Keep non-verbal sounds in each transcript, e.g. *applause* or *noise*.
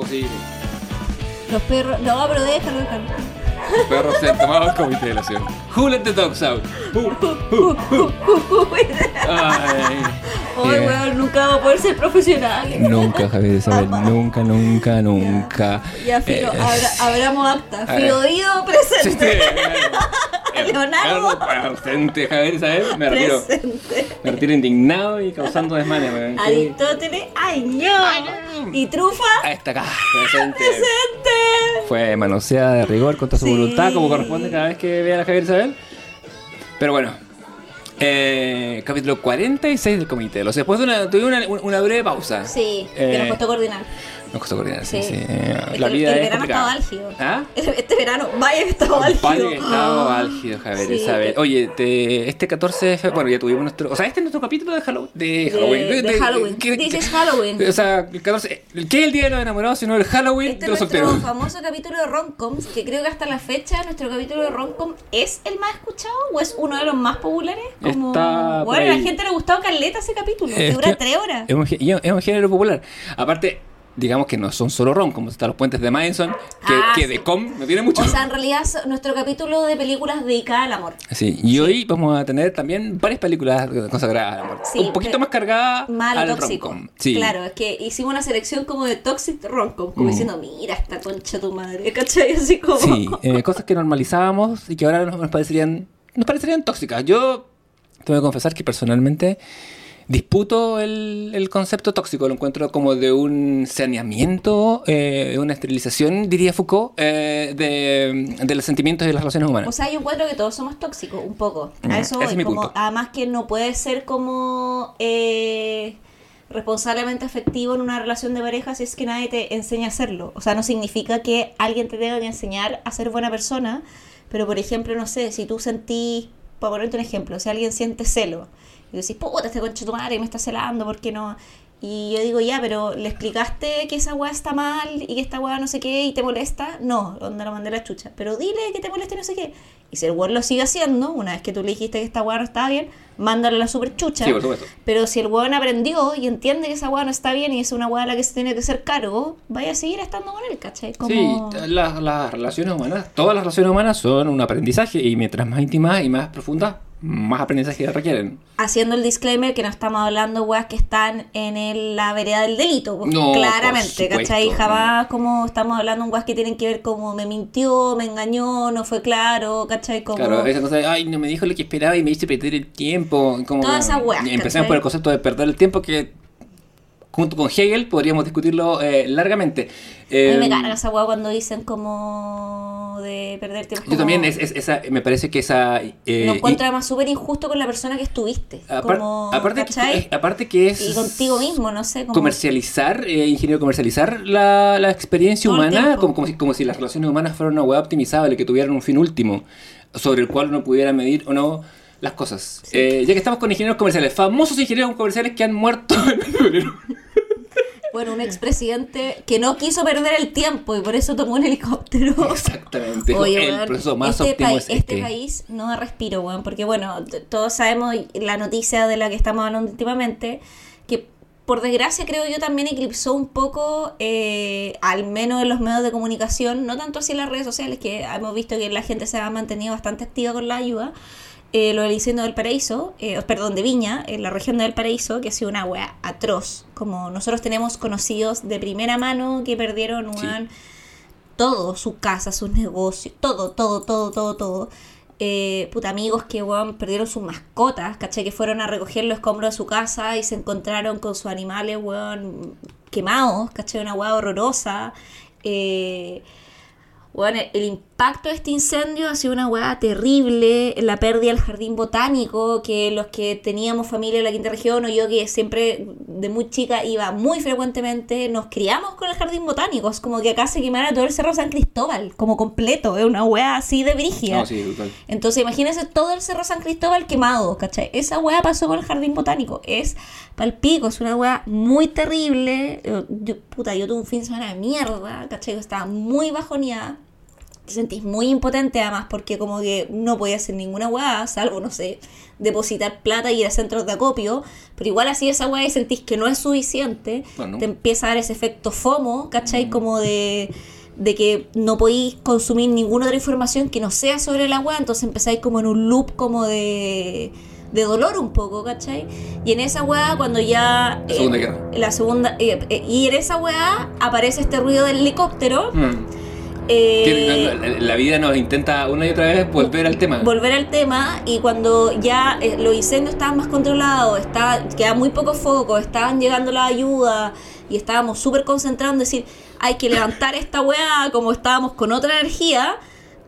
posible. Los perros. No, pero déjalo, déjalo. Los perros se han tomado el comité de la ciudad. Who let the dogs out? Who, who, who? Ay, weón, nunca va a poder ser profesional. Nunca, Javier Isabel, *laughs* nunca, nunca, nunca. Ya, Filo, Eh, abra- abramos acta. ver. Dido, sí, eh, Leonardo. Presente, Javier Isabel. Me retiro. Presente. Me retiro indignado y causando desmanes, weón. ¿Qué- Aristóteles, año. Y Trufa, Ahí está acá, presente. presente. Fue manoseada de rigor contra su Sí. voluntad, como corresponde cada vez que vea a la Javier Isabel. Pero bueno, eh, capítulo 46 del comité. O sea, después de una, tuve una, una breve pausa. Sí, que Eh, nos costó coordinar. Nos costó coordinar, sí, Sí. sí. Eh, Es la que vida el es verano complicada. estaba álgido. ¿Ah? Este verano, vaya que estaba álgido. Vaya que estaba álgido, Javier Sí, Isabel. que- Oye, te- este 14 de febrero, bueno, ya tuvimos nuestro... O sea, este es nuestro capítulo de Halloween. De Halloween. De, de Halloween. ¿qué- This qué- is Halloween. O sea, el 14... ¿Qué es el Día de los Enamorados sino el Halloween Este de los nuestro solteros? famoso capítulo de romcoms, que creo que hasta la fecha nuestro capítulo de romcom es el más escuchado o es uno de los más populares. Como... Está bueno, a la gente le gustaba caleta ese capítulo, que dura tres horas. Es un, es un género popular. Aparte, digamos que no son solo ron, como están los puentes de Madison, que, Ah, que sí. de com no tiene mucho. O sea, en realidad es nuestro capítulo de películas dedicada al amor. sí, y hoy vamos a tener también varias películas consagradas al amor. Sí, un poquito más cargadas Malo al tóxico. Sí. Claro, es que hicimos una selección como de toxic romcom, como Mm. diciendo, mira esta concha tu madre, ¿cachai? Así como... Sí, eh, cosas que normalizábamos y que ahora nos, nos parecerían nos parecerían tóxicas. Yo tengo que confesar que personalmente disputo el, el concepto tóxico, lo encuentro como de un saneamiento, eh, una esterilización, diría Foucault, eh, de, de los sentimientos y de las relaciones humanas. O sea, yo encuentro que todos somos tóxicos, un poco. A eso ese es voy. mi Como, punto. además que no puede ser como eh, responsablemente afectivo en una relación de pareja si es que nadie te enseña a hacerlo. O sea, no significa que alguien te tenga que enseñar a ser buena persona, pero por ejemplo, no sé, si tú sentís, para ponerte un ejemplo, si alguien siente celo y decís, puta, este concha tu madre me está celando, ¿por qué no? Y yo digo, ya, pero ¿le explicaste que esa weá está mal y que esta weá no sé qué y te molesta? No, onda lo mandé la chucha. Pero dile que te molesta y no sé qué. Y si el weón lo sigue haciendo, una vez que tú le dijiste que esta weá no estaba bien, mándale la super chucha. Sí, por supuesto. Pero si el weón aprendió y entiende que esa weá no está bien y es una weá a la que se tiene que hacer cargo, vaya a seguir estando con él, ¿cachai? Como... Sí, la- las relaciones humanas, todas las relaciones humanas son un aprendizaje y mientras más íntimas y más profundas, más aprendizaje requieren. haciendo el disclaimer que no estamos hablando weas que están en el- la vereda del delito, No, claramente, ¿cachai? Jamás como estamos hablando de weas que tienen que ver como me mintió, me engañó, no fue claro, ¿cachai? Como... Claro, ay, no me dijo lo que esperaba y me hizo perder el tiempo. Como, Todas esas weas, y Empecemos ¿cachai? por el concepto de perder el tiempo que junto con Hegel podríamos discutirlo eh, largamente. A mí me carga esa wea cuando dicen como de perder tiempo. Yo como- también, es, es- esa, me parece que esa... eh, Lo encuentro y- además súper injusto con la persona que estuviste. apar- como, aparte, aparte que es... Y contigo mismo, no sé. Como... comercializar, eh, ingeniero, comercializar la, la experiencia Todo humana como, como, si, como si las relaciones humanas fueran una web optimizable, que tuvieran un fin último, sobre el cual uno pudiera medir o no las cosas. Eh, ya que estamos con ingenieros comerciales, famosos ingenieros comerciales que han muerto *laughs* en febrero. Bueno, un expresidente que no quiso perder el tiempo y por eso tomó un helicóptero. Exactamente. Oye, el proceso más este, es este este. país no da respiro, weón, porque bueno, todos sabemos la noticia de la que estamos hablando últimamente, que por desgracia creo yo también eclipsó un poco, eh, al menos en los medios de comunicación, no tanto así en las redes sociales, que hemos visto que la gente se ha mantenido bastante activa con la ayuda, eh, lo del incendio del Paraíso, eh, perdón, de Viña, en la región del Paraíso, que ha sido una wea atroz. Como nosotros tenemos conocidos de primera mano que perdieron, Sí. weón, todo, su casa, sus negocios, todo, todo, todo, todo, todo. Eh, puta, amigos que, weón, perdieron sus mascotas, ¿cachai? Que fueron a recoger los escombros de su casa y se encontraron con sus animales, weón, quemados, ¿cachai? Una weá horrorosa. Eh, bueno, el impacto de este incendio ha sido una weá terrible, la pérdida del jardín botánico, que los que teníamos familia en la quinta región o yo que siempre de muy chica iba muy frecuentemente, nos criamos con el jardín botánico, es como que acá se quemara todo el Cerro San Cristóbal, como completo, es una weá así de brígida. Sí. Entonces imagínense todo el Cerro San Cristóbal quemado, ¿cachai? Esa weá pasó con el jardín botánico. Es palpico, es una weá muy terrible. Eh, yo- puta, yo tuve un fin de semana de mierda, ¿cachai? Estaba muy bajoneada. Te sentís muy impotente además porque como que no podías hacer ninguna weá, salvo, no sé, depositar plata y ir a centros de acopio, pero igual así esa weá y sentís que no es suficiente, Bueno. te empieza a dar ese efecto FOMO, ¿cachai? Como de, de que no podéis consumir ninguna otra información que no sea sobre la weá, entonces empezáis como en un loop como de, de dolor un poco, ¿cachai? Y en esa weá cuando ya... La Segunda eh, la segunda... eh, eh, y en esa weá aparece este ruido del helicóptero. Mm. Eh, la- la vida nos intenta una y otra vez volver al tema. volver al tema y cuando ya eh, los incendios estaban más controlados, estaba, quedaba muy poco foco, estaban llegando las ayudas y estábamos súper concentrados en decir, hay que levantar esta weá, como estábamos con otra energía,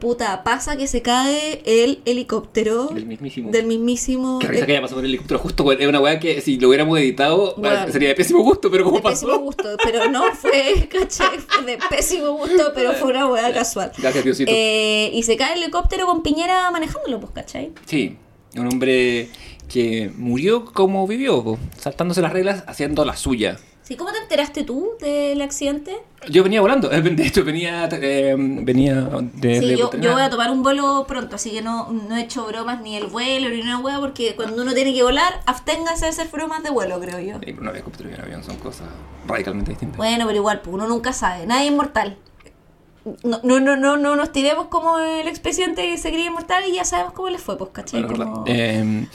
puta, pasa que se cae el helicóptero Del mismísimo. del mismísimo... Qué risa eh, que haya pasado por el helicóptero justo. Es una weá que si lo hubiéramos editado Bueno. sería de pésimo gusto, pero como de pésimo pasó. gusto, pero no fue, *laughs* ¿cachai? Fue de pésimo gusto, pero fue una weá casual. Gracias, Diosito. Eh, y se cae el helicóptero con Piñera manejándolo, pues, ¿cachai? Sí, un hombre que murió como vivió, saltándose las reglas, haciendo la suya. Sí, ¿cómo te enteraste tú del accidente? Yo venía volando, *laughs* de hecho venía, eh, venía de, Sí, de yo, voy a tomar un vuelo pronto, así que no, no he hecho bromas ni el vuelo ni una hueá, porque cuando uno tiene que volar, absténgase de hacer bromas de vuelo, creo yo. Sí, pero un helicóptero y un avión son cosas radicalmente distintas. Bueno, pero igual, pues uno nunca sabe, nadie es inmortal. No, no, no, no, no nos tiremos como el expresidente que se creía inmortal y ya sabemos cómo le fue, pues, ¿cachai? Bueno, Como-. Eh,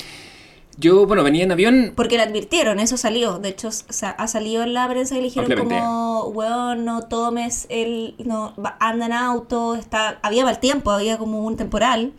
yo, bueno, venía en avión. Porque le advirtieron, eso salió. De hecho, o sea, ha salido en la prensa y le dijeron como, weón, no tomes el... No, anda en auto, está, había mal tiempo, había como un temporal.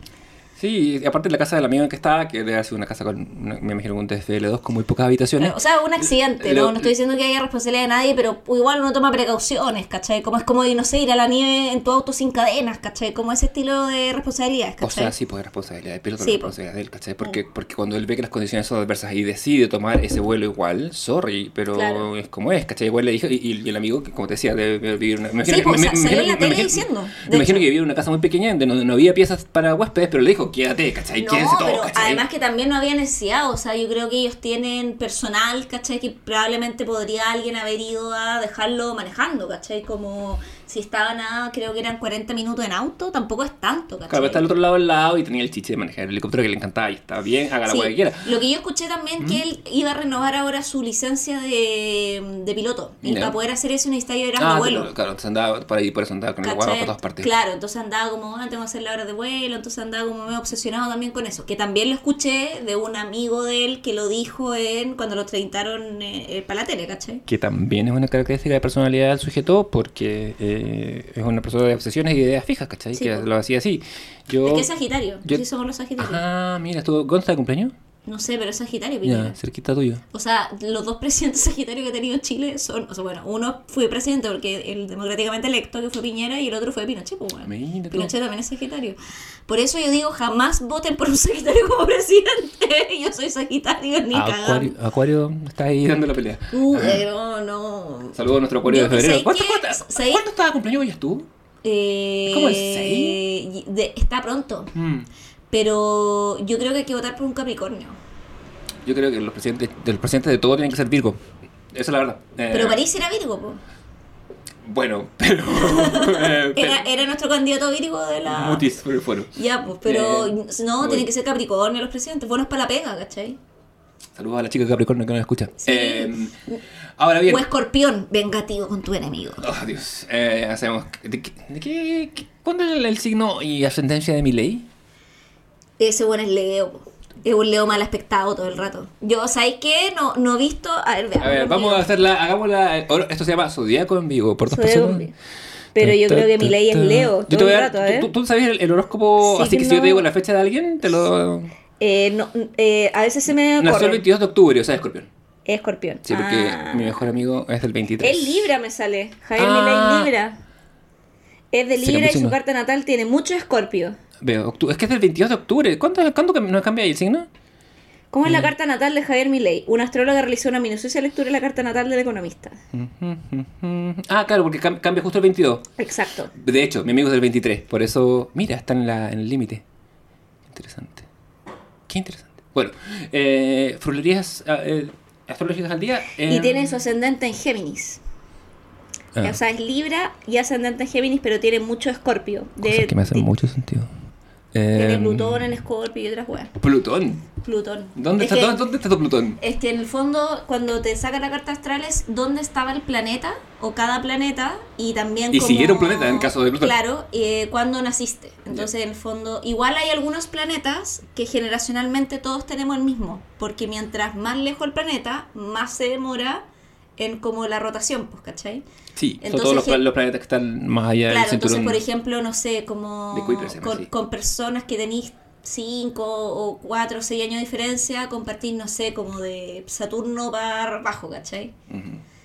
Sí, y aparte la casa del amigo en que estaba, que debe haber sido una casa con, una- me imagino, un TFL2 con muy pocas habitaciones. O sea, un accidente, Lo- ¿no? No estoy diciendo que haya responsabilidad de nadie, pero igual uno toma precauciones, ¿cachai? Como es como, no sé, ir a la nieve en tu auto sin cadenas, ¿cachai? Como ese estilo de responsabilidades, O ¿cachai? sea, sí, pues es responsabilidad del piloto, Sí, es po. responsabilidad de él, ¿cachai? Porque, porque cuando él ve que las condiciones son adversas y decide tomar ese vuelo igual, sorry, pero Claro. es como es, ¿cachai? Igual le dijo, y, y el amigo, que como te decía, debe vivir una... me Sí, imagino pues, me- imagino- la tele me imagino- diciendo, de Me imagino hecho. que vivía en una casa muy pequeña donde no, no había piezas para huéspedes, pero le dijo, quédate, ¿cachai? No, Quédense todos, pero ¿cachai? además que también no había necesidad, o sea, yo creo que ellos tienen personal, ¿cachai? Que probablemente podría alguien haber ido a dejarlo manejando, ¿cachai? Como si estaban a, creo que eran 40 minutos en auto, tampoco es tanto, ¿cachai? Claro, está al otro lado del lado y tenía el chiche de manejar el helicóptero que le encantaba y está bien, haga la Sí, que quiera. Lo que yo escuché también que él iba a renovar ahora su licencia de, de piloto. Y para poder hacer eso necesitaba ir a Ah, vuelo. claro, claro, entonces andaba por ahí, por eso andaba con el guagua por todas partes. Claro, entonces andaba como, ah, tengo que hacer la hora de vuelo, entonces andaba como medio obsesionado también con eso. Que también lo escuché de un amigo de él que lo dijo en cuando lo treitaron eh, para la tele, ¿cachai? que también es una característica de personalidad del sujeto porque eh, es una persona de obsesiones y ideas fijas, ¿cachai? Sí, que po. lo hacía así. Yo... Es que es Sagitario, yo- sí somos los Sagitarios. Ah, mira, ¿estuvo Gonza de cumpleaños? No sé, pero es Sagitario, Ya, Piñera. cerquita tuyo. O sea, los dos *laughs* presidentes Sagitarios que ha tenido Chile son, o sea, bueno, uno fue presidente porque el democráticamente electo que fue Piñera y el otro fue Pinochet, pues bueno. Mira tú. Pinochet también es Sagitario. Por eso yo digo, jamás voten por un Sagitario como *laughs* presidente. yo soy Sagitario ni Acuario, cagando. Acuario está ahí dando la pelea. Uh, pero no. Saludos a nuestro Acuario Yo de febrero. ¿Cuánto, que- cuánto- ¿Cuándo estaba cumpleaños hoy tú? Eh, ¿Es como el seis? de- está pronto. Mm. Pero yo creo que hay que votar por un Capricornio. Yo creo que los presidentes, de los presidentes de todo tienen que ser Virgo. Esa es la verdad. Eh, Pero París era Virgo, po. Bueno, *laughs* pero. eh, pero- Era, era nuestro candidato Virgo de la. Mutis por el foro. Ya, pues, pero Eh, no, bueno. tienen que ser Capricornio los presidentes, buenos para la pega, ¿cachai? Saludos a la chica de Capricornio que nos escucha. Sí. Eh, ahora bien. O escorpión, vengativo con tu enemigo. Oh, Dios. Eh, hacemos. ¿De qué, de qué- qué- ¿Cuándo es el, el signo y ascendencia de mi ley? Ese bueno es Leo, es un Leo mal aspectado todo el rato. Yo, ¿sabes qué? No, no he visto. A ver, veamos. A ver, vamos a hacerla. Hagámosla. ahora, Esto se llama Zodíaco en vivo por dos Zodíaco personas. Pero yo creo que mi ley es. Leo Yo te todo voy el a- rato, ¿tú- ¿eh? ¿tú, tú sabes el, el horóscopo? Sí, así que si yo te digo la fecha de alguien, te lo. Eh, no, eh, a veces se me Nació el corre. 22 de octubre, o sea, escorpión. Escorpión. Sí, porque Ah. mi mejor amigo es del 23. Es Libra me sale. Javier Ah. Milei Libra. Es de Libra y su carta natal tiene mucho escorpio. Veo, octu- es que es del 22 de octubre. ¿Cuándo, ¿cuándo cam- no cambia el signo? ¿Cómo Mm. es la carta natal de Javier Milei? Un astrólogo realizó una minuciosa lectura de la carta natal del economista. Ah, claro, porque cam- cambia justo el 22. Exacto. De hecho, mi amigo es del 23, por eso, mira, está en, la, en el límite. Interesante. Qué interesante. Bueno, eh, frulerías ah, eh, astrológicas al día. eh, Y tiene su ascendente en Géminis. Ah. O sea, es Libra y ascendente en Géminis, pero tiene mucho Escorpio. Cosas que me hacen de- mucho sentido. Tiene Em, Plutón en Escorpio y otras weas. Plutón. Plutón. ¿Dónde, Es está, que- ¿dónde, está tu Plutón? Es que en el fondo, cuando te saca la carta astral es dónde estaba el planeta o cada planeta y también Y como- si era un planeta, en caso de Plutón. Claro, eh, cuando naciste. Entonces, en el fondo, igual hay algunos planetas que generacionalmente todos tenemos el mismo, porque mientras más lejos el planeta, más se demora en como la rotación, pues, ¿cachai? Sí, son Entonces, todos los, planetas que están más allá Claro, del entonces, cinturón. por ejemplo, no sé, como De Kuiper con, con personas que tenéis 5 o 4 o 6 años de diferencia, compartís, no sé, como de Saturno para abajo, ¿cachai?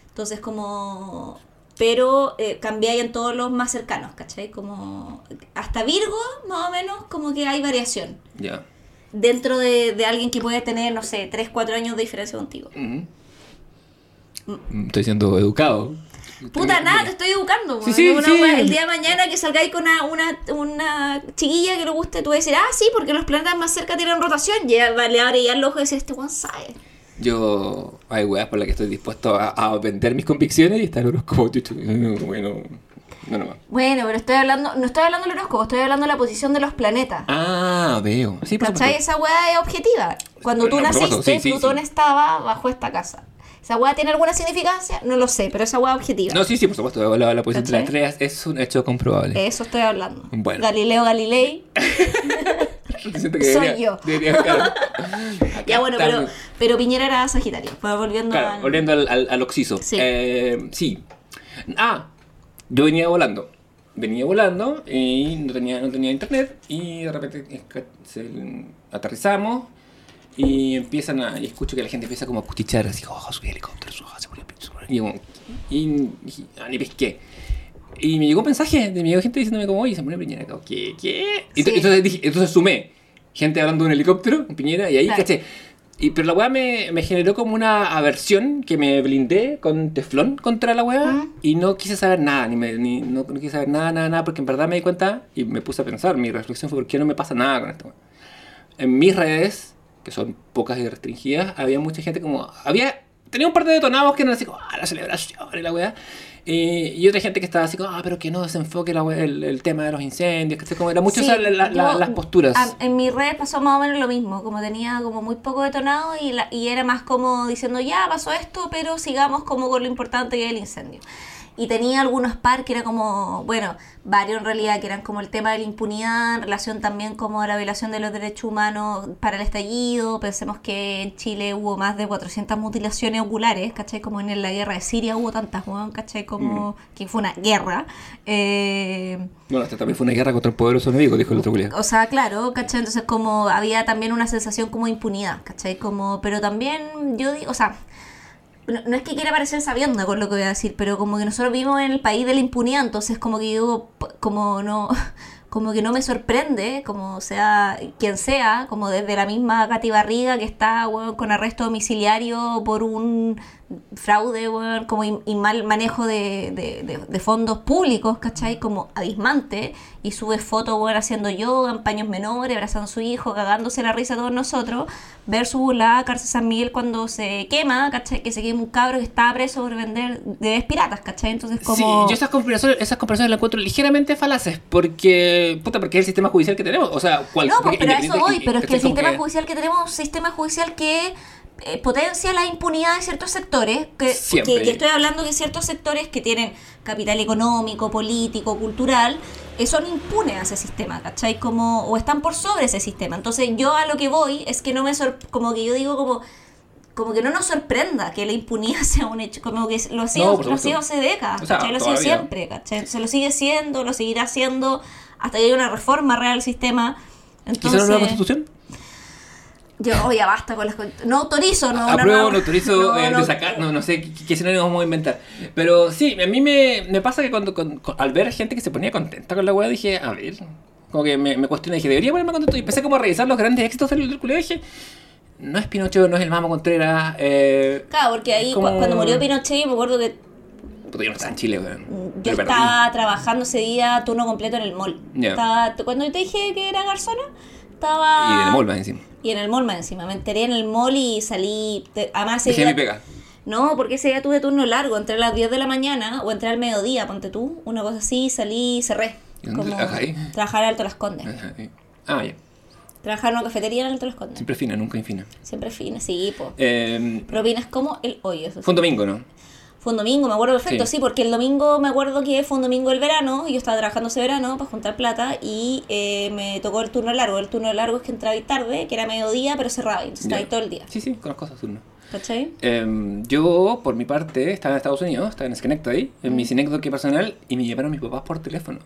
Entonces, como. Pero eh, cambiáis en todos los más cercanos, ¿cachai? Como. Hasta Virgo, más o menos, como que hay variación. Ya. Dentro de, de alguien que puede tener, no sé, 3, 4 años de diferencia contigo. Mm, Estoy siendo educado. Puta, nada, te estoy educando. Sí, weón. sí, Una sí. wea- el día de mañana que salgáis con una, una, una chiquilla que le guste, tú vas a decir, ah, sí, porque los planetas más cerca tienen rotación. Y ella va- le abre ya el ojo y decir, este one sabe. Yo, hay weas por las que estoy dispuesto a, a vender mis convicciones y estar horóscopo. chuchu, no, *laughs* Bueno, no, no más. Bueno, pero estoy hablando, no estoy hablando del horóscopo, estoy hablando de la posición de los planetas. Ah, veo. Sí, ¿Cachai? Esa weá es objetiva. Cuando tú No, naciste, Plutón estaba bajo esta casa. ¿Esa weá tiene alguna significancia? No lo sé, pero esa es objetiva. No, sí, sí, por supuesto. La, la posición de las estrellas es un hecho comprobable. Eso estoy hablando. Bueno. Galileo Galilei. *laughs* Siento que soy debería- yo. debería- claro. *laughs* Ya bueno, pero, pero Piñera era Sagitario. Bueno, volviendo Claro, al- volviendo al, al, al oxiso. Sí. Eh, sí. Ah, yo venía volando. Venía volando y no tenía, no tenía internet y de repente aterrizamos y empiezan a... Y escucho que la gente empieza como a cuchichar así, oh, subí helicóptero, oh, se murió, se murió". Y como, y, y, ah, ni pesqué. Y me llegó un mensaje, de llegó gente diciéndome como, oye, se murió Piñera. Como, ¿Qué? ¿Qué? Y Sí. ento- entonces, dije, entonces sumé gente hablando de un helicóptero en Piñera y ahí Claro. caché. Y, pero la weá me, me generó como una aversión que me blindé con teflón contra la weá Ujú. y no quise saber nada, ni, me, ni no, no quise saber nada, nada, nada, porque en verdad me di cuenta y me puse a pensar, mi reflexión fue, ¿por qué no me pasa nada con esto? En mis redes, que son pocas y restringidas, había mucha gente como, había, tenía un par de detonados que eran así como, ah, la celebración y la weá. Y, y otra gente que estaba así como, ah, pero que no desenfoque la weá, el, el tema de los incendios, que como era mucho Sí, la- la- la- yo- las posturas. a- en mis redes pasó más o menos lo mismo, como tenía como muy poco detonado y, la- y era más como diciendo ya pasó esto, pero sigamos como con lo importante que es el incendio. Y tenía algunos par que era como, bueno, varios en realidad, que eran como el tema de la impunidad, en relación también como a la violación de los derechos humanos para el estallido. Pensemos que en Chile hubo más de 400 mutilaciones oculares, ¿cachai? Como en la guerra de Siria hubo tantas, weón, ¿cachai? Como que fue una guerra. Eh, Bueno, esta también fue una guerra contra un poderoso enemigo, dijo el otro culiao. o sea, claro, ¿cachai? Entonces como había también una sensación como de impunidad, ¿cachai? Como, pero también yo digo, o sea, no, es que quiera parecer sabiendo con lo que voy a decir, pero como que nosotros vivimos en el país de la impunidad, entonces como que yo como no, *laughs* como que no me sorprende, como sea quien sea, como desde la misma Katy Barriga que está con arresto domiciliario por un fraude, weón, como y, y mal manejo de, de- de- de fondos públicos, ¿cachai? Como abismante, y sube fotos, weón, haciendo yoga en paños menores, abrazando a su hijo, cagándose la risa a todos nosotros, versus la cárcel San Miguel cuando se quema, ¿cachai? Que se quema un cabro que estaba preso por vender bebés piratas, ¿cachai? Entonces como... Sí, yo esas comparaciones, esas comparaciones las encuentro ligeramente falaces, porque, puta, porque es el sistema judicial que tenemos, o sea, cual, No, pues, pero a eso voy, pero es que el sistema que- judicial que tenemos es un sistema judicial que eh, potencia la impunidad de ciertos sectores, que, Siempre. que- que estoy hablando de ciertos sectores que tienen capital económico, político, cultural, eh, son impunes a ese sistema, ¿cachai? Como, o están por sobre ese sistema. Entonces yo a lo que voy es que no me sor- como que yo digo como como que no nos sorprenda que la impunidad *laughs* sea un hecho, como que lo ha sido, No, lo hace décadas, O sea, ¿cachai? Lo ha sido todavía. siempre, ¿cachai? Se lo sigue siendo, lo seguirá siendo hasta que haya una reforma real al sistema. ¿Quizá Entonces, una nueva constitución? Yo, ya basta con las No autorizo, no. Apruebo, no, no autorizo no, eh, no. de sacar, no, no sé qué, qué escenario vamos a inventar. Pero sí, a mí me, me pasa que cuando, con- con- al ver gente que se ponía contenta con la weá, dije, a ver, como que me, me cuestioné, dije, debería ponerme contento. Y empecé como a revisar los grandes éxitos del, del culeo y dije, no es Pinocho, no es el Mamo Contreras, eh, Claro, porque ahí Como- cu- cuando murió Pinochet, me acuerdo que yo no estaba en Chile, weón. yo Me perdí. estaba trabajando ese día turno completo en el mall. Ya. Estaba, cuando te dije que era garzona, estaba... Y de la Molma encima. Y en el mall más encima. Me enteré en el mall y salí... además, ese día- pega. No, porque ese día tuve turno largo, entré a las 10 de la mañana o entré al mediodía, ponte tú, una cosa así, salí y cerré. Trabajar en Alto Las Condes. Ah, ya. Trabajar en una cafetería en Alto Las Condes. Siempre fina, nunca infina. Siempre fina, sí, po. Eh, Propinas como el hoyo, eso fue un domingo, ¿no? Fue un domingo, me acuerdo perfecto, Sí. sí. porque el domingo me acuerdo que fue un domingo del verano, y yo estaba trabajando ese verano para juntar plata y eh, me tocó el turno largo. El turno largo es que entraba ahí tarde, que era mediodía, pero cerraba, y entonces estaba ahí todo el día. Sí, sí, conozco esos turnos. ¿Cachai? Eh, yo, por mi parte, estaba en Estados Unidos, estaba en Schenectady, en Mm. mi Schenectady personal, y me llevaron mis papás por teléfono.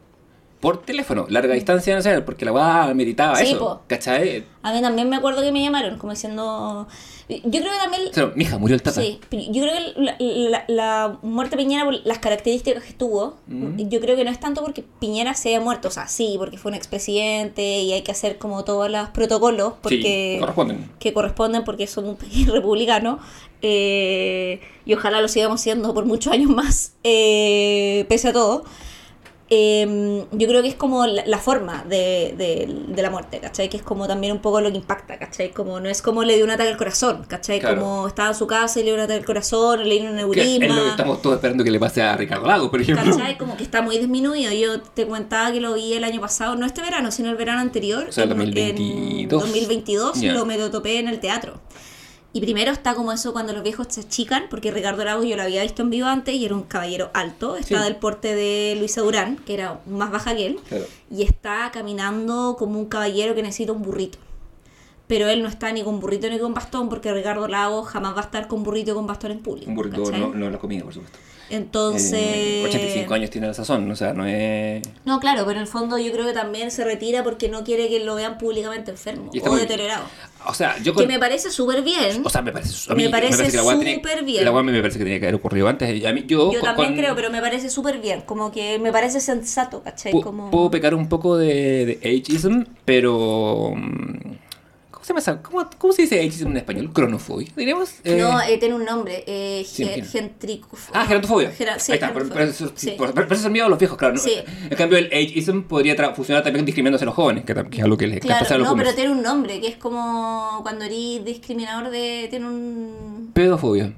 Por teléfono, larga distancia nacional, porque la meritaba Mm. Sí, eso. po. ¿Cachai? A mí también me acuerdo que me llamaron, como diciendo... Yo creo que también... O sea, mija, murió el tata. Sí, pero yo creo que la, la- la muerte de Piñera, por las características que tuvo, Mm. yo creo que no es tanto porque Piñera se haya muerto, o sea, sí, porque fue un expresidente y hay que hacer como todos los protocolos, porque Sí, corresponden. que corresponden porque son un país *laughs* republicano eh, y ojalá lo sigamos siendo por muchos años más, eh, pese a todo. Eh, yo creo que es como la, la forma de, de- de la muerte, ¿cachai? Que es como también un poco lo que impacta, ¿cachai? Como no es como le dio un ataque al corazón, ¿cachai? Claro. Como estaba en su casa y le dio un ataque al corazón, le dio un neurisma. es lo que estamos todos esperando que le pase a Ricardo Lago, por ejemplo. ¿Cachai? Como que está muy disminuido. Yo te comentaba que lo vi el año pasado, no este verano, sino el verano anterior. O sea, en- 2022. En 2022 Ya. lo me lo topé en el teatro. Y primero está como eso cuando los viejos se achican, porque Ricardo Lagos yo lo había visto en vivo antes y era un caballero alto. Está Sí. del porte de Luisa Durán, que era más baja que él. Claro. Y está caminando como un caballero que necesita un burrito. Pero él no está ni con burrito ni con bastón, porque Ricardo Lagos jamás va a estar con burrito y con bastón en público. Un burrito ¿cachai? no, no la comida, por supuesto. Entonces. Eh, 85 años tiene la sazón, o sea, no es... No, claro, pero en el fondo yo creo que también se retira porque no quiere que lo vean públicamente enfermo o muy- deteriorado. O sea, yo con... Que me parece súper bien. O sea, me parece... A Me mí, parece weá tenía- súper bien. La me parece que tenía que haber ocurrido antes. A mí, yo yo con- también con- creo, pero me parece súper bien. Como que me parece sensato, ¿cachai? Como... Puedo pecar un poco de, de ageism, pero... ¿Cómo se llama esa? ¿Cómo, cómo se dice ageism en español? ¿Cronofobia? ¿Diríamos? Eh, No, eh, tiene un nombre. Eh, Sí. Ah, gerontofobia. Gera- sí, Ahí está, eso. Sí. por- eso es miedo a los viejos, claro. ¿no? Sí. En cambio, el ageism podría funcionar también discriminándose a los jóvenes, que, es algo que les encanta hacer a Claro, los no, pero tiene un nombre, que es como cuando eres discriminador de... Tiene un... Pedofobia.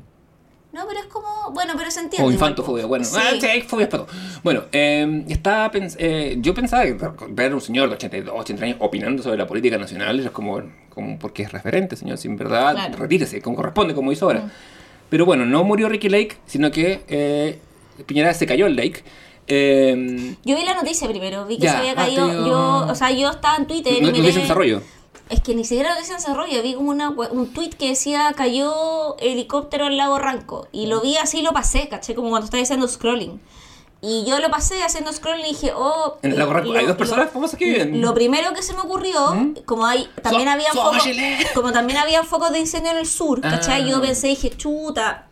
No, pero es como... Bueno, pero se entiende. O infantofobia, bueno. Sí. Ah, sí, fobias para todo. Bueno, eh, estaba pens- eh, yo pensaba que ver a un señor de 82, 80 años opinando sobre la política nacional era como, como porque es referente, señor, sin verdad, Claro. retírese, como corresponde, como hizo ahora. Pero bueno, no murió Ricky Lake, sino que eh, Piñera se cayó el Lake. Eh, Yo vi la noticia primero, vi que Ya, se había ah, caído. Yo, o sea, yo estaba en Twitter y no, no miré- desarrollo. Es que ni siquiera lo decía en desarrollo, vi como una, un tweet que decía cayó helicóptero al lago Ranco. Y lo vi así y lo pasé, caché, como cuando estaba haciendo scrolling. Y yo lo pasé haciendo scrolling y dije, oh. En el lago Ranco lo- hay dos lo- personas famosas que viven. Lo primero que se me ocurrió, como hay, también So- había so focos, como también había focos de incendio en el sur, ¿cachai? Ah. Yo pensé, dije, chuta,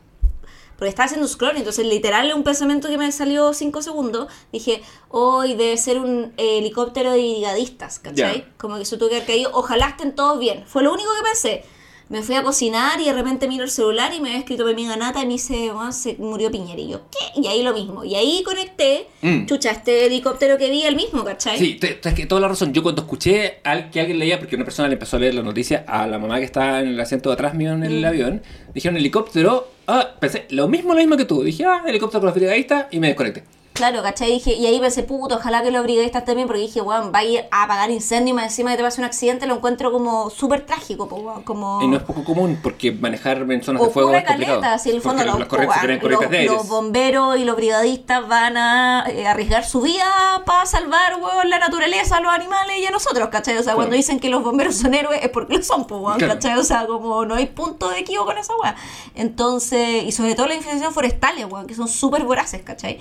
porque estaba haciendo scrolling, entonces literal un pensamiento que me salió cinco segundos, dije, hoy debe ser un eh, helicóptero de brigadistas, ¿cachai? Como que se tuvo que haber caído, ojalá estén todos bien. Fue lo único que pensé. Me fui a cocinar y de repente miro el celular y me había escrito mi amiga Nata y me dice, "Weón, se murió Piñera. Y yo, ¿qué? Y ahí lo mismo. Y ahí conecté, Mm. chucha, este helicóptero que vi, el mismo, ¿cachai? Sí, te- te- es que toda la razón. Yo cuando escuché al, que alguien leía, porque una persona le empezó a leer la noticia a la mamá que estaba en el asiento de atrás mío en Mm. el avión, dijeron helicóptero. Ah, pensé lo mismo, lo mismo que tú. Dije, ah, helicóptero con los brigadistas y me desconecté. Claro, ¿cachai? Dije, y ahí pensé, puto, ojalá que los brigadistas también, porque dije, weón, va a ir a apagar incendio y más encima que te pase un accidente, lo encuentro como súper trágico, weón, como... Y no es poco común porque manejar en zonas de fuego es complicado. caleta, si en el fondo los, corrientes weón, de los, los bomberos y los brigadistas van a eh, arriesgar su vida para salvar, weón, la naturaleza, los animales y a nosotros, ¿cachai? O sea, cuando dicen que los bomberos son héroes es porque lo son, po, weón, Claro. ¿cachai? O sea, como no hay punto de equívoco con esa weá. Entonces, y sobre todo las infestaciones forestales, weón, que son súper voraces, ¿cachai?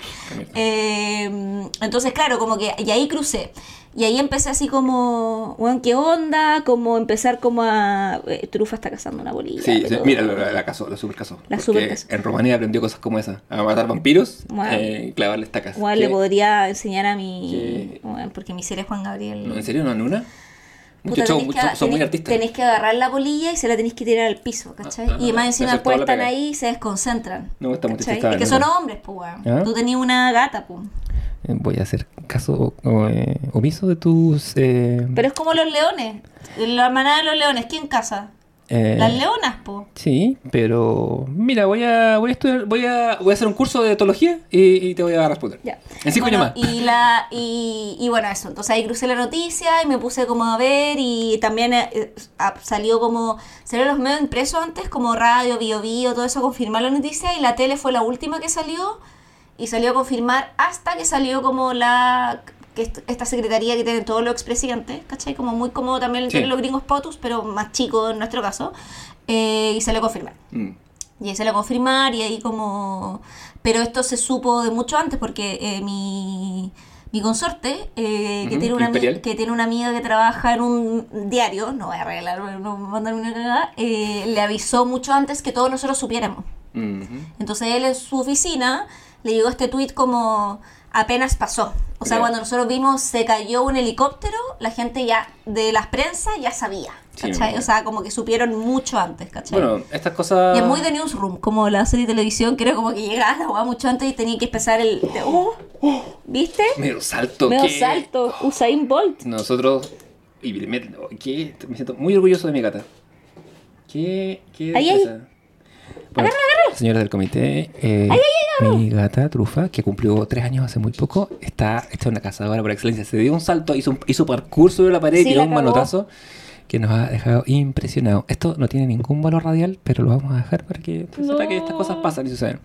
Eh, entonces, claro, como que, y ahí crucé. Y ahí empecé así como, weón, ¿qué onda? Como empezar como a... eh, Trufa está cazando una bolilla. Sí, mira, la, la casó, la super casó. La super casó. En Rumanía aprendió cosas como esa. A matar vampiros Wow. eh, clavarle estacas. ¿Qué? le podría enseñar a mi... Bueno, porque mi serie es Juan Gabriel. No, ¿En serio no, Nuna? Puta, show, tenés que- son, son muy tenés- artistas. Tenés que agarrar la bolilla y se la tenés que tirar al piso, ¿cachai? Ah, ah, y más ah, encima después están ahí y se desconcentran. No, triste, Es que son hombres, pues, weón. ¿Ah? Tú tenías una gata, pues. Eh, Voy a hacer caso eh, omiso de tus... eh, Pero es como los leones. La manada de los leones, ¿quién caza? Eh, Las leonas, po. Sí, pero mira, voy a voy a estudiar, voy a voy a hacer un curso de etología y, y te voy a responder. Ya. En cinco Bueno. Y, la, y, y bueno, eso. Entonces ahí crucé la noticia y me puse como a ver y también eh, salió como... Salieron los medios impresos antes, como radio, bio, bio, todo eso, confirmar la noticia y la tele fue la última que salió y salió a confirmar hasta que salió como la... que est- esta secretaría que tienen todos los expresidentes, ¿cachai? Como muy como también Sí. los gringos POTUS, pero más chico en nuestro caso. eh, y salió a confirmar. Mm. Y ahí se lo confirmar y ahí como... Pero esto se supo de mucho antes porque eh, mi, mi consorte, eh, que, tiene una, que tiene una amiga que trabaja en un diario, no voy a arreglar, no voy a mandarme una cagada, le avisó mucho antes que todos nosotros supiéramos. Entonces él en su oficina le llegó este tweet como apenas pasó. O sea, cuando nosotros vimos se cayó un helicóptero, la gente ya de las prensas ya sabía. ¿Cachai? o sea, como que supieron mucho antes, ¿cachai? Bueno, estas cosas Y es muy de newsroom, como la serie de televisión, que era como que llegaba la mucho antes y tenía que empezar el. oh, ¿Viste? medio salto Medio que salto, Usain Bolt. nosotros y me, ¿qué? me siento muy orgulloso de mi gata. ¿Qué qué Ahí. Bueno, señores del comité, eh, mi gata Trufa, que cumplió tres años hace muy poco, está hecha una cazadora por excelencia. Se dio un salto, hizo un hizo parkour sobre la pared, Sí, tiró un manotazo que nos ha dejado impresionados. Esto no tiene ningún valor radial, pero lo vamos a dejar para que se sepa que estas cosas pasan y suceden.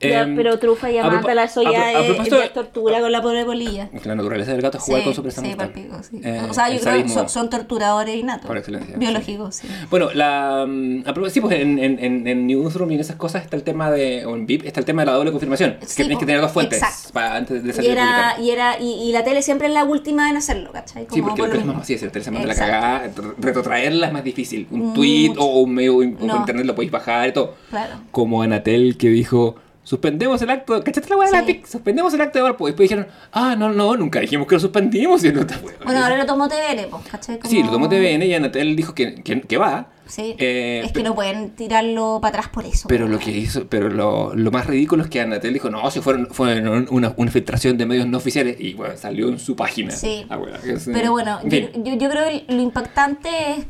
Ya, Em, pero trufa y amátala, eso ya a es, ya de- es tortura con la pobre polilla. La naturaleza del gato es jugar Sí, con su presa sí, palpico, sí. Eh, o sea, yo creo que son, son torturadores innatos. Por excelencia, Biológicos, sí. Bueno, la, mm, a sí, pues en, en, en, Newsroom y en esas cosas está el tema de, o en VIP, está el tema de la doble confirmación. Sí, que tienes que pues, tener dos fuentes para, antes de Y salir a era, y, era, y, y la tele siempre es la última en hacerlo, ¿cachai? Sí, Como porque por lo que es más fácil, si el se manda la cagada, re- retrotraerla es más difícil. Un tweet o un medio por internet lo podéis bajar y todo. Claro. Como Anatel que dijo, suspendemos el acto, ¿cachaste la weá de la Sí. PIC? Suspendemos el acto de Valpo. Y después dijeron, ah, no, no, nunca dijimos que lo suspendimos. *laughs* Y no está Bueno, ahora lo tomó TVN, pues, ¿cachai? Sí, Como- lo tomó TVN y Anatel dijo que, que, que va. Sí. Eh, es que no pueden tirarlo para atrás por eso. Pero lo que hizo, pero lo, lo más ridículo es que Anatel dijo, no, si fueron, fue una, una filtración de medios no oficiales y bueno, salió en su página. Sí. Ah, bueno, que es, Pero bueno, en yo, yo, yo creo que lo impactante es.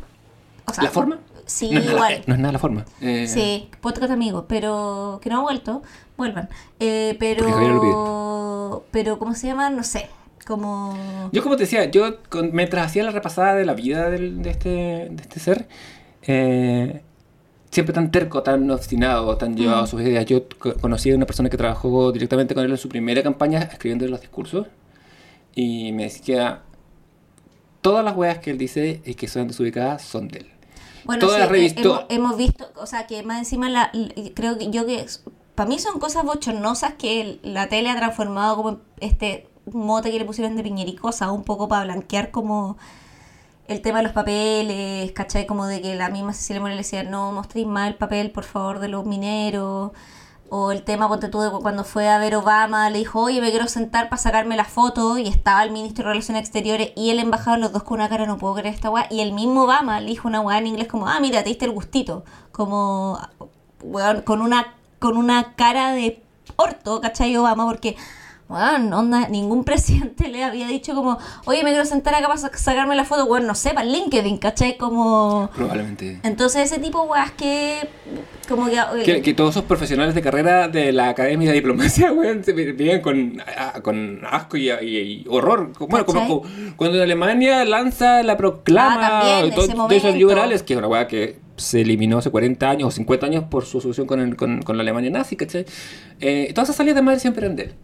O sea, ¿La forma? Sí, no es nada, igual. no es nada la forma. Eh, Sí, podcast amigos, pero que no ha vuelto, vuelvan. Eh, pero. Pero, ¿cómo se llama? No sé. Como. Yo como te decía, yo con- mientras hacía la repasada de la vida del- de, este, de este ser, eh, siempre tan terco, tan obstinado, tan llevado a sus ideas. Yo co- conocí a una persona que trabajó directamente con él en su primera campaña escribiendo los discursos y me decía, todas las weas que él dice y que son desubicadas son de él. Bueno, Todas sí, las eh, hemos, hemos visto, o sea, que más encima la, creo que yo que para mí son cosas bochornosas que la tele ha transformado como este mote que le pusieron de piñericosa, un poco para blanquear como el tema de los papeles, ¿cachai? Como de que la misma Cecilia Morel decía, no mostréis más el papel, por favor, de los mineros. O el tema, ponte tú, de cuando fue a ver Obama, le dijo, oye, me quiero sentar para sacarme la foto. Y estaba el ministro de Relaciones Exteriores y el embajador, los dos con una cara, no puedo creer esta weá. Y el mismo Obama le dijo una weá en inglés como, ah, mira, te diste el gustito. Como, weón, con una, con una cara de orto, ¿cachai? Obama, porque, weón, onda, ningún *laughs* presidente le había dicho como, oye, me quiero sentar acá para sa- sacarme la foto. Weón, no sé, para LinkedIn, ¿cachai? Como... Probablemente. Entonces ese tipo de weas que como que, eh, Que, que todos esos profesionales de carrera de la Academia de Diplomacia, *laughs* weón, se viven con, a- con asco y, y- y horror. Bueno, como, cuando Alemania lanza la proclama Ah, también, todo- ese de esos liberales, que es una weá que se eliminó hace 40 años o 50 años por su asociación con, el- con, con la Alemania nazi, ¿cachai? Eh, todas esas salidas de madre siempre eran de él.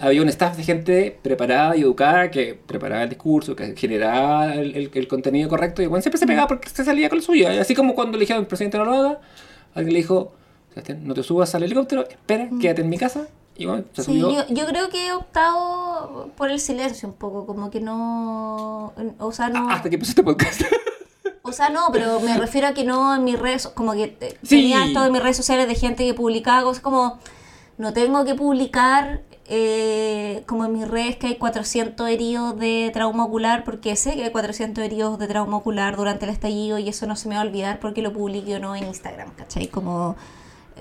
Había un staff de gente preparada y educada que preparaba el discurso, que generaba el, el- el contenido correcto y bueno, siempre se pegaba porque se salía con lo suyo. Así como cuando le dijeron al presidente no lo haga, alguien le dijo, Sebastián, no te subas al helicóptero, espera, quédate en mi casa. Y bueno, se Sí, subió. yo, yo creo que he optado por el silencio un poco, como que no, o sea, no, Hasta que empezó este podcast. *laughs* o sea, no, pero me refiero a que no en mis redes, como que Sí. tenía esto en mis redes sociales de gente que publicaba cosas como, no tengo que publicar eh, como en mis redes que hay 400 heridos de trauma ocular, porque sé que hay 400 heridos de trauma ocular durante el estallido y eso no se me va a olvidar porque lo publiqué o no en Instagram, ¿cachai? Como,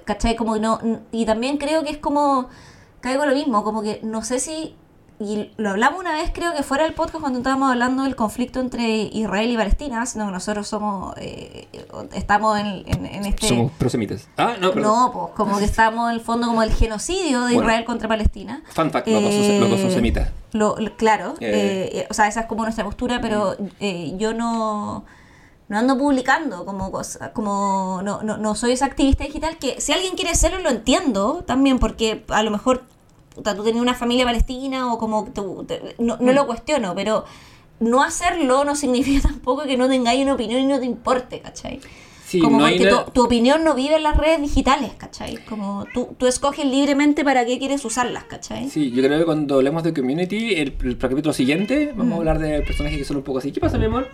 ¿cachai? Como no, y también creo que es como, caigo lo mismo, como que no sé si y lo hablamos una vez, creo que fuera del podcast, cuando estábamos hablando del conflicto entre Israel y Palestina, sino que nosotros somos, eh, estamos en, en- en este... Somos prosemitas. Ah, no, perdón. no, pues como que estamos en el fondo como el genocidio de Bueno. Israel contra Palestina. Fun fact, los dos son- los dos son Eh, semitas. lo- lo- claro, Eh. eh, o sea, esa es como nuestra postura, pero eh, yo no, no ando publicando como cosa, como no, no, no soy esa activista digital que si alguien quiere hacerlo lo entiendo también, porque a lo mejor tú tenías una familia palestina o como tú, te- no, no lo cuestiono, pero no hacerlo no *laughs* significa tampoco que no tengáis una opinión y no te importe, ¿cachai? Sí, como no porque tu, tu opinión no vive en las redes digitales, ¿cachai? Como tú, tú escoges libremente para qué quieres usarlas, ¿cachai? Sí, yo creo que cuando hablemos de community, el, el capítulo siguiente, vamos Mm. a hablar de personajes que son un poco así. ¿Qué pasa, mi amor?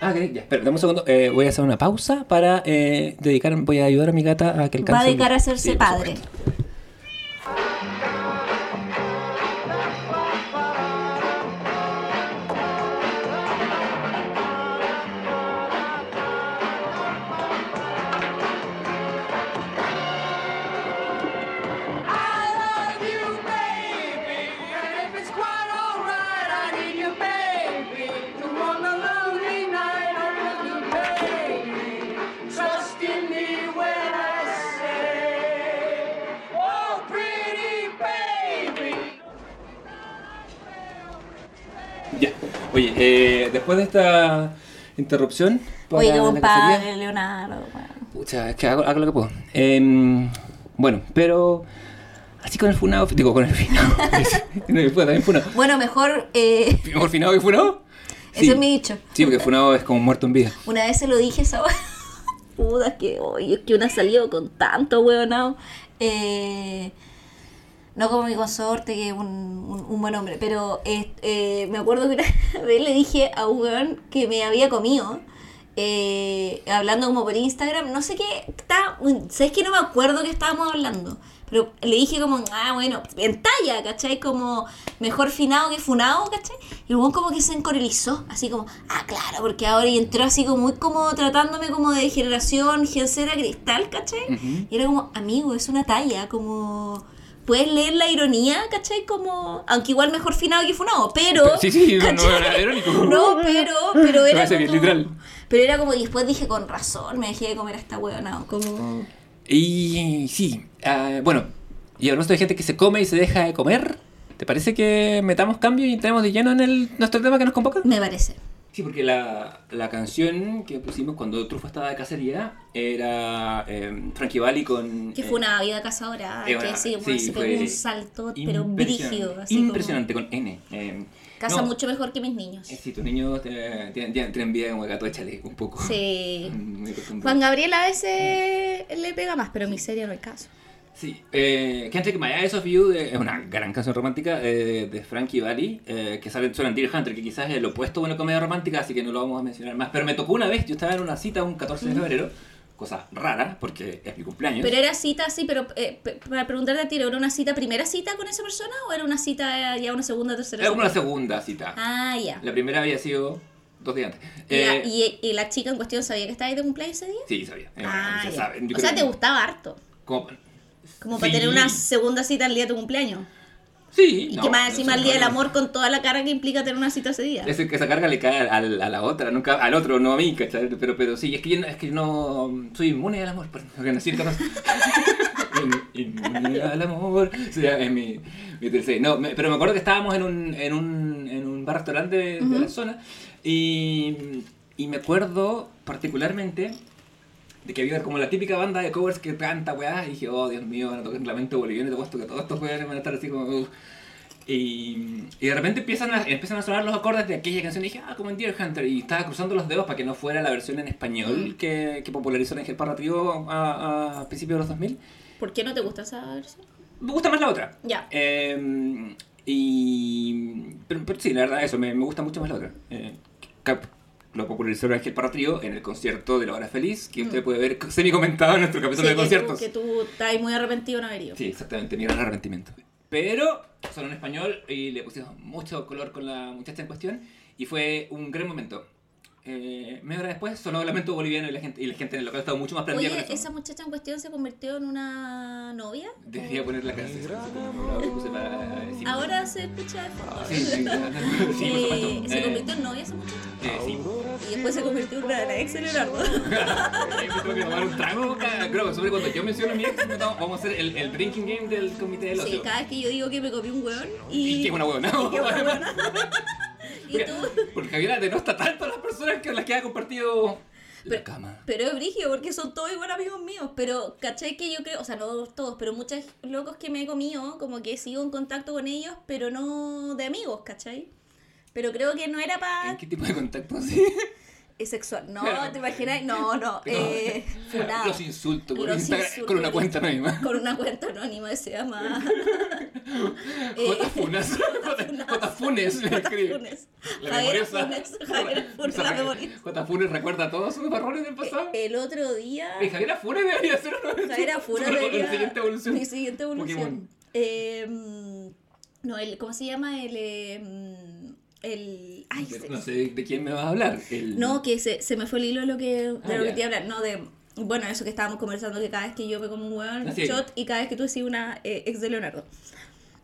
Ah, que ya, espera, dame un segundo. Eh, voy a hacer una pausa para eh, dedicar, voy a ayudar a mi gata a que Va alcance. a dedicar a el- hacerse Sí, padre. supuesto. Oye, eh, después de esta interrupción. Oye, qué la buen cacería- padre, Leonardo. bueno. Pucha, es que hago, hago lo que puedo. Em, bueno, pero. Así con el funado. Digo, con el finado. también *laughs* funado. Bueno, mejor, eh, ¿Mejor finado que funado? ese es mi dicho. Sí, porque funado es como muerto en vida. Una vez se lo dije esa. *laughs* Puta, es que, oye, es que una ha salido con tanto huevonao. Eh, no como mi consorte, que es un, un- un buen hombre, pero eh, eh, me acuerdo que una *laughs* vez le dije a un weón que me había comido, eh, hablando como por Instagram, no sé qué, está, ¿sabes que No me acuerdo qué estábamos hablando. Pero le dije como, ah, bueno, en talla, ¿cachai? Como mejor finado que funado, ¿cachai? Y el weón como que se encorelizó, así como, ah, claro, porque ahora y entró así como muy como tratándome como de generación gencera cristal, ¿cachai? Y era como, amigo, es una talla, como... Puedes leer la ironía, ¿cachai? Como... Aunque igual mejor finado que funado, pero... Sí, sí, no, era irónico. *laughs* No, pero, pero era parece bien, como- literal. Pero era como, y después dije, con razón, me dejé de comer a esta huevona, como... Y sí, ah, bueno, y hablando de gente que se come y se deja de comer, ¿te parece que metamos cambio y entremos de lleno en el, nuestro tema que nos convoca? Me parece. Sí, porque la, la canción que pusimos cuando Trufo estaba de cacería era eh, Frankie Valli con... Que eh, fue una vida cazadora, eh, que bueno, sí, sí, se pegó un salto, pero brígido. Así como- Impresionante, con N. eh, Caza no, mucho mejor que mis niños. eh, sí, tus niños eh, tienen, tienen, tienen vida como gato, échale un poco. Sí. *laughs* Juan Gabriel a veces le pega más, pero miseria no hay caso. Sí, eh, Can't Take My Eyes Off You de- es una gran canción romántica eh, de Frankie Valli, eh, que sale en Deer Hunter, que quizás es el opuesto a una comedia romántica, así que no lo vamos a mencionar más. Pero me tocó una vez, yo estaba en una cita un 14 de febrero, cosa rara, porque es mi cumpleaños. Pero era cita así, pero eh, para preguntarte a ti, ¿era una cita, primera cita con esa persona o era una cita eh, ya una segunda, tercera Era como una segunda cita. Ah, ya. La primera había sido dos días antes. Y la- Eh, y, y la chica en cuestión sabía que estaba ahí de cumpleaños ese día? Sí, sabía. Eh, ah, se sabe. O sea, te gustaba harto. Como, Como para Sí. tener una segunda cita el día de tu cumpleaños. Sí. Y no, que más no encima sé, el día no, del no. amor con toda la cara que implica tener una cita ese día. Es que esa carga le cae al- a la otra, nunca al otro, no a mí, ¿cachai? Pero, pero sí, es que yo, no- es que no soy inmune al amor, porque nací en 14. In- inmune al amor. Sí, es mi, mi tercer- No, me- pero me acuerdo que estábamos en un, en un, en un bar-restaurante de, de la zona y, y me acuerdo particularmente de que había como la típica banda de covers que canta, weá, y dije, oh, Dios mío, van a tocar Lamento Boliviano, y te puesto que todos estos weones van a estar así como... "Uf". Y, y de repente empiezan a, empiezan a sonar los acordes de aquella canción y dije, ah, como en Deer Hunter. Y estaba cruzando los dedos para que no fuera la versión en español que, que popularizó el Ángel Parra Trío a, a principios de los 2000. ¿Por qué no te gusta esa versión? Me gusta más la otra. Ya. Eh, y. Pero, pero sí, la verdad, eso, me, me gusta mucho más la otra. Eh, cap- lo popularizó el Ángel Parra Trío en el concierto de La Hora Feliz, que usted puede ver semi comentado en nuestro capítulo Sí, de que, conciertos. tú, que tú estás muy arrepentido no haber ido. Sí, exactamente, mi gran arrepentimiento. Pero sonó en español y le pusimos mucho color con la muchacha en cuestión y fue un gran momento. Eh, media hora después sonó el lamento boliviano y la gente, y la gente en el local estaba mucho más prendida Oye, esa muchacha en cuestión se convirtió en una novia. Debería poner la canción. Ahora se escucha de fondo. Sí, sí, sí, sí, Eh. ¿Se Eh, convirtió en novia esa muchacha? eh, sí. Y después se convirtió en una ex de Leonardo. Tengo que tomar un trago. cada- Creo que sobre cuando yo menciono a mi ex, vamos a hacer el, el drinking game del comité del Sí, ocio. cada vez que yo digo que me comí un hueón y... *laughs* Y que es una huevona. Y *laughs* que una. Y tú... *laughs* Porque Javiera denota tanto a las personas que las que ha compartido la Pero- cama. Pero es brigio porque son todos igual amigos míos. Pero, ¿cachai? Que yo creo, o sea, no todos, pero muchos locos que me he comido, como que sigo en contacto con ellos, pero no de amigos, ¿cachai? Pero creo que no era ¿En para qué tipo de contacto? *laughs* Sí. sexual. No, Claro. ¿te imaginas? No, no. *laughs* Eh. Los insulto por Los Instagram insulto. con una cuenta anónima. *laughs* Con una cuenta anónima se llama. *laughs* eh, J Funas. J Funes me escribe. Funes. La Javier memoriosa. Funes. Javier Funes, la memoria. J Funes recuerda todos sus errores del pasado. El otro día. Eh, Javiera Funes debería ser uno Javier Funes debería- La siguiente evolución. Mi siguiente evolución. Eh, mm, no, el, ¿cómo se llama? El. eh, el ay, se- No sé de quién me vas a hablar. El... No, que se, se me fue el hilo de lo que, de Ah, lo que te iba a hablar. No, de. Bueno, eso que estábamos conversando, que cada vez que yo me como un hueón, shot, y cada vez que tú decís una eh, ex de Leonardo.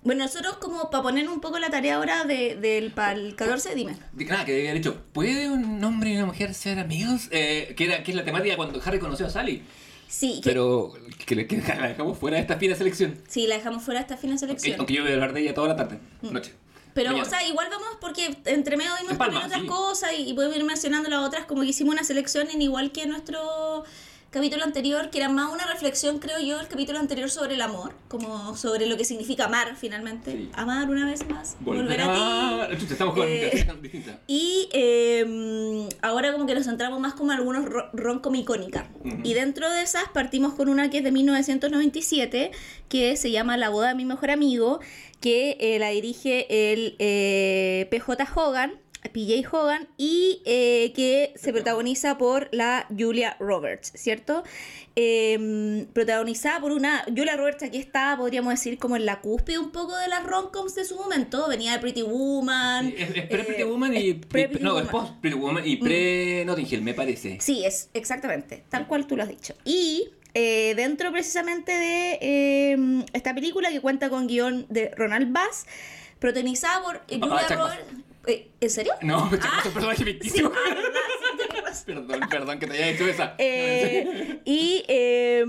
Bueno, nosotros, como para poner un poco la tarea ahora de, del para el 14, dime. De- Nada, que haber dicho, ¿puede un hombre y una mujer ser amigos? Eh, que, era, que es la temática cuando Harry conoció a Sally. Sí, que, Pero que, que *laughs* la dejamos fuera de esta fina selección. sí, la dejamos fuera esta fina selección. Aunque yo voy a hablar de ella toda la tarde, noche. Pero, o sea, igual vamos porque entre medio vimos Palma, también otras sí. cosas y, y podemos ir mencionando las otras, como que hicimos una selección en igual que nuestro capítulo anterior, que era más una reflexión, creo yo, el capítulo anterior sobre el amor, como sobre lo que significa amar finalmente. Sí. Amar una vez más, volver, Volver a ti. Estamos con Eh. *laughs* Y eh, ahora como que nos centramos más como algunos ro- rom-com icónicas. Ujú. Y dentro de esas partimos con una que es de 1997, que se llama La boda de mi mejor amigo, que eh, la dirige el eh, PJ Hogan, PJ Hogan, y eh, que se protagoniza por la Julia Roberts, ¿cierto? Eh, protagonizada por una Julia Roberts aquí está, podríamos decir, como en la cúspide un poco de las romcoms de su momento, venía de Pretty Woman. Es, es pre Pretty Woman y. es pre-Pretty no, Woman. es post Pretty Woman y pre Notting Hill, me parece. Sí, es exactamente, tal cual tú lo has dicho. Y eh, dentro precisamente de eh, esta película que cuenta con guion de Ronald Bass, protagonizada por eh, Ah, Roberts. ¿En serio? No, Ah, es un personaje ficticio. sí. *laughs* Perdón, perdón que te haya hecho esa. Eh, y, eh,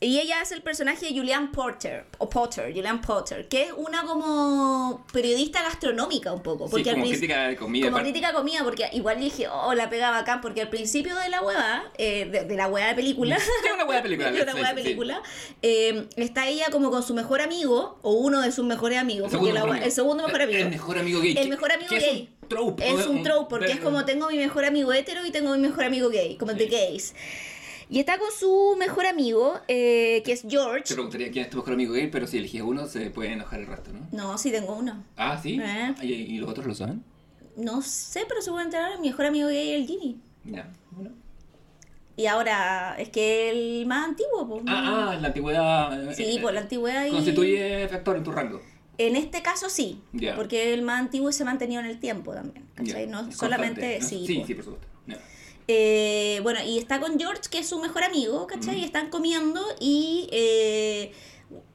y ella es el personaje de Julianne Porter, o Potter, Julianne Potter, que es una como periodista gastronómica un poco. Sí, Porque al como crítica de comida. Como aparte. crítica de comida, porque igual dije, oh, la pegaba acá, porque al principio de la hueá, eh, de, de la hueá de película, Sí, una buena película. *laughs* de una sí, hueá sí, de sí. película, eh, está ella como con su mejor amigo, o uno de sus mejores amigos, El segundo la mejor hueá- amigo. el segundo mejor amigo. El mejor amigo gay. El mejor amigo gay. Es un trope. Es un trope, porque es como tengo mi mejor amigo hetero y tengo mi mejor amigo gay, como de gays. Y está con su mejor amigo, eh, que es Te George. preguntaría quién es tu mejor amigo gay, pero si eliges uno, se puede enojar el resto, ¿no? No, sí tengo uno. Ah, sí. Eh. ¿Y, y los otros lo saben? No sé, pero se puede enterar. Mi mejor amigo gay es el Jimmy. Ya. Bueno. Y ahora es que el más antiguo, pues. Ah, ah, la antigüedad. eh, Sí, eh, pues la antigüedad y... Constituye factor en tu rango. En este caso sí, Ya. porque el más antiguo se ha mantenido en el tiempo también, ¿cachai? No Es solamente, sí. Sí, sí, por supuesto. Eh, bueno, y está con George, que es su mejor amigo, ¿cachai? Y están comiendo y, eh,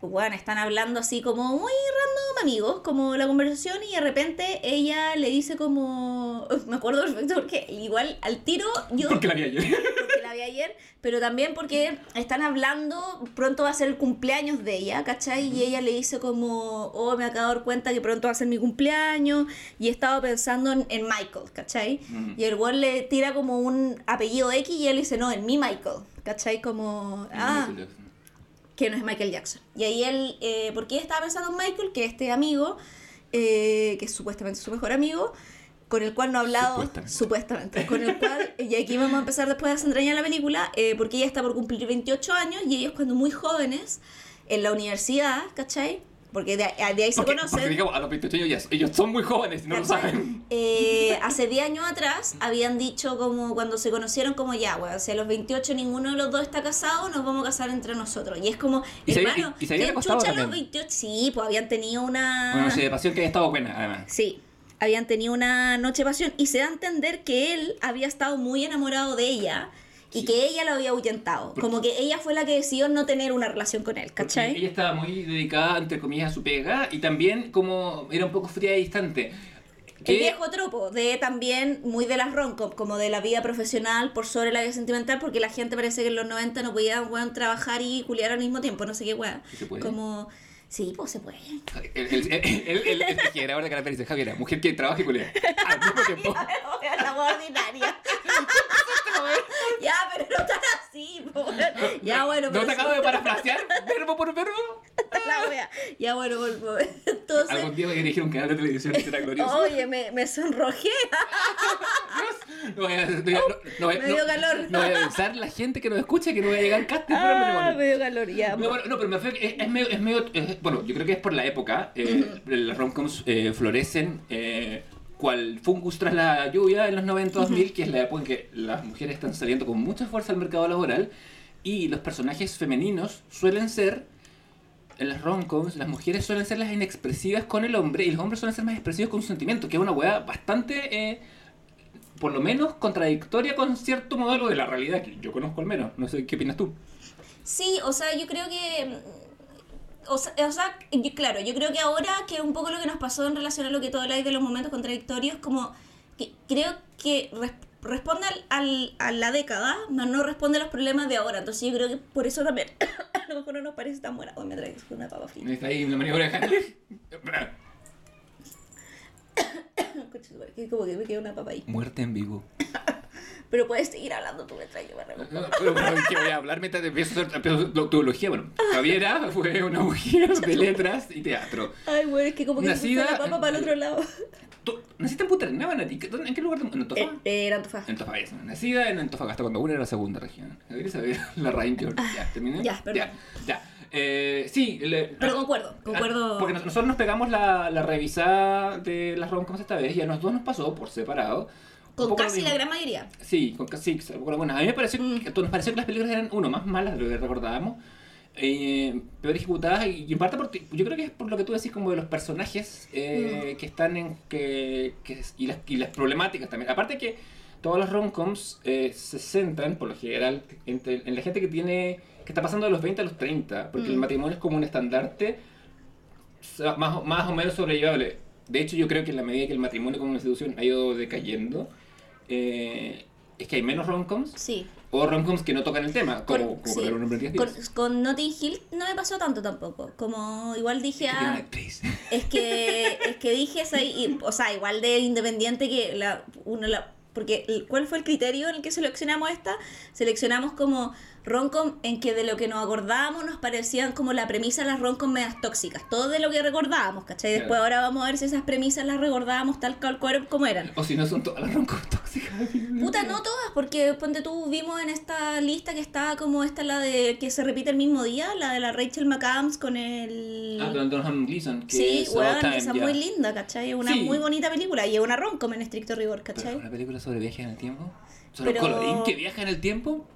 bueno, están hablando así como muy random amigos, como la conversación, y de repente ella le dice como, *laughs* me acuerdo perfecto porque igual al tiro yo... Porque la vi ayer. *laughs* porque la vi ayer, pero también porque están hablando, pronto va a ser el cumpleaños de ella, ¿cachai? Y ella le dice como, oh, me acabo de dar cuenta que pronto va a ser mi cumpleaños, y he estado pensando en, en Michael, ¿cachai? Mm. Y el güey le tira como un apellido X y él dice, no, en mi Michael, ¿cachai? Como, ah, que no es Michael Jackson. Y ahí él, eh, porque ella estaba pensando en Michael, que este amigo, eh, que es supuestamente su mejor amigo, con el cual no ha hablado, Supuestamente. supuestamente, con el cual, y aquí vamos a empezar después a desentrañar la película, eh, porque ella está por cumplir 28 años y ellos cuando muy jóvenes, en la universidad, ¿cachai? Porque de, de ahí se Porque, conocen. porque, digamos, a los 28 años ya, ellos son muy jóvenes y no lo saben. Eh, *laughs* hace 10 años atrás habían dicho como cuando se conocieron como ya, weón, si a los 28 ninguno de los dos está casado, nos vamos a casar entre nosotros. Y es como, Y se había- hermano, y- y se habían ¿quién acostado chucha a los también. 28? Sí, pues habían tenido una... Una noche de pasión que haya estado buena, además. Sí, habían tenido una noche de pasión y se da a entender que él había estado muy enamorado de ella y Sí. que ella lo había ahuyentado. Como que ella fue la que decidió no tener una relación con él, Porque ¿cachai? ella estaba muy dedicada, entre comillas, a su pega y también como era un poco fría y distante. El viejo tropo, de también muy de las roncom, como de la vida profesional por sobre la vida sentimental, porque la gente parece que en los 90 no podía weón, trabajar y culiar al mismo tiempo, no sé qué weón. ¿Sí se puede? Como, sí, pues se puede. El, el, el, generador de caracteres Javiera, mujer que trabaja y culea al mismo *laughs* tiempo. la wea *laughs* ya, pero no tan así, weón. Ya, bueno, ¿No pero te acabo de parafrasear verbo por verbo? *laughs* la wea. Ya, bueno, vol- entonces, Algún día voy a dirigir un canal de televisión, será glorioso. oye, me, me sonrojé. *laughs* No voy a, no, no Me dio calor. No voy a pensar la gente que nos escuche que no voy a llegar casting por el Ah, matrimonio. me dio calor, ya. No, bueno, no, pero me fue, es, es medio, es medio- es- bueno, yo creo que es por la época. eh, Las romcoms eh, florecen eh, cual fungus tras la lluvia en los 90 2000, que es la época en que las mujeres están saliendo con mucha fuerza al mercado laboral y los personajes femeninos suelen ser en las romcoms, las mujeres suelen ser las inexpresivas con el hombre y los hombres suelen ser más expresivos con sus sentimientos, que es una weá bastante, eh, por lo menos, contradictoria con cierto modelo de la realidad que yo conozco al menos. No sé qué opinas tú. Sí, o sea, yo creo que. O sea, o sea, yo- claro, yo creo que ahora que un poco lo que nos pasó en relación a lo que tú habláis de los momentos contradictorios, como que creo que res- responde al, al- a la década, no, no responde a los problemas de ahora. Entonces yo creo que por eso también *coughs* a lo mejor no nos parece tan buena. Hoy me traes una papa frita. ¿Está ahí la maniobra *coughs* como que me queda una papa ahí. Muerte en vivo. *coughs* Pero puedes seguir hablando tú mientras yo me remonto. No, pero ¿qué voy a hablar mientras empiezo a hacer teología? Bueno, Javiera fue una mujer *laughs* de letras y teatro. Ay, güey, es que como que Nacida- puse la papa para el otro lado. ¿Tú naciste en? ¿Dónde- ¿En qué lugar? ¿En Eh, Antofagasta? eh, era Antofagasta. En Antofagasta. Nacida en Antofagasta cuando una era la segunda región. Javiera saber la Ranger. Ya, terminé. Ah, ya, perdón. Ya, ya. Eh, sí, le- Pero concuerdo, concuerdo. Ah, Porque nos- nosotros nos pegamos la, la revisada de las romcoms esta vez y a los dos nos pasó por separado. Con casi la gran mayoría. Sí, con casi bueno, A mí me pareció, Mm. que, nos pareció que las películas eran, uno, más malas de lo que recordábamos, eh, peor ejecutadas, y, en parte porque, yo creo que es por lo que tú decís, como de los personajes Mm. eh, que están en. Que, que- y, las, y las problemáticas también. Aparte que todos los romcoms eh, se centran, por lo general, entre- en la gente que tiene. que está pasando de los 20 a los 30, porque el Mm. matrimonio es como un estandarte más, más o menos sobrellevable. De hecho, yo creo que en la medida que el matrimonio como institución ha ido decayendo, eh, es que hay menos romcoms Sí. o romcoms que no tocan el tema, como, Con, como sí. poner un hombre en 10 con, días. con Notting Hill no me pasó tanto tampoco. Como igual dije, ah, es que es que dije, esa- y- o sea, igual de independiente que la uno la porque ¿cuál fue el criterio en el que seleccionamos esta? Seleccionamos como roncom en que de lo que nos acordábamos nos parecían como la premisa de las roncom medias tóxicas, todo de lo que recordábamos, ¿cachai? Después Claro. ahora vamos a ver si esas premisas las recordábamos tal cual como eran. O si no, son todas las romcoms *laughs* tóxicas. Puta, no todas, porque ponte tú, vimos en esta lista que estaba como esta, la de que se repite el mismo día, la de la Rachel McAdams con el... Ah, con Donald Gleason. Que sí, es weón, About Time, esa es muy linda, ¿cachai? Es una Sí. muy bonita película y es una rom-com en estricto rigor, Pero ¿cachai? una película sobre viaje en el tiempo. ¿Sobre Pero- colorín que viaja en el tiempo?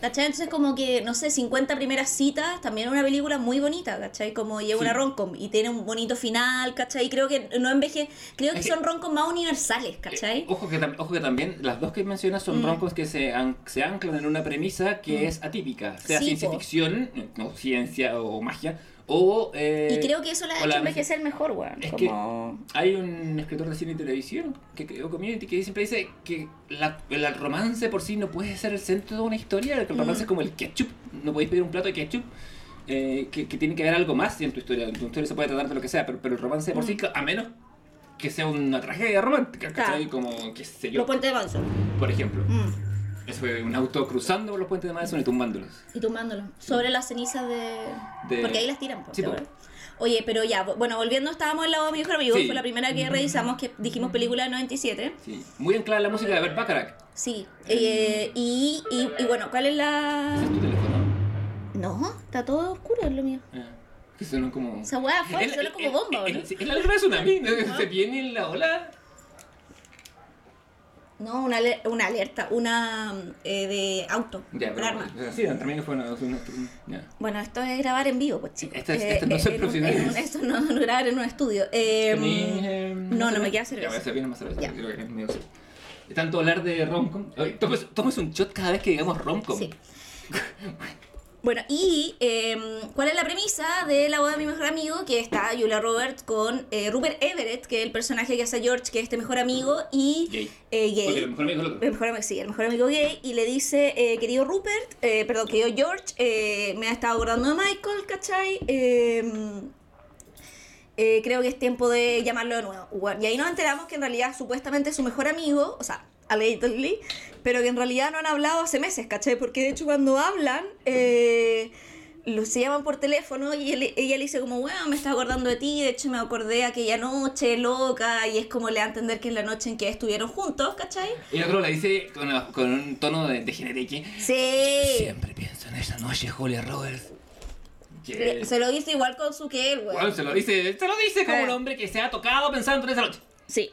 ¿Cachai? Entonces como que, no sé, 50 primeras citas, también es una película muy bonita, ¿cachai? Como lleva Sí. una rom-com y tiene un bonito final, ¿cachai? Creo que no enveje, creo que Es son rom-com más universales, ¿cachai? Eh, ojo, que ojo que también las dos que mencionas son Mm. romcoms que se, an- se anclan en una premisa que Mm. es atípica, sea Sí, ciencia po. ficción, no ciencia o magia, o... eh, y creo que eso la ha hecho envejecer mejor, weón. Es Como... Hay un escritor de cine y televisión que creó Community que siempre dice que la- el romance por sí no puede ser el centro de una historia, que el romance Mm. es como el ketchup, no podéis pedir un plato de ketchup, eh, que, que tiene que haber algo más en tu historia. En tu historia se puede tratar de lo que sea, pero, pero el romance por sí, a menos que sea una tragedia romántica, ¿cachai? Mm. Claro. Como, qué sé yo, Los puentes de por ejemplo. Mm. Eso fue un auto cruzando por los puentes de Madison y tumbándolos. Y tumbándolo. Sobre las cenizas de... De- Porque ahí las tiran, po, Sí, ¿te po. acuerdas? Oye, pero ya, bueno, volviendo, estábamos en la mi mejor amigo, Sí. fue la primera que revisamos, que dijimos película del 97. Sí. Muy anclada la música de Bert Bacharach. Sí, eh, y, y, y bueno, ¿cuál es Ese la...? es tu teléfono. No, está todo oscuro, es lo mío. Ah, que suenan como... Esa weá fue, suena como bomba, ¿o no? sí, Es la alerta de tsunami, ¿no? se viene la ola. No, una, una alerta, una eh, de auto, Ya, un pero, arma. sí, también fue una... una- ya. Bueno, esto es grabar en vivo, pues chicos. Esto es- esto no es ser en un- profesionales. en un- Esto no es grabar en un estudio. Eh, ¿Tenís, eh, no, no me queda Ya, voy a cerveza. hacer bien más cerveza. Ya. Creo que es medio cerveza. Tanto hablar de romcom. Tomes, tomes un shot cada vez que digamos romcom. Sí. *laughs* Bueno, y eh, ¿cuál es la premisa de la boda de mi mejor amigo? Que está Julia Roberts con eh, Rupert Everett, que es el personaje que hace George, que es este mejor amigo, y Gay. eh, Porque el mejor amigo es el otro. El mejor sí, el mejor amigo gay, y le dice, eh, querido Rupert, eh, perdón, querido George, eh, me ha estado acordando de Michael, ¿cachai? Eh, eh, creo que es tiempo de llamarlo de nuevo. Y ahí nos enteramos que en realidad supuestamente es su mejor amigo, o sea, allegedly, pero que en realidad no han hablado hace meses, ¿cachai? Porque de hecho cuando hablan, eh, los se llaman por teléfono y él- ella le dice como, bueno, me estaba acordando de ti, de hecho me acordé aquella noche loca, y es como le da a entender que es la noche en que estuvieron juntos, ¿cachai? Y el otro le dice con, con un tono de, de generique. Sí. Siempre pienso en esa noche, Julia Roberts. Que- Se lo dice igual con su que él, güey. Bueno, se lo dice, se lo dice como Eh. un hombre que se ha tocado pensando en esa noche. Sí.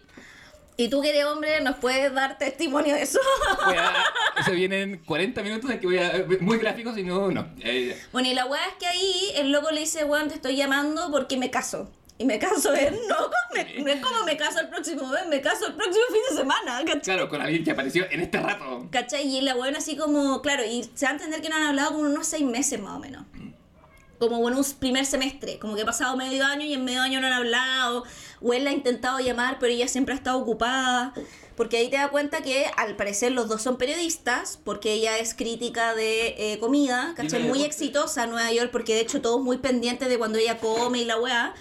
Y tú que eres hombre, ¿nos puedes dar testimonio de eso? *laughs* A- *laughs* se vienen 40 minutos en que voy a. Muy gráficos y no. no. Eh, Bueno, y la weá es que ahí el loco le dice, weón, te estoy llamando porque me caso. Y me caso es, no, es como me caso el próximo mes, me caso el próximo fin de semana, ¿cachai? claro, con alguien que apareció en este rato. ¿Cachai? Y la weón así como, claro, y se va a entender que no han hablado como unos seis meses más o menos. Como bueno, un primer semestre, como que ha pasado medio año y en medio año no han hablado, o él la ha intentado llamar, pero ella siempre ha estado ocupada, porque ahí te das cuenta que al parecer los dos son periodistas, porque ella es crítica de eh, comida, ¿cachai? Muy exitosa en Nueva York, porque de hecho todos muy pendientes de cuando ella come y la weá.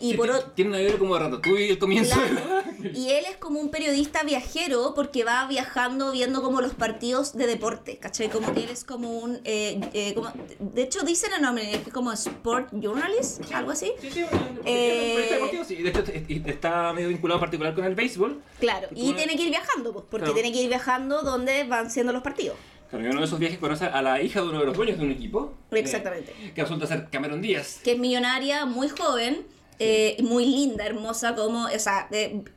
Y Sí, por tiene- una vida como de ratatouille el comienzo. Claro. *laughs* Y él es como un periodista viajero porque va viajando viendo como los partidos de deporte, ¿cachai? Como que él es como un... eh, eh, como- de hecho dicen el nombre, es como sport journalist, algo así. Sí, sí, Eh, deportivo, sí. De hecho, est- est- está medio vinculado en particular con el béisbol. Claro, y tiene que ir viajando, pues, porque Claro. tiene que ir viajando donde van siendo los partidos. Claro, en uno de esos viajes conoce a la hija de uno de los dueños de un equipo. Exactamente. eh, que resulta ser Cameron Díaz. Que es millonaria, muy joven, eh, muy linda, hermosa, como... O sea,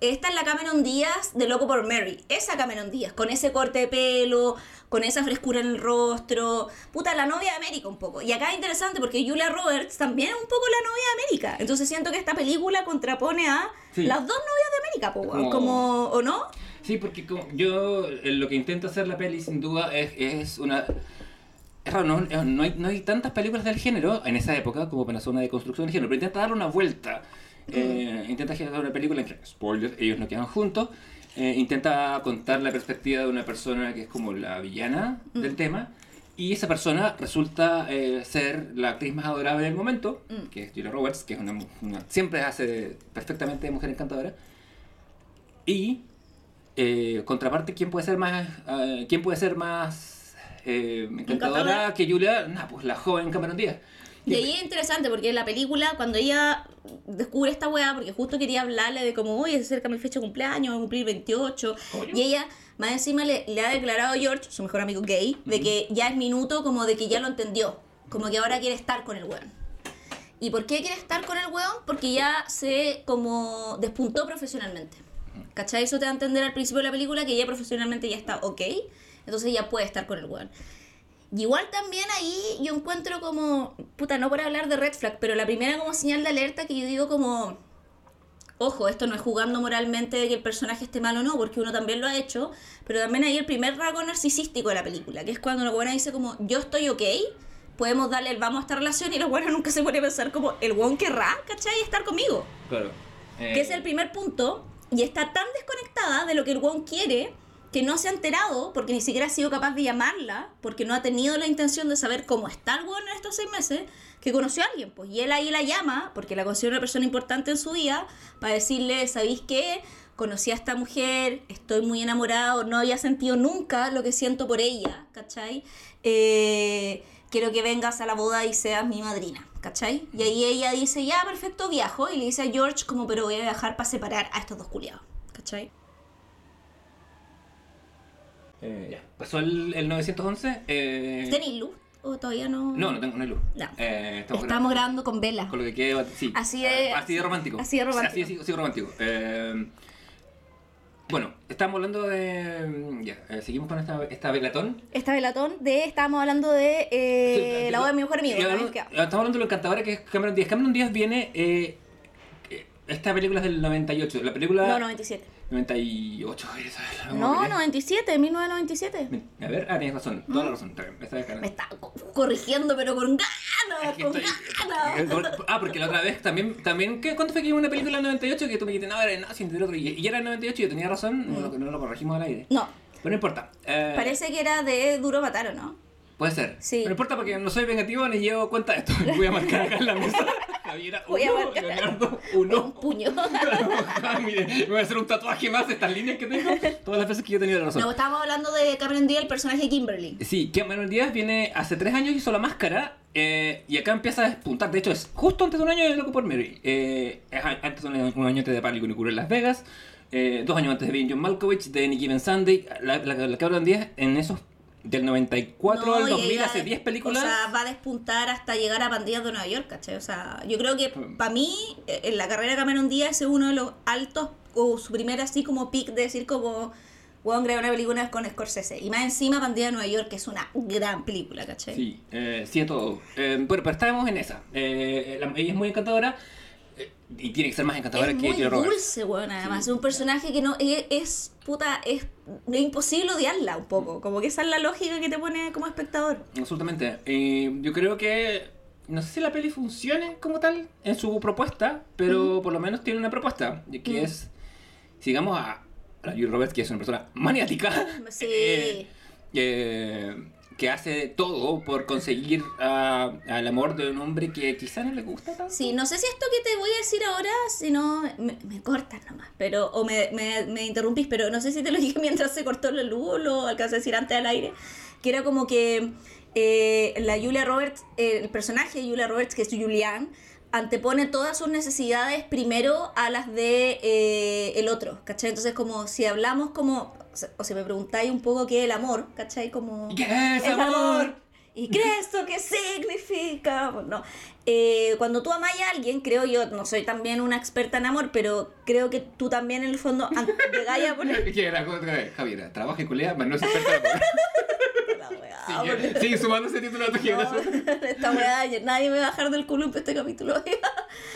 esta es la Cameron Díaz de Loco por Mary. Esa Cameron Díaz, con ese corte de pelo, con esa frescura en el rostro. Puta, la novia de América un poco. Y acá es interesante porque Julia Roberts también es un poco la novia de América. Entonces siento que esta película contrapone a Sí. las dos novias de América, po. Como- como... ¿O no? Sí, porque como yo eh, lo que intento hacer la peli sin duda es, es una... Es raro, no, eh, no hay, no hay tantas películas del género en esa época como para hacer una deconstrucción del género, pero intenta dar una vuelta. Eh, intenta generar una película en que, spoiler, ellos no quedan juntos. eh, intenta contar la perspectiva de una persona que es como la villana del tema. Y esa persona resulta eh, ser la actriz más adorable del momento, Mm. que es Julia Roberts, que es una, siempre hace perfectamente de mujer encantadora. Y eh, contraparte, ¿quién puede ser más, quién puede ser más eh, encantadora que Julia? Nah, pues la joven Cameron Díaz. Y ahí es interesante porque en la película, cuando ella descubre esta weá, porque justo quería hablarle de como, oye, se acerca mi fecha de cumpleaños, voy a cumplir 28, Coño. y ella más encima le, le ha declarado a George, su mejor amigo gay, de que ya es minuto, como de que ya lo entendió, como que ahora quiere estar con el weón. ¿Y por qué quiere estar con el weón? Porque ya se como despuntó profesionalmente. ¿Cachai? Eso te da a entender al principio de la película que ya profesionalmente ya está ok, entonces ya puede estar con el weón. Y igual también ahí yo encuentro como, puta, no por hablar de red flag, pero la primera como señal de alerta que yo digo como, ojo, esto no es jugando moralmente de que el personaje esté mal o no, porque uno también lo ha hecho, pero también hay el primer rasgo narcisístico de la película, que es cuando la buena dice como, yo estoy ok, podemos darle el vamos a esta relación y la buena nunca se pone a pensar como, el weón querrá, ¿cachai? Estar conmigo. Claro. Eh, Que es el primer punto, y está tan desconectada de lo que el Won quiere que no se ha enterado, porque ni siquiera ha sido capaz de llamarla, porque no ha tenido la intención de saber cómo está el Won en estos seis meses, que conoció a alguien, pues, y él ahí la llama, porque la considera una persona importante en su vida, para decirle, ¿sabéis qué? Conocí a esta mujer, estoy muy enamorado, no había sentido nunca lo que siento por ella, ¿cachai? Eh, quiero que vengas a la boda y seas mi madrina, ¿cachai? Y ahí ella dice, ya, perfecto, viajo. Y le dice a George, como, pero voy a viajar para separar a estos dos culiados, ¿cachai? Eh, ya. Pasó el, el 911. Eh, ¿Tenéis luz? ¿O todavía no? No, no tengo no hay luz. No. Eh, Estamos, grabando con vela. Con lo que quede, sí. Así de- Así de romántico. así de romántico. Así, así- así de romántico. Eh, Bueno, estamos hablando de. mm, Ya, eh, seguimos con esta, esta velatón. Esta velatón de, estábamos hablando de eh, Sí, la voz de mi mejor amigo. Estamos hablando de lo encantadora que es Cameron Díaz. Cameron Díaz viene. eh, eh, esta película es del 98. La película. No, 97. 98. esa No, memoria. 97, 1997. A ver, ah, tienes razón, toda la razón. Me está co- corrigiendo, pero con ganas, con ganas. Ah, porque la otra vez también, también ¿qué, ¿cuánto fue que vimos una película en el 98 que tú me dijiste, no, era entre el otro, y, y era el 98 y yo tenía razón, no, lo- no lo corregimos al aire. No, Pero no importa. eh, parece que era de Duro Matar, ¿o no? Puede ser. Sí. No importa porque no soy vengativo ni llevo cuenta de esto. *laughs* Voy a marcar acá en la mesa. Javiera, Voy a marcar. Leonardo, Un uno. puño. *laughs* Ah, Mire, me voy a hacer un tatuaje más de estas líneas que tengo. Todas las veces que yo he tenido razón. No, estábamos hablando de Cameron Díaz, el personaje de Kimberly. Sí, Cameron Díaz viene hace tres años, hizo la máscara eh, y acá empieza a despuntar. De hecho, es justo antes de un año de Loco por Mary. Eh, es antes de un, un año antes de Pablo Unicuro en Las Vegas. eh, dos años antes de Being John Malkovich, de Any Given Sunday. La, la, la Cameron Díaz en esos del 94 No, al y 2000 ella- hace 10 películas. O sea, va a despuntar hasta llegar a Pandillas de Nueva York, ¿cachai? O sea, yo creo que Mm. para mí, eh, en la carrera de Cameron Díaz es uno de los altos, o su primer así como pick de decir como, weón, crear una película con Scorsese. Y más encima Pandillas de Nueva York, que es una gran película, ¿cachai? Sí, eh, sí, a todo. Eh, bueno, pero estábamos en esa. Eh, la- ella es muy encantadora y tiene que ser más encantadora Es que muy Julia dulce, weón, además. Sí. Es un personaje que no es, es, puta, es, es imposible odiarla un poco. Como que esa es la lógica que te pone como espectador. Absolutamente. Y yo creo que. No sé si la peli funcione como tal en su propuesta, pero por lo menos tiene una propuesta. Que Mm. es. Sigamos a, a Julia Roberts, que es una persona maniática. Sí. *laughs* eh, eh, que hace todo por conseguir ah, al amor de un hombre que quizá no le gusta tanto. Sí, no sé si esto que te voy a decir ahora, si no, me, me cortas nomás, pero, o me, me, interrumpís, pero no sé si te lo dije *laughs* mientras se cortó la luz o lo alcancé a decir antes al aire, que era como que eh, la Julia Roberts, el personaje de Julia Roberts, que es Julian, antepone todas sus necesidades primero a las de eh, el otro, ¿cachai? Entonces como si hablamos como, o si me preguntáis un poco qué es el amor, ¿cachai? Como... ¿Y qué es el amor? ¿Y qué es esto que significa? Bueno, eh, cuando tú amas a alguien, creo yo, no soy también una experta en amor, pero creo que tú también en el fondo *laughs* llegáis a poner... ¿Qué era? Javiera, trabaja y culea, pero no es experta en amor. *laughs* Sigue, sigue sumando ese título a tu no, generación. *laughs* esta weá, nadie me va a bajar del culo en este capítulo. *laughs*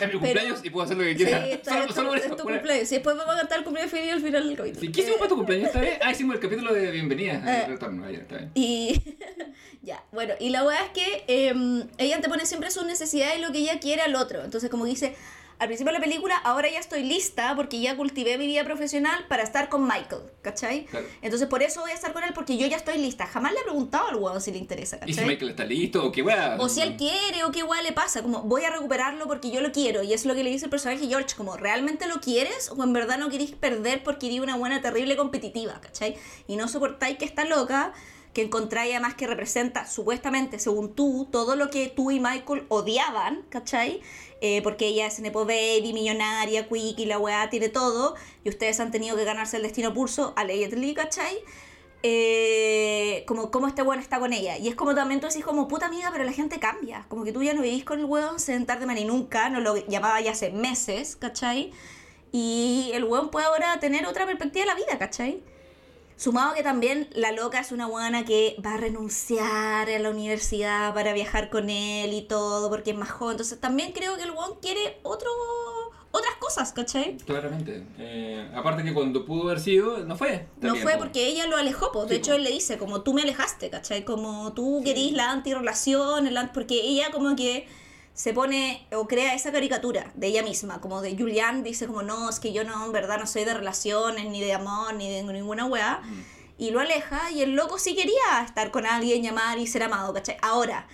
Es mi Pero- cumpleaños y puedo hacer lo que Sí, quiera. está, solo, es tu- solo es tu Bueno, cumpleaños. Y después vamos a cantar el cumpleaños feliz al final del capítulo. Sí, ¿Qué hicimos para tu cumpleaños esta vez? Ah, hicimos el capítulo de bienvenida. Eh. de retorno, ya, está bien. Y *laughs* ya, bueno, y la weá es que eh, ella antepone siempre sus necesidades y lo que ella quiere al otro. Entonces, como dice al principio de la película, ahora ya estoy lista porque ya cultivé mi vida profesional para estar con Michael, ¿cachai? Claro. Entonces, por eso voy a estar con él porque yo ya estoy lista. Jamás le he preguntado al weón si le interesa, ¿Y si ¿cachai? Michael está listo o qué weá? O si él quiere o qué igual le pasa, como voy a recuperarlo porque yo lo quiero. Y es lo que le dice el personaje George, como ¿realmente lo quieres o en verdad no queréis perder porque eres una buena terrible competitiva, ¿cachai? Y no soportáis que está loca, que encontráis además que representa supuestamente, según tú, todo lo que tú y Michael odiaban, ¿cachai? Eh, porque ella es Nepo Baby, millonaria, quick y la weá tiene todo. Y ustedes han tenido que ganarse el destino pulso, allegedly, ¿cachai? eh, como cómo este weón está con ella. Y es como también tú decís como, puta amiga, pero la gente cambia. Como que tú ya no vivís con el weón sentar de y nunca, no lo llamaba ya hace meses, ¿cachai? Y el weón puede ahora tener otra perspectiva de la vida, ¿cachai? Sumado que también la loca es una buena que va a renunciar a la universidad para viajar con él y todo, porque es más joven. Entonces también creo que el weón quiere otro, otras cosas, ¿cachai? Claramente. Eh, aparte que cuando pudo haber sido, no fue. No fue po. porque ella lo alejó, pues. De Sí, hecho, él le dice, como tú me alejaste, ¿cachai? Como tú querís la antirrelación, el an- porque ella como que se pone o crea esa caricatura de ella misma, como de Julian dice como no, es que yo no, en verdad no soy de relaciones, ni de amor, ni de ninguna weá. Y lo aleja y el loco sí quería estar con alguien, llamar y ser amado, ¿cachai? Ahora,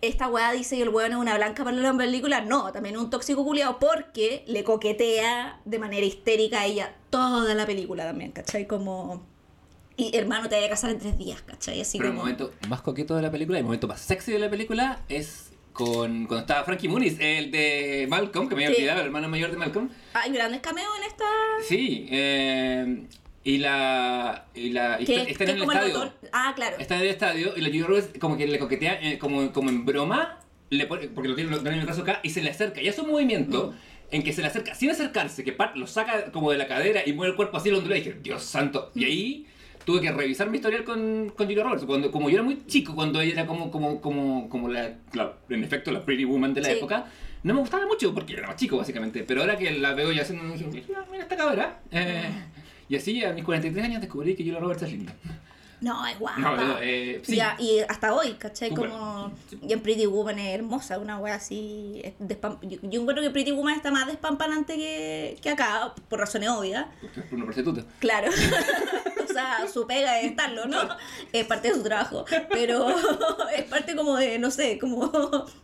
esta weá dice que el weón es una blanca para la película. No, también es un tóxico culiado porque le coquetea de manera histérica a ella toda la película también, ¿cachai? Como. Y hermano, te voy a casar en tres días, ¿cachai? Así Pero el como. momento más coqueto de la película, el momento más sexy de la película es con cuando estaba Frankie Muniz, el de Malcolm, que me había Sí. olvidado, el hermano mayor de Malcolm. Hay grandes cameos en esta. Sí, eh, y la. Y la y está, en el estadio. motor- Ah, claro. Está en el estadio y la Julia Roberts como que le coquetea eh, como, como en broma, le pone, porque lo tiene, lo tiene en el brazo acá y se le acerca. Y hace un movimiento en que se le acerca, sin acercarse, que lo saca como de la cadera y mueve el cuerpo así, lo ondula y dije, Dios santo. Y ahí tuve que revisar mi historial con, con Julia Roberts. Cuando, como yo era muy chico, cuando ella era como, como, como, como la, la- en efecto, la Pretty Woman de la Sí. época, no me gustaba mucho porque yo era más chico, básicamente. Pero ahora que la veo ya haciendo, dije, "Ah, mira esta cabra. Eh, y así a mis 43 años descubrí que Julia Roberts es linda. No, es guapa. No, eh, sí. Ya, y hasta hoy, ¿cachai? Como. Y en Pretty Woman es hermosa, una wea así. Yo, yo encuentro que Pretty Woman está más despampanante que, que acá, por razones obvias. Porque es una prostituta. Claro. *laughs* *laughs* o sea, su pega es estarlo, ¿no? Es parte de su trabajo. Pero *laughs* es parte como de, no sé, como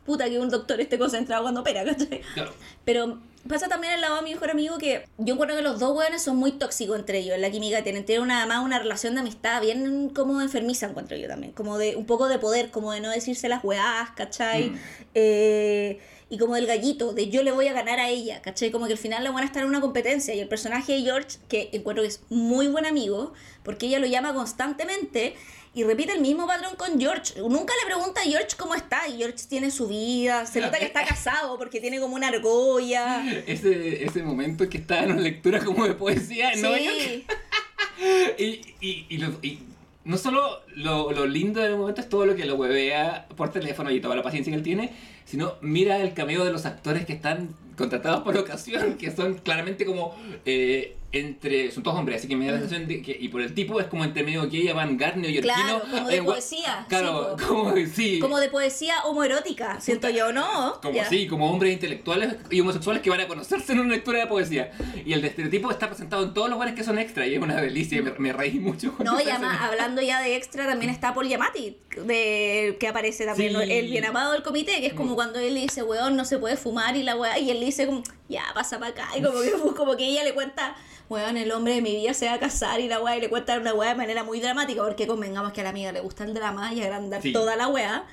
puta que un doctor esté concentrado cuando opera, ¿cachai? Claro. Pero pasa también al lado de mi mejor amigo que yo encuentro que los dos hueones son muy tóxicos entre ellos. La química tienen, tienen una, además una relación de amistad bien como enfermiza, encuentro yo también. Como de un poco de poder, como de no decirse las weás, ¿cachai? Mm. Eh, y como del gallito, de yo le voy a ganar a ella, ¿cachai? Como que al final la van a estar en una competencia. Y el personaje de George, que encuentro que es muy buen amigo, porque ella lo llama constantemente y repite el mismo patrón con George. Nunca le pregunta a George cómo está. Y George tiene su vida, se nota que está casado porque tiene como una argolla. Ese, ese momento que está en una lectura como de poesía en Nueva York. Sí, *laughs* Y, y, y, lo- y no solo lo, lo lindo del momento es todo lo que lo huevea por teléfono y toda la paciencia que él tiene, sino mira el cameo de los actores que están contratados por ocasión, que son claramente como eh, entre. son todos hombres, así que me da la sensación de que. y por el tipo es como entre medio gay, avant-garde, neoyorquino. Claro, como de eh, poesía, Claro, sí, *laughs* como sí. como de poesía homoerótica, siento yo, ¿no? Como Ya. sí, como hombres intelectuales y homosexuales que van a conocerse en una lectura de poesía. Y el de estereotipo está presentado en todos los lugares que son extra y es una delicia. y Me, me reí mucho. con No, y además, escena. hablando ya de extra, también está Paul Giamatti, de, que aparece también, Sí. ¿no? el bien amado del comité, que es como cuando él le dice, weón, no se puede fumar, y la weá, y él le dice como, ya, pasa para acá, y como que, *laughs* como que ella le cuenta, weón, el hombre de mi vida se va a casar, y la weá, y le cuenta una weá de manera muy dramática, porque convengamos que a la amiga le gusta el drama y agrandar Sí. toda la weá.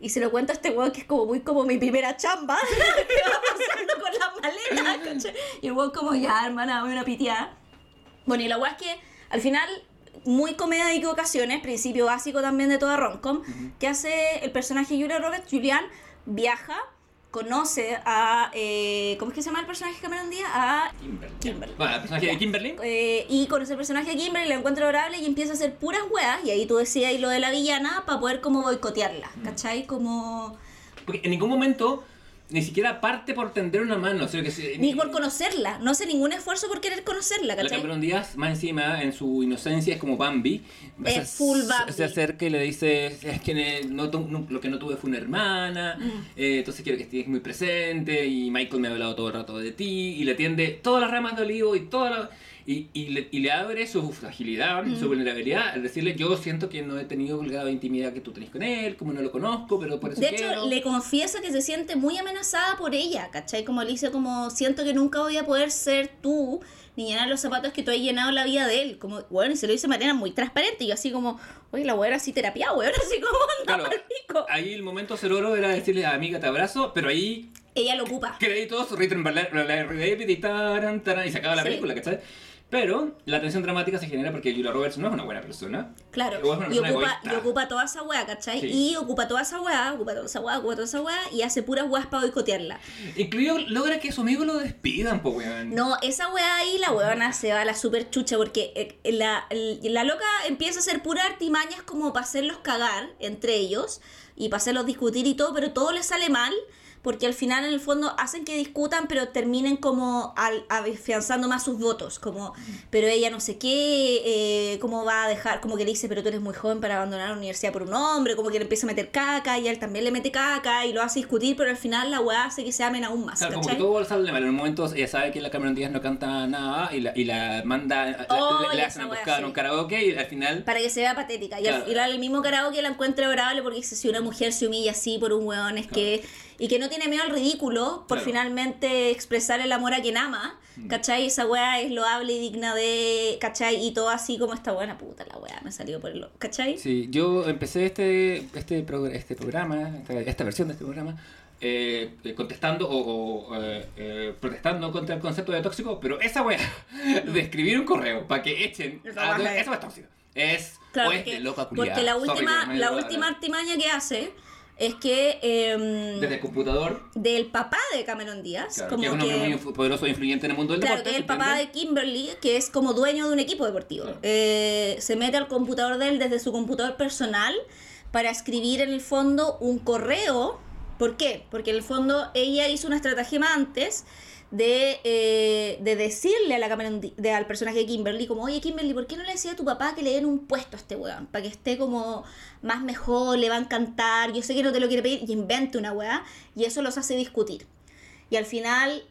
Y se lo cuenta a este weón que es como muy como mi primera chamba *laughs* que va pasando con las maletas, ¿cachai? Y el weón como, ya, hermana, dame una pitiada. Bueno, y la weá es que al final, muy comedia de equivocaciones, principio básico también de toda romcom, que hace el personaje Julia Roberts, Julian, viaja, conoce a. eh, ¿Cómo es que se llama el personaje de Cameron Díaz? A. Kimberly. Kimberly. Bueno, el personaje de Kimberly. eh, y conoce el personaje de Kimberly, la encuentra adorable y empieza a hacer puras weas. Y ahí tú decías lo de la villana para poder como boicotearla, ¿cachai? Como. Porque en ningún momento ni siquiera parte por tender una mano. O sea, que se- Ni por conocerla, no hace ningún esfuerzo por querer conocerla, La ¿cachai? Cameron Díaz, más encima, en su inocencia, es como Bambi. Es Se- full Bambi. Se acerca y le dice, es que no lo que no tuve fue una hermana, Mm. eh, entonces quiero que estés muy presente, y Michael me ha hablado todo el rato de ti, y le tiende todas las ramas de olivo y toda la- Y, y le, y le abre su fragilidad, Mm. su vulnerabilidad, al decirle, yo siento que no he tenido el grado de intimidad que tú tenés con él, como no lo conozco, pero por eso De quiero. hecho, le confiesa que se siente muy amenazada por ella, ¿cachai? Como le dice, como siento que nunca voy a poder ser tú, ni llenar los zapatos que tú has llenado la vida de él. Como, bueno, y se lo dice de manera muy transparente. Y yo así como, oye, la weá así terapia, weón, *laughs* así como anda Claro, ahí el momento ceroro era decirle, amiga, te abrazo, pero ahí Ella lo ocupa. créditos, David y se acaba la película, ¿cachai? Pero la tensión dramática se genera porque Julia Roberts no es una buena persona. Claro, O es una y ocupa, y ocupa toda esa weá, ¿cachai? Sí. Y ocupa toda esa weá, ocupa toda esa weá, ocupa toda esa weá, y hace puras weas para boicotearla. Incluido logra que su amigo lo despidan, po, weón. No, esa weá ahí, la weona se va a la super chucha porque eh, la, el- la loca empieza a hacer puras artimañas como para hacerlos cagar entre ellos y para hacerlos discutir y todo, pero todo les sale mal porque al final en el fondo hacen que discutan pero terminen como al, afianzando más sus votos, como, pero ella no sé qué, eh, cómo va a dejar, como que le dice, pero tú eres muy joven para abandonar la universidad por un hombre, como que le empieza a meter caca y él también le mete caca y lo hace discutir, pero al final la weá hace que se amen aún más. Claro, como que todo sale mal. En un momento ella sabe que la Cameron Díaz no canta nada y la, y la manda, la- Oh, le, le hacen esa a wea, buscar sí. un karaoke y al final... Para que se vea patética. Y al final el mismo karaoke la encuentra adorable porque dice, si una mujer se humilla así por un weón es que... Y que no tiene miedo al ridículo por Claro. finalmente expresar el amor a quien ama. Mm. ¿Cachai? Esa weá es loable y digna de... ¿Cachai? Y todo así como esta buena puta la weá me salió por el... ¿Cachai? Sí, yo empecé este, este, este programa, esta, esta versión de este programa, eh, eh, contestando o, o, eh, eh, protestando contra el concepto de tóxico, pero esa wea de escribir un correo para que echen Esa a- eso es tóxico. Es, Claro, o es porque, de loca culiada. porque la última, la última artimaña que hace es que em, Desde el computador, del papá de Cameron Díaz, claro, como que es un hombre muy poderoso e influyente en el mundo del Claro, deporte. que el ¿se papá de Kimberly, que es como dueño de un equipo deportivo. Claro. Eh, se mete al computador de él desde su computador personal para escribir en el fondo un correo. ¿Por qué? Porque en el fondo ella hizo una estratagema antes de, eh, de decirle a la Cameron de- al personaje de Kimberly como, oye Kimberly, ¿por qué no le decía a tu papá que le den un puesto a este weón? Para que esté como más mejor, le va a encantar, yo sé que no te lo quiere pedir, y invente una weá, y eso los hace discutir. Y al final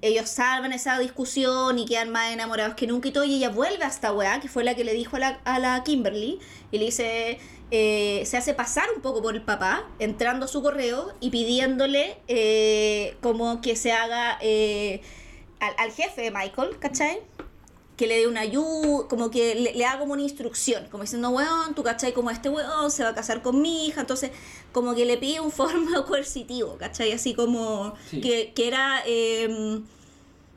ellos salvan esa discusión y quedan más enamorados que nunca y todo. Y ella vuelve a esta weá, que fue la que le dijo a la, a la Kimberly. Y le dice, eh, se hace pasar un poco por el papá, entrando a su correo y pidiéndole eh, como que se haga eh, al, al jefe de Michael, ¿cachai? que le dé una ayuda, como que le, le haga como una instrucción, como diciendo, weón, tú cachai como este weón se va a casar con mi hija, entonces como que le pide un *laughs* forma coercitivo, cachai, así como Sí. que, que era, eh,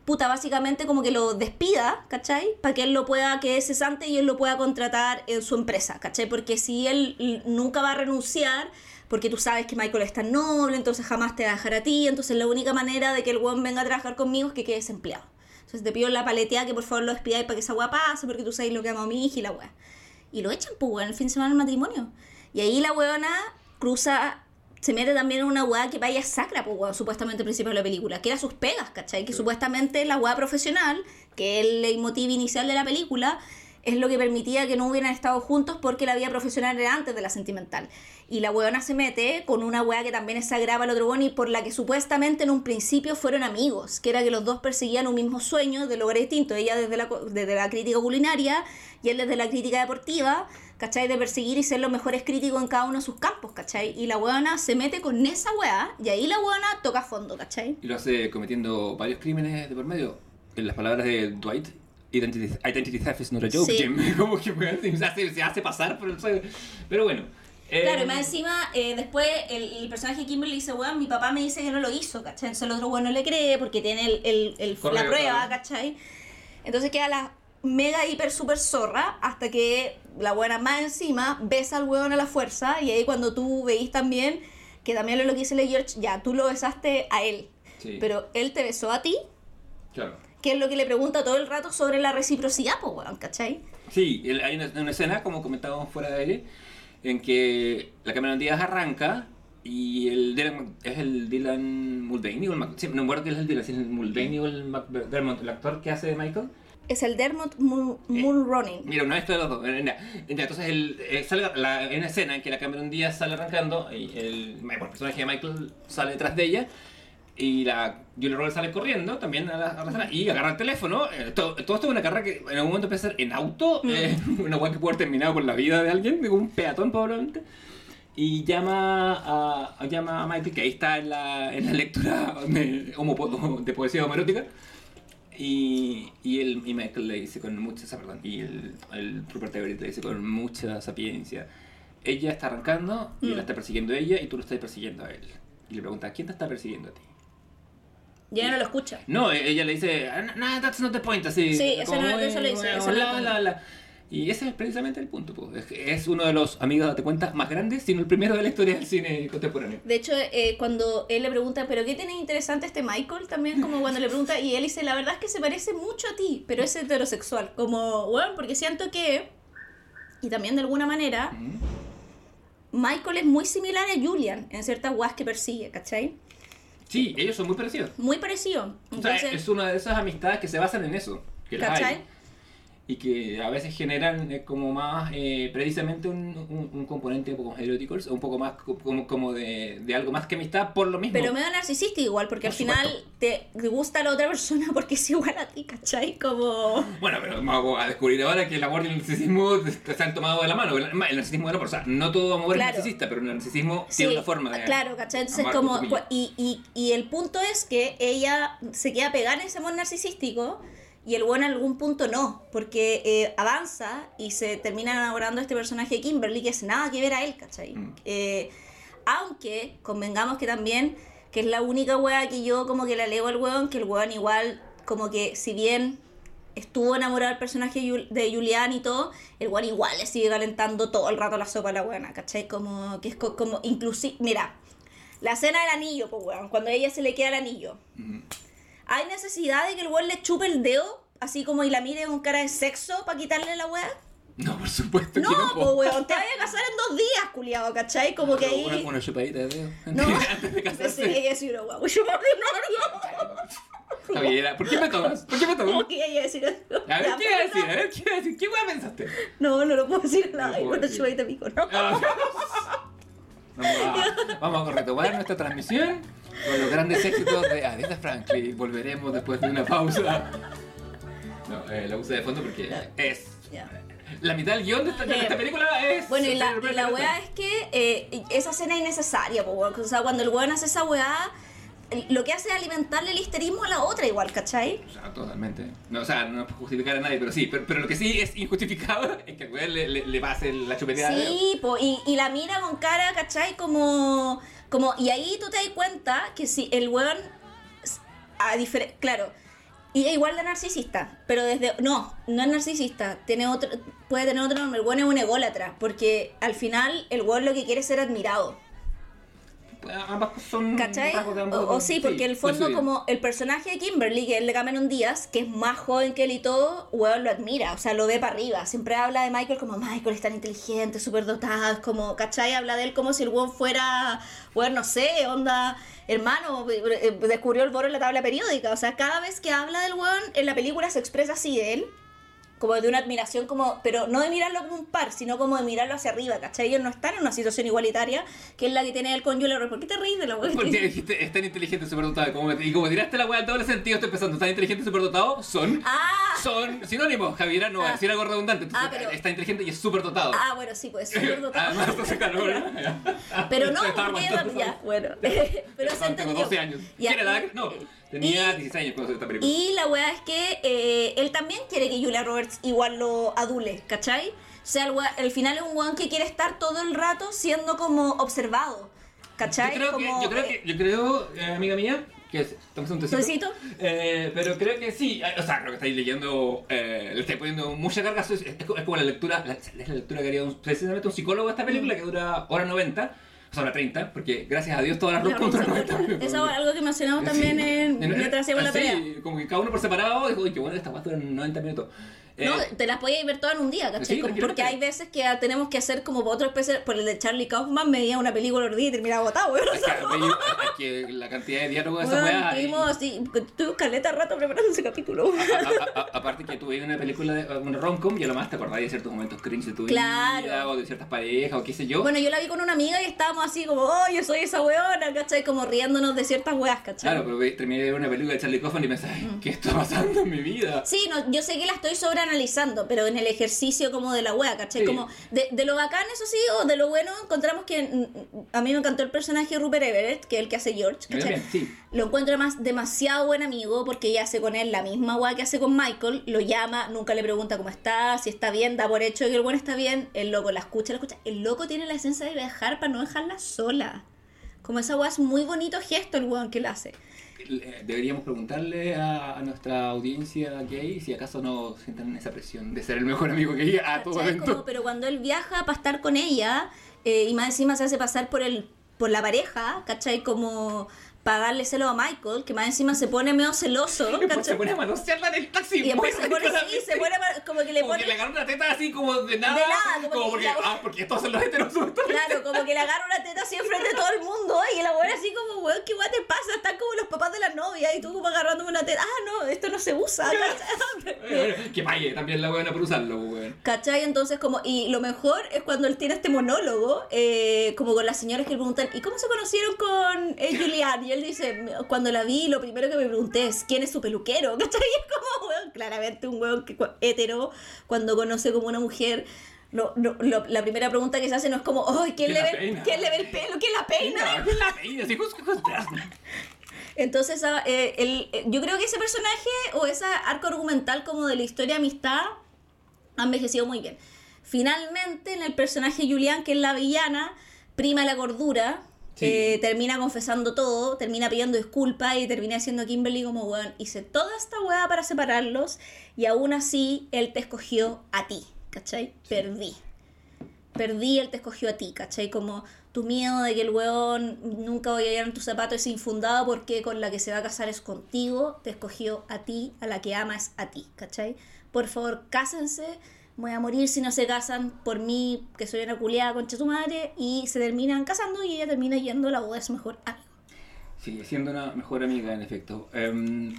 puta, básicamente como que lo despida, cachai, para que él lo pueda, que es cesante y él lo pueda contratar en su empresa, cachai, porque si él nunca va a renunciar, porque tú sabes que Michael es tan noble, entonces jamás te va a dejar a ti, entonces la única manera de que el weón venga a trabajar conmigo es que quede desempleado. Entonces te pido la paletea que por favor lo despidáis para que esa weá pase, porque tú sabes lo que amo a mi hija y la weá. Y lo echan, pues, weón, el fin de semana del matrimonio. Y ahí la weona cruza, se mete también en una weá que vaya sacra, pues, weón, supuestamente al principio de la película, que era sus pegas, ¿cachai? Que supuestamente la weá profesional, que es el leitmotiv inicial de la película, es lo que permitía que no hubieran estado juntos porque la vida profesional era antes de la sentimental. Y la weona se mete con una weá que también es sagrada al otro weón por la que supuestamente en un principio fueron amigos, que era que los dos perseguían un mismo sueño de lograr distinto. Ella desde la, desde la crítica culinaria y él desde la crítica deportiva, ¿cachai? De perseguir y ser los mejores críticos en cada uno de sus campos, ¿cachai? Y la weona se mete con esa weá y ahí la weona toca fondo, ¿cachai? Y lo hace cometiendo varios crímenes de por medio. En las palabras de Dwight, Identity, identity theft is not a joke, Sí. Jim. *laughs* Como que se, hace, se hace pasar por el Pero bueno. eh, Claro, y más encima, eh, después el, el personaje de Kimberly dice, weón, mi papá me dice que no lo hizo, ¿cachai? Entonces el otro weón no le cree porque tiene el, el- el- Correo, la prueba, claro. ¿cachai? Entonces queda la mega hiper super zorra hasta que la buena más encima besa al weón a la fuerza y ahí cuando tú veís también, que también lo que dice le George, ya, tú lo besaste a él, Sí. pero él te besó a ti, Claro. Que es lo que le pregunta todo el rato sobre la reciprocidad, pues weón, ¿cachai? Sí, el- hay una, una escena, como comentábamos fuera de aire, en que la Cameron Díaz arranca y el Dylan, es el Dylan Mulvaney o el Mac, sí, no me acuerdo que es el Dylan, si es el Mulvaney o el McDermott, el actor que hace de Michael. Es el Dermot Moon, Mulroney. Mira, uno de estos de los dos. Eh, Entonces, el, eh, sale la, en una escena en que la Cameron Díaz sale arrancando y el, el personaje de Michael sale detrás de ella y la Julia Roberts sale corriendo también a la, a la escena y agarra el teléfono. Eh, todo, todo esto es una carrera que en algún momento puede ser en auto, eh, *laughs* una weá que puede haber terminado con la vida de alguien, de un peatón probablemente. Y llama a, llama a Michael, que ahí está en la, en la lectura de, de poesía homoerótica. Y, y, el, y Michael le dice con mucha, perdón, y el, el Rupert Everett le dice con mucha sapiencia, ella está arrancando y él Mm. la está persiguiendo a ella y tú lo estás persiguiendo a él. Y le pregunta, ¿quién te está persiguiendo a ti? Ya no lo escucha. No, e- ella le dice, "Ah, no, that's not the point, así. Sí, eso como no- eso le dice, eso la, le- la, la. Y ese es precisamente el punto, pues. Es uno de los amigos, date cuenta, más grandes, sino el primero de la historia del cine contemporáneo. De hecho, eh, cuando él le pregunta, ¿pero qué tiene interesante este Michael? También como cuando le pregunta, y él dice, la verdad es que se parece mucho a ti, pero es heterosexual. Como, bueno, porque siento que, y también de alguna manera, Michael es muy similar a Julian en ciertas guas que persigue, ¿cachai? Sí, ellos son muy parecidos. Muy parecido. O sea, Entonces, es una de esas amistades que se basan en eso, que las hay. Y que a veces generan eh, como más, eh, precisamente un, un, un componente un poco más erótico, un poco más co- como, como de, de algo más que amistad por lo mismo. Pero me da narcisista igual, porque Por al final supuesto. te, te gusta la otra persona *laughs* porque es igual a ti, ¿cachai? Como... Bueno, pero vamos a descubrir ahora que el amor y el narcisismo se han tomado de la mano. El, el narcisismo de la persona. No todo amor Claro. es narcisista, pero el narcisismo tiene una forma de. Claro, ¿cachai? Entonces, como. Y, y, y el punto es que ella se queda pegada en ese amor narcisístico y el bueno en algún punto no, porque eh, avanza y se termina enamorando de este personaje de Kimberly que es nada que ver a él, ¿cachai? Mm. Eh, aunque convengamos que también, que es la única wea que yo como que la leo al weón, que el weón igual, como que si bien estuvo enamorado del personaje de Julián y todo, el weón igual le sigue calentando todo el rato la sopa a la buena, ¿cachai? Como que es co- como inclusive, mira, la escena del anillo, pues weón, cuando a ella se le queda el anillo. ¿Hay necesidad de que el weón le chupe el dedo, así como y la mire con cara de sexo para quitarle la weá? No, por supuesto No, que no. pues weón, te vayas a casar en dos días, culiado, ¿cachai? Como que ahí... Una, una chupadita de dedo. No, Antes de pensé que casarse. iba a decir una. Yo no, no. Javiera, ¿por qué me tomas? ¿Por qué me ¿Cómo tomas? que iba a decir eso? A ver, ¿qué iba a decir? no. A ver, ¿qué iba a decir? ¿Qué weá pensaste? No, no lo puedo decir nada. No puedo bueno, decir. chupadita pico, ¿no? Ah. Vamos a, vamos a retomar nuestra transmisión con los grandes éxitos de Aretha Franklin. Volveremos después de una pausa. No, eh, la puse de fondo porque es. Ya. La mitad del guion de esta, de esta película es. Bueno, y la, y la weá es que eh, esa escena es innecesaria, po, weón. O sea, cuando el weón hace esa weá, lo que hace es alimentarle el histerismo a la otra igual, ¿cachai? O sea, totalmente. No, o sea, no justificar a nadie, pero sí. Pero, pero lo que sí es injustificado *laughs* es que al weón le, le, le pase la chupeteada. Sí, po, y, y la mira con cara, ¿cachai? Como, como, y ahí tú te das cuenta que si el weón, a claro, y es igual de narcisista, pero desde, no, no es narcisista, tiene otro, puede tener otro nombre, el weón es un ególatra, porque al final el weón lo que quiere es ser admirado. Ambas son. ¿Cachai? de ambos- O, o sí, porque el fondo coinciden. como el personaje de Kimberly, que es el de Cameron Díaz, que es más joven que él y todo, weón lo admira, o sea, lo ve para arriba. Siempre habla de Michael como Michael es tan inteligente, súper dotado, es como, ¿cachai? Habla de él como si el weón fuera, weón, no sé, onda, hermano, eh, descubrió el boro en la tabla periódica. O sea, cada vez que habla del weón, en la película se expresa así de él. Como de una admiración, como, pero no de mirarlo como un par, sino como de mirarlo hacia arriba, ¿cachai? Ellos no están en una situación igualitaria, que es la que tiene Julia Roberts. ¿Por qué te ríes de la weón? Porque dijiste, es tan inteligente, superdotado. Como, y como tiraste la weá en todos los sentidos, estoy pensando, tan inteligente, superdotado, son. Ah, Son sinónimos, Javiera, no Ah. decir algo redundante. Entonces, Ah, pero- está inteligente y es superdotado. ah, bueno, sí, pues súper dotado. *laughs* Además, bueno. *laughs* Pero no, porque ya, bueno. *laughs* Pero se Tengo entendió. 12 años. Ya, ¿Qué edad? y- No, tenía y- 16 años cuando se esta película. Y la weá es que eh, él también quiere que Julia Roberts igual lo adule, ¿cachai? O sea, el, el final es un weón que quiere estar todo el rato siendo como observado, ¿cachai? Yo creo, como, que, yo creo que, yo creo, eh, amiga mía, que es, estamos un tecito. ¿Tecito? Eh, pero creo que sí, eh, o sea, creo que estáis leyendo, eh, le estáis poniendo mucha carga, es, es- es como la lectura, la, es la lectura que haría un, precisamente un psicólogo de esta película que dura hora 90, o sea, hora 30, porque gracias a Dios todas las La rock contra Rosa 90. Eso es algo que mencionamos también en, mientras hacíamos la pelea. como que cada uno por separado dijo, qué bueno, esta guasta duran 90 minutos. Eh, No, te las podías ver todas en un día, ¿cachai? Sí, Como- tranquilamente. porque hay veces que tenemos que hacer como otro especie, por el de Charlie Kaufman, medía una película por día y terminaba agotado, weón. es que, que la cantidad de diálogos de esa weá. tuve caleta rato preparando ese capítulo. A- a- a- aparte que veías una película, de, una rom-com y a lo más te acordás de ciertos momentos cringe de tu Claro. vida o de ciertas parejas o qué sé yo. Bueno, yo la vi con una amiga y estábamos así como, oh, yo soy esa weona, ¿cachai? Como riéndonos de ciertas weas, ¿cachai? claro, pero terminé de ver una película de Charlie Kaufman y pensé, ay, ¿qué está pasando en mi vida? Sí, no, yo sé que la estoy sobreanalizando, pero en el ejercicio como de la wea, ¿cachai? Sí. Como de, de lo bacán, eso sí, o de lo bueno, encontramos que mm, a mí me encantó el personaje de Rupert Everett, que es el que hace George, ¿cachai? sí. Lo encuentro más demasiado buen amigo porque ella hace con él la misma wea que hace con Michael, lo llama, nunca le pregunta cómo está, si está bien, da por hecho que el bueno está bien, el loco la escucha, la escucha. El loco tiene la esencia de dejar para no dejarla sola. Como esa wea es muy bonito gesto el weón que la hace. Eh, Deberíamos preguntarle a, a nuestra audiencia gay si acaso no sienten esa presión de ser el mejor amigo gay a todo momento. Como, pero cuando él viaja para estar con ella, eh, y más encima se hace pasar por el por la pareja, ¿cachai? Como para darle celo a Michael, que más encima se pone medio celoso, después se pone a manosearla en el taxi. Y después se pone, sí, se pone a- como que le Como pone... que le agarra una teta así como de nada. De nada, como que porque, la- ah, porque estos son los heteros. Claro, como que le agarra una teta así enfrente de todo el mundo y la mujer así como, weón, ¿qué weón te pasa? Están como los papás de la novia y tú como agarrándome una teta. Ah, no, esto no se usa. *laughs* ¿cachai? que pague también la buena por usarlo, weón. ¿Cachai? Entonces, como, y lo mejor es cuando él tiene este monólogo, eh, como con las señoras que le preguntan, ¿y cómo se conocieron con eh, *laughs* Julián? Y él dice, cuando la vi, lo primero que me pregunté es, ¿quién es su peluquero? *laughs* ¿Cachai? Es como, weón, claramente un weón que, hetero, cuando conoce como una mujer. lo- lo- lo- la primera pregunta que se hace no es como, ¡ay! ¿quién, ¿Quién le ve, peina? ¿quién le ve el pelo? ¿Quién la peina? ¿Quién la *laughs* peina? Sí, Entonces, ah, eh, el- eh, yo creo que ese personaje o ese arco argumental como de la historia de amistad ha envejecido muy bien. Finalmente, en el personaje Julián, que es la villana, prima la gordura, Sí. eh, termina confesando todo, termina pidiendo disculpas y termina diciendo a Kimberly como, weón, hice toda esta weá para separarlos y aún así él te escogió a ti, ¿cachai? Perdí. Perdí, él te escogió a ti, ¿cachai? Como tu miedo de que el weón nunca voy a llegar en tus zapatos es infundado porque con la que se va a casar es contigo, te escogió a ti, a la que ama es a ti, ¿cachai? Por favor, cásense, voy a morir si no se casan por mí, que soy una culiada concha tu madre, y se terminan casando y ella termina yendo a la boda de su mejor amigo. Sigue siendo una mejor amiga, en efecto. Em,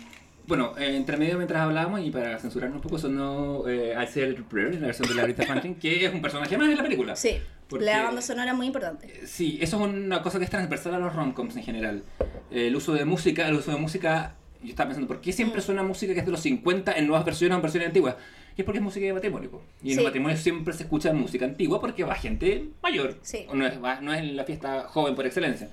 bueno, eh, entre medio mientras hablábamos, y para censurarnos un poco, sonó eh, I Said Prayer, en la versión de la Aretha Franklin, que es un personaje más en la película. Sí, Porque- la banda sonora es muy importante. Eh, Sí, eso es una cosa que es transversal a los romcoms en general. Eh, el uso de música, el uso de música, yo estaba pensando, ¿por qué Mm. siempre suena música que es de los 50 en nuevas versiones o en versiones antiguas? Y es porque es música de matrimonio. po. Y en Sí. los matrimonios siempre se escucha música antigua porque va gente mayor. Sí. No es, va- no es la fiesta joven por excelencia.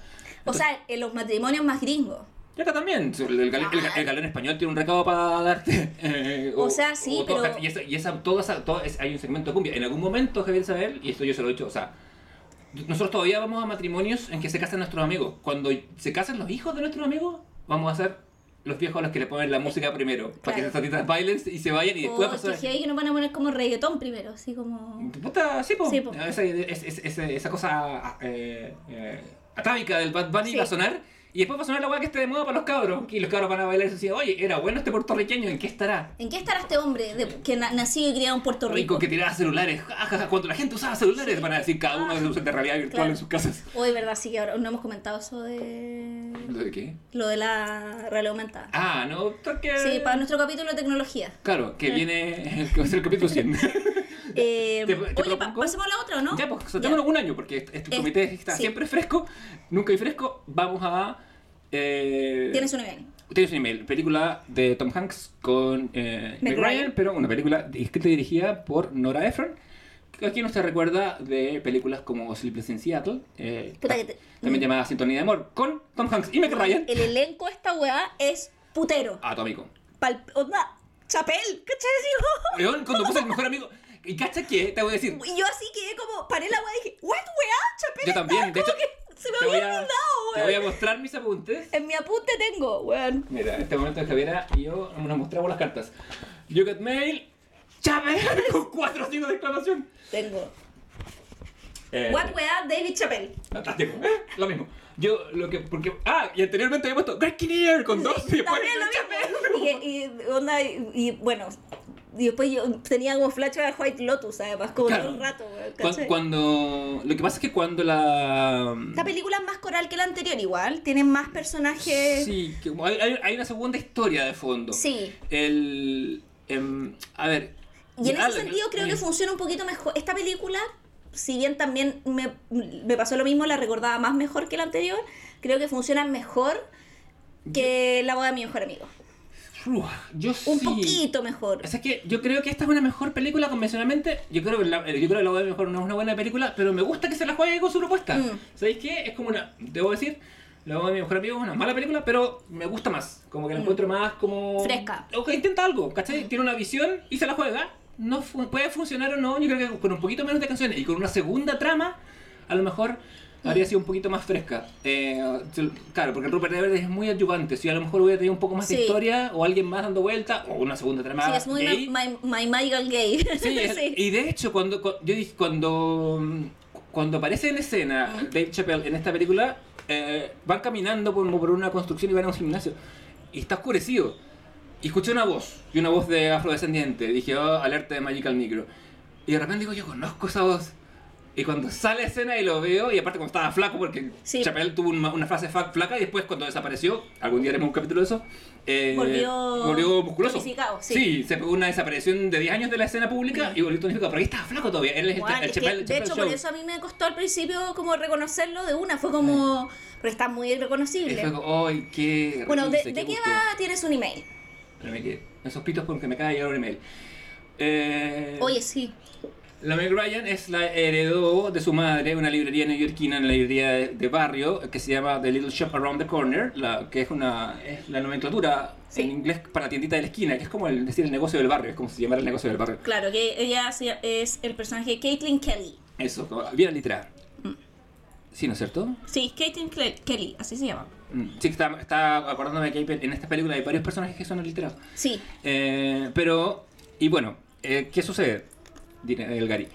O sea, en los matrimonios más gringos. Y acá también, el, el, gal- el, el galán español tiene un recado para darte. *laughs* eh, O sea, sí, todo- pero- Y, esa, y esa- todo todo hay un segmento de cumbia. En algún momento, Javier Isabel, y esto yo se lo he dicho, o sea, nosotros todavía vamos a matrimonios en que se casan nuestros amigos. Cuando se casan los hijos de nuestros amigos, vamos a ser los viejos a los que le ponen la música primero. Para que esas tatitas bailen y se vayan y después O pasar... que hay que nos van a poner como reggaetón primero, así como... Puta, sí, po. Sí, po. Esa, es- es- es- esa cosa eh, eh, atávica del Bad Bunny Sí. va a sonar y después va a sonar la weá que esté de moda para los cabros. Y los cabros van a bailar y decir, oye, era bueno este puertorriqueño, ¿en qué estará? ¿En qué estará este hombre de- que na- nacido y criado en Puerto Rico? Rico que tiraba celulares. Cuando la gente usaba celulares, van a decir cada uno de sus de realidad virtual Claro. en sus casas. Hoy, ¿verdad? Sí que ahora no hemos comentado eso de... ¿Lo de qué? Lo de la realidad aumentada. Ah, no, porque... Sí, para nuestro capítulo de tecnología. Claro, que viene, va a ser el capítulo 100. *laughs* Eh, Te- te oye, pa- pasemos a la otra, ¿o ¿no? Ya, pues, saltémonos un año, porque este, este Es- comité está sí. siempre fresco, nunca hay fresco. Vamos a... Eh, Tienes un email. Tienes un email, película de Tom Hanks con eh, Meg Ryan, pero una película escrita y dirigida por Nora Ephron. Que aquí nos te recuerda de películas como Sleepless in Seattle, eh, Puta que te- también llamada Sintonía de Amor, con Tom Hanks y Meg Ryan. El elenco de esta weá es putero. Atómico. Pal, onda, chapel, ¿cachai? León, *laughs* cuando puse el mejor amigo. Y cacha que, te voy a decir. Y yo así quedé como, paré la weá y dije, ¿what weá? Chapel Yo también, de hecho. que se me te había olvidado, Te voy a weón. mostrar mis apuntes. En mi apunte tengo, weón. Mira, en este momento Javiera y yo nos mostramos las cartas. You got mail. Chávez *laughs* con cuatro signos de exclamación. Tengo. Eh, What weá, David Chappelle. Fantástico. ¿eh? Lo mismo. Yo lo que. Porque. Ah, y anteriormente había puesto Greg Kinnear con dos y después. También lo mismo. Y, y, onda, y, y, bueno, y después yo tenía como flash a White Lotus, además, como Claro. todo el rato, weón. Cuan- ¿cachai? Cuando. Lo que pasa es que cuando la. Esta película es más coral que la anterior, igual. Tiene más personajes. Sí, que hay, una segunda historia de fondo. Sí. El. em, a ver. Y en ah, ese sentido creo que eh, funciona un poquito mejor. Esta película, si bien también me, me pasó lo mismo, la recordaba más mejor que la anterior, creo que funciona mejor que La boda de mi mejor amigo. Yo Un sí. poquito mejor. O sea, es que yo creo que esta es una mejor película convencionalmente. Yo creo que la, yo creo que la Boda de mejor no es una buena película, pero me gusta que se la juegue con su propuesta. Mm. ¿Sabéis qué? Es como una. Debo decir, la Boda de mi mejor amigo es una mala película, pero me gusta más. Como que la Mm. encuentro más como. Fresca. O que intenta algo, ¿cachai? Tiene una visión y se la juega. No fu- puede funcionar o no. Yo creo que con un poquito menos de canciones y con una segunda trama, a lo mejor. Habría sido un poquito más fresca. Eh, claro, porque Rupert Everett es muy adyuvante. Si a lo mejor hubiera tenido un poco más de Sí. historia, o alguien más dando vuelta, o una segunda trama. Sí, es muy gay. my, my, Michael Gay. Sí, *laughs* es- y de hecho, cuando, cu- yo dije, cuando, cuando aparece en escena Dave Chappelle en esta película, eh, van caminando por, por una construcción y van a un gimnasio. Y está oscurecido. Y escuché una voz, y una voz de afrodescendiente. Dije, oh, alerta de Magical Negro. Y de repente digo, yo conozco esa voz. Y cuando sale a escena y lo veo, y aparte cuando estaba flaco, porque Sí. Chappelle tuvo una, una fase fa- flaca y después cuando desapareció, algún día haremos un capítulo de eso, eh, Volvió volvió musculoso. tonificado, sí. se pegó una desaparición de 10 años de la escena pública y volvió tonificado, pero ahí estaba flaco todavía. Él es el, el que, Chappelle- de hecho, Show. por eso a mí me costó al principio como reconocerlo de una. Fue como. Porque está muy Y reconocible. fue como, ¡ay, qué Bueno, ¿de, risa, de qué gusto". va? Tienes un email. Espérame que esos pitos porque me acaba de llegar un email. Eh, Oye, sí. La Meg Ryan es la heredó de su madre una librería neoyorquina, una librería de, de barrio que se llama The Little Shop Around the Corner, la, que es una es la nomenclatura Sí. en inglés para la tiendita de la esquina, que es como el decir el negocio del barrio, es como si llamara el negocio del barrio. Claro, que ella se- es el personaje de Caitlin Kelly. Eso, bien literal. Sí, ¿no es cierto? Sí, Caitlin Cle- Kelly, así se llama. Mm, Sí, está, está acordándome que hay en esta película hay varios personajes que son alterados. Sí, Eh, pero, y bueno, eh, ¿qué sucede? El Gary.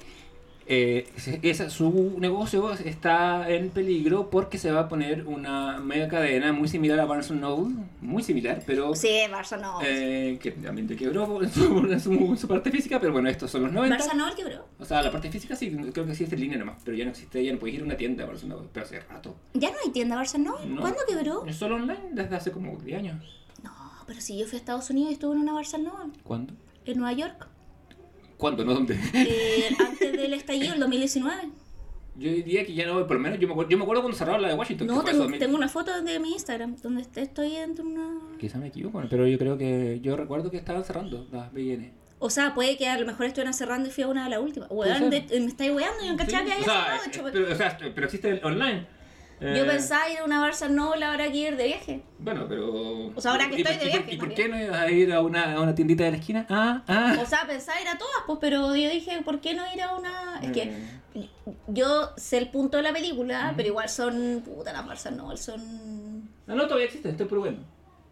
Eh, esa- su negocio está en peligro porque se va a poner una mega cadena muy similar a Barnes Noble, muy similar, pero sí, Barça no. eh, que también te quebró en *laughs* su, en su- en su parte física, pero bueno, estos son los 90. Barça no, quebró. O sea, la parte física sí, creo que sí es en línea nomás, pero ya no existe, ya no puedes ir a una tienda Barnes Noble, pero hace rato. Ya no hay tienda Barça no. No. ¿Cuándo quebró? Es solo online desde hace como 10 años. No, pero si yo fui a Estados Unidos y estuve en una Barça no, ¿Cuándo? en Nueva York, ¿Cuándo? ¿No dónde? eh, *laughs* antes del estallido, el 2019. Yo diría que ya no, por lo menos yo me acuerdo, yo me acuerdo cuando cerraron la de Washington. No, tengo, tengo una foto de mi Instagram donde est- estoy entre una... Quizá me equivoco, pero yo creo que. Yo recuerdo que estaban cerrando las BN. O sea, puede que a lo mejor estuvieran cerrando y fui a una de las últimas. Weón, de- me estáis weando, yo no cachaba que había cerrado. de eh, pero, o sea, pero existe el online. Yo Eh, pensaba ir a una Barça Noble ahora que ir de viaje. Bueno, pero. O sea, ahora que ¿y por- estoy de y por- viaje, ¿Y por qué no ibas a ir a una, a una tiendita de la esquina? Ah, ah. O sea, pensaba ir a todas, pues, pero yo dije, ¿por qué no ir a una...? Es que Mm. yo sé el punto de la película, pero igual son... Puta, las Noble son... No, no, todavía existe, estoy probando.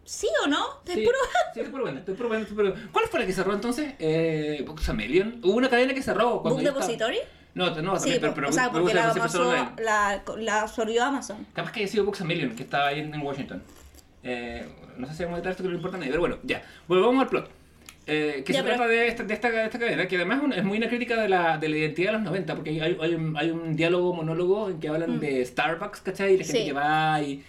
¿Sí o no? Te Sí, puro- sí, estoy probando, estoy probando, estoy probando. ¿Cuál fue la que cerró entonces? Eh, Books a Million. Hubo una cadena que cerró. cuando ¿Book estaba- Depository? No, no, Sí, también, pero, pero o sea, porque la, online. la, la absorbió Amazon. Capaz que haya sido Books a Million, que estaba ahí en, en Washington. Eh, no sé si vamos a detalles que no importa a nadie, pero bueno, ya. Volvamos al plot. Eh, que Ya, se pero- trata de esta, de, esta, de esta cadena, que además es muy una crítica de la, de la identidad de los 90, porque hay, hay, un, hay un diálogo, monólogo en que hablan de Starbucks, ¿cachai? Y la gente Mm. Sí. que va y...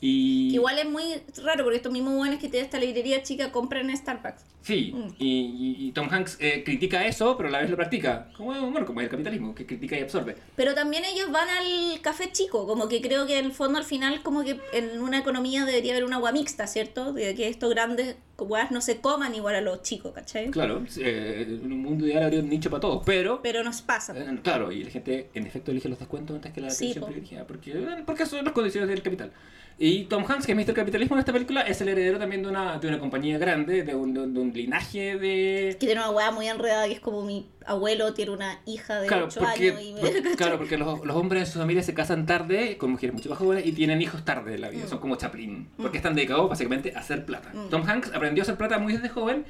y Igual es muy raro porque estos mismos buenos que tienen esta librería chica compran en Starbucks. Sí, Mm. y, y- y Tom Hanks eh, critica eso, pero a la vez lo practica. Como, bueno, como el capitalismo, que critica y absorbe. Pero también ellos van al café chico, como que creo que en el fondo al final como que en una economía debería haber una agua mixta, ¿cierto? De que estos grandes weas no se coman igual a los chicos, ¿cachai? Claro, eh, en un mundo ideal habría un nicho para todos, pero... Pero nos pasa. Eh, Claro, y la gente en efecto elige los descuentos antes que la Sí, atención po. privilegiada, porque, eh, porque son las condiciones del capital. Y Tom Hanks, que es Mr. Capitalismo en esta película, es el heredero también de una, de una compañía grande, de un- de un linaje de... Que tiene una wea muy enredada que es como mi abuelo tiene una hija de Claro 8 porque, años y me- por- claro, porque los, los hombres en sus familias se casan tarde, con mujeres mucho más jóvenes, y tienen hijos tarde en la vida. Mm. Son como Chaplin, porque están dedicados básicamente a hacer plata. Mm. Tom Hanks aprendió a hacer plata muy desde joven,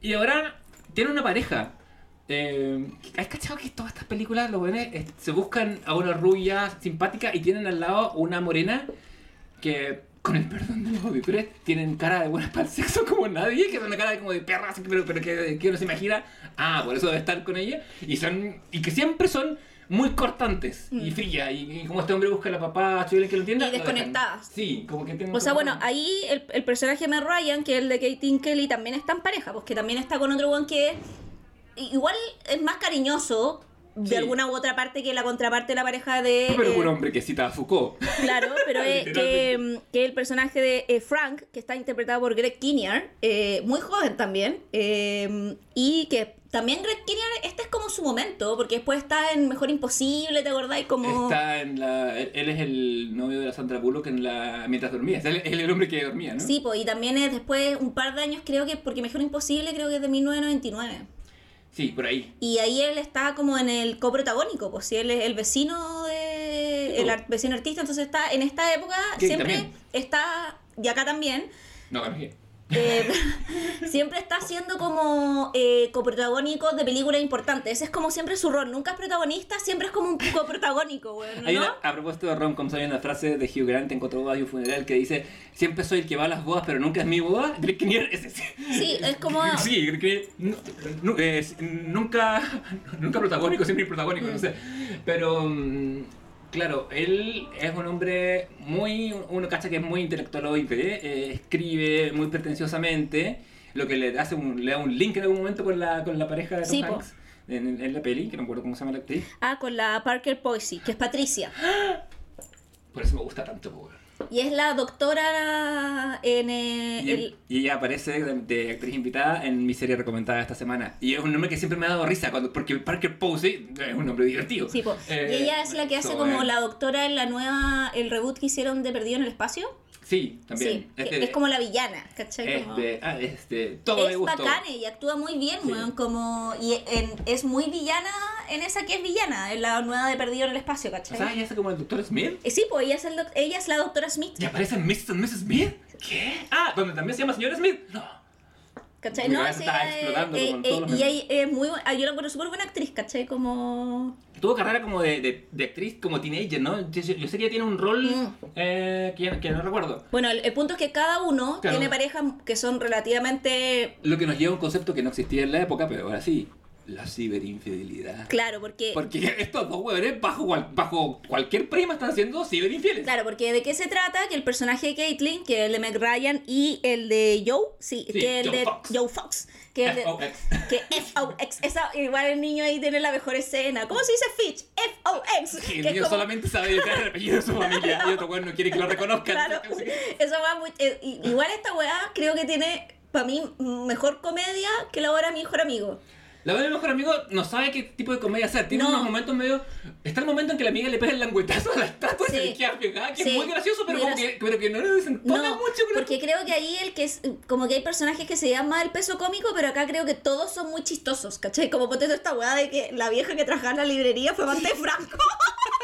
y ahora tiene una pareja. Eh, ¿Has cachado que todas estas películas, los jóvenes, se buscan a una rubia simpática y tienen al lado una morena que, con el perdón de los auditores, tienen cara de buenas para el sexo como nadie, que son una cara como de perra, así, pero, pero que, que uno se imagina, ah, por eso debe estar con ella, y son y que siempre son muy cortantes y frías, y, y como este hombre busca a la papá chile que lo entienda. Mm. Y desconectadas. Sí, como que tienen O sea, bueno, ahí el, el personaje de Ryan, que es el de Katie Kelly, también está en pareja, porque también está con otro one que igual es más cariñoso de Sí. alguna u otra parte que la contraparte de la pareja de... Pero eh, un hombre que cita a Foucault. Claro, *laughs* pero es que, mm, que el personaje de eh, Frank, que está interpretado por Greg Kinnear, eh, muy joven también, eh, y que también Greg Kinnear, este es como su momento, porque después está en Mejor Imposible, ¿te acordáis? Como... Está en la. Él, es el novio de la Sandra Bullock en la, mientras dormía. Es el hombre que dormía, ¿no? Sí, pues, y también es después un par de años, creo que, porque Mejor Imposible creo que es de 1999. Sí, por ahí. Y ahí él está como en el coprotagónico, pues si él es el vecino de Sí, el vecino artista, entonces está en esta época siempre también. está y acá también No, también. Eh, *laughs* siempre está siendo como eh, coprotagónico de películas importantes. Ese es como siempre su rol. Nunca es protagonista, siempre es como un coprotagónico, güey, ¿no? Una, a propósito de romcoms, hay una frase de Hugh Grant en Cuatro bodas y un funeral que dice: Siempre soy el que va a las bodas, pero nunca es mi boda. *laughs* Greg es ese. Sí, es como... *laughs* Sí, Greg nunca, nunca protagónico, siempre protagónico, no sé. Pero, mm, claro, él es un hombre muy. Uno cacha que es muy intelectualoide, eh, escribe muy pretenciosamente, lo que le, hace un, le da un link en algún momento con la, con la pareja de Tom Sí. Hanks. En, en la peli, que no me acuerdo cómo se llama la actriz. Ah, con la Parker Posey, que es Patricia. *gasps* Por eso me gusta tanto, po, weón. Y es la doctora en eh, Y, el... y ella aparece de, de actriz invitada en mi serie recomendada esta semana. Y es un nombre que siempre me ha dado risa, cuando, porque Parker Posey es un nombre divertido. Sí. Eh, y ella es la que hace so, como eh, la doctora en la nueva, el reboot que hicieron de Perdido en el Espacio. Sí, también. Sí, es como la villana, ¿cachai? Como- ah, este, todo me es gustó. bacana y actúa muy bien, Sí. weón, como y en- es muy villana en esa que es villana, en la nueva de Perdido en el Espacio, O ¿cachai? sea, ella es como el Doctor Smith. Eh, sí, pues ella es, el doc- ella es la doctora Smith, ¿Y aparece Mrs. and Mrs. Smith? ¿Qué? Ah, donde también se llama señor Smith. No. ¿Cachai? No, sí, explotando eh, como eh, todos los y ella es muy ah, yo la encuentro súper buena actriz, ¿cachai? Como Tuvo carrera como de, de, de actriz, como teenager, ¿no? Yo, yo sé que ella tiene un rol Mm. eh, que, que no recuerdo. Bueno, el, el punto es que cada uno Claro. tiene parejas que son relativamente Lo que nos lleva a un concepto que no existía en la época, pero ahora sí. La ciberinfidelidad. claro, porque Porque estos dos huevones bajo, bajo cualquier prima están siendo ciberinfieles. Claro, porque de qué se trata que el personaje de Caitlyn, que es el de Meg Ryan y el de Joe, sí, Sí, que el Joe de Fox. Joe Fox, que el de F.O.X.. que F.O.X, esa igual el niño ahí tiene la mejor escena. ¿Cómo se dice Fitch? F.O.X. El niño como- solamente sabe el apellido de su familia y otro weón no quiere que lo reconozcan. Claro, esa weá muy eh, igual esta weá creo que tiene para mí mejor comedia que la hora de mi mejor amigo. La verdad, mi mejor amigo no sabe qué tipo de comedia hacer. Tiene No. unos momentos medio. Está el momento en que la amiga le pega el languetazo a la estatua y Sí. se le queda pegada, que Sí. es muy gracioso, pero, Muy como gracioso. que, pero que no le desentona No, mucho. porque creo que ahí el que es, como que hay personajes que se llaman el peso cómico, pero acá creo que todos son muy chistosos, ¿cachai? Como ponte esta weá de que la vieja que trabajaba en la librería fue amante de Franco. *laughs*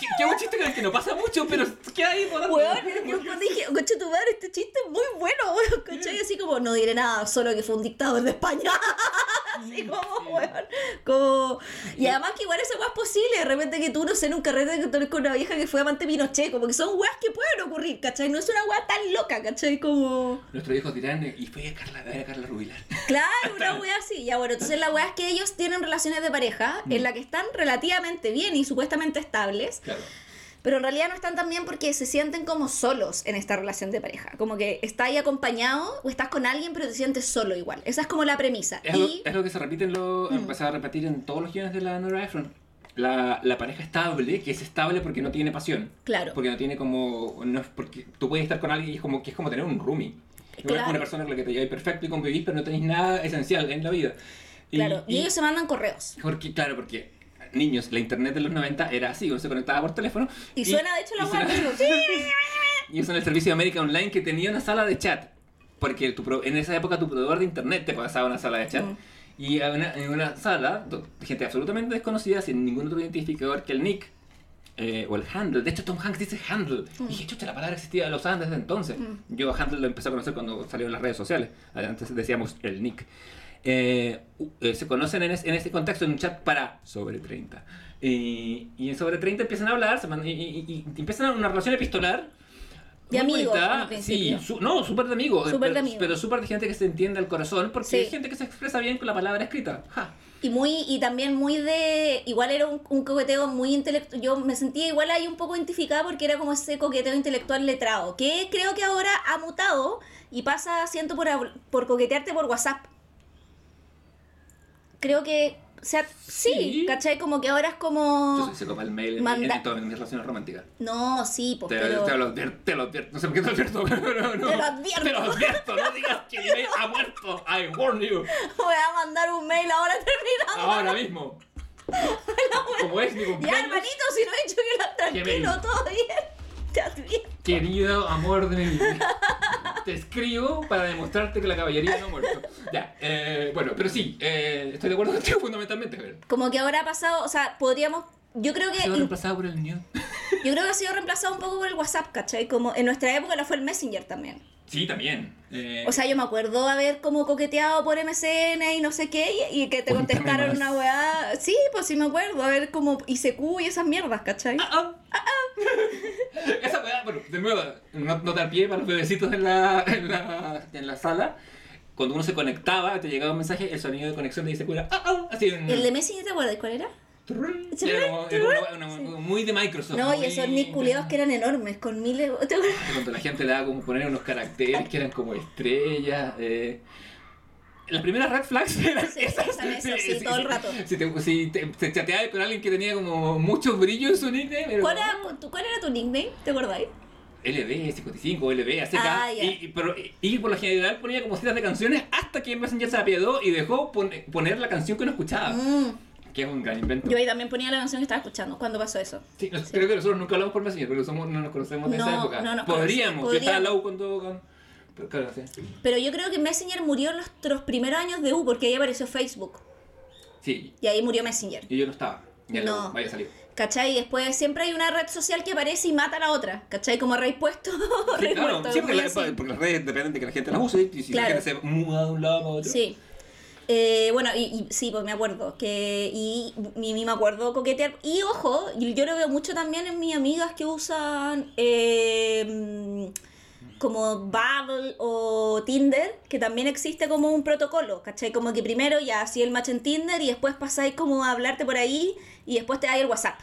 Que, que es un chiste con el que no pasa mucho, pero queda ahí por Weón, yo dije, coche tu madre, este chiste es muy bueno, weón, ¿cachai? Así como, no diré nada, solo que fue un dictador de España. *laughs* Así como, weón, como... Y además que igual esa weá es posible, de repente que tú, no sé, en un carrete que tú eres con una vieja que fue amante Pinochet, como que son weas que pueden ocurrir, ¿cachai? No es una weá tan loca, ¿cachai? Como... Nuestros hijos dirán, y fue a Carla, a Carla Rubilar. *laughs* Claro, una wea así. Ya bueno, entonces la wea es que ellos tienen relaciones de pareja en la que están relativamente bien y supuestamente estables, Claro. pero en realidad no están tan bien porque se sienten como solos en esta relación de pareja. Como que estás ahí acompañado o estás con alguien pero te sientes solo igual. Esa es como la premisa. Es, Y es lo que se repite en lo. Mm. empezaba a repetir en todos los guiones de la Nora Ephron. La, la pareja estable, que es estable porque no tiene pasión. Claro. Porque no tiene como. No es porque tú puedes estar con alguien y es como que es como tener un roomie. Claro. Una persona con la que te lleváis perfecto y convivís, pero no tenéis nada esencial en la vida. Y- claro, y, ellos se mandan correos. Porque, claro, porque niños, la internet de los 90 era así, uno se conectaba por teléfono. Y, suena de hecho la y digo, *laughs* Y usan el servicio de América Online que tenía una sala de chat. Porque tu pro- en esa época tu proveedor de internet te pasaba una sala de chat. Mm. Y en una, en una sala gente absolutamente desconocida, sin ningún otro identificador que el nick. eh, o el handle. De hecho, Tom Hanks dice handle. Y dije, chucha, la palabra existía, lo usaban desde entonces. Mm. Yo a handle lo empecé a conocer cuando salieron las redes sociales. Antes decíamos el nick. Eh, eh, se conocen en, es- en ese contexto en un chat para sobre 30. Y, y en sobre 30 empiezan a hablar se mandan- y, y- y- empiezan una relación epistolar. De amigos. Sí, su- no, súper de amigos. Súper de pero, amigos. pero súper de gente que se entiende al corazón porque Sí. hay gente que se expresa bien con la palabra escrita. Ja. Y muy, y también muy de, igual era un, un coqueteo muy intelectual, yo me sentía igual ahí un poco identificada porque era como ese coqueteo intelectual letrado, que creo que ahora ha mutado y pasa, siento, por, por coquetearte por WhatsApp. Creo que, o sea, sí, Sí. ¿cachai? Como que ahora es Yo como... soy seco para el mail en, Manda- en todas mis relaciones románticas. No, sí, pues, Te, pero... te lo advierto, te lo advierto. No sé por qué te lo advierto, *laughs* pero no. Te lo advierto. Te lo advierto. No digas que mi mail ha muerto. I warn you. *laughs* Voy a mandar un mail ahora terminando. Ahora mismo. *laughs* Como es mi Ya, cumpleaños. hermanito, si no he dicho que lo tranquilo, todo bien. Te advierto. Querido amor de mi vida. Te escribo para demostrarte que la caballería no ha muerto. Ya, eh, bueno, pero sí, eh, estoy de acuerdo *laughs* contigo fundamentalmente. Pero Como que ahora ha pasado, o sea, podríamos... Yo creo que ha sido reemplazado por el New. *laughs* Yo creo que ha sido reemplazado un poco por el WhatsApp, ¿cachai? Como en nuestra época lo fue el Messenger también. Sí, también. Eh, O sea, yo me acuerdo haber como coqueteado por MSN y no sé qué, y, y que te contestaron más. una weá. Sí, pues sí me acuerdo, haber como ICQ y esas mierdas, ¿cachai? Ah, ah. *laughs* Esa weá, bueno, de nuevo, no, no dar pie para los bebecitos en la, en, la, en la sala. Cuando uno se conectaba, te llegaba un mensaje, el sonido de conexión de ICQ era ah, ah, así El de Messenger, ¿te acuerdas cuál era? Era como- era una- una- muy de Microsoft. No, y esos nick culiados que eran enormes, con miles. Cuando la gente le daba como poner unos caracteres que eran como estrellas. Eh. Las primeras red flags eran Sí, *laughs* sí, todo el rato. Si te, si te, te chateabas con alguien que tenía como mucho brillo en su nickname, era ¿Cuál era, tu- ¿Cuál era tu nickname? ¿Te acordáis? LB, 55, LB, ACK. Ah, ya. y, y- pero, y, por lo general ponía como citas de canciones hasta que Messenger se apiadó y dejó pon- poner la canción que uno escuchaba. Mm, que es un gran invento. Yo ahí también ponía la canción que estaba escuchando cuando pasó eso. Sí, nos- creo que nosotros nunca hablamos por Messenger, porque somos, no nos conocemos de esa No, época. no podríamos, yo estaba al lado cuando... Con, pero claro, sí. Pero yo creo que Messenger murió en los, los primeros años de U porque ahí apareció Facebook. Sí, Y ahí murió Messenger. y yo no estaba. Ya No. no. Vaya a salir. ¿Cachai? Y después siempre hay una red social que aparece y mata a la otra. ¿Cachai? Como rey puesto. *laughs* Sí, rey claro, sí, porque, muy la- porque las redes dependen de que la gente las use y si Claro. la gente se muda de un lado para otro. Sí. Eh, bueno, y, sí, pues me acuerdo. que Y, y, me acuerdo coquetear. Y ojo, y yo lo veo mucho también en mis amigas que usan eh, como Bubble o Tinder, que también existe como un protocolo, ¿cachai? Como que primero ya así el match en Tinder y después pasáis como a hablarte por ahí y después te da el WhatsApp.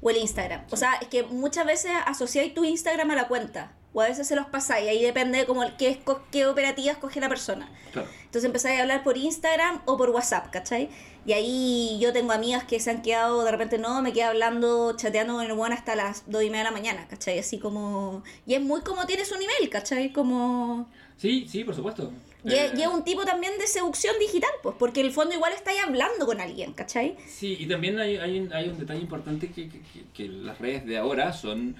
O el Instagram. O sea, es que muchas veces asociáis tu Instagram a la cuenta. O a veces se los pasáis, ahí depende de como el- qué, qué operativa escoge la persona. Claro. Entonces empezáis a hablar por Instagram o por WhatsApp, ¿cachai? Y ahí yo tengo amigas que se han quedado, de repente no, me quedé hablando, chateando con el bueno hasta las dos y media de la mañana, ¿cachai? Así como... Y es muy como tiene su nivel, ¿cachai? Como... Sí, sí, por supuesto. Y, es- Eh, y es un tipo también de seducción digital, pues, porque en el fondo igual estáis hablando con alguien, ¿cachai? Sí, y también hay, hay, un, hay un detalle importante que, que, que- que las redes de ahora son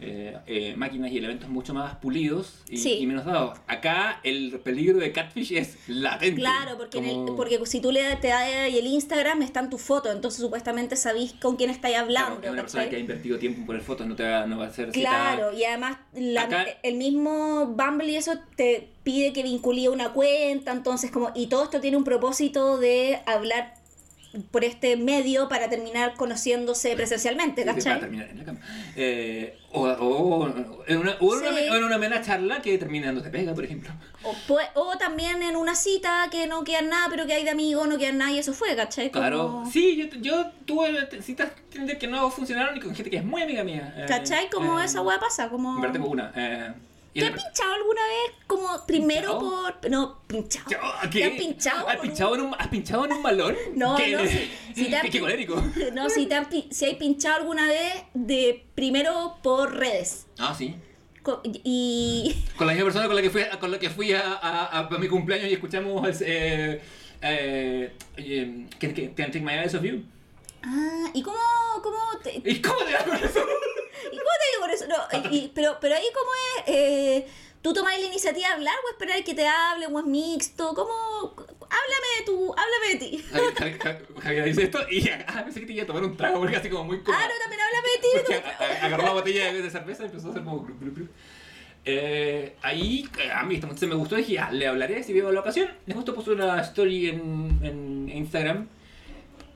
eh, eh, máquinas y elementos mucho más pulidos y, Sí. y menos dados. Acá el peligro de catfish es latente. Claro, porque, en el- porque si tú le te das el Instagram están tus fotos, entonces supuestamente sabéis con quién estáis Claro, hablando. es una persona ¿cachai? que ha invertido tiempo en poner fotos, no te va, no va a ser Claro, y además la- Acá- el mismo Bumble y eso te pide que vinculé una cuenta, entonces como y todo esto tiene un propósito de hablar por este medio para terminar conociéndose presencialmente, ¿cachai? para terminar en la cama. Eh, o, o en una, o en una, en una mera charla que termina dando te pega, por ejemplo. O, pue- o también en una cita que no queda nada, pero que hay de amigos, no queda nada y eso fue, ¿cachai? Como- Claro. Sí, yo, yo tuve citas que no funcionaron y con gente que es muy amiga mía. Eh, ¿Cachai? Como eh, esa weá pasa, como... En verdad tengo una. ¿Te has pinchado alguna vez como primero ¿Pinchado? por... No, pinchado. ¿Te has pinchado? ¿Has pinchado, en un, ¿Has pinchado en un balón? *laughs* No, ¿Qué? no, si, si *laughs* te has ¿Qué, colérico? *laughs* No, si, te si hay pinchado alguna vez de primero por redes. Ah, sí. Co- Y... Con la misma persona con la que fui, a- con la que fui a, a- a mi cumpleaños y escuchamos eh, eh, Can, can, Can Take My Eyes Off You. Ah, ¿y cómo, cómo te, ¿y ¿Y cómo te con eso? cómo te digo por eso? No, *laughs* y- pero, pero ahí cómo es... Eh, ¿Tú tomas la iniciativa de hablar o esperar que te hable o es mixto? ¿Cómo? Háblame de tú, háblame de ti. *laughs* Javier, dice esto y ah, pensé que te iba a tomar un trago porque así como muy como... Ah, no, también háblame de ti. Porque a- a- agarró la botella de cerveza y empezó a hacer como... Eh, ahí eh, a mí noticia me gustó y dije, ah, le hablaré si veo la ocasión. Y justo puso una story en, en Instagram.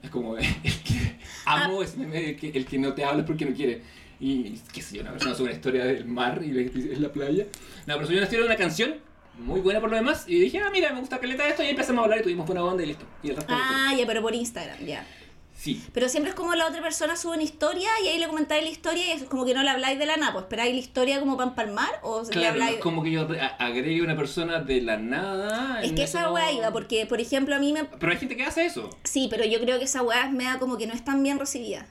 Es como *laughs* el que amo es el que, el que no te habla porque no quiere. Y qué sé yo, una persona sube una historia del mar y en la playa. No, pero subió una historia de una canción muy buena por lo demás. Y dije, ah, mira, me gusta caleta esto. Y empezamos a hablar y tuvimos buena onda y listo. Y el resto Ah, ya, pero por Instagram, ya. Sí. Pero siempre es como la otra persona sube una historia y ahí le comentáis la historia y es como que no le habláis de la nada, pues esperáis la historia como para empalmar o le Claro, habláis... es como que yo agregue una persona de la nada. Es que esa weá iba, porque por ejemplo a mí me... Pero hay gente que hace eso. Sí, pero yo creo que esa weá me da como que no es tan bien recibida.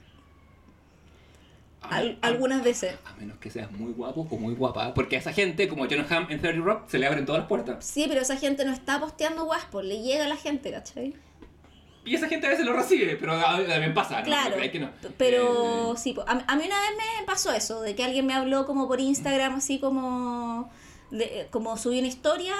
Al- algunas veces. A menos que seas muy guapo o muy guapa. Porque a esa gente, como Jonah Hamm en 30 Rock, se le abren todas las puertas. Sí, pero esa gente no está posteando weas, pues le llega a la gente, ¿cachai? Y esa gente a veces lo recibe, pero también pasa. ¿no? Claro, Hay que no. pero Eh, sí, a, a mí una vez me pasó eso, de que alguien me habló como por Instagram, así como, de, como subí una historia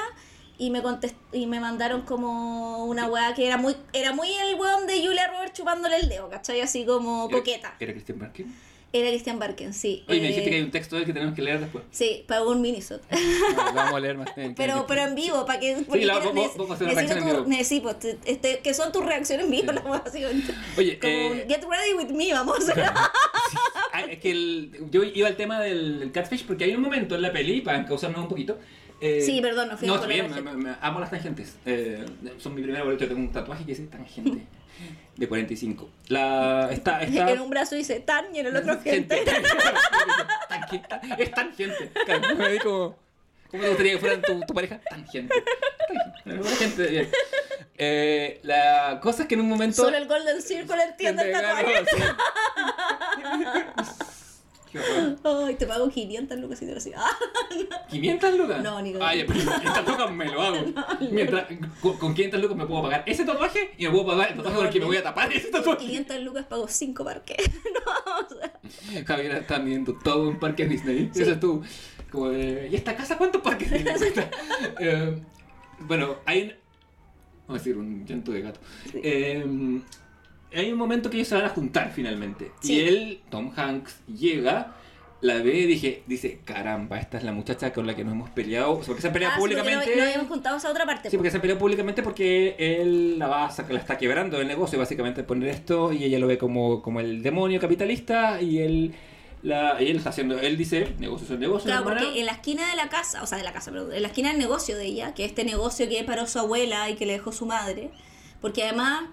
y me contest y me mandaron como una weá que era muy era muy el weón de Julia Roberts chupándole el dedo, ¿cachai? Así como ¿era- coqueta. ¿Era Christian Barkin? Era Christian Barken, sí. Oye, me Eh, dijiste que hay un texto del que tenemos que leer después. Sí, para un minisode. vamos a leer más. *laughs* Pero, pero en vivo, para que. porque la- a hacer una necesito reacción en tu- vivo. necesito, te- este, que son tus reacciones en vivo, Sí. básicamente. Oye, Como, eh, get ready with me, vamos. Ah, *laughs* es que el- yo iba al tema del, del catfish porque hay un momento en la peli, para causarnos un poquito. eh, Sí, perdón, No, está la bien, me, me- me- amo las tangentes. Eh, son mi primera boleto. Tengo un tatuaje que dice tangente. *laughs* De 45. La, está, está, en un brazo dice tan y en el otro gente. *laughs* Tangente. es tangente. Como, ¿Cómo te gustaría que fueran tu, tu pareja? Tangente. Tangente. Gente, bien. Eh, la cosa es que en un momento. Solo el Golden Circle entiende el tatuaje. *laughs* Ay, te pago 500 lucas y te lo. Ah, ¿500 lucas? No, ni con- Ay, pero 500 lucas me lo hago. *laughs* Mientras, con, con 500 lucas me puedo pagar ese tatuaje y me puedo pagar el tatuaje No, con el que me no. voy a tapar ese tatuaje. 500 lucas pago 5 parques. *laughs* no, o sea, Javier está viendo todo un parque Disney. Sí. Eso es tú. Como de, ¿y esta casa cuántos parques Disney cuesta? *laughs* Eh, bueno, hay. Vamos a decir un llanto de gato. Eh, hay un momento que ellos se van a juntar finalmente. Sí. Y él, Tom Hanks, llega, la ve y dije, dice, caramba, esta es la muchacha con la que nos hemos peleado. Porque se han peleado ah, sí, públicamente. no, no habíamos contado esa otra parte. Sí, porque se han peleado públicamente porque él la va a sacar, la está quebrando el negocio, básicamente poner esto, y ella lo ve como, como el demonio capitalista, y él la, y él está haciendo, él dice, negocio es el negocio. Claro, porque en la esquina de la casa, o sea, de la casa, perdón, en la esquina del negocio de ella, que este negocio que paró su abuela y que le dejó su madre, porque además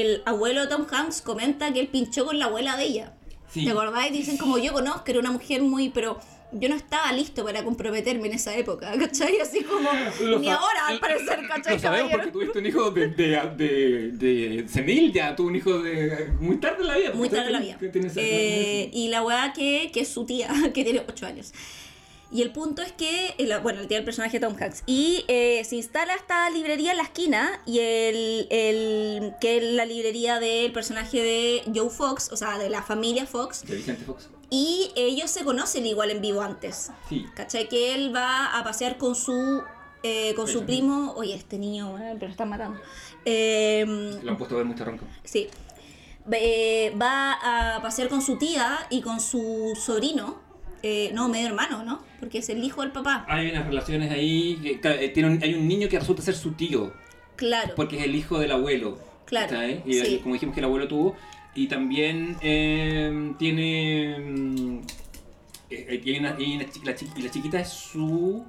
el abuelo de Tom Hanks comenta que él pinchó con la abuela de ella. Sí. ¿Te acordáis? Dicen como yo conozco, era una mujer muy, pero yo no estaba listo para comprometerme en esa época, *laughs* ¿cachai? Así como, Lo ni ahora al parecer, ¿cachai? Lo sabemos porque tuviste un hijo de, de, de, de senil, ya tuvo un hijo de muy tarde en la vida. Muy tarde en la vida. Eh, y la weá que, que es su tía, *laughs* que tiene 8 años. Y el punto es que, el- bueno, el tía del personaje Tom Hanks. Y eh, se instala esta librería en la esquina. Y el, el que es la librería del personaje de Joe Fox, o sea, de la familia Fox. de Vicente Fox. Y ellos se conocen igual en vivo antes. Sí. ¿Cachai? Que él va a pasear con su. eh, con su primo. Oye, este niño, eh, pero lo están matando. Eh, Lo han puesto a ver mucho ronco. Sí. Eh, va a pasear con su tía y con su sobrino. Eh, no, medio hermano, ¿no? Porque es el hijo del papá. Hay unas relaciones ahí, que, eh, tiene un- hay un niño que resulta ser su tío. Claro. Porque es el hijo del abuelo. Claro. Y sí. como dijimos que el abuelo tuvo. Y también eh, tiene. mm, eh, y, una- y una la, chi- y la chiquita es su.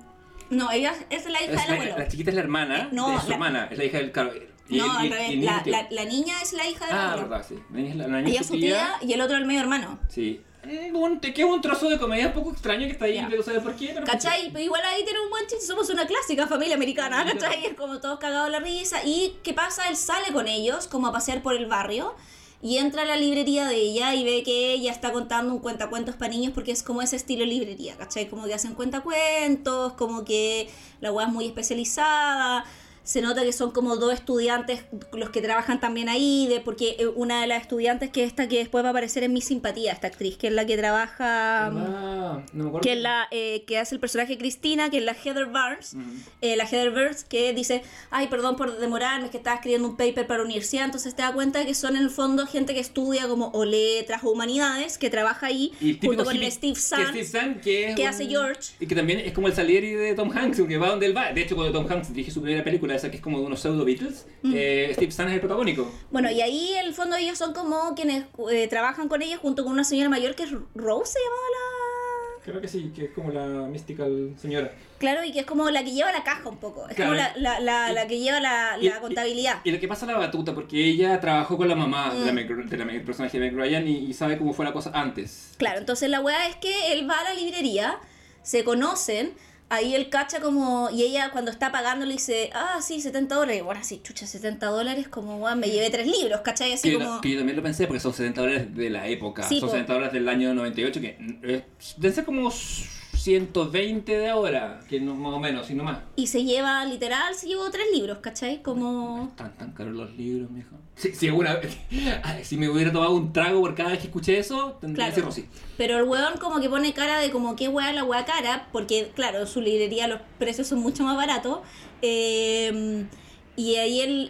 No, ella es la hija es del la, abuelo. la chiquita es la hermana no, de su la- hermana. Es la hija del. Claro, y no, el- al revés. La, la- la niña es la hija del Ah, abuelo. verdad, sí. La niña es la, la niña Ella es su tía y el otro el medio hermano. Sí. Mm, Un, te queda un trozo de comedia un poco extraño que está ahí, Ya. pero sabes por qué. Pero ¿Cachai? Pero igual ahí tiene un buen chiste, somos una clásica familia americana, ¿cachai? Es como todos cagados la risa. ¿Y qué pasa? Él sale con ellos, como a pasear por el barrio, y entra a la librería de ella y ve que ella está contando un cuentacuentos para niños porque es como ese estilo de librería, ¿cachai? Como que hacen cuentacuentos, como que la weá es muy especializada. Se nota que son como dos estudiantes los que trabajan también ahí, de, porque eh, una de las estudiantes que es esta que después va a aparecer en Mi Simpatía, esta actriz, que es la que trabaja... Ah, no me acuerdo. que es la eh, que hace el personaje Cristina, que es la Heather Barnes, Ujú. eh, la Heather Barnes que dice, ay, perdón por demorarme, es que estaba escribiendo un paper para universidad, entonces te das cuenta que son en el fondo gente que estudia como o letras o humanidades, que trabaja ahí Y junto con el Steve que. Steve Zahn, que, un- hace George. Y que también es como el Salieri de Tom Hanks, que va donde él va. De hecho, cuando Tom Hanks dirige su primera película, esa que es como de unos pseudo Beatles, Mm. eh, Steve Zahn es el protagónico. Bueno, y ahí en el fondo ellos son como quienes eh, trabajan con ella junto con una señora mayor que es Rose, se llamaba la... Creo que sí, que es como la mystical señora. Claro, y que es como la que lleva la caja un poco. Es Claro. como la, la, la, la que lleva la, Y- contabilidad. Y, y lo que pasa es la batuta, porque ella trabajó con la mamá de Mm. De del personaje de Meg Ryan y, y sabe cómo fue la cosa antes. Claro, entonces la weá es que él va a la librería, se conocen, ahí él cacha como, y ella cuando está pagando le dice, ah, sí, 70 dólares. Y bueno, así, chucha, 70 dólares, como, weón, me llevé tres libros, ¿cachai? Así Que, yo- como... que yo también lo pensé porque son 70 dólares de la época. Sí, son po. 70 dólares del año 98, que deben ser como 120 de ahora, que no, más o menos, y no más. Y se lleva, literal, se llevó tres libros, ¿cachai? Como... Tan tan caros los libros, mijo. Sí, si, alguna *laughs* si me hubiera tomado un trago por cada vez que escuché eso, tendría Claro. que ser. Pero el weón como que pone cara de como qué weá la weá cara, porque claro, en su librería los precios son mucho más baratos. eh, y ahí él,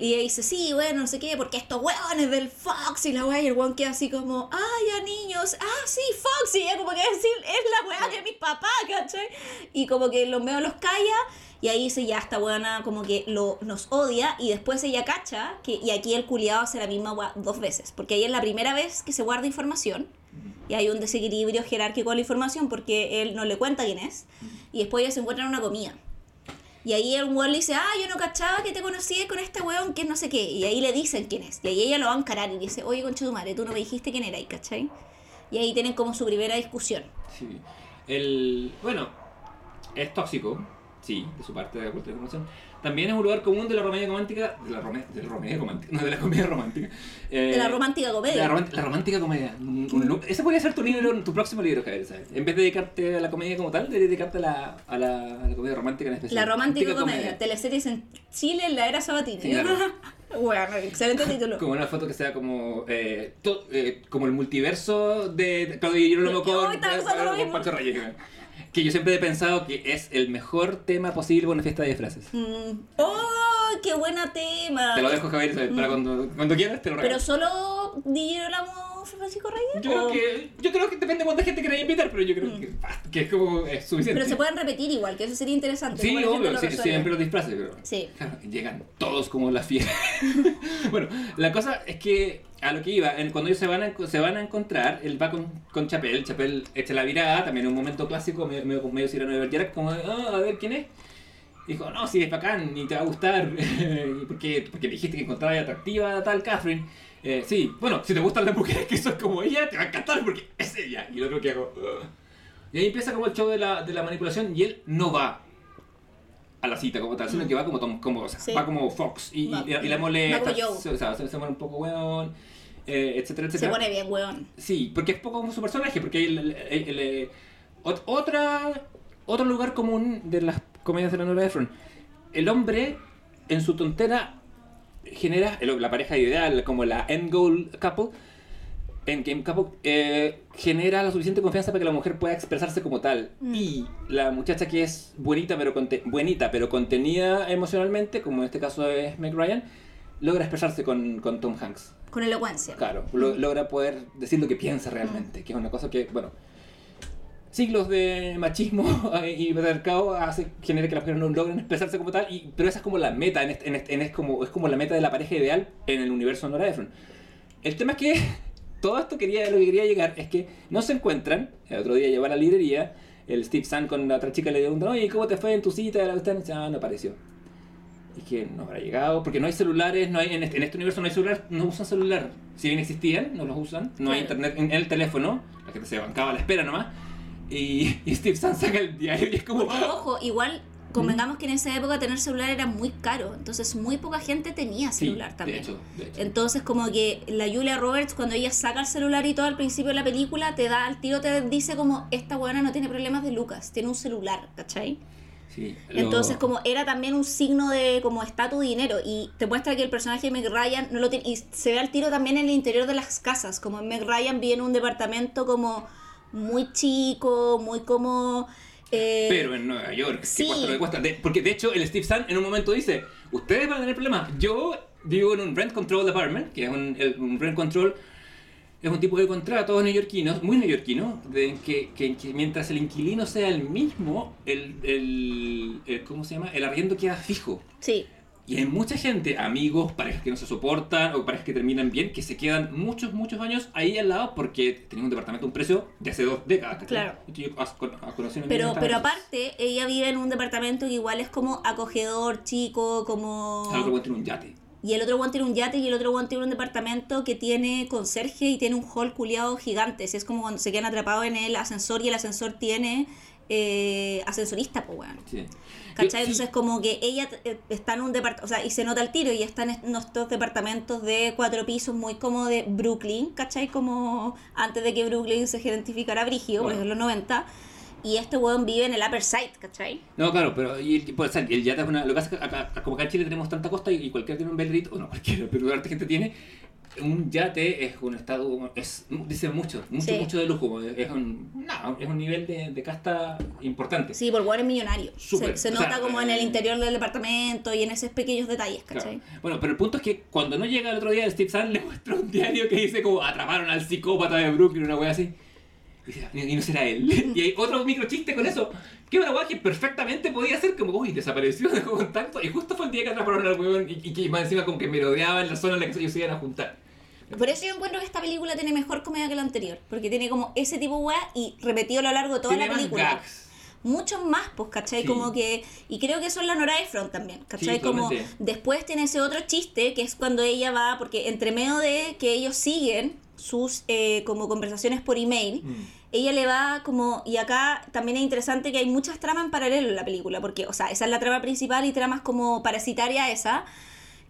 y ella dice, sí, bueno, no sé qué, porque estos weones del Fox y la weá, y el weón queda así como, ah, ya niños, ah, sí, Fox, y como que decir, es la weá de mi papá, ¿cachai? Y como que los medio los calla, y ahí dice, ya, esta weona como que lo, nos odia, y después ella cacha, que, y aquí el culiado hace la misma weá dos veces, porque ahí es la primera vez que se guarda información, y hay un desequilibrio jerárquico de la información porque él no le cuenta quién es. Y después ellos se encuentran en una comida. Y ahí el weón le dice, ah, yo no cachaba que te conocía con este weón que no sé qué. Y ahí le dicen quién es. Y ahí ella lo va a encarar y dice, oye, concha tu madre, tú no me dijiste quién era, ¿cachai? Y ahí tienen como su primera discusión. Sí. El, bueno, es tóxico. sí, de su parte de acuerdo de. También es un lugar común de la comedia romántica, de la, rome- de la comedia romántica, no de la comedia romántica. eh, De la romántica comedia. La, la romántica comedia. Un- ese podría ser tu libro, tu próximo libro, Javier, ¿sabes? En vez de dedicarte a la comedia como tal, de dedicarte a la, a la, a la comedia romántica en especial. La romántica Romántica comedia, teleseries en Chile en la era Sabatini. Sí, claro. *laughs* bueno, excelente título. *laughs* Como una foto que sea como eh, to- eh, como el multiverso de Claudio Girolamo Yo con, con. Pancho Reyes. Que yo siempre he pensado que es el mejor tema posible para una fiesta de disfraces. Mm. ¡Oh, qué buena tema! Te lo dejo, Javier, ¿sabes? para cuando, cuando quieras te lo regalo. ¿Pero solo DJ Ramos Francisco Reyes? Yo creo, ¿O- que, yo creo que depende de cuánta gente queráis invitar, pero yo creo que, basta, que es como es suficiente. Mm. Pero se pueden repetir igual, que eso sería interesante. Sí, obvio, lo sí, siempre los disfraces, pero Sí. claro, *laughs* llegan todos como la fiera. *laughs* bueno, la cosa es que a lo que iba, en- cuando ellos se van a, se van a encontrar, él va con, con Chapel, Chapel echa la virada, también un momento clásico, medio, medio, medio Cyrano de Bergerac, como "Ah, a ver quién es. Dijo, no, sí, es bacán y te va a gustar, *laughs* porque, porque dijiste que encontraba atractiva a tal Catherine. Eh, sí, bueno, si te gustan las mujeres que son como ella, te va a encantar porque es ella. Y el otro que hago... Y ahí empieza como el show de la, de la manipulación y él no va a la cita como tal, sino que va como, Tom- como o sea, Sí. va como Fox y, Va- y, y la molesta, se, o sea, se, se muere un poco weón, eh, etcétera, Se etcétera. pone bien, weón. Sí, porque es poco como su personaje, porque el, el- el- otro lugar común de las comedias de la novela de Efron. El hombre, en su tontera, genera el- la pareja ideal, como la end goal couple, endgame couple, eh, genera la suficiente confianza para que la mujer pueda expresarse como tal. Mm. Y la muchacha que es buenita pero, buenita, pero contenida emocionalmente, como en este caso es Meg Ryan, logra expresarse con, con Tom Hanks. Con elocuencia. Claro, lo- logra poder decir lo que piensa realmente, que es una cosa que, bueno, siglos de machismo *laughs* y patriarcado hace genera que las mujeres no logren expresarse como tal, y, pero esa es como la meta, en este- en este- en es, como, es como la meta de la pareja ideal en el universo de Nora Ephron. El tema es que *laughs* todo esto quería, lo que quería llegar es que no se encuentran, el otro día lleva a la librería, el Steve Sun con la otra chica le preguntan, oye, ¿cómo te fue en tu cita? La cuestión, ah, no apareció. Y que no habrá llegado, porque no hay celulares, no hay, en, este, en este universo no hay celular, no usan celular. Si bien existían, no los usan, no hay internet en, en el teléfono, la gente se bancaba a la espera nomás. Y, y Steve Sun saca el diario y es como... Porque, ojo, igual convengamos que en esa época tener celular era muy caro, entonces muy poca gente tenía Sí, celular de también. hecho, de hecho. Entonces como que la Julia Roberts cuando ella saca el celular y todo al principio de la película te da al tiro te dice como esta buena no tiene problemas de Lucas, tiene un celular, ¿cachai? Sí, lo- Entonces como era también un signo de como estatus y dinero y te muestra que el personaje de Meg Ryan no lo tiene y se ve al tiro también en el interior de las casas, como Meg Ryan vive en un departamento como muy chico, muy como eh, Pero en Nueva York, sí. que cuesta lo que cuesta. De- porque de hecho el Steve Sun en un momento dice, ustedes van a tener problemas. Yo vivo en un rent control apartment, que es un, el- un rent control, es un tipo de contrato neoyorquino, muy neoyorquino, de que, que- que mientras el inquilino sea el mismo, el, el- el- ¿cómo se llama? El arriendo queda fijo. sí, Y hay mucha gente, amigos, parejas que no se soportan o parejas que terminan bien, que se quedan muchos, muchos años ahí al lado porque tenían un departamento a un precio de hace dos décadas. ¿cachai? Claro. Yo a- Pero, pero aparte, ella vive en un departamento que igual es como acogedor, chico, como... El otro tiene un yate. Y el otro one tiene un yate y el otro one tiene un departamento que tiene conserje y tiene un hall culiado gigante. Es como cuando se quedan atrapados en el ascensor y el ascensor tiene eh, ascensorista, pues weón. Sí. ¿Cachai? Sí, Entonces como que ella eh, está en un departamento, o sea, y se nota el tiro y está en est- estos departamentos de cuatro pisos muy como de Brooklyn, ¿cachai? Como antes de que Brooklyn se identificara Brigio, Bueno. pues en los 90. Y este weón vive en el Upper Side, ¿cachai? No, claro, pero y, ser, el yate es una. Lo que pasa es que acá, como acá en Chile tenemos tanta costa y, y cualquiera tiene un Belrit, o no cualquiera, pero harta gente tiene. Un yate es un estado. Es, dice mucho, mucho, Sí. mucho de lujo. Es un, no, es un nivel de, de casta importante. Sí, por weón es millonario. Súper, Se, se o sea, nota como en el eh, interior del departamento y en esos pequeños detalles, Claro. ¿cachai? Bueno, pero el punto es que cuando no llega el otro día, Steve Sun le muestra un diario que dice como atraparon al psicópata de Brooklyn, una wea así. Y, dice, "Y no será él. *laughs* y hay otro micro chiste con eso. Que una que perfectamente podía ser como, uy, desapareció, dejó contacto. Y justo fue el día que atraparon al weón y, y que más encima como que merodeaba en la zona en la que ellos se iban a juntar. Por eso yo encuentro que esta película tiene mejor comedia que la anterior. Porque tiene como ese tipo weá y repetido a lo largo de toda Tiene la película. gags. Muchos más, pues, ¿cachai? Sí. Como que. Y creo que eso es la Nora Ephron también, ¿cachai? Sí, como después tiene ese otro chiste que es cuando ella va, porque entre medio de que ellos siguen sus eh, como conversaciones por email, Mm. ella le va como, y acá también es interesante que hay muchas tramas en paralelo en la película, porque, o sea, esa es la trama principal y tramas como parasitaria esa,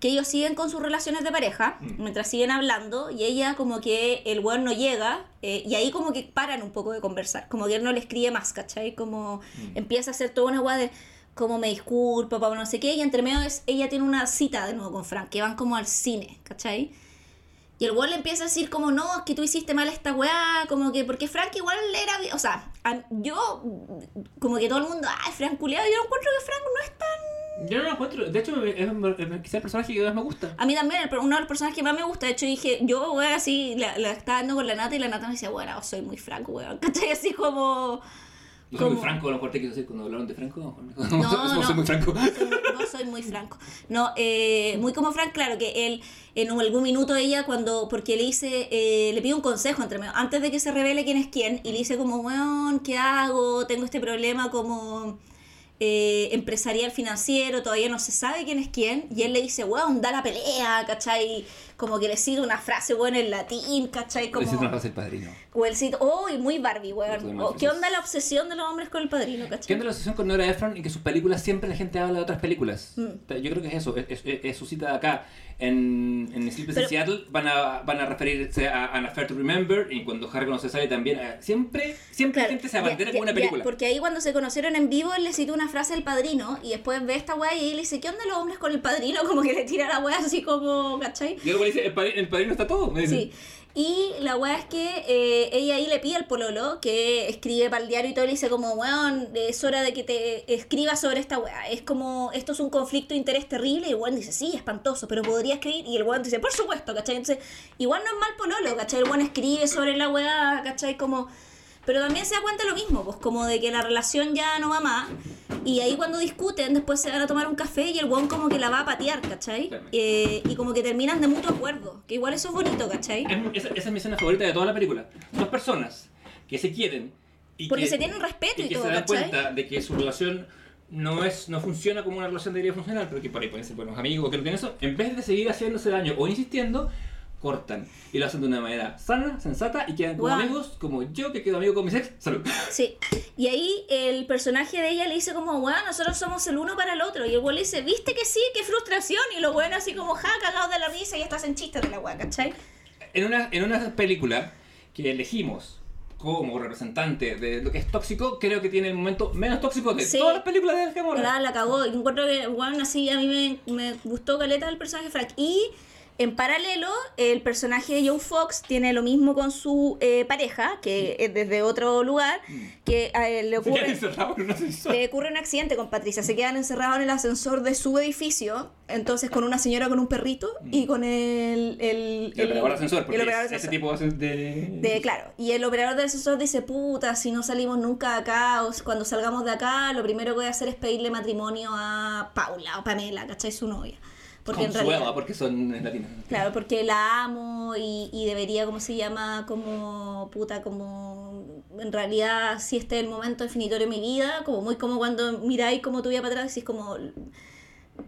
que ellos siguen con sus relaciones de pareja, Mm. mientras siguen hablando, y ella como que el weón no llega, eh, y ahí como que paran un poco de conversar, como que él no le escribe más, ¿cachai? Como Mm. empieza a hacer toda una weá de como me disculpa, papá, no sé qué, y entre medio es, ella tiene una cita de nuevo con Frank, que van como al cine, ¿cachai? Y el weón le empieza a decir como, no, es que tú hiciste mal esta weá, como que, porque Frank igual era, o sea, a- yo, como que todo el mundo, ay, Frank culiado, yo encuentro que Frank no es tan... Yo no lo encuentro. De hecho, es, es quizá el personaje que más me gusta. A mí también, el- uno de los personajes que más me gusta, de hecho dije, yo, weón, así, la, la estaba dando con la nata y la nata me decía, bueno, soy muy Frank, weón, *laughs* ¿cachai? Así como... Yo soy muy franco, lo corté quiso decir cuando hablaron de Franco. *laughs* No, *laughs* No, soy no. muy franco. Soy no soy muy franco. No, eh, muy como Frank, claro, que él en algún minuto ella cuando, porque le dice, eh, le pide un consejo entre medio, antes de que se revele quién es quién, y le dice como, weón, ¿qué hago? Tengo este problema como eh, empresarial financiero, todavía no se sabe quién es quién, y él le dice, weón, da la pelea, ¿cachai? Como que le cita una frase, weón, en latín, ¿cachai? Como... Necesito una frase del padrino. O el cito, oh, y muy Barbie, weón. muy O, ¿Qué onda la obsesión de los hombres con el padrino, ¿Qué cachai? onda la asociación con Nora Ephron y que sus películas siempre la gente habla de otras películas? Mm. Yo creo que es eso, es, es- es su cita de acá. En, en Sleepless in Seattle van a, van a referirse a An Affair to Remember y cuando Harry no se sale también. eh, siempre siempre la Claro, gente se ya- abandera ya- con una ya, película. porque ahí cuando se conocieron en vivo, él le citó una frase del padrino y después ve esta weá y le dice, ¿qué onda los hombres con el padrino? *laughs* Como que le tira la weá así como, ¿cachai? Y luego me el padrino, está todo. Me. Sí. Y la weá es que eh, ella ahí le pide al pololo que escribe para el diario y todo, y le dice como, weón, es hora de que te escribas sobre esta weá. Es como, esto es un conflicto de interés terrible. Y el weón dice, sí, espantoso, pero podría escribir. Y el weón dice, por supuesto, ¿cachai? Entonces, igual no es mal pololo, ¿cachai? El weón escribe sobre la weá, ¿cachai? Como... Pero también se da cuenta lo mismo, pues como de que la relación ya no va más. Y ahí cuando discuten, después se van a tomar un café y el weón como que la va a patear, ¿cachai? Eh, y como que terminan de mutuo acuerdo. Que igual eso es bonito, ¿cachai? Es- esa, esa es mi escena favorita de toda la película. Dos personas que se quieren y Porque que, se tienen respeto y que todo, se dan ¿cachai? cuenta de que su relación no es no funciona como una relación debería funcionar, pero que por ahí pueden ser buenos amigos que no tienen eso. En vez de seguir haciéndose daño o insistiendo, cortan y lo hacen de una manera sana, sensata y quedan como Guau. amigos, como yo que quedo amigo con mis ex. *laughs* Salud. Sí. Y ahí el personaje de ella le dice como, weón, nosotros somos el uno para el otro. Y el weón le dice, viste que sí, qué frustración. Y los weones así como, ja, cagados de la risa y estás en chistes de la weá, ¿cachai? En una, en una película que elegimos como representante de lo que es tóxico, creo que tiene el momento menos tóxico de Sí. todas las películas de Gamora. La, la cagó. Y encuentro que, weón, así a mí me, me gustó caleta el personaje Frank. Y en paralelo, el personaje de Joe Fox tiene lo mismo con su eh, pareja, que es desde otro lugar, que a él le ocurre... en un ascensor. Le ocurre un accidente con Patricia, se quedan encerrados en el ascensor de su edificio, entonces con una señora con un perrito y con el... El, El operador de ascensor, porque el operador ese ascensor. tipo de... De, claro, y el operador del ascensor dice, puta, si no salimos nunca de acá, o cuando salgamos de acá, lo primero que voy a hacer es pedirle matrimonio a Paula o Pamela, ¿cachai? Su novia. Porque en Consuela, realidad... porque son latinos. Claro, porque la amo y, y debería, ¿cómo se llama? Como, puta, como, en realidad, si este es el momento definitorio de mi vida, como muy como cuando miráis como tu vida para atrás, decís como,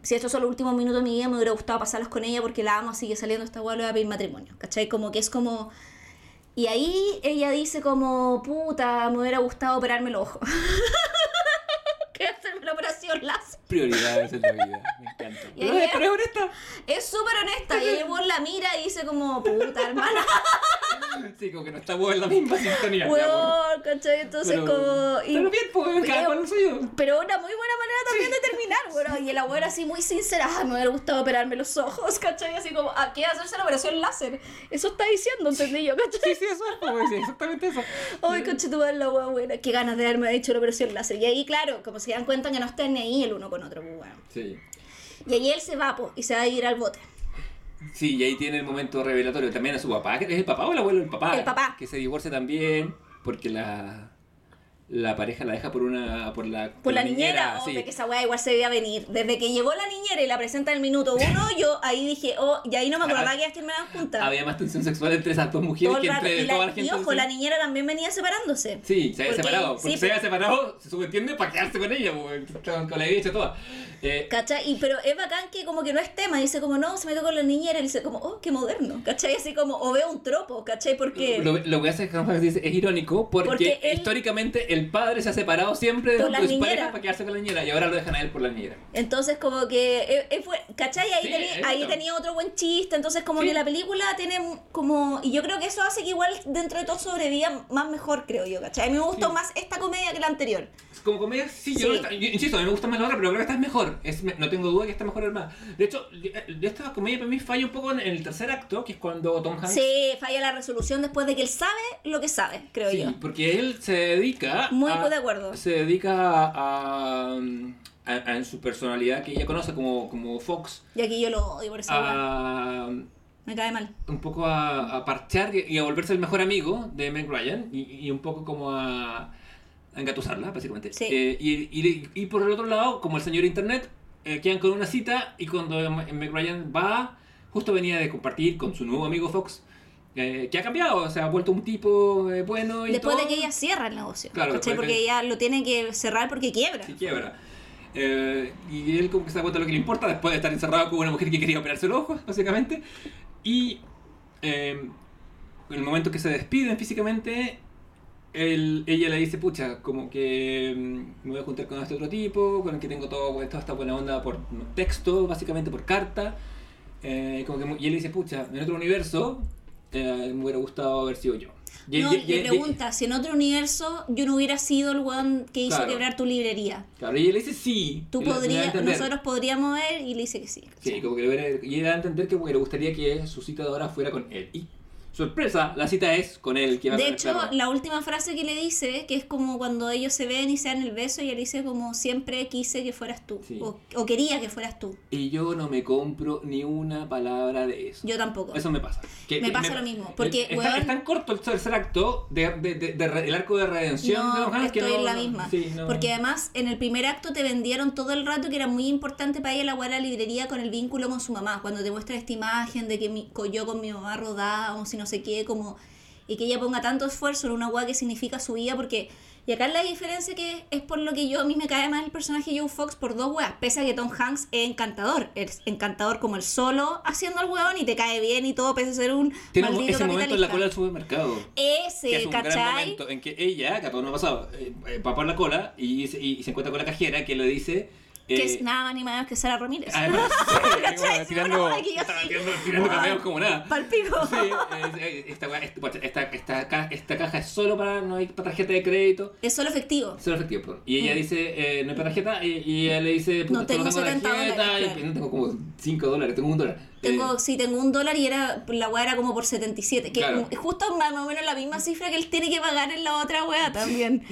si estos son los últimos minutos de mi vida, me hubiera gustado pasarlos con ella porque la amo, sigue saliendo esta hueá, le voy a pedir matrimonio, ¿cachai? Como que es como... Y ahí ella dice como, puta, me hubiera gustado operarme el ojo. *laughs* que hacerme la operación láser. Prioridades en la vida, me *laughs* encanta. Y Pero, es- pero es honesta. Es súper honesta y el weón la mira y dice como, puta, hermana. Sí, como que no estamos en la misma sintonía. Weón, ¿cachai? Entonces Pero- como... y- Pero bien, pues, cada cual suyo. Pero una muy buena manera también de terminar, weón. Y el abuelo así muy sincera, "Ay, me hubiera gustado operarme los ojos, *laughs* ¿cachai? Así como, ¿a qué hacerse la operación láser? Eso está diciendo, entendí yo, ¿cachai? Sí, sí, eso es, pues, exactamente eso. Ay, coche, madre, la weá buena. Qué ganas de haberme hecho la operación láser. Y ahí, claro, como se dan cuenta que no están ni ahí el uno con otro, pues, weón. Sí. Y ahí él se va, po, y se va a ir al bote. Sí, y ahí tiene el momento revelatorio también a su papá, que es el papá o el abuelo del papá. El papá. Que se divorcia también porque la... la pareja la deja por una por la, Por la niñera, sí. oh, que esa weá igual se veía venir. Desde que llegó la niñera y la presenta en el minuto *laughs* uno, yo ahí dije, oh, y ahí no me acordaba que ellas terminaban juntas. Había más tensión sexual entre esas dos mujeres Todo que entre Y, toda la, la gente. y ojo, sí. la niñera también venía separándose. Sí, se había Porque- separado. Porque sí, se había separado, se subentiende, para quedarse con ella, porque con la hecho toda. Eh, ¿Cachai? Y, pero es bacán que como que no es tema, dice como, no, se metió con la niñera, y dice como, oh, qué moderno, ¿cachai? Así como, o veo un tropo, ¿cachai? Porque... Lo, lo que hace es es irónico porque, Porque él- históricamente el padre se ha separado siempre de, Por la de su niñera. pareja para quedarse con la niñera y ahora lo dejan a él por la niñera. Entonces como que, eh, eh, fue, ¿cachai? Ahí, Sí, tenía, ahí otro buen chiste, entonces como Sí. que la película tiene como... Y yo creo que eso hace que igual dentro de todo sobreviva más mejor, creo yo, ¿cachai? A mí me gustó Sí. más esta comedia que la anterior. Como comedia, sí, yo, yo insisto, a mí me gusta más la otra, pero creo que esta es mejor. Es, no tengo duda que esta es mejor armada. De hecho, de de esta comedia para mí falla un poco en el tercer acto, que es cuando Tom Hanks. Sí, falla la resolución después de que él sabe lo que sabe, creo Sí, yo. porque él se dedica. Muy a- de acuerdo. Se dedica a, a, a- en su personalidad que ella conoce como, como Fox. Y aquí yo lo odio por. A, Me cae mal. un poco a, a parchear y a volverse el mejor amigo de Meg Ryan y, y un poco como a, a engatusarla, básicamente. Sí. Eh, y, y- y por el otro lado, como el señor Internet, eh, quedan con una cita y cuando Meg Ryan va, justo venía de compartir con su nuevo amigo Fox, eh, que ha cambiado, o sea, ha vuelto un tipo eh, bueno y Después todo. de que ella cierra el negocio. Claro, Porque que- ella lo tiene que cerrar porque quiebra. Sí, quiebra. Eh, y él como que se da cuenta de lo que le importa después de estar encerrado con una mujer que quería operarse el ojo, básicamente. Y en el momento que se despiden físicamente, él- ella le dice, pucha, como que mm, me voy a juntar con este otro tipo, con el que tengo todo, toda esta buena onda por texto, básicamente por carta. Eh, como que, y él dice, pucha, en otro universo eh, me hubiera gustado haber sido yo. Y- No, y- le pregunta si en otro universo yo no hubiera sido el weón que hizo Claro. quebrar tu librería. Claro, y él le dice sí. Tú le- le da podrías, nosotros podríamos ver y le dice que sí. ¿cachai? Sí, como que le hubiera- y era a entender que que le gustaría que su cita de ahora fuera con él. Y sorpresa, la cita es con él. Que va De hecho, la última frase que le dice, que es como cuando ellos se ven y se dan el beso, y le dice como siempre quise que fueras tú, Sí. o, o quería que fueras tú. Y yo no me compro ni una palabra de eso. Yo tampoco. Eso me pasa. Que- Me que pasa lo mismo, porque, está, weón- es tan corto el tercer acto de, de- de- de arco de redención de No, Hanks que estoy no- en la misma. sí, no. Porque además en el primer acto te vendieron todo el rato que era muy importante para ella la de la librería con el vínculo con su mamá. Cuando te muestra esta imagen de que mi- yo con mi mamá rodábamos y no sé qué, como. Y que ella ponga tanto esfuerzo en una weá que significa su vida, porque. Y acá la diferencia que es por lo que yo a mí me cae mal el personaje Joe Fox por dos weas. Pese a que Tom Hanks es encantador. Es encantador como el solo haciendo al weón y te cae bien y todo, pese a ser un Tiene maldito ese momento en la cola del supermercado. Ese, que es un gran ¿cachai? momento en que ella, que a todos nos ha pasado, eh, eh, va por la cola y, se- y se encuentra con la cajera que le dice... Que eh, es nada más ni menos que Sara Ramírez. Además, *laughs* ¿Cachai? tirando, tirando, cameos como nada. Palpico. Sí, es- es- esta, esta, esta, esta, ca- esta caja es solo para, no hay para tarjeta de crédito. Es solo efectivo. Solo efectivo, perdón. Y ella dice, eh, no hay para tarjeta, y, ella le dice, No tengo solo 70 tarjeta, no tengo como 5 dólares, tengo un dólar. Tengo, Eh, sí, tengo un dólar y era la weá era como por 77. Que Claro. es justo más o menos la misma cifra que él tiene que pagar en la otra weá también.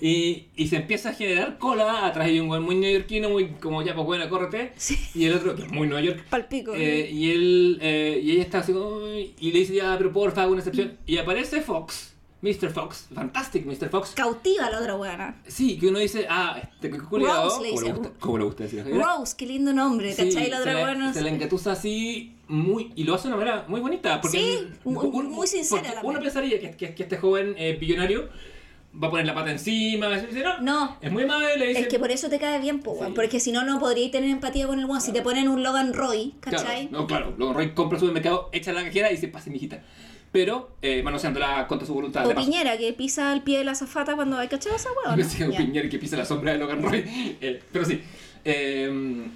y, y se empieza a generar cola, atrás hay un güey muy neoyorquino, muy como ya, pues bueno, córrete. Sí. Y el otro, que es muy Nueva York, Palpico. Eh, y él eh, y ella está así y le dice ya pero porfa hago una excepción y aparece Fox Mr. Fox fantastic Mr. Fox Cautiva la otra weá. ¿no? sí que uno dice ah este que culiado Rose le dice. gusta- como le gusta decir a. Rose, qué lindo nombre, Sí, ¿cachai? La otra la, no se la engatusa así muy y lo hace de una manera muy bonita porque Sí, muy- un- muy sincera también. uno pensaría que, que- que este joven eh, billonario va a poner la pata encima no, No. es muy amable le dice Es que por eso te cae bien, po, Sí. porque si no, no podríais tener empatía con el weón. Si te ponen un Logan Roy, ¿cachai? Claro, no, claro. Luego Roy compra su mercado, echa la cajera y dice, pase, mijita. Pero, eh, manoseándola contra su voluntad. O. Piñera, que pisa el pie de la azafata cuando hay cachado esa weón. Yo sé, un Piñera que pisa la sombra de Logan Roy. *laughs* Eh, pero sí. Eh,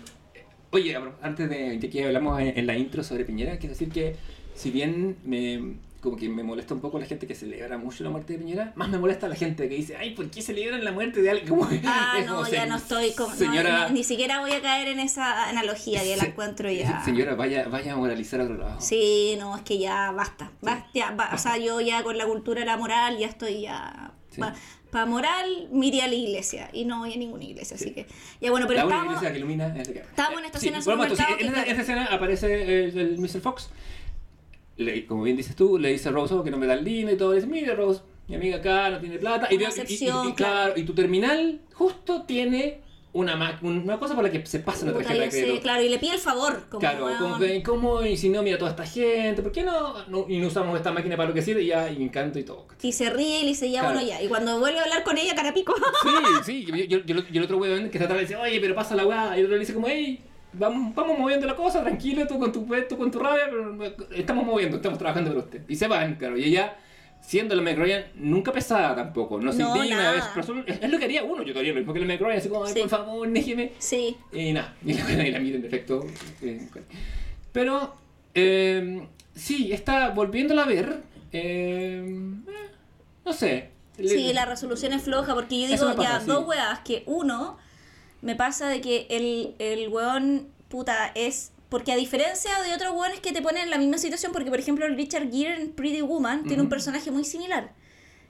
oye, antes de, de que hablamos en, en la intro sobre Piñera, quiero decir que si bien me, como que me molesta un poco la gente que celebra mucho la muerte de Piñera, más me molesta la gente que dice, ay, ¿por qué celebran la muerte de alguien? *laughs* Como, Ah, es como, no, ya se- no estoy como. no, Señora, ni, ni siquiera voy a caer en esa analogía que la encuentro ya. Señora, vaya, vaya a moralizar a otro lado. Sí, no, es que ya basta. basta, ya, o sea, yo ya con la cultura la moral ya estoy ya. Sí. Para moral, me iría a la iglesia y no voy a ninguna iglesia, así que. Ya bueno, pero la estamos. iglesia que ilumina es que- Estábamos en esta escena sí, en, claro. escena aparece el, el Mr. Fox. Le- como bien dices tú, le dice a Rose, oh, que no me da el lino y todo. Le dice, mire Rose, mi amiga acá no tiene plata. Y, Una veo- y- y- excepción, claro, y tu terminal justo tiene una, una cosa por la que se pasa Puta, tarjeta de crédito. claro, y le pide el favor. Como, Claro, como que, ¿cómo? Y si no, mira toda esta gente, ¿por qué no, no, y no usamos esta máquina para lo que sirve? Y ya, y encanto y todo. Y se ríe y le dice, ya, Claro. bueno, ya. Y cuando vuelve a hablar con ella, carapico. Sí, sí, yo, yo, yo- yo el otro weón que está atrás le dice, oye, pero pasa la weá, y el otro le dice como, hey, vamos, vamos moviendo la cosa, tranquilo, tú con tu tú con tu rabia, pero estamos moviendo, estamos trabajando por usted. Y se van, claro, y ella, siendo la Meg Ryan, nunca pesada tampoco, no se No, indigna es, es lo que haría uno, yo todavía lo mismo que la Meg Ryan, así como, ay, Sí. por favor, déjeme. Sí. Y nada, *laughs* y la, y la mira en efecto. eh, pero, eh, sí, está volviéndola a ver. eh, eh, no sé. Le- Sí, la resolución es floja porque yo digo pasa, ya sí. dos weas que uno me pasa de que el, el weón puta es porque a diferencia de otros weones que te ponen en la misma situación porque por ejemplo Richard Gere en Pretty Woman tiene un personaje muy similar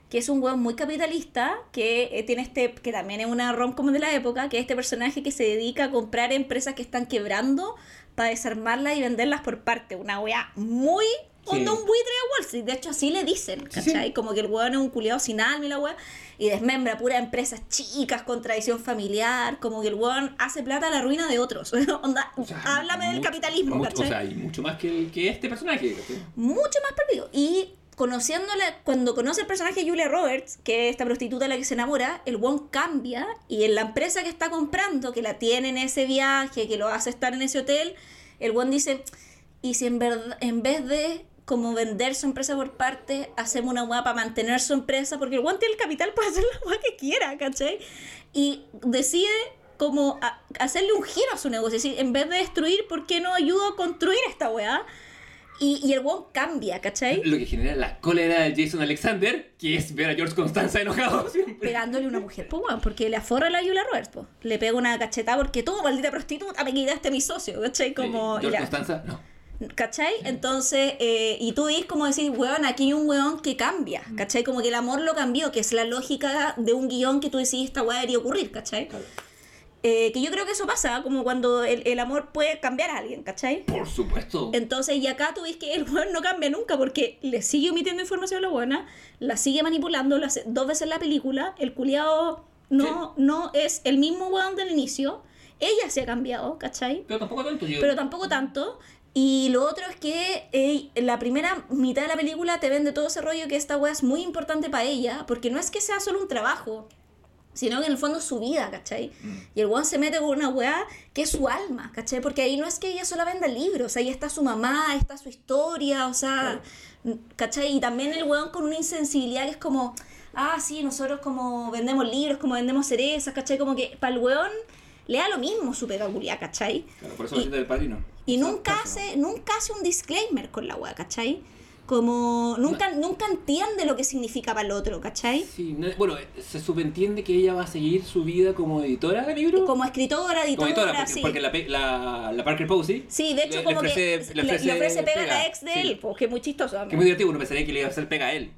que es un weón muy capitalista que eh, tiene este que también es una rom como de la época que es este personaje que se dedica a comprar empresas que están quebrando para desarmarlas y venderlas por parte una wea muy. Onda un buitre de Wall Street de hecho así le dicen. ¿cachai? como que el weón es un culiado sin alma y la weá, y desmembra puras empresas chicas con tradición familiar, como que el weón hace plata a la ruina de otros. *laughs* Onda, O sea, háblame del mucho- capitalismo, mucho- ¿cachai? O sea, y mucho más que, que este personaje. ¿cachai? Mucho más perdido. Y conociéndola, cuando conoce el personaje de Julia Roberts, que es esta prostituta de la que se enamora, el weón cambia y en la empresa que está comprando, que la tiene en ese viaje, que lo hace estar en ese hotel, el weón dice, y si en verdad, en vez de como vender su empresa por parte, hacemos una weá para mantener su empresa, porque el weón tiene el capital para hacer la weá que quiera, ¿cachai? Y decide como a- hacerle un giro a su negocio, es decir, en vez de destruir, ¿por qué no ayudo a construir esta weá? Y, y el weón cambia, ¿cachai? Lo que genera la cólera de Jason Alexander, que es ver a George Constanza enojado *laughs* siempre. Pegándole a una mujer, pues weón, porque le aforra la Julia Roberts, pues. Le pega una cachetada porque tú, maldita prostituta, me quitaste a mi socio, ¿cachai? Como, George la- Constanza, no. ¿Cachai? Entonces, eh, y tú dices como decir, weón, aquí hay un weón que cambia, ¿cachai? Como que el amor lo cambió, que es la lógica de un guion que tú decís, esta weá debería ocurrir, ¿cachai? Claro. Eh, que yo creo que eso pasa, como cuando el, el amor puede cambiar a alguien, ¿cachai? Por supuesto. Entonces, y acá tú ves que el weón no cambia nunca porque le sigue emitiendo información a la buena, la sigue manipulando, lo hace dos veces en la película, el culiado no, no es el mismo weón del inicio, ella se ha cambiado, ¿cachai? Pero tampoco tanto yo. Pero tampoco tanto. Y lo otro es que eh, en la primera mitad de la película te vende todo ese rollo que esta weá es muy importante para ella, porque no es que sea solo un trabajo, sino que en el fondo es su vida, ¿cachai? Y el weón se mete con una weá que es su alma, ¿cachai? Porque ahí no es que ella solo venda libros, ahí está su mamá, está su historia, o sea, ¿cachai? Y también el weón con una insensibilidad que es como, ah, sí, nosotros como vendemos libros, como vendemos cerezas, ¿cachai? Como que para el weón le da lo mismo su peculiaridad, ¿cachai? Claro, por eso Y- lo siento del padrino. Y nunca hace, nunca hace un disclaimer con la weá, ¿cachai? Como nunca, nunca entiende lo que significa para el otro, ¿cachai? Sí, no- bueno, se subentiende que ella va a seguir su vida como editora de libros. Como escritora, editora, Como editora, porque, sí. porque la, la, la Parker Posey. Sí, de hecho, le- como le ofrece, que le ofrece, le ofrece pega a la ex de sí. él, pues que es muy chistoso. Que es muy divertido, uno pensaría que le iba a hacer pega a él.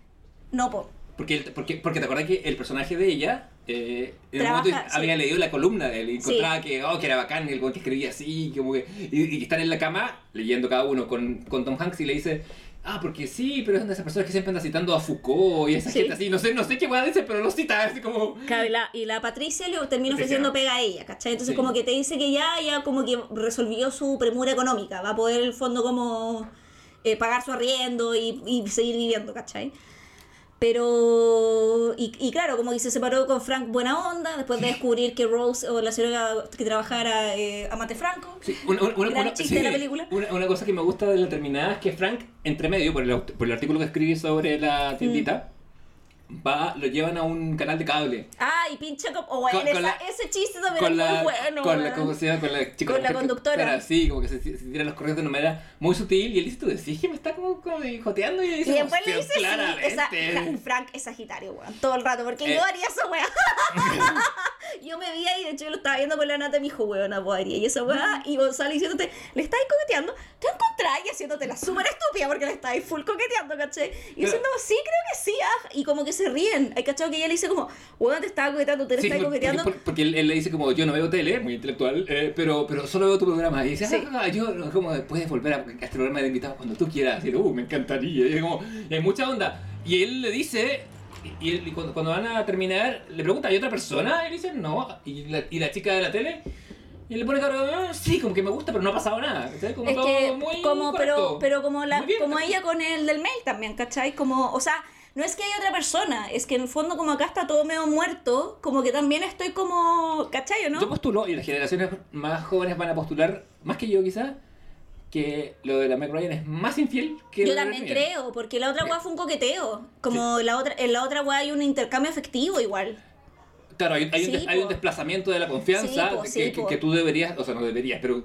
No, po. Porque, el- porque, porque te acuerdas que el personaje de ella eh, en un Trabaja, momento sí. había leído la columna él y Sí. encontraba que, oh, que era bacán el que escribía así, como que, y, y están en la cama leyendo cada uno con, con Tom Hanks y le dice, ah, porque sí, pero es una de esas personas que siempre anda citando a Foucault y esa Sí. gente así, no sé, no sé qué weá dice, pero lo cita así como... Claro, y la, y la Patricia le termina ofreciendo pega a ella, ¿cachai? Entonces Sí. como que te dice que ya, ya como que resolvió su premura económica, va a poder el fondo como eh, pagar su arriendo y, y seguir viviendo, ¿cachai? Pero, y, y claro, como que se separó con Frank buena onda, después de descubrir que Rose o la señora que trabajara eh, amante Franco. Sí, una, una- una- Gran una- chiste de la película. Una, una cosa que me gusta de la terminada es que Frank, entre medio, por el, por el artículo que escribí sobre la tiendita, Mm. Va, lo llevan a un canal de cable. Ah, y pincha como, oh, Con- con la- ese chiste también con es la, muy bueno. con la, weón. ¿cómo se llama? Con la chica Con la mujer que- conductora. Así, como que se, se tiran los correos de una manera muy sutil y él dice, tú decís que me está como, como joteando y Y dice, después le "Sí, dice, sí, esa, claramente". Frank es Sagitario, weón, todo el rato, porque Eh. yo haría esa weá. *laughs* yo me vi ahí, de hecho yo lo estaba viendo con la nata de mi hijo, weón, pues haría. Y esa weá, y Gonzalo diciéndote, le estáis coqueteando, te encontráis y haciéndote la súper estúpida porque le estáis full coqueteando, ¿cachai? Y diciendo, sí, creo que sí, ah, y como que se ríen. Hay cachado que ella le dice como, weón, te estaba coqueteando, te Sí, porque, coqueteando. porque- porque él, él le dice como yo no veo tele, muy intelectual, eh, pero, pero solo veo tu programa. Y dice, Sí. ah, yo como puedes volver a, a este programa de invitados cuando tú quieras. Y, uh, me encantaría. Y, como, y hay mucha onda. Y él le dice, y, él- y cuando, cuando van a terminar, le pregunta, ¿hay otra persona? Y dice, no. Y la, y la chica de la tele, y le pone cara, "Ah, sí, como que me gusta, pero no ha pasado nada. Como Es todo que, muy como, pero, correcto. pero como, la, como ella con el del mail también, ¿cachai? Como, o sea, no es que haya otra persona, es que en el fondo como acá está todo medio muerto, como que también estoy como, ¿cachai o no? Yo postulo, y las generaciones más jóvenes van a postular, más que yo quizás, que lo de la Meg Ryan es más infiel que Yo también creo, porque la otra weá fue un coqueteo. Como la otra, en la otra weá hay un intercambio afectivo igual. Claro, hay, hay un, Sí, hay un desplazamiento de la confianza Sí, po, que, tú deberías, o sea, no deberías, pero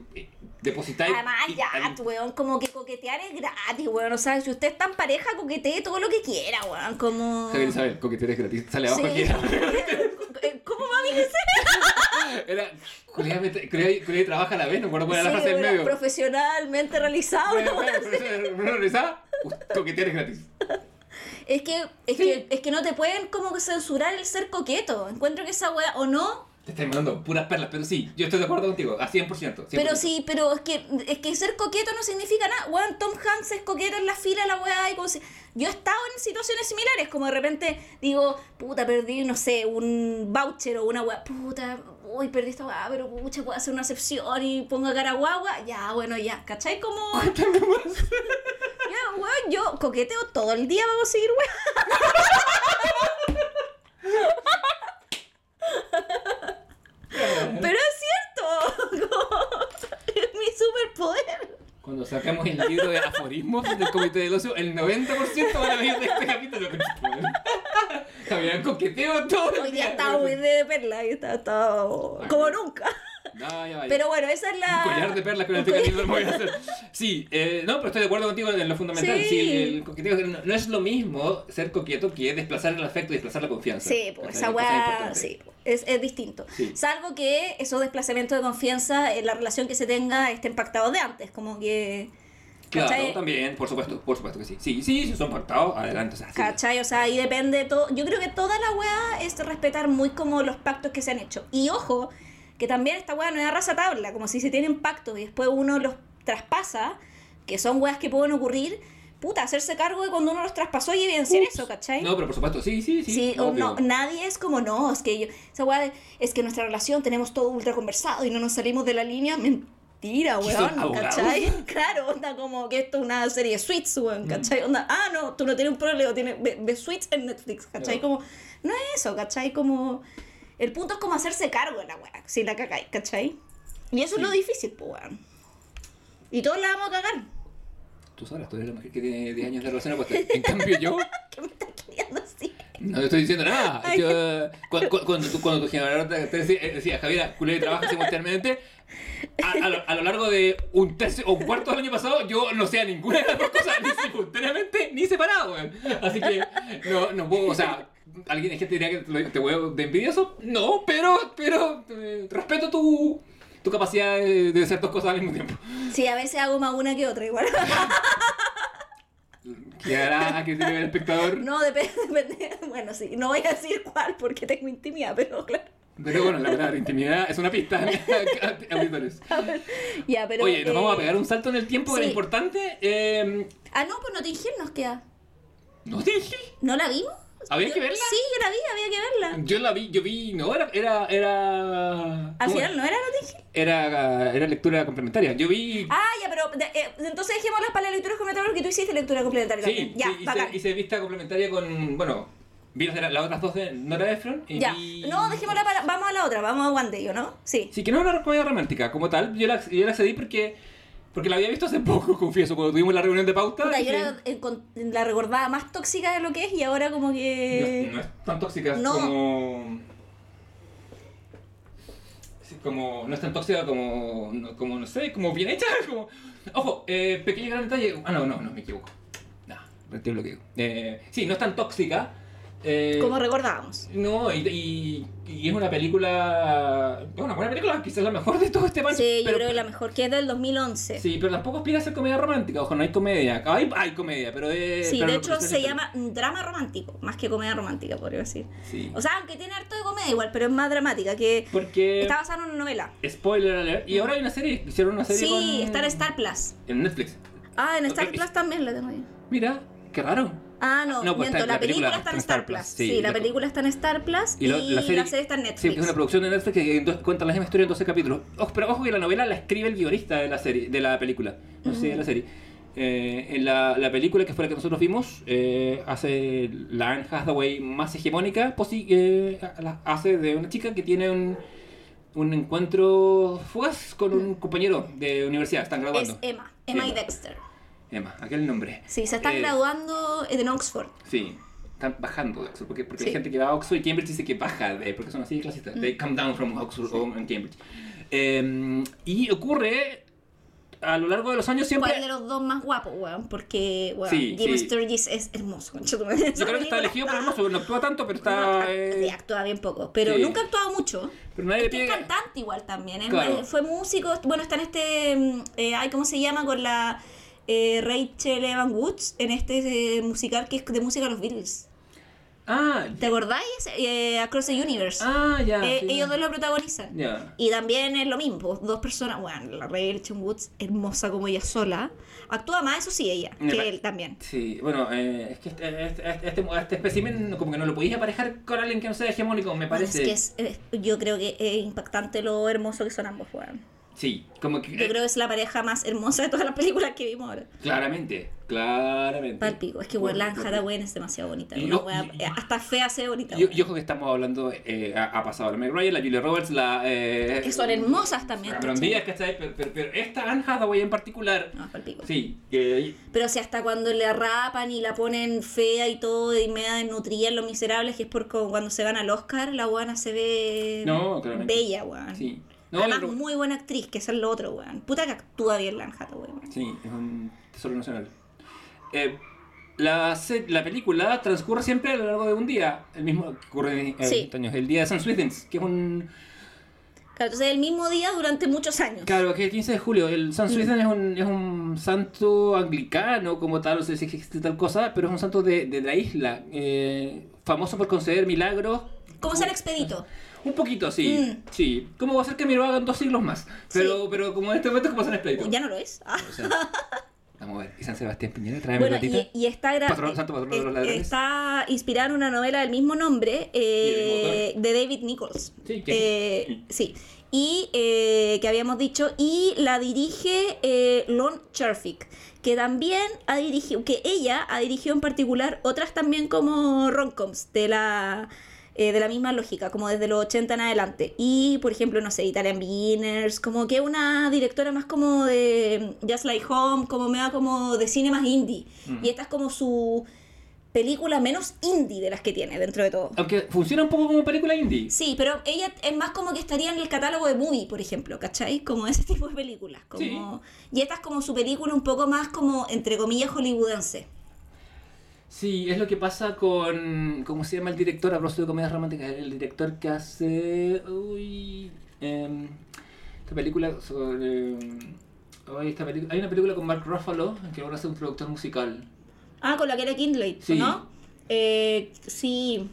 depositar. Además, y- ya, al- weón, como que coquetear es gratis, weón. O sea, si usted está en pareja, coquetee todo lo que quiera, weón. Como. Javier Isabel, coquetear es gratis. Sale abajo Sí. aquí. *laughs* ¿Cómo mami dice? *laughs* Era. Julián trabaja a la vez, no cuál era la frase bueno, medio. profesionalmente realizado. Bueno, ¿no? bueno, uh, Coquetear es gratis. Es que, es Sí. que, es que no te pueden como censurar el ser coqueto. Encuentro que esa weá, o no, Te estoy mandando puras perlas, pero sí, yo estoy de acuerdo contigo, a 100%. 100%. Pero sí, pero es que, es que ser coqueto no significa nada. Weón, Tom Hanks es coqueto en la fila, la weá, y como si... Yo he estado en situaciones similares, como de repente digo, puta, perdí, no sé, un voucher o una weá, puta, uy, perdí esta weá, pero pucha, puedo hacer una excepción y pongo cara guagua, ya, bueno, ya, ¿cachai? Como... *laughs* Ya, weón, yo coqueteo todo el día, vamos a seguir, weón. *laughs* Pero es cierto, *laughs* es mi superpoder. Cuando sacamos el libro de aforismos del Comité del Ocio, el 90% van a venir de este capítulo. Javier, coqueteo todo el Hoy día día. estaba muy de perla y estaba, estaba como nunca. Vaya. Pero bueno, esa es la. Un collar de perlas con el voy a hacer. Sí, eh, no, pero estoy de acuerdo contigo en lo fundamental. Sí. Sí, el coqueteo no, no es lo mismo ser coqueto que desplazar el afecto y desplazar la confianza. Sí, pues esa weá, sí, po, es, es distinto. Sí. Salvo que esos desplazamientos de confianza en la relación que se tenga estén pactados de antes, como que. Claro, ¿cachai? también, por supuesto, por supuesto que sí. Sí, sí, si son pactados, adelante. O sea. ¿Cachai? O sea, ahí depende de todo. Yo creo que toda la weá es respetar muy como los pactos que se han hecho. Y ojo, que también esta weá no es raza tabla, como si se tienen pactos y después uno los traspasa, que son weas que pueden ocurrir, puta, hacerse cargo de cuando uno los traspasó y evidenciar eso, ¿cachai? No, pero por supuesto, sí, sí, sí. Sí, o no, nadie es como, no, es que yo, esa weá de- es que nuestra relación tenemos todo ultra conversado y no nos salimos de la línea, mentira, ¿Qué son, weón? ¿cachai? *laughs* Claro, onda como que esto es una serie de suites, weón, ¿cachai? Onda, ah, no, tú no tienes un problema, tienes ve, ve suites en Netflix, ¿cachai? No. Como, no es eso, ¿cachai? Como, el punto es como hacerse cargo de la weá, si la cagáis, ¿cachai? Y eso es lo difícil, pues, weón. Y todos la vamos a cagar. Tú sabes, tú eres la mujer que tiene 10 años de relación opuesta. En cambio, yo *laughs* ¿Qué me estás queriendo así? no estoy diciendo nada. Ay. Yo, cu- cu- cuando, tu, cuando tu generador te, te decía, eh, decía, Javiera, culé trabaja simultáneamente, a, a lo, a lo largo de un tercio o un cuarto del año pasado, yo no sé a ninguna de las dos cosas, ni simultáneamente ni separado, weón. Así que no, no puedo, o sea, alguien hay gente que diría que te, te huevo de envidioso. No, pero, pero eh, respeto tu, tu capacidad de, de hacer dos cosas al mismo tiempo. Sí, a veces hago más una que otra, igual. Quedará a criterio del espectador. No, depende, *laughs* depende. Bueno, sí, no voy a decir cuál porque tengo intimidad, pero claro. Pero bueno, la palabra intimidad es una pista, *laughs* auditores. *laughs* Ya, pero. Oye, nos eh, vamos a pegar un salto en el tiempo que sí. era importante. Eh, Ah, no, pues Notting Hill nos queda. no te dije. ¿No la vimos? ¿Había Yo- que verla? Sí, yo la vi, había que verla. Yo la vi, yo vi, no, era, era, era, Al ¿cómo final no era Notting era, era lectura complementaria. Yo vi, Ah, ya, pero eh, entonces dejémoslas para la lectura complementaria porque tú hiciste lectura complementaria sí, también. Ya, sí, bacán. hice, hice vista complementaria con, bueno, vi las, las otras dos de Nora Ephron y Ya. vi- No, dejémosla para. Vamos a la otra, vamos a One Day, ¿o no? Sí. Sí, que no es una comedia romántica como tal, yo la, yo la accedí porque, porque la había visto hace poco, *laughs* confieso, cuando tuvimos la reunión de pauta. Puta, yo era, eh, con- la recordaba más tóxica de lo que es y ahora como que. No, no es tan tóxica no. como. sí, como. No es tan tóxica como. no- como no sé, como bien hecha. *laughs* Como, ojo, eh, pequeño gran detalle. Ah, no, no, no, me equivoco. No, retiro lo que digo. Eh, sí, no es tan tóxica. Eh, Como recordábamos. no, y, y, y es una película. Una buena película, quizás la mejor de todo este match. Sí, yo creo que la mejor, que es del 2011. Sí, pero tampoco aspira a ser comedia romántica. Ojo, no hay comedia. Hay, hay comedia, pero es. Sí, pero de hecho se llama drama romántico, más que comedia romántica, podría decir. Sí. O sea, aunque tiene harto de comedia igual, pero es más dramática, que Porque. está basada en una novela. Spoiler alert. Y ahora hay una serie, hicieron una serie Sí, con- está en Star Plus. En Netflix. Ah, en Star. Plus también la tengo ahí. Mira, qué raro. Ah, no, No, pues miento, la, película, está en Star Plus. Sí, sí, la la- película está en Star Plus y, lo- la, serie, está en Netflix. Sí, es una producción de Netflix que cuenta la misma historia en 12 capítulos. Pero ojo que la novela la escribe el guionista de la serie, de la película. No sé, de la serie. Eh, en la, la película que fue la que nosotros vimos, eh, hace la Anne Hathaway más hegemónica, posi- eh, la- hace de una chica que tiene un, un encuentro fugaz con un compañero de universidad. Están graduando. es Emma, Emma y. Dexter. Emma, aquel nombre. Sí, se están Eh, graduando en Oxford. Sí, están bajando de Oxford, porque, porque Sí. hay gente que va a Oxford y Cambridge dice que baja, de, porque son así de clasistas. They come down from Oxford o en Cambridge. Eh, y ocurre a lo largo de los años siempre... ¿Cuál de los dos más guapos, weón? Porque, weón, Sí, Jim sí. Sturgis es hermoso. Yo creo que está elegido por hermoso, no actúa tanto, pero está... eh, sí, actúa bien poco, pero sí. nunca ha actuado mucho. pero nadie Es que es cantante igual también. Claro. Fue músico, bueno, está en este, mm, eh, ay, ¿cómo se llama? Con la eh, Rachel Evan Woods, en este eh, musical que es de música de los Beatles. Ah, ¿Te acordáis? Eh, Across the Universe. ah, ya. Eh, sí. Ellos dos lo protagonizan. Ya. Y también es lo mismo, pues, dos personas, bueno, la Rachel Woods, hermosa como ella sola, actúa más, eso sí, ella, que él también. Sí, bueno, eh, es que este, este, este, este, este espécimen como que no lo podéis aparejar con alguien que no sea hegemónico, me Bueno, parece. es que es, eh, yo creo que es impactante lo hermoso que son ambos, weón. Sí, como que... Yo creo que es la pareja más hermosa de todas las películas que vimos ahora. Claramente, claramente. Palpico, es que Bueno, weón, la bueno. Hathaway es demasiado bonita. Yo- wea- eh, hasta fea se ve bonita. Y, weón. y ojo que estamos hablando, eh, ha, ha pasado la Meg Ryan, la Julia Roberts, la... Eh, que son hermosas también. Cameron ¿cachai? Pero, pero, pero esta Anne Hathaway en particular... No, palpico. Sí, que... Pero si hasta cuando le rapan y la ponen fea y todo y media desnutrida en Los Miserables, que es por cuando se van al Oscar, la guana se ve No, claramente. bella, weón. Sí. No, Además, pero- muy buena actriz, que es lo otro, weón. Puta que actúa bien la Anne Hathaway, weón. Sí, es un tesoro nacional. Eh, la, la película transcurre siempre a lo largo de un día, el mismo que ocurre en Sí. años, el día de San Swithens, que es un... Claro, entonces el mismo día durante muchos años. Claro, que es el 15 de julio. El San Swithin es, un, es un santo anglicano como tal, no sé si existe tal cosa, pero es un santo de, de la isla, eh, famoso por conceder milagros. Como San Expedito. Un poquito, sí. Mm. Sí. ¿Cómo va a ser que me lo hagan dos siglos más? Pero, Sí. pero como en este momento es como San Expedito. Ya no lo es. Ah. O sea, vamos a ver. ¿Y San Sebastián Piñera? Tráeme Bueno, y, y está Patrón- santo de los eh, ladrones. Está inspirada en una novela del mismo nombre eh, ¿Y el de David Nichols. Sí, que- Eh, sí. Y eh, que habíamos dicho, y la dirige eh, Lon Cherfick, que también ha dirigido, que ella ha dirigido en particular otras también como romcoms de la eh, de la misma lógica, como desde los 80 en adelante. Y, por ejemplo, no sé, Italian Beginners, como que una directora más como de Just Like Home, como me da como de cine más indie. Y esta es como su película menos indie de las que tiene dentro de todo. Aunque funciona un poco como película indie. Sí, pero ella es más como que estaría en el catálogo de movie, por ejemplo, ¿cachai? Como ese *laughs* tipo de películas. Como... Y esta es como su película un poco más como, entre comillas, hollywoodense. Sí, es lo que pasa con. ¿Cómo se llama el director? A propósito de comedias románticas. El director que hace. Uy. em, esta película sobre. Esta película, hay una película con Mark Ruffalo que ahora hace un productor musical. Ah, con la que era Kindle, Sí. ¿no? Eh, sí.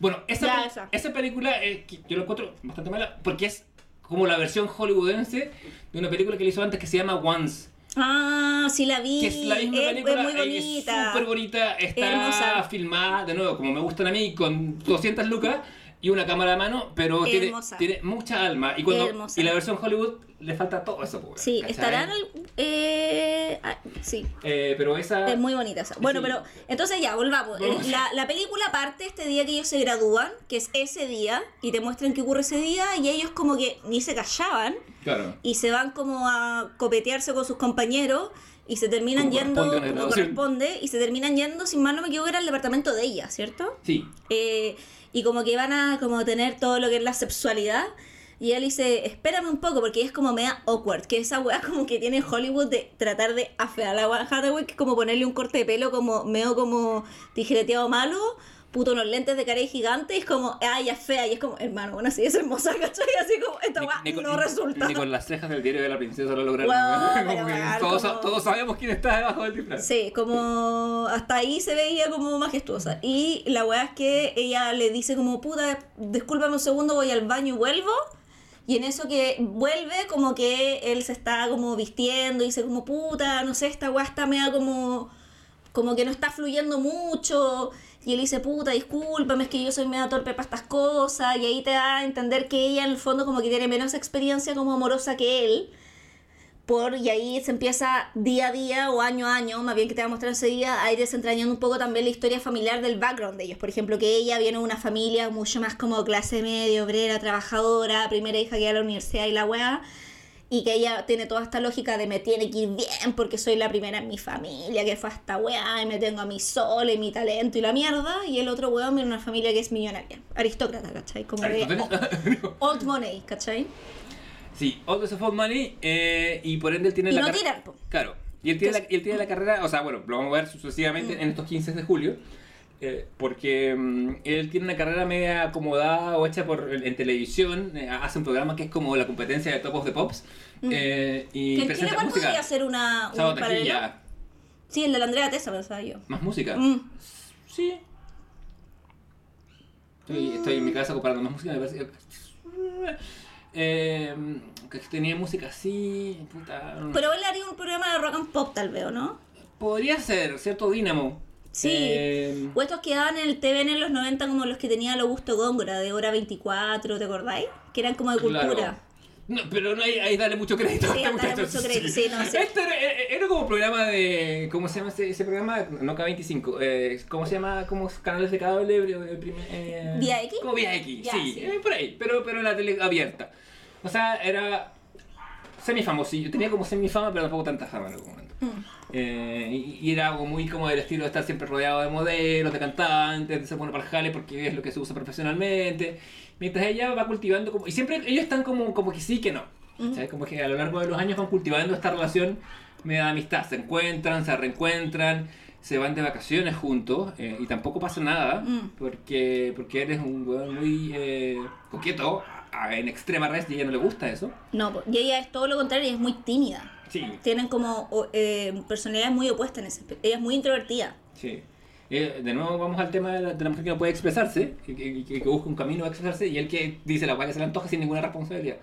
Bueno, esa, Ya, esa. esa película eh, yo la encuentro bastante mala porque es como la versión hollywoodense de una película que le hizo antes que se llama Once. Ah, sí la vi. Que es la misma Es- película, es muy bonita. es súper bonita, está Hermosa. filmada, de nuevo, como me gustan a mí, con 200 lucas y una cámara a mano, pero tiene, tiene mucha alma. Y, cuando, y la versión Hollywood le falta todo eso. pues, Sí, ¿cachai? estarán. Eh, ah, sí. Eh, pero esa... Es muy bonita esa. Bueno, Sí. pero entonces ya, volvamos. Vamos. La, la película parte este día que ellos se gradúan, que es ese día, y te muestran qué ocurre ese día, y ellos como que ni se callaban, Claro. y se van como a copetearse con sus compañeros, y se terminan Como yendo corresponde como corresponde, y se terminan yendo, sin mal no me equivoco, era el departamento de ella, ¿cierto? Sí. Eh, y como que van a como tener todo lo que es la sexualidad. Y él dice, espérame un poco, porque es como media awkward, que esa weá como que tiene Hollywood de tratar de afear a la Hathaway, que es como ponerle un corte de pelo como medio como tijereteado malo, puto unos lentes de cara gigante, y es como, ay, ya es fea, y es como, hermano, bueno, sí es hermosa, *laughs* ¿cachai? Así como, esta weá no ni- resulta. Ni con las cejas del diario de la princesa lo lograron. Como que todos, como- todos sabemos quién está debajo del disfraz. Sí, como hasta ahí se veía como majestuosa. Y la weá es que ella le dice como, puta, discúlpame un segundo, voy al baño y vuelvo. Y en eso que vuelve, como que él se está como vistiendo y dice como, puta, no sé, esta weá está media como... como que no está fluyendo mucho. Y él dice, puta, discúlpame, es que yo soy medio torpe para estas cosas. Y ahí te da a entender que ella en el fondo como que tiene menos experiencia como amorosa que él. Por, y ahí se empieza día a día o año a año, más bien que te va a mostrar día, a ir desentrañando un poco también la historia familiar del background de ellos. Por ejemplo, que ella viene de una familia mucho más como clase media, obrera, trabajadora, primera hija que iba a la universidad y la weá. Y que ella tiene toda esta lógica de me tiene que ir bien porque soy la primera en mi familia, que fue hasta weá, y me tengo a mi sol y mi talento y la mierda. Y el otro weón viene una familia que es millonaria, aristócrata, ¿cachai? Como de *laughs* old money, ¿cachai? Sí, All the of Money, eh, y por ende él tiene Y la no tiran. Claro, y él tiene, la, y él tiene la carrera, o sea, bueno, lo vamos a ver sucesivamente Mm. en estos 15 de julio, eh, porque mm, él tiene una carrera media acomodada o hecha por, en televisión, eh, hace un programa que es como la competencia de Top of the Pops, eh, y. Que presenta igual música. podría ser una, un paralelo. Sí, el de la Andrea Tessa, pensaba yo. más música. Mm. Sí. Estoy, estoy en mi casa comparando más música, me parece que... Eh, que tenía música así, puta... Pero él haría un programa de rock and pop, tal vez, ¿o ¿no? Podría ser, cierto Dínamo. Sí. Eh, O estos que daban en el TVN en los 90 como los que tenía el Augusto Góngora de Hora 24, ¿te acordáis? Que eran como de cultura. claro. No, pero no hay, ahí dale mucho crédito. Sí, a este muchacho. mucho crédito, sí, no. Este era, era como programa de. ¿Cómo se llama ese, ese programa? No K25. Eh, ¿Cómo se llama? Como canales de cable. eh, eh, ¿Vía X? Como Vía X, Ya, sí. eh, por ahí. Pero, pero en la tele abierta. O sea, era. Semifamosillo. Tenía como semifama, pero tampoco tanta fama en algún momento. Mm. Eh, y, era algo muy como del estilo de estar siempre rodeado de modelos, de cantantes, de ser bueno para jale porque es lo que se usa profesionalmente. Mientras ella va cultivando como... Y siempre ellos están como, como que sí, que no. ¿sabes? Como que a lo largo de los años van cultivando esta relación media de amistad. Se encuentran, se reencuentran, se van de vacaciones juntos eh, y tampoco pasa nada Mm. porque, porque eres un weón muy eh, coqueto a- en extrema red y a ella no le gusta eso. No, y ella es todo lo contrario, ella es muy tímida. Sí, Tienen como eh, personalidades muy opuestas en ese. Ella es muy introvertida. Sí. Eh, de nuevo vamos al tema de la, de la mujer que no puede expresarse, que, que- busca un camino a expresarse, y el que dice la que se le antoja sin ninguna responsabilidad.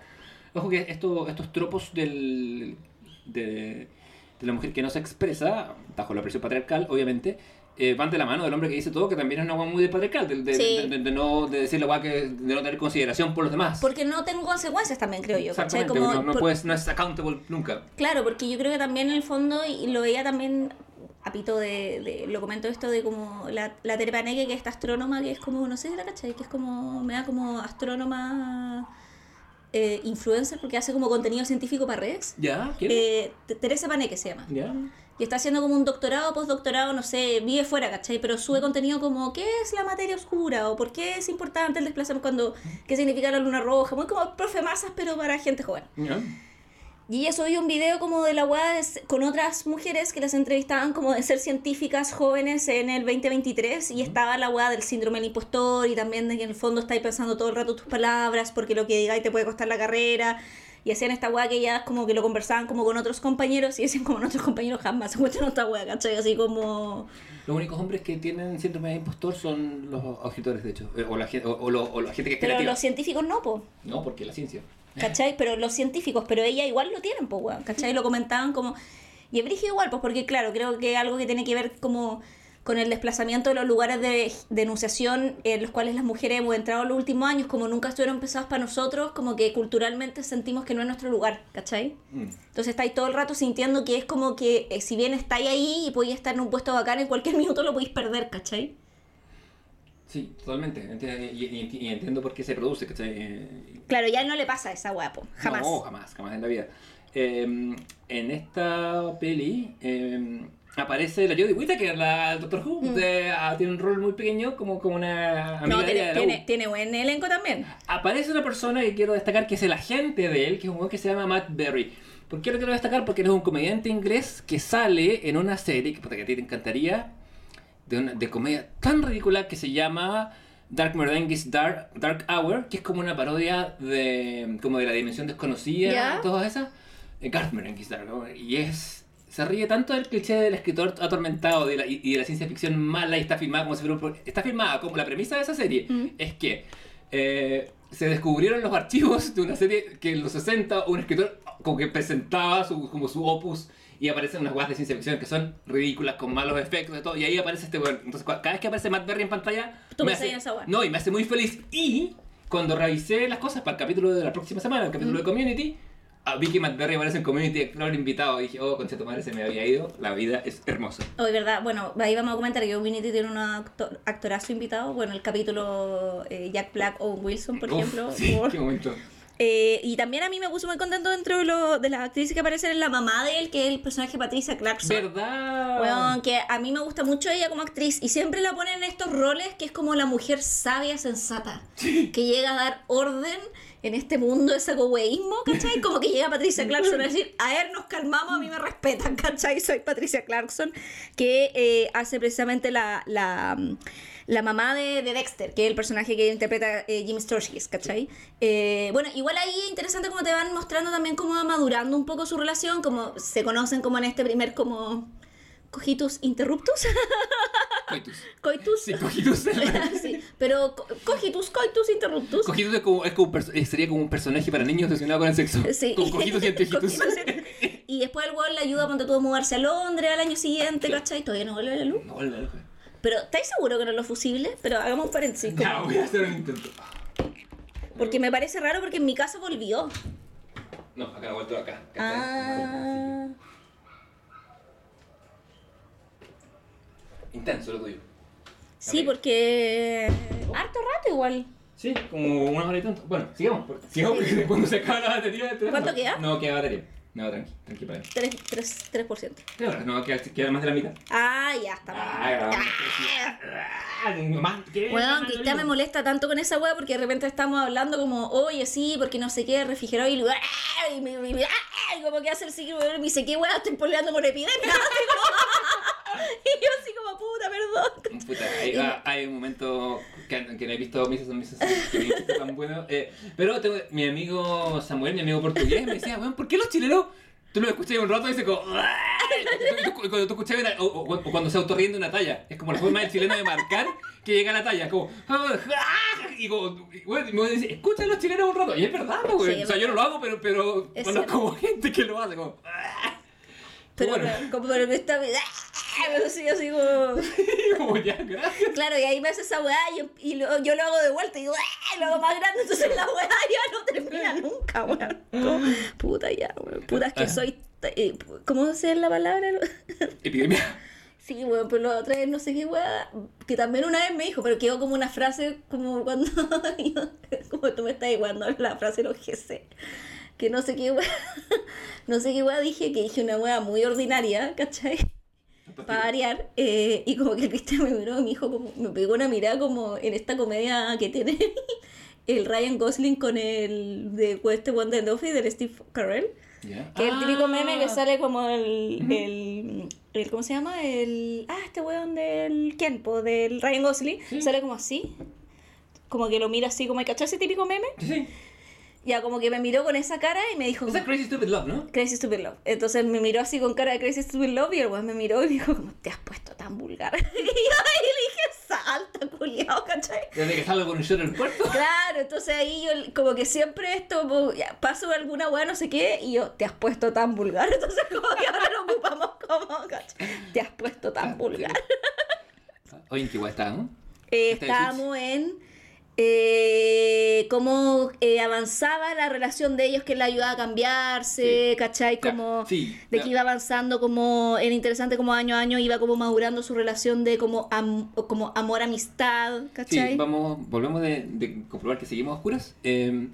Ojo que esto, estos tropos del, de, de la mujer que no se expresa, bajo la presión patriarcal, obviamente, eh, van de la mano del hombre que dice todo, que también es una weá muy de patriarcal, de, de- Sí. de- de- no de decir la weá que de no tener consideración por los demás. Porque no tengo consecuencias también, creo yo. ¿cachai? Exactamente, Como no, no por- puedes, no es accountable nunca. Claro, porque yo creo que también en el fondo, y lo veía también a pito de, de- lo comento esto de como la, la Tere Paneque, que es esta astrónoma, que es como, no sé si la cachai, que es como, me da como astrónoma eh, influencer, porque hace como contenido científico para redes. ¿Ya? ¿Quién? Eh, Teresa Paneque se llama. ¿Ya? Y está haciendo como un doctorado, postdoctorado, no sé, vive fuera, ¿cachai? Pero sube contenido como, ¿qué es la materia oscura? ¿O por qué es importante el desplazamiento cuando, qué significa la luna roja? Muy como profe masas, pero para gente joven. Y ella subió un video como de la s- con otras mujeres que las entrevistaban como de ser científicas jóvenes en el 2023 y estaba la weá del síndrome del impostor y también de que en el fondo estáis pensando todo el rato tus palabras porque lo que digáis te puede costar la carrera y hacían esta weá que ellas como que lo conversaban como con otros compañeros y decían como nuestros compañeros jamás se cuestionan esta weá, ¿cachai? Así como... Los únicos hombres que tienen síndrome de impostor son los auditores, de hecho. Eh, O la, o, o lo- o la gente que es Pero creativa. los científicos no, po. No, porque la ciencia. ¿Cachai? Pero los científicos, pero ella igual lo tienen, pues, weón, ¿cachai? Lo comentaban como... Y es igual, pues, porque claro, creo que algo que tiene que ver como con el desplazamiento de los lugares de denunciación en los cuales las mujeres hemos entrado en los últimos años, como nunca estuvieron pensados para nosotros, como que culturalmente sentimos que no es nuestro lugar, ¿cachai? Mm. Entonces estáis todo el rato sintiendo que es como que eh, si bien estáis ahí y podéis estar en un puesto bacán, en cualquier *laughs* minuto lo podéis perder, ¿cachai? Sí, totalmente. Y, y- y entiendo por qué se produce, ¿cachai? Eh, Claro, ya no le pasa a esa guapo, jamás. No, jamás, jamás en la vida. Eh, en esta peli eh, aparece la Jodie Whittaker, la Doctor Who. de- ah, tiene un rol muy pequeño, como, como una amiga Mm. No, tiene, de la tiene, tiene buen elenco también. Aparece una persona que quiero destacar que es el agente de él, que es un que se llama Matt Berry. ¿Por qué lo quiero destacar? Porque él es un comediante inglés que sale en una serie que, que a ti te encantaría, de, una, de comedia tan ridícula que se llama Dark Merdengis Dark, Dark Hour, que es como una parodia de como de la dimensión desconocida, ¿Ya? todas esas. Eh, Garth Marenghi's Dark Hour. Y es... Se ríe tanto del cliché del escritor atormentado de la- y, de la ciencia ficción mala y está filmada como si fuera un Está filmada como la premisa de esa serie Mm. es que eh, se descubrieron los archivos de una serie que en los 60 un escritor como que presentaba su, como su opus y aparecen unas guas de ciencia ficción que son ridículas con malos efectos y todo y ahí aparece este weón. Entonces cada vez que aparece Matt Berry en pantalla Tú me hace, esa no y me hace muy feliz y cuando revisé las cosas para el capítulo de la próxima semana, el capítulo de Community, ah, vi que Matt Berry aparece en Community Explorer invitado y dije, oh, concha tu madre, se me había ido, la vida es hermosa. Hoy, ¿verdad? Bueno, ahí vamos a comentar que Community tiene un actor, actorazo invitado. Bueno, el capítulo eh, Jack Black o Wilson, por Uf, ejemplo. Sí, por- qué momento. Eh, y también a mí me puso muy contento dentro de, lo- de las actrices que aparecen en la mamá de él, que es el personaje Patricia Clarkson. ¿Verdad? Weón, que a mí me gusta mucho ella como actriz y siempre la ponen en estos roles que es como la mujer sabia, sensata, que llega a dar orden en este mundo de sacoweísmo, ¿cachai? Como que llega Patricia Clarkson a decir, a ver, nos calmamos, a mí me respetan, ¿cachai? Soy Patricia Clarkson, que eh, hace precisamente la, la, la mamá de, de Dexter, que es el personaje que interpreta eh, Jim Sturgis, ¿cachai? Eh, bueno, igual ahí es interesante como te van mostrando también cómo va madurando un poco su relación, como se conocen como en este primer como cogitus interruptus, Coitus. *laughs* coitus. Sí, cogitus. *laughs* Sí, pero co- cogitus, coitus interruptus. Cogitus es como, es eh, sería como un personaje para niños relacionado con el sexo. Sí. *laughs* Con cojitos y anteojitos. Y después el weón le ayuda ponte tú a mudarse a Londres al año siguiente, ¿cachai? Todavía no vuelve a la luz. No, la loca. Pero, ¿estáis seguro que no es lo fusible? Pero hagamos un paréntesis. como- Ya, voy a hacer un intento. Porque me parece raro porque en mi casa volvió. No, acá, vuelto acá. acá. Ah. Intenso lo tuyo. Sí, porque. Harto rato igual. Sí, como una hora y tanto. Bueno, sigamos. Sigamos *laughs* porque cuando se acaba la batería. ¿Cuánto queda? No, queda batería. No, tranqui, tranqui para ahí. 3%. 3, 3%. ¿Qué hora? No, queda, queda más de la mitad. Ah, ya está. Ah. Ah, más. Bueno, Cristian me molesta tanto con esa weá porque de repente estamos hablando como, oye, sí, porque no sé qué, refrigeró y, luego, y, me- me- y como que hace el ciclo y me dice, ¿qué weá? Estoy peleando con epidemia. *laughs* Y yo así como, puta, perdón. Puta, hay, hay un momento que, que no he visto Mrs. and Mrs. que no he visto tan bueno. Eh, pero tengo- mi amigo Samuel, mi amigo portugués, me decía, weón, ¿por qué los chilenos? Tú lo escuchas un rato y dice como... Cuando tú escuchas una- o, o- o cuando se autorríen de una talla, es como la forma del chileno de marcar que llega a la talla, como... Y como, y, bueno, me dice, escucha a los chilenos un rato. Y es verdad, pues, güey. Sí, o sea, yo no lo hago, pero, pero conozco gente que lo hace, como... Pero, Bueno. como, pero me está... ¡ah! Así, así como... *laughs* como ya, gracias. Claro, y ahí me hace esa weá y, yo- y lo- yo lo hago de vuelta y digo, ¡ah! lo hago más grande, entonces la weá *laughs* ya no termina nunca, weón. Como, Puta ya, weón. Puta, es que Ajá. soy... eh, ¿Cómo se la palabra? *laughs* Epidemia. Sí, weón, pero la otra vez no sé qué weá, que también una vez me dijo, pero quedó como una frase como cuando, como tú me estás igualando la frase de los GC, que no sé qué weá, *laughs* no sé qué weá dije, que dije una weá muy ordinaria, ¿cachai? Para variar, eh, y como que el Cristian me miró y me dijo, como, me pegó una mirada como en esta comedia que tiene *laughs* el Ryan Gosling con el de este One de Duffy del Steve Carell. Que es el típico Ah. meme que sale como el, el, el- ¿Cómo se llama? El. Ah, este weón del. ¿Quién? Po, del Ryan Gosling. Sí. Sale como así. Como que lo mira así, como, ¿cachai ese típico meme? Sí. Ya, como que me miró con esa cara y me dijo. Esa es Crazy Stupid Love, ¿no? Crazy Stupid Love. Entonces me miró así con cara de Crazy Stupid Love y el weón me miró y me dijo, como, te has puesto tan vulgar. *laughs* y yo ahí le dije, salta, culiao, ¿cachai? Desde que salgo con un short en el puerto. Claro, entonces ahí yo como que siempre esto, pues, ya, paso alguna weá, no sé qué, y yo, te has puesto tan vulgar, *laughs* entonces como que ahora lo ocupamos como, ¿cachai? Te has puesto tan vulgar. Oye, ¿en qué guay está, no? Eh, estábamos en eh, cómo eh, avanzaba la relación de ellos, que la ayudaba a cambiarse, Sí. ¿cachai? Como sí, de que iba avanzando, como era interesante como año a año iba como madurando su relación de como, am- como amor-amistad, Sí, ¿cachai? vamos, volvemos de, de comprobar que seguimos oscuras. Eh,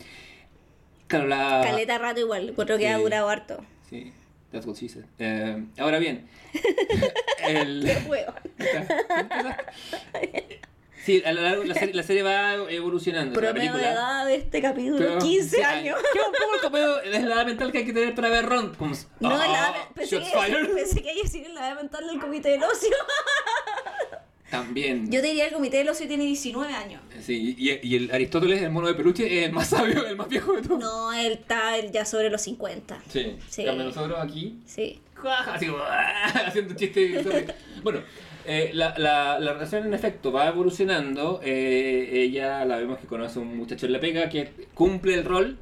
claro, la... Caleta rato igual, encuentro que ha Sí. durado harto. Sí, that's what she said. Eh, ahora bien, *laughs* el... Huevo. *laughs* Sí, a lo largo la serie, la serie va evolucionando. Promedio de edad de este capítulo, Pero- 15 sí, años. Que un poco el promedio es la edad mental que hay que tener para ver Ron. Como, No, ah, la edad- pensé, que, *laughs* pensé que ella sí la edad mental del comité del ocio. *laughs* También. Yo te diría que el comité del ocio tiene 19 años. Sí, y, y el Aristóteles, el mono de peluche, es el más sabio, el más viejo de todos. No, él está ya sobre los 50. Sí. Sí. En cambio, nosotros aquí, Sí. *laughs* así como, "Ah", haciendo chistes. bueno, eh, la, la, la relación en efecto va evolucionando. eh, ella la vemos que conoce a un muchacho en la pega que cumple el rol,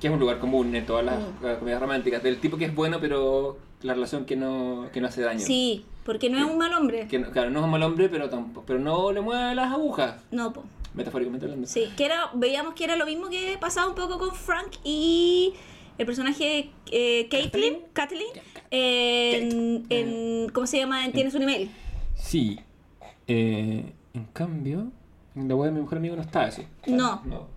que es un lugar común en todas las Mm. eh, comedias románticas, del tipo que es bueno, pero la relación que no, que no hace daño. Sí, porque no es un mal hombre. Que no- claro, no es un mal hombre, pero tampoco, pero no le mueve las agujas, No, po. metafóricamente hablando. Sí, que era, veíamos que era lo mismo que pasaba un poco con Frank y el personaje eh, Caitlyn, Kathleen, en, en- ¿cómo se llama? En Tienes un email. Sí. Eh, en cambio, en la web de mi mejor amigo no está eso. No. no.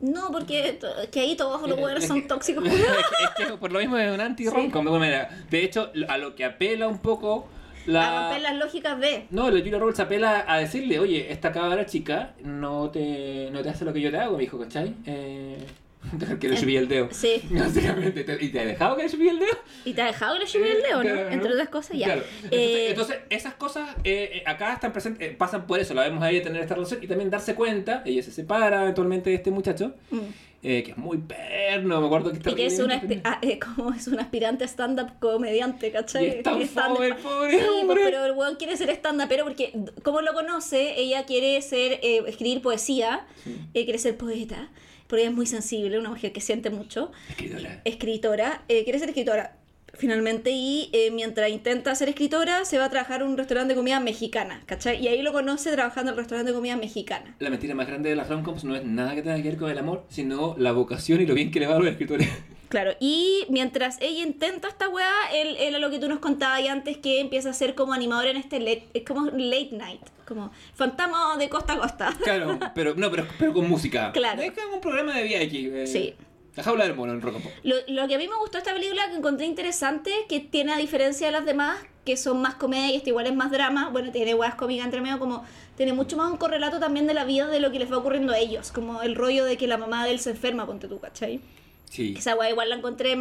No, porque que ahí todos los huevos son tóxicos. *laughs* es, que, es que por lo mismo es un anti romcom de alguna manera. De hecho, a lo que apela un poco A la. romper las lógicas de. No, la Julia Roberts apela a decirle, oye, esta cabra chica no te, no te hace lo que yo te hago, mi hijo, ¿cachai? Eh, *laughs* que le subí el dedo. Sí. *laughs* Básicamente, ¿te- ¿y te ha dejado que le subí el dedo? Y te ha dejado que le subí el dedo, ¿no? Claro. Entre otras cosas, ya. Claro. Entonces, Eh, entonces, esas cosas eh, eh, acá están presentes, eh, pasan por eso, la vemos a ella tener esta relación y también darse cuenta, ella se separa eventualmente de este muchacho, mm. eh, que es muy perno, me acuerdo que está Y que es una, ah, eh, como es un aspirante a stand-up comediante, ¿cachai? Y es tan stand-up- el pobre Sí, hombre. pero el weón quiere ser stand pero porque, como lo conoce, ella quiere ser, eh, escribir poesía, eh, quiere ser poeta, porque ella es muy sensible, una mujer que siente mucho, Escritora. escritora, eh, quiere ser escritora. Finalmente, y eh, mientras intenta ser escritora, se va a trabajar en un restaurante de comida mexicana, ¿cachai? Y ahí lo conoce trabajando en el restaurante de comida mexicana. La mentira más grande de las romcoms no es nada que tenga que ver con el amor, sino la vocación y lo bien que le va a los escritores. *laughs* Claro, y mientras ella intenta esta weá, él, él a lo que tú nos contabas ahí antes, que empieza a ser como animador en este late, es como late night, como fantasma de costa a costa. Claro, *laughs* pero no, pero, pero con música. Claro. Es como un programa de VIX. Eh, Sí. La jaula del mono en Rock and Pop. Lo, lo que a mí me gustó esta película, que encontré interesante, que tiene a diferencia de las demás, que son más comedia y este igual es más drama, bueno, tiene weas cómicas entre medio, como tiene mucho más un correlato también de la vida de lo que les va ocurriendo a ellos, como el rollo de que la mamá de él se enferma, ponte tú, ¿cachai? Sí. Esa wea igual la encontré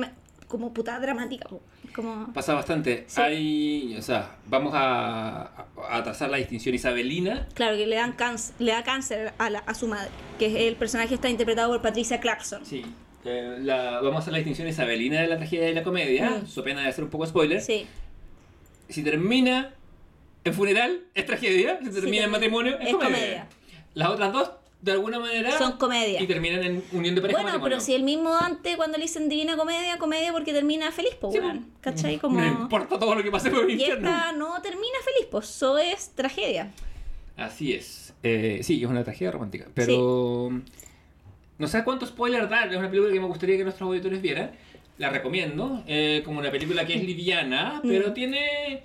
como puta dramática, como... Pasa bastante. Sí. Hay, o sea, vamos a, a, a trazar la distinción isabelina. Claro, que le dan cáncer, le da cáncer a, la- a su madre, que es el personaje que está interpretado por Patricia Clarkson. Sí. Eh, la, vamos a hacer la distinción isabelina de la tragedia y la comedia. Mm. So pena de hacer un poco spoiler. Sí, Si termina en funeral, es tragedia. Si termina en matrimonio, es, es comedia. comedia. Las otras dos, de alguna manera, Son comedia. Y terminan en unión de pareja Bueno, matrimonio. pero si el mismo Dante cuando le dicen divina comedia, comedia porque termina feliz, pues, Sí, weón. pues. ¿Cachai? Como... No importa todo lo que pase por el Y infierno. esta no termina feliz, pues eso es tragedia. Así es. Eh, sí, es una tragedia romántica. Pero. No sé cuánto spoiler dar. Es una película que me gustaría que nuestros auditores vieran. La recomiendo. eh, como una película que es liviana, pero tiene.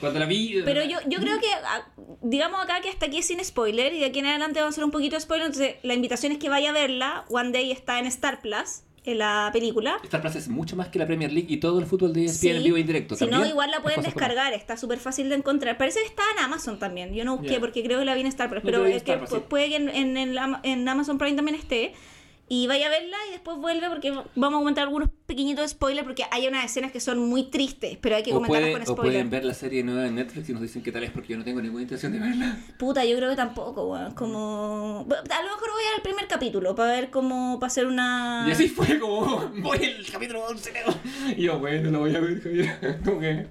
Cuando la vi. Mm. Pero yo, yo creo que, ah, digamos acá que hasta aquí es sin spoiler y de aquí en adelante vamos a hacer un poquito de spoiler. Entonces, la invitación es que vaya a verla. One Day está en Star Plus, en la película. Star Plus es mucho más que la Premier League y todo el fútbol de ESPN Sí. en vivo y directo. Si no, igual la pueden descargar, está súper fácil de encontrar. Parece que está en Amazon también. Yo no busqué Ya. porque creo que la vi en Star Plus, No, pero en es que Star pu- sí. puede que en, en, en Amazon Prime también esté. Y vaya a verla y después vuelve porque vamos a comentar algunos pequeñitos spoilers porque hay unas escenas que son muy tristes, pero hay que O, comentarlas puede- con o pueden spoilers. ver la serie nueva de Netflix y nos dicen qué tal es porque yo no tengo ninguna intención de verla. Puta, yo creo que tampoco, weón. Como. A lo mejor voy a ver el primer capítulo para ver cómo. para hacer una. Y así fue como, *laughs* voy el capítulo 11, Leo. Y yo, bueno, lo voy a ver, Javier. *laughs* Como que...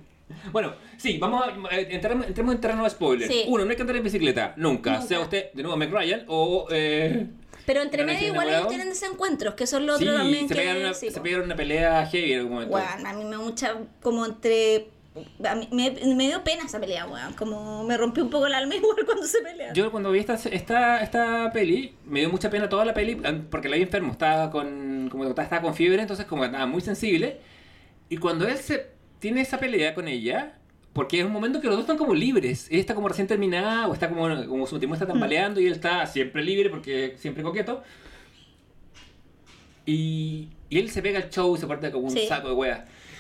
Bueno, sí, vamos a eh, entrar, entremos en terreno de spoilers. Sí. Uno, no hay que andar en bicicleta, nunca. Nunca. Sea usted, de nuevo, McRyan o... Eh, Pero entre ¿Pero medio igual ellos tienen desencuentros, que son lo sí, otro también se, que. pegaron una, sí, se pegaron una pelea heavy en algún momento. Weón, a mí me mucha. como entre. a mí me, me dio pena esa pelea, weón. Como me rompió un poco el alma *laughs* igual cuando se pelean. Yo cuando vi esta, esta, esta peli, me dio mucha pena toda la peli, porque la vi enfermo, estaba con, como estaba con fiebre, entonces como estaba muy sensible. Y cuando él se tiene esa pelea con ella, porque es un momento que los dos están como libres, ella está como recién terminada, o está como, como su matrimonio está tambaleando, y él está siempre libre, porque siempre coqueto. Y, y él se pega el show y se parte como un Sí. saco de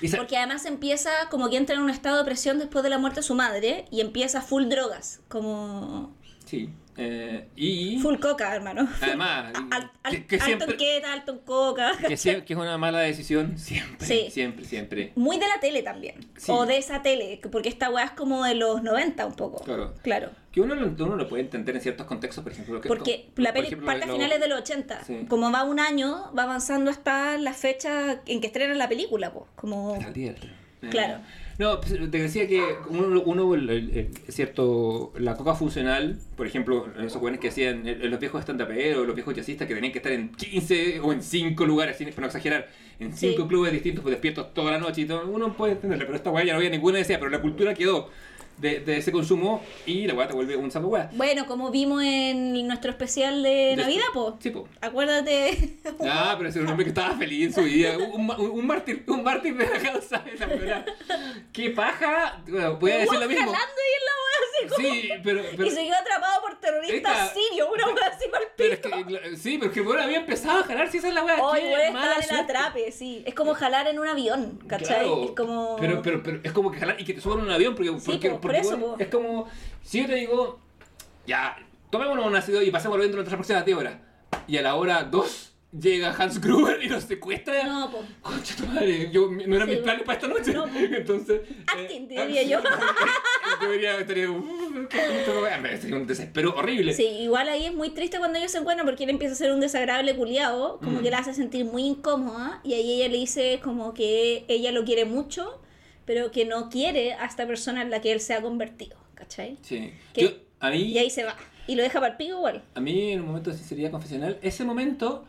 se- Porque además empieza como que entra en un estado de presión después de la muerte de su madre y empieza full drogas. Como. Sí. Eh, y Full coca, hermano. además, *laughs* Al- al- que, que alto en siempre, queta, alto en coca. que, es una mala decisión *laughs* siempre, Sí. siempre, siempre. Muy de la tele también. Sí. O de esa tele, porque esta weá es como de los 90 un poco. Claro. Claro. Que uno, lo- uno lo puede entender en ciertos contextos, por ejemplo. que- Porque la peli ejemplo, parte a finales de los 80. Sí. Como va un año, va avanzando hasta la fecha en que estrenan la película, pues. Como. Día. Eh, Claro. No, pues, te decía que uno, uno el- el- el- cierto, la coca funcional, por ejemplo, esos jóvenes que hacían eh, los viejos stand-uperos, los viejos jazzistas que tenían que estar en 15 o en 5 lugares, sin, para no exagerar, en 5 Sí. clubes distintos, pues despiertos toda la noche y todo, uno puede entenderlo, pero esta weá ya no había ninguna decía, pero la cultura quedó de, de ese consumo y la weá te vuelve un saco weá. Bueno, como vimos en nuestro especial de, De- Navidad, pues. Sí, po. Acuérdate. *laughs* Ah, pero ese era un hombre que estaba feliz en su vida. Un, un, un mártir, un mártir de la causa. Weá. ¡Qué paja! Bueno, voy a decir lo mismo. Jalando ahí en la weá así como- Sí, pero. pero y se quedó atrapado por terroristas sirios, una weá así para el pero es que, sí, pero es que bueno, había empezado a jalar si esa es la weá. Hoy mala estar en suerte. atrape, sí. Es como jalar en un avión, ¿cachai? Claro, es como. Pero, pero, pero es como que jalar y que te suban a un avión porque, Sí, porque, po, por eso, po. es como si yo te digo, ya, tomémonos un ácido y pasemos dentro de las próximas 10 horas. Y a la hora 2 llega Hans Gruber y nos secuestra. No, po. Concha tu madre, yo, no eran Sí, mis planes para esta noche. No. *laughs* Entonces. Acting, eh, diría yo. *laughs* yo diría, estaría. "Uh, weá". Sería un desespero horrible. Sí, igual ahí es muy triste cuando ellos se encuentran porque él empieza a ser un desagradable culiado, como Mm. que la hace sentir muy incómoda y ahí ella le dice como que ella lo quiere mucho, pero que no quiere a esta persona en la que él se ha convertido, ¿cachai? Sí. Que- Yo, a mí. Y ahí se va. Y lo deja para el pico igual. A mí, en un momento de sinceridad confesional, ese momento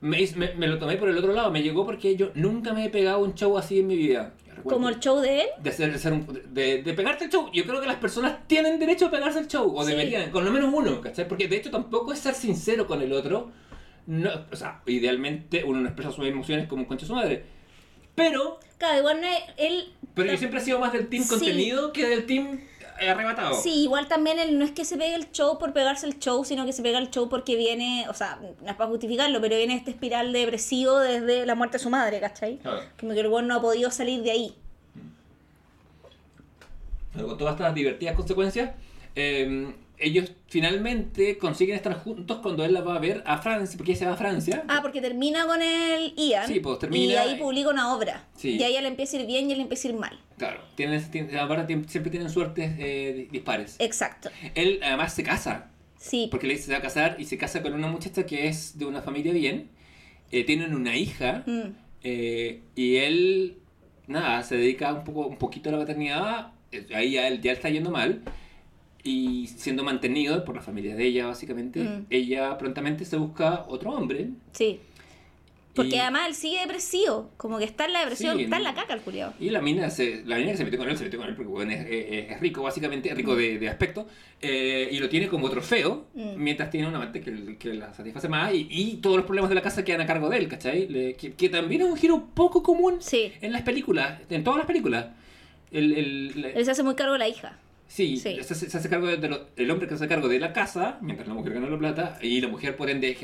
me, me, me lo tomé por el otro lado. Me llegó porque yo nunca me he pegado un show así en mi vida. Como el show de él. De, hacer, de, hacer un- de, de pegarte el show. Yo creo que las personas tienen derecho a pegarse el show. O Sí. deberían, con lo menos uno, ¿cachai? Porque de hecho tampoco es ser sincero con el otro. No, o sea, idealmente uno no expresa sus emociones como un concha de su madre. Pero, Claro, igual no es, él... pero yo siempre he sido más del team Sí. contenido que del team arrebatado. Sí, igual también él no es que se pegue el show por pegarse el show, sino que se pega el show porque viene, o sea, no es para justificarlo, pero viene este espiral depresivo desde la muerte de su madre, ¿cachai? Como que el weón no ha podido salir de ahí. Pero con todas estas divertidas consecuencias, eh, ellos finalmente consiguen estar juntos cuando él la va a ver a Francia, porque ella se va a Francia. Ah, porque termina con el Ian. Sí, pues, termina- Y ahí publica una obra. Sí. Y a ella le empieza a ir bien y él le empieza a ir mal. Claro, tienen, tienen- siempre tienen suertes eh, di- dispares. Exacto. Él además se casa, Sí. porque le dice se va a casar y se casa con una muchacha que es de una familia bien. Eh, tienen una hija Mm. eh, y él, nada, se dedica un, poco, un poquito a la maternidad. eh, Ahí ya él ya está yendo mal. Y siendo mantenido por la familia de ella, básicamente, Mm. ella prontamente se busca otro hombre. Sí. Porque Y- además él sigue depresivo. Como que está en la depresión, Sí, está en la caca el culiao. Y la mina, se, la mina que se metió con él, se metió con él porque bueno, es, es- es rico, básicamente, es rico de, de aspecto, eh, y lo tiene como trofeo, Mm. mientras tiene un amante que, que la satisface más, y, y todos los problemas de la casa quedan a cargo de él, ¿cachai? Le- que, que también es un giro poco común Sí. en las películas, en todas las películas. El, el- la- Él se hace muy cargo de la hija. Sí, sí. Se, hace- se hace cargo de, de lo- el hombre que se hace cargo de la casa, mientras la mujer gana la plata, y la mujer, por ende,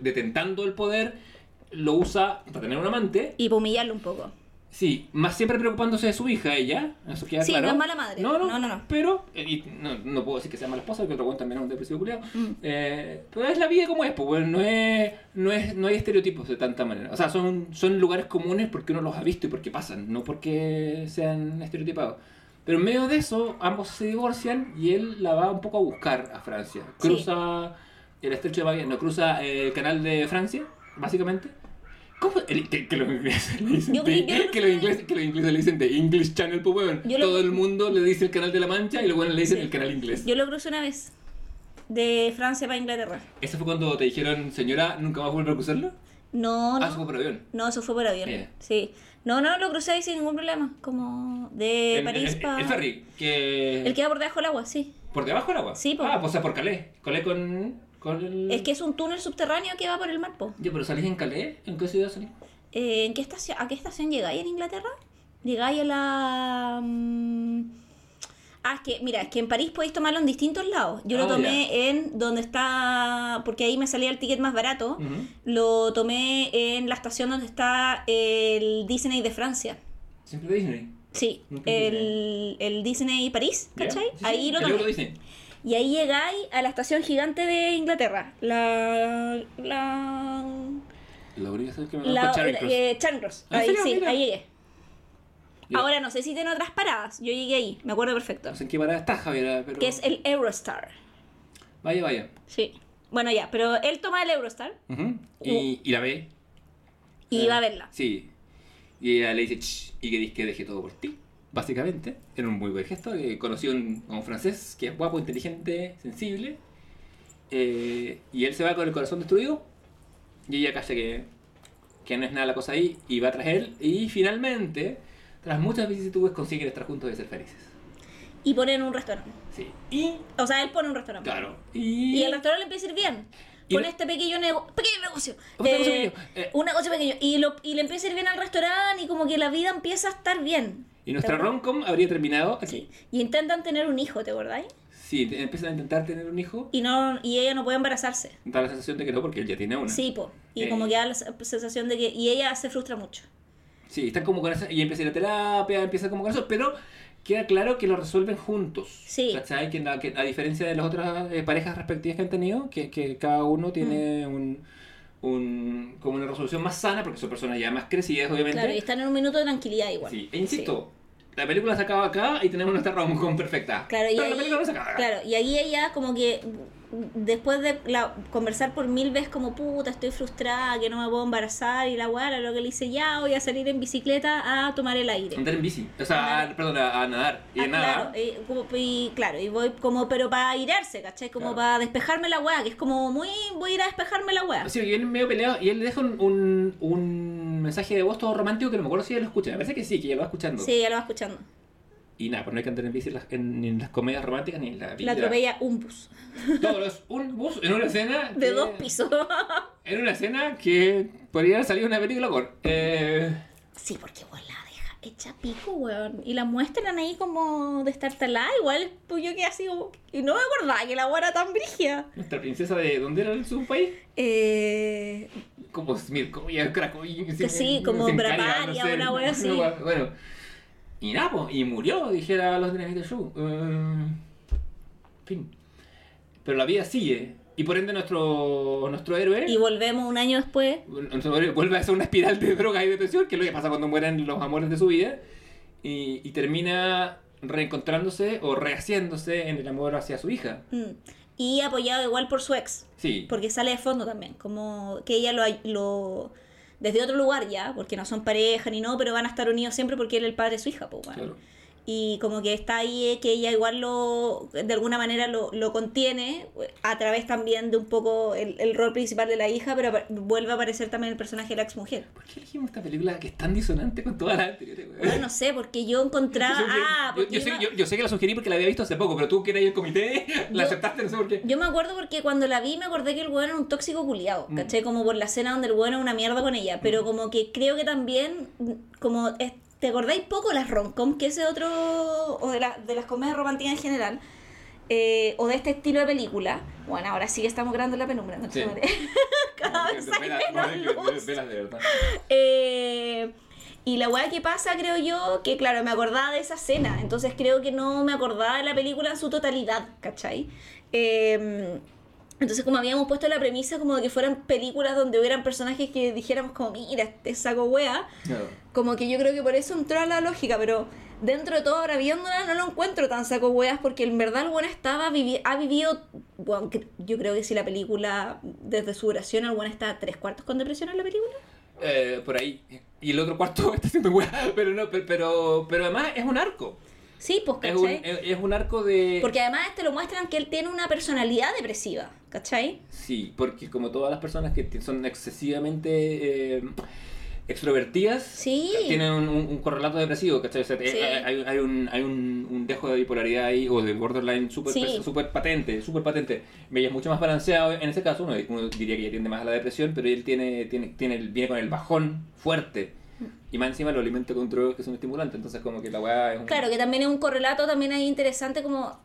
detentando el poder, lo usa para tener un amante. Y humillarlo un poco. Sí, más siempre preocupándose de su hija, ella, eso queda Sí, claro. no es mala madre. No, no, No, no, no. Pero, eh, y no, no puedo decir que sea mala esposa, porque otro weón también es un depresivo culiado. Mm. Eh, pero es la vida como es, pues, bueno, no es, no es, no hay estereotipos de tanta manera. O sea, son, son lugares comunes porque uno los ha visto y porque pasan, no porque sean estereotipados. Pero en medio de eso, ambos se divorcian y él la va un poco a buscar a Francia. Sí. Cruza el estrecho de Magallanes, no, cruza eh, el canal de Francia, básicamente. ¿Cómo? El- que, que los ingleses le dicen Yo de- yo que, los ingleses, que los ingleses le dicen de English Channel, pues weón. Lo- Todo el mundo le dice el canal de la Mancha y luego le dicen Sí. el canal inglés. Yo lo crucé una vez. De Francia para Inglaterra. ¿Eso fue cuando te dijeron, señora, nunca más vuelve a cruzarlo? No, Ah, no. eso fue por avión. No, eso fue por avión. Yeah. Sí. No, no, lo crucé ahí sin ningún problema. Como de París para. El ferry, que... El que va por debajo del agua, sí. ¿Por debajo del agua? Sí, po. Ah, pues o sea, por Calais. Calais con, con el... Es que es un túnel subterráneo que va por el mar, po. Ya, pero salís en Calais. ¿En qué ciudad salís? Eh, ¿en qué estación, ¿A qué estación llegáis en Inglaterra? Llegáis a la. mm, Ah, es que, mira, es que en París podéis tomarlo en distintos lados. Yo lo Ah, tomé en donde está. Porque ahí me salía el ticket más barato. Lo tomé en la estación donde está el Disney de Francia. Siempre Disney. Sí, el, el Disney París. ¿cachai? Sí, sí, Ahí lo tomé. Y ahí llegáis a la estación gigante de Inglaterra. La. La. Lo único que me la la, eh, Charing Cross. ¿Ah, Ahí sí, ahí llegué. Ahora no sé si tiene otras paradas. Yo llegué ahí, me acuerdo perfecto. No sé en qué parada está, Javier, pero... Que es el Eurostar. Vaya, vaya. Sí. Bueno, ya, pero él toma el Eurostar Ujú. y, y la ve. y Eh, va a verla. Sí. Y ella le dice, y que dice que deje todo por ti. Básicamente. Era un muy buen gesto. Eh, conoció un, a un francés que es guapo, inteligente, sensible. Eh, y él se va con el corazón destruido. Y ella calla que, que no es nada la cosa ahí. Y va tras él. Y finalmente, tras muchas vicisitudes, consiguen estar juntos y ser felices. Y ponen un restaurante. Sí. Y, O sea, él pone un restaurante. claro. Y, Y el restaurante le empieza a ir bien. Y Con este pequeño, nego- pequeño negocio. Un negocio Eh, pequeño, eh. un negocio pequeño. Y, lo, y le empieza a ir bien al restaurante y como que la vida empieza a estar bien. y nuestra romcom habría terminado aquí. Y intentan tener un hijo, ¿te acordáis? Sí, empiezan a intentar tener un hijo. Y, no, y ella no puede embarazarse. Da la sensación de que no, porque él ya tiene una. Sí, po. Y Eh. como que da la sensación de que... Y ella se frustra mucho. Sí, están como con esa. Y empieza a ir a terapia, empieza como con eso, pero queda claro que lo resuelven juntos. Sí. ¿Cachai? Que, la- que a diferencia de las otras eh, parejas respectivas que han tenido, que, que cada uno tiene Mm. un, un. como una resolución más sana, porque son personas ya más crecidas, obviamente. Claro, y están en un minuto de tranquilidad igual. Sí, e insisto, la película se acaba acá y tenemos nuestra rom perfecta. Claro, y ahí, la película no se acaba acá. claro, y ahí ella como que después de la, conversar por mil veces como puta, estoy frustrada, que no me puedo embarazar y la guara lo que le dice ya voy a salir en bicicleta a tomar el aire. Andar en bici. O sea, a- perdón, a, a nadar. Y Ah, nada. claro, y, como- y claro, y voy como, pero para airarse, ¿cachai? Como Claro. para despejarme la weá, que es como muy, voy a ir a despejarme la weá. Sí, que viene medio peleado y él le deja un, un, un mensaje de voz todo romántico que no me acuerdo si ella lo escucha. Me parece que sí, que ella lo va escuchando. Sí, ya lo va escuchando. Y nada, pues no hay que andar en bici en las, en, ni en las comedias románticas ni en la vida. La atropella un bus Todo es un bus en una escena. *laughs* de que- dos pisos. *laughs* En una escena que podría haber salido una película con. Eh, Sí, porque igual la deja hecha pico, weón. Y la muestran ahí como destartalada. Igual pues yo quedé así como... Y no me acordaba que la weá era tan brigia. nuestra princesa de. ¿Dónde era su país? Eh... Como Smirkovia, Cracovia. Que sí, como Bravaria, una wea *laughs* así. Bueno. Y nada, pues, y murió, dijera los de Show. Eh, fin. Pero la vida sigue. Y por ende nuestro, nuestro héroe... Y volvemos un año después. vuelve a hacer una espiral de droga y depresión, que es lo que pasa cuando mueren los amores de su vida. Y, y termina reencontrándose o rehaciéndose en el amor hacia su hija. mm, Y apoyado igual por su ex. Sí. Porque sale de fondo también. Como que ella lo... lo desde otro lugar ya, porque no son pareja ni no, pero van a estar unidos siempre porque él es el padre de su hija, pues, bueno. Claro. Y como que está ahí eh, que ella igual lo, de alguna manera lo, lo contiene a través también de un poco el, el rol principal de la hija, pero vuelve a aparecer también el personaje de la ex mujer. ¿Por qué elegimos esta película que es tan disonante con todas las anteriores? Bueno, no sé, porque yo encontraba... *laughs* Yo ah, yo, yo sé, yo, sé que la sugerí porque la había visto hace poco, pero tú que eras el comité, *laughs* la aceptaste, no sé por qué. yo me acuerdo porque cuando la vi me acordé que el weón era un tóxico culiado, Mm. ¿cachai? Como por la escena donde el weón es una mierda con ella, pero como que creo que también, mm, como... es- ¿Te acordáis poco de las romcom, que ese otro... o de, la- de las comedias románticas en general? eh, o de este estilo de película. Bueno, ahora sí que estamos grabando en la penumbra, no Sí. *laughs* Cada vez hay menos. Eh, y la weá que pasa, creo yo, que claro, me acordaba de esa escena, entonces creo que no me acordaba de la película en su totalidad, ¿cachai? Eh, entonces como habíamos puesto la premisa como de que fueran películas donde hubieran personajes que dijéramos como, mira, este saco wea, como que yo creo que por eso entró a la lógica, pero dentro de todo ahora viéndola no lo encuentro tan saco weas porque en verdad el bueno estaba vivi- ha vivido, bueno, yo creo que si la película desde su duración el bueno está tres cuartos con depresión en la película. Eh, por ahí. Y el otro cuarto *laughs* está haciendo weá. Pero no, pero, pero, pero además es un arco. Sí, pues, Es un, ¿cachai? es, un arco de. Porque además te lo muestran que él tiene una personalidad depresiva, ¿cachai? Sí, porque como todas las personas que son excesivamente eh, extrovertidas, Sí. tienen un, un- un correlato depresivo, ¿cachai? O sea, Sí. hay, hay un, hay un, un dejo de bipolaridad ahí, o de borderline súper Sí. súper patente, súper patente. Ella es mucho más balanceado en ese caso, uno, uno diría que ella tiende más a la depresión, pero él tiene, tiene, tiene el- viene con el bajón fuerte. Y más encima lo alimenta con drogas que son estimulantes, entonces como que la weá es un... Claro, que también es un correlato también ahí interesante como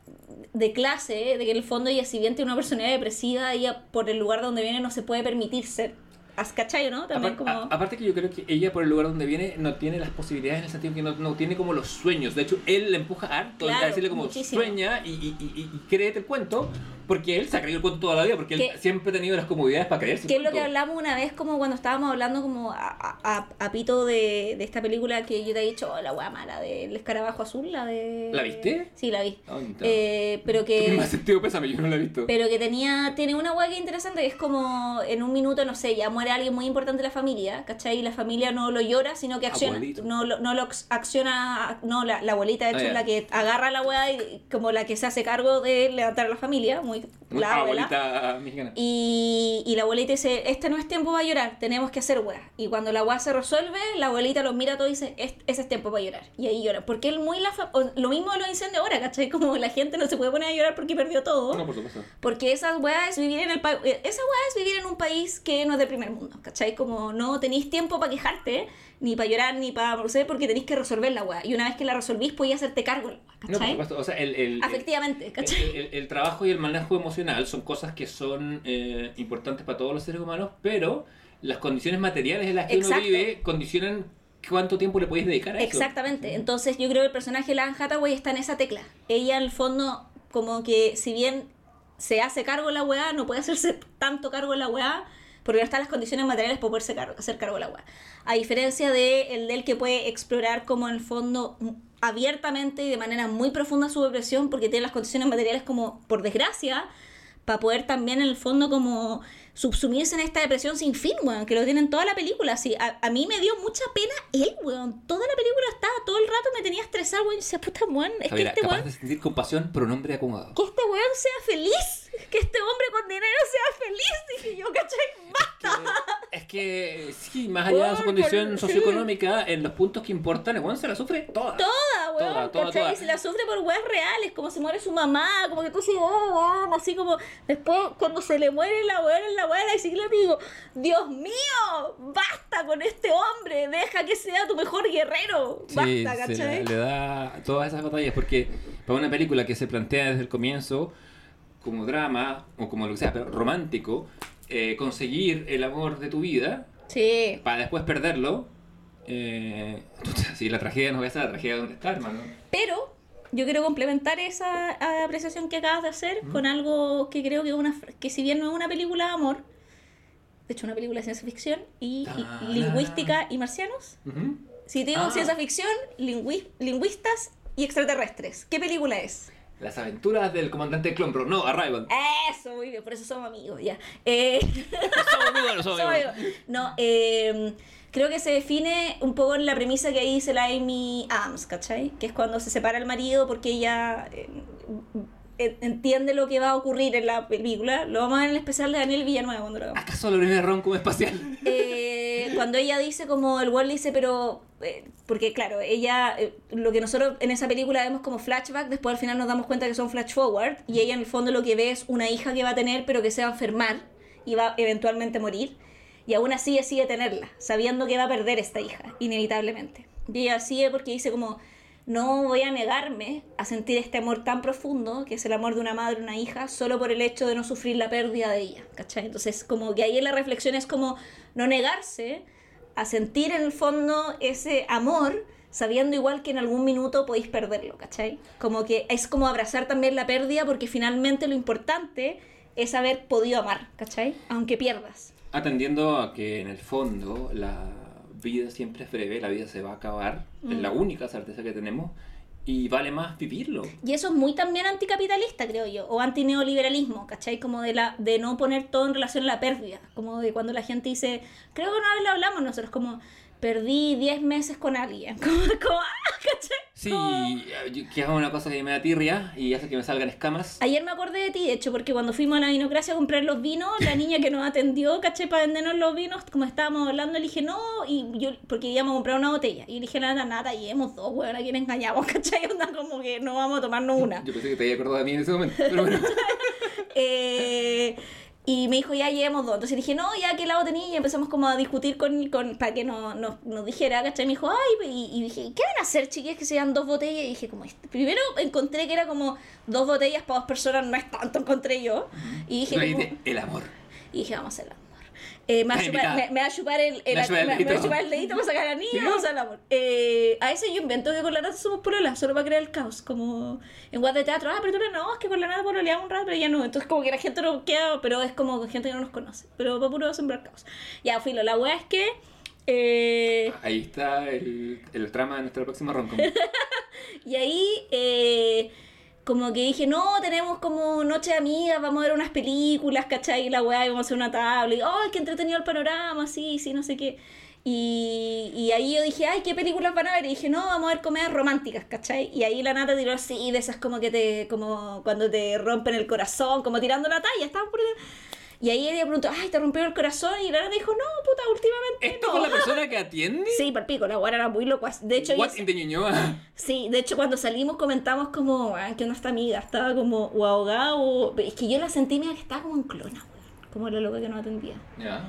de clase, ¿eh? de que en el fondo ella si bien tiene una personalidad depresiva, ella por el lugar donde viene no se puede permitir ser. ¿Has cachai, no? También como... a- aparte que yo creo que ella por el lugar donde viene no tiene las posibilidades en el sentido que no, no tiene como los sueños. De hecho, él le empuja harto Claro, a decirle como muchísimo. sueña y, y, y, y créete el cuento porque él se ha creído el cuento toda la vida porque Que- él siempre ha tenido las comodidades para creerse Que es lo que hablamos una vez como cuando estábamos hablando como a, a, a- a pito de, de esta película que yo te he dicho, oh, la wea mala del escarabajo azul, la de... ¿La viste? Sí, la vi. Ah. Eh, pero que... *laughs* más sentido, pésame, yo no la he visto. Pero que tenía, tiene una hueá que es interesante, que es como en un minuto, no sé, ya muere alguien muy importante de la familia, ¿cachai? Y la familia no lo llora, sino que acciona, Abuelito. no, lo- no lo ac- acciona, no, la, la abuelita de hecho Ah, es la que agarra la hueá y como la que se hace cargo de levantar a la familia, muy la abuela. abuelita mexicana. Y, y la abuelita dice, este no es tiempo para llorar, tenemos que hacer weá. Y cuando la weá se resuelve, la abuelita los mira todo y dice, "Es- ese es tiempo para llorar. Y ahí llora. Porque él muy la... Lo mismo de los incendios ahora, ¿cachai? Como la gente no se puede poner a llorar porque perdió todo. No, por supuesto. Porque esa weá es vivir en el pa- eh, esa weá es vivir en un país que no es del primer mundo, ¿cachai? Como no tenéis tiempo para quejarte, ni para llorar, ni para proceder, porque tenéis que resolver la weá. Y una vez que la resolvís, podéis hacerte cargo No, ¿cachai? supuesto. O sea, el, el, Afectivamente, ¿cachai? El, el- trabajo y el manejo emocional son cosas que son eh, importantes para todos los seres humanos, pero las condiciones materiales en las que Exacto. uno vive condicionan cuánto tiempo le podéis dedicar a eso. Exactamente. Entonces yo creo que el personaje de Anne Hathaway está en esa tecla. Ella el fondo como que si bien se hace cargo de la weá, no puede hacerse tanto cargo de la weá porque no están las condiciones materiales para poderse cargo, hacer cargo de la weá. A diferencia de el del que puede explorar como en el fondo abiertamente y de manera muy profunda su depresión porque tiene las condiciones materiales como por desgracia para poder también en el fondo como subsumirse en esta depresión sin fin, weón, que lo tienen toda la película. Así, a, a mí me dio mucha pena él, weón. Toda la película estaba, todo el rato me tenía estresado, weón. Y decía, puta, weón, es Javiera, que este capaz weón, de sentir compasión por un hombre acomodado. que este weón sea feliz. Que este hombre con dinero sea feliz. Dije yo, ¿cachai? ¡Basta! Es que sí, más allá de su condición por- socioeconómica, en los puntos que importan, el weón se la sufre toda. Toda, weón, Toda, toda, ¿cachai? toda. Y se la sufre por weas reales, como se muere su mamá, como que tú dices, oh, weón, así como después cuando se le muere la weón en la wea de la bicicleta, digo, Dios mío, basta con este hombre, deja que sea tu mejor guerrero, Sí, basta, se ¿cachai? le, le da todas esas batallas porque para una película que se plantea desde el comienzo como drama o como lo que sea, pero romántico, eh, conseguir el amor de tu vida Sí. para después perderlo, eh, *laughs* si la tragedia no ves a la tragedia donde está, hermano. Pero yo quiero complementar esa apreciación que acabas de hacer con algo que creo que es una que si bien no es una película de amor, de hecho una película de ciencia ficción y, lingüística y marcianos. Si digo Ah. ciencia ficción, lingüi- lingüistas y extraterrestres, ¿qué película es? Las aventuras del comandante Clombro, no, Arrival. Eso, muy bien, por eso somos amigos, ya. Eh, *laughs* Somos amigos, somos *laughs* somos amigos. amigos. No, eh, creo que se define un poco en la premisa que ahí dice la Amy Adams, ¿cachai? Que es cuando se separa el marido porque ella eh, entiende lo que va a ocurrir en la película. Lo vamos a ver en el especial de Daniel Villanueva cuando lo hagamos. ¿Acaso rom como espacial? Eh, cuando ella dice como el Wall dice pero eh, porque claro ella eh, lo que nosotros en esa película vemos como flashback después al final nos damos cuenta que son flash forward y ella en el fondo lo que ve es una hija que va a tener pero que se va a enfermar y va a eventualmente morir y aún así decide tenerla sabiendo que va a perder esta hija inevitablemente y ella sigue porque dice como no voy a negarme a sentir este amor tan profundo, que es el amor de una madre una hija, solo por el hecho de no sufrir la pérdida de ella, ¿cachai? Entonces, como que ahí en la reflexión es como no negarse a sentir en el fondo ese amor, sabiendo igual que en algún minuto podéis perderlo, ¿cachai? Como que es como abrazar también la pérdida, porque finalmente lo importante es haber podido amar, ¿cachai? Aunque pierdas. Atendiendo a que en el fondo la vida siempre es breve, la vida se va a acabar, es la única certeza que tenemos y vale más vivirlo. Y eso es muy también anticapitalista, creo yo, o antineoliberalismo, ¿cachai? Como de la de no poner todo en relación a la pérdida, como de cuando la gente dice, creo que una vez lo hablamos nosotros, como perdí 10 meses con alguien, *laughs* como, como ah, ¿cachai? Sí, yo- que haga una cosa que me da tirria y hace que me salgan escamas. Ayer me acordé de ti, de hecho, porque cuando fuimos a la vinocracia a comprar los vinos, la *laughs* niña que nos atendió, caché, para vendernos los vinos, como estábamos hablando, le dije, no, y yo, porque íbamos a comprar una botella. Y le dije, nada, nada, llevemos dos, weón, a quién engañamos, *laughs* caché, onda como que no vamos a tomarnos una. Yo pensé que te había acordado de mí en ese momento, pero bueno. Eh, y me dijo, ya llevemos dos. Entonces dije, no, ya qué lado tenía. Y empezamos como a discutir con, con para que no- no- nos dijera, ¿cachai? Me dijo, ay, y, y dije, ¿qué van a hacer, chiquillas, que sean dos botellas? Y dije, como, este. primero encontré que era como dos botellas para dos personas, no es tanto, encontré yo. Y dije, como- el amor. y dije, vamos a hacer el amor. Eh, me, va me, me va a chupar el, el- Me el me- me va a dedito. chupar el dedito para sacar anillo, ¿Sí? vamos al amor. Eh, a veces yo invento que con la nata somos pololas, solo para crear el caos. Como en guas de teatro, ah, pero tú no, es que con la nata pololeamos un rato, pero ya no. Entonces, como que la gente no queda, pero es como con gente que no nos conoce. Pero para puro sembrar caos. Ya, filo, la wea es que. Eh, Ahí está el, el trama de nuestra próxima ronca. *laughs* Y ahí, como que dije, no, tenemos como noche de amigas, vamos a ver unas películas, ¿cachai? Y la weá, y vamos a hacer una tabla. Y, ¡ay, qué entretenido el panorama! Sí, sí, no sé qué. Y, y ahí yo dije, ay, ¿qué películas van a ver? Y dije, no, vamos a ver comedias románticas, ¿cachai? Y ahí la nata tiró así, de esas como que te, como cuando te rompen el corazón, como tirando la talla, estaban por... Y ahí ella preguntó, ay, ¿te rompió el corazón? Y la nata dijo, no, puta, últimamente ¿Esto no. con la persona *laughs* que atiende? Sí, palpico, la weá era muy loca. De hecho, What in the? *laughs* Sí, de hecho cuando salimos comentamos como, ah, que nuestra amiga estaba como o ahogada o... Es que yo la sentí media que estaba como en clona, weón. Como la loca que no atendía.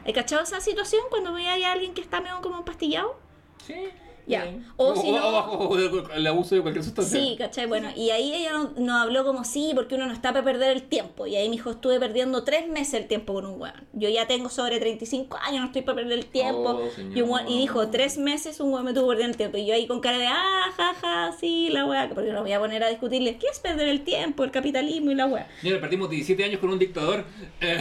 ¿He cachado esa situación cuando veía a alguien que está medio como empastillado? Sí. Ya. Bien. O O, si o no- bajo el abuso de cualquier sustancia. Sí, ¿cachai? Bueno, y ahí ella no- nos habló como sí, porque uno no está para perder el tiempo. Y ahí me dijo, estuve perdiendo tres meses el tiempo con un weón. Yo ya tengo sobre 35 años, no estoy para perder el tiempo. Oh, y, un weón- y dijo, tres meses un weón me tuvo perdiendo el tiempo. Y yo ahí con cara de, ah, jaja, sí, la weá. Porque no voy a poner a discutirle, ¿qué es perder el tiempo? El capitalismo y la weá. Mira, perdimos 17 años con un dictador. Eh,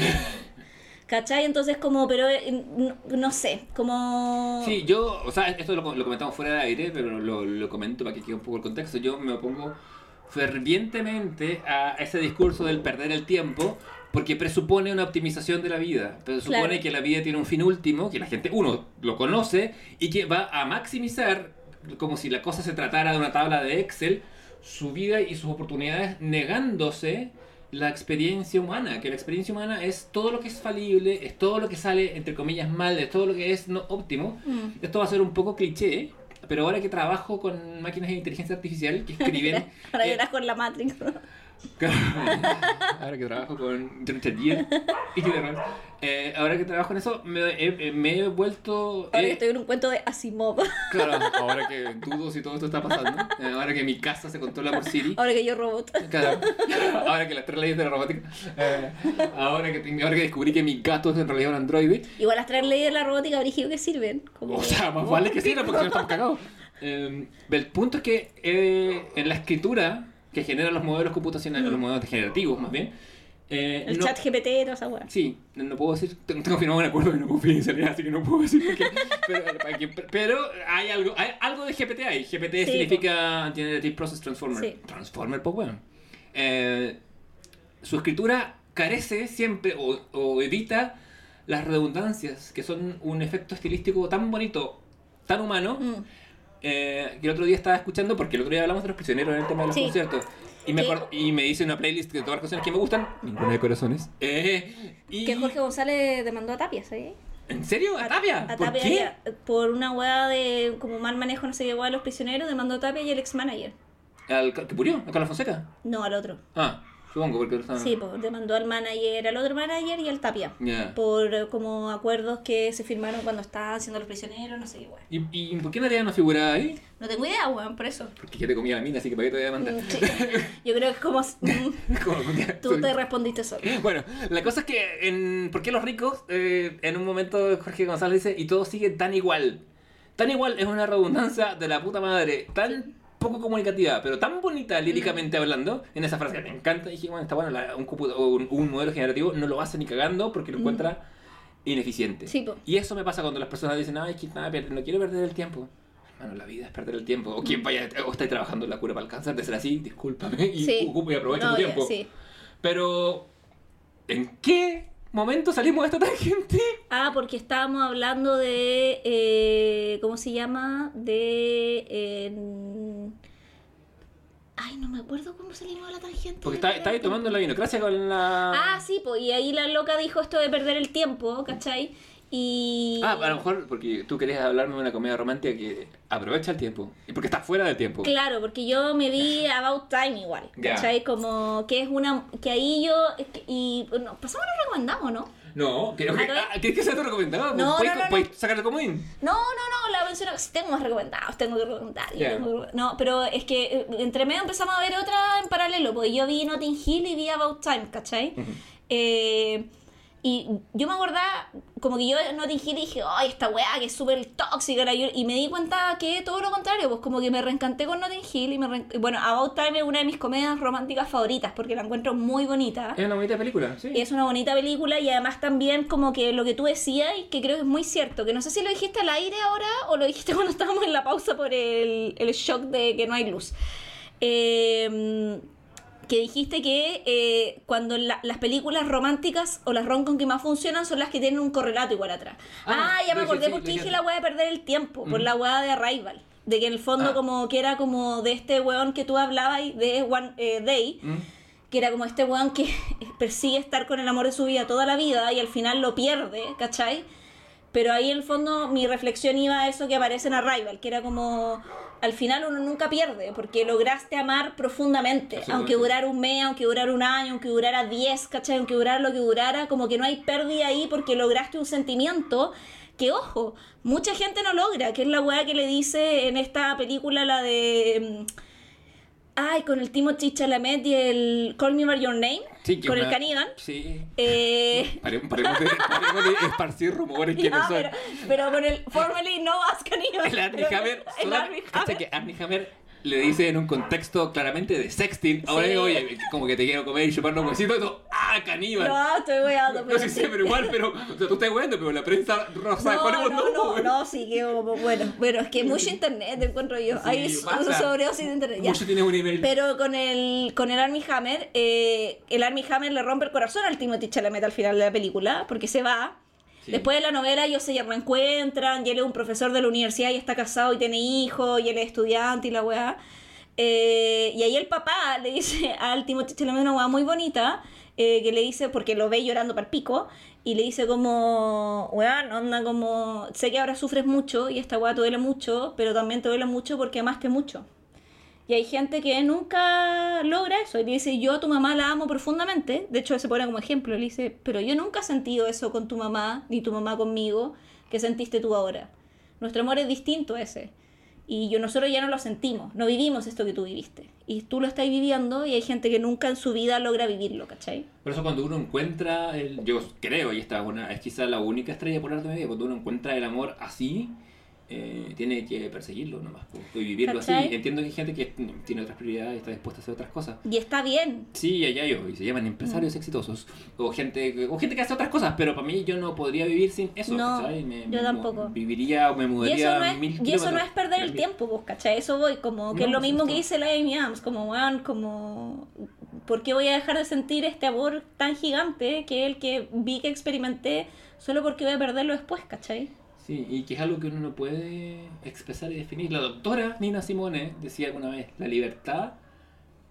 ¿Cachai? Entonces como, pero eh, no, no sé, como... sí, yo, o sea, esto lo, lo comentamos fuera de aire, pero lo, lo comento para que quede un poco el contexto. Yo me opongo fervientemente a ese discurso del perder el tiempo porque presupone una optimización de la vida. Presupone Claro. que la vida tiene un fin último, que la gente, uno, lo conoce y que va a maximizar, como si la cosa se tratara de una tabla de Excel, su vida y sus oportunidades negándose la experiencia humana, que la experiencia humana es todo lo que es falible, es todo lo que sale, entre comillas, mal, es todo lo que es no óptimo. Mm. Esto va a ser un poco cliché, pero ahora que trabajo con máquinas de inteligencia artificial que escriben... *laughs* Para eh, con la Matrix. *laughs* ahora que trabajo con Richard Gere y de Rose, eh, ahora que trabajo en eso, me, he- me he vuelto... Ahora eh, que estoy en un cuento de Asimov. Claro, ahora que dudo si todo esto está pasando, eh, ahora que mi casa se controla por Siri, Ahora que yo robot. Claro. Ahora que las tres leyes de la robótica. eh, ahora, que, ahora que descubrí que mi gato es en realidad un androide. Igual las tres leyes de la robótica brígido que sirven. Como O sea, más vale que sirva porque si no estamos cagados. Eh, el punto es que eh, en la escritura que generan los modelos computacionales, los modelos generativos más bien. eh, el no- chat GPT, toda esa weá. Sí, no, no puedo decir, tengo, tengo firmado un acuerdo de no confidencialidad, así que no puedo decir por qué. *laughs* Pero, para que- pero hay algo, hay algo de GPT ahí. GPT Sí, significa Generative Process Transformer. Sí. Transformer, pues bueno. Eh, su escritura carece siempre o, o evita las redundancias, que son un efecto estilístico tan bonito, tan humano. Mm. Eh, que el otro día estaba escuchando, porque el otro día hablamos de los prisioneros en el tema de los Sí. conciertos. Y me, y me hice una playlist de todas las canciones que me gustan. Ninguna de corazones. Eh, y... Que Jorge González demandó a Tapia, ¿sabes? ¿En serio? ¿A Tapia? A ¿Por Tapia qué? por una weá de como mal manejo, no sé qué weá de los prisioneros, demandó a Tapia y el ex manager. ¿Al que murió? ¿A Carlos Fonseca? No, al otro. Ah, supongo, porque lo. Sí, pues demandó al manager, al otro manager y al Tapia. Por eh, como acuerdos que se firmaron cuando estaban haciendo los prisioneros, no sé qué weá. ¿Y, ¿Y por qué Natalia no figura ahí? No tengo idea, weón, por eso. Porque ya te comía la mina, así que para qué te voy a demandar. Sí. Yo creo que es como *laughs* Como- *laughs* tú te respondiste solo. Bueno, la cosa es que en ¿Por qué los ricos? Eh, en un momento Jorge González dice, y todo sigue tan igual. Tan igual es una redundancia de la puta madre, tan poco comunicativa, pero tan bonita líricamente hablando, en esa frase que me encanta, dije, bueno, está bueno, la- un, un, un modelo generativo no lo hace ni cagando porque lo encuentra ineficiente. Sí. Y eso me pasa cuando las personas dicen, ay, que nada, no quiero perder el tiempo. Bueno, la vida es perder el tiempo. O quien vaya, o estáis trabajando en la cura para el cáncer, de ser así, discúlpame, y, Sí. ocupa y aprovecha No, tu tiempo. sí. Pero, ¿en qué momento salimos de esta tangente? Ah, porque estábamos hablando de. eh, ¿Cómo se llama? De. eh, ay, no me acuerdo cómo salimos de la tangente. Porque está, está ahí tomando la vinocracia con la... Ah, sí, pues, y ahí la loca dijo esto de perder el tiempo, ¿cachai? Y. Ah, a lo mejor porque tú querías hablarme de una comedia romántica que aprovecha el tiempo. Y porque está fuera del tiempo. Claro, porque yo me vi About Time igual, Ya. ¿cachai? Como que es una. Que ahí yo. Y. No, pasamos lo recomendamos, ¿no? No, creo que... Ah. Ah, ¿Tienes que ser tu recomendado? No, ¿Puedes, no, no, puedes sacar el comodín? No, no, no, la menciono. sí, Tengo más recomendados, tengo que recomendar. No, pero es que eh, entre medio empezamos a ver otra en paralelo, porque yo vi Notting Hill y vi About Time, ¿cachai? Eh, Y yo me acordaba, como que yo Notting Hill dije, ay, esta weá que es súper tóxica. Y me di cuenta que todo lo contrario, pues como que me reencanté con Notting Hill. Y me y bueno, About Time es una de mis comedias románticas favoritas porque la encuentro muy bonita. Es una bonita película, sí. Es una bonita película y además también como que lo que tú decías y que creo que es muy cierto, que no sé si lo dijiste al aire ahora o lo dijiste *laughs* cuando estábamos en la pausa por el, el shock de que no hay luz. Eh, que dijiste que eh, cuando la- las películas románticas o las rom-com que más funcionan son las que tienen un correlato igual atrás. Ah, Ah, ya me acordé sí, porque dije la weá de perder el tiempo, por la weá de Arrival. De que en el fondo Ah. como que era como de este weón que tú hablabas de One eh, Day, Mm. que era como este weón que *laughs* persigue estar con el amor de su vida toda la vida y al final lo pierde, ¿cachai? Pero ahí en el fondo mi reflexión iba a eso que aparece en Arrival, que era como al final uno nunca pierde, porque lograste amar profundamente, aunque durara un mes, aunque durara un año, aunque durara 10, ¿cachai? Aunque durara lo que durara, como que no hay pérdida ahí porque lograste un sentimiento que, ojo, mucha gente no logra, que es la weá que le dice en esta película, la de... Ay, con el Timothy Chalamet y el Call Me By Your Name, Sí, con una- el Canigan. Sí. Eh, *laughs* Pare- Paremos de, paremos de esparcir rumores que no son. pero, pero con el formerly no as Canigan. El Pero- Hammer, El Armie cacha Hammer. Le dice en un contexto claramente de sexting, ahora Sí. digo, oye, como que te quiero comer y chupar los huesitos, y todo, ¡ah, caníbal! No, estoy weando. No, pero sí sé, pero igual, pero, o sea, tú estás weando, pero la prensa rosa No, Hollywood no, no, güey. no, sí, que como, bueno, bueno, es que mucho internet encuentro yo. Sí, Hay sobredosis de internet. ya. Mucho tienes un email. Pero con el, con el Armie Hammer, eh, el Armie Hammer le rompe el corazón al Timothy Chalamet al final de la película, porque se va. Después de la novela ellos se reencuentran, y él es un profesor de la universidad y está casado y tiene hijos, y él es estudiante y la weá. Eh, y ahí el papá *laughs* le dice al Timothy Chalamet una weá muy bonita, eh, que le dice, porque lo ve llorando para el pico, y le dice como, weón, onda como, sé que ahora sufres mucho y esta weá te duele mucho, pero también te duele mucho porque amaste mucho. Y hay gente que nunca logra eso. Y dice, yo a tu mamá la amo profundamente. De hecho, se pone como ejemplo. Le dice, pero yo nunca he sentido eso con tu mamá, ni tu mamá conmigo, que sentiste tú ahora. Nuestro amor es distinto ese. Y yo, nosotros ya no lo sentimos, no vivimos esto que tú viviste. Y tú lo estás viviendo y hay gente que nunca en su vida logra vivirlo, ¿cachai? Por eso cuando uno encuentra, yo creo, y esta es, una, la única estrella polar de mi vida, cuando uno encuentra el amor así, eh, tiene que perseguirlo nomás, pues, y vivirlo ¿Cachai? así. Entiendo que hay gente que tiene otras prioridades y está dispuesta a hacer otras cosas. Y está bien. Sí, allá yo, y se llaman empresarios Mm. exitosos. o gente, o gente que hace otras cosas, pero para mí yo no podría vivir sin eso, No, ¿cachai? Me- yo tampoco. Viviría o me Y mudaría eso, no es, mil y eso no es perder el tiempo, pues, ¿cachai? Eso voy, como que No, es lo por mismo que supuesto. dice la Amy Adams, como, weón, como, ¿por qué voy a dejar de sentir este amor tan gigante que el que vi que experimenté solo porque voy a perderlo después, ¿cachai? Sí, y que es algo que uno no puede expresar y definir. La doctora Nina Simone decía alguna vez, la libertad,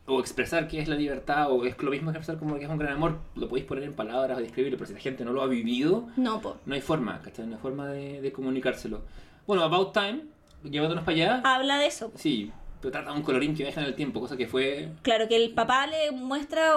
o expresar qué es la libertad, o es lo mismo expresar como que es un gran amor, lo podéis poner en palabras o describirlo, pero si la gente no lo ha vivido, No, po. no hay forma, ¿cachai? No hay forma de, de comunicárselo. Bueno, About Time, llevándonos para allá, Habla de eso. sí, pero trata de un colorín que viaja en el tiempo, cosa que fue... Claro, que el papá le muestra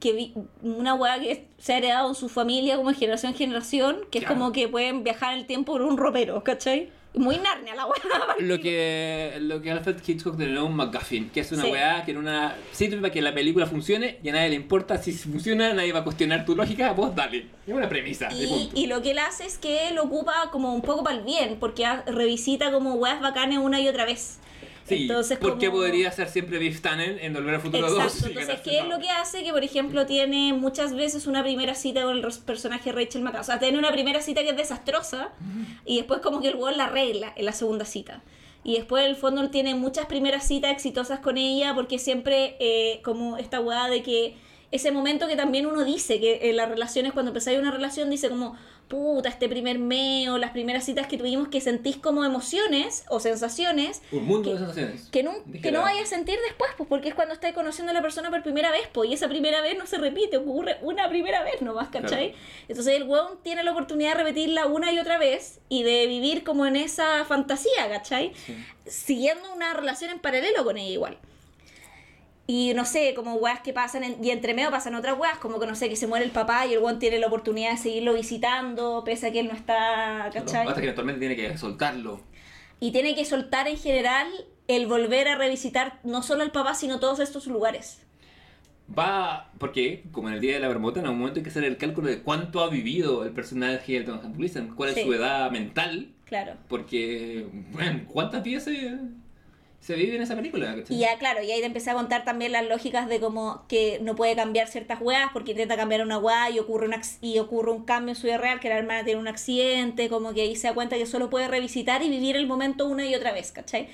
que vi- una weá que se ha heredado en su familia como generación en generación, que es Claro. como que pueden viajar en el tiempo por un ropero, ¿cachai? Muy Narnia la weá. *laughs* Lo que, lo que Alfred Hitchcock denominó un McGuffin, que es una Sí. weá que en una sirve para que la película funcione y a nadie le importa si funciona, nadie va a cuestionar tu lógica, vos dale. Es una premisa, de Y, punto. y lo que él hace es que él ocupa como un poco para el bien, porque revisita como weas bacanes una y otra vez. Sí, Entonces, porque como- podría ser siempre Biff Tannen en Volver al Futuro 2. Exacto, *laughs* y entonces, ganarse ¿qué es lo que hace? Que, por ejemplo, tiene muchas veces una primera cita con el personaje Rachel McAdams. O sea, tiene una primera cita que es desastrosa y después como que el weón la arregla en la segunda cita. Y después, en el fondo, él tiene muchas primeras citas exitosas con ella porque siempre eh, como esta weá de que ese momento que también uno dice que en las relaciones, cuando empezáis una relación, dice como, puta, este primer meo, las primeras citas que tuvimos que sentís como emociones o sensaciones Un mundo que- de sensaciones. que no, que no vaya a sentir después, pues porque es cuando estás conociendo a la persona por primera vez, pues, y esa primera vez no se repite, ocurre una primera vez nomás, ¿cachai? Claro. Entonces el weón tiene la oportunidad de repetirla una y otra vez y de vivir como en esa fantasía, ¿cachai? Siguiendo una relación en paralelo con ella igual. Y no sé, como weas que pasan, en- y entre medio pasan otras weas, como que no sé, que se muere el papá y el weón tiene la oportunidad de seguirlo visitando, pese a que él no está, ¿cachai? Hasta que eventualmente tiene que soltarlo. Y tiene que soltar en general el volver a revisitar no solo al papá, sino todos estos lugares. va, porque como en el día de la bermota, en algún momento hay que hacer el cálculo de cuánto ha vivido el personaje de Tom Gleason, cuál es Sí. su edad mental, Claro. porque, bueno, ¿cuántas vidas se, vive en esa película? ¿cachai? Y ya, claro, y ahí te empecé a contar también las lógicas de como que no puede cambiar ciertas weas porque intenta cambiar una wea y ocurre un, ac- y ocurre un cambio en su vida real, que la hermana tiene un accidente, como que ahí se da cuenta que solo puede revisitar y vivir el momento una y otra vez, ¿cachai?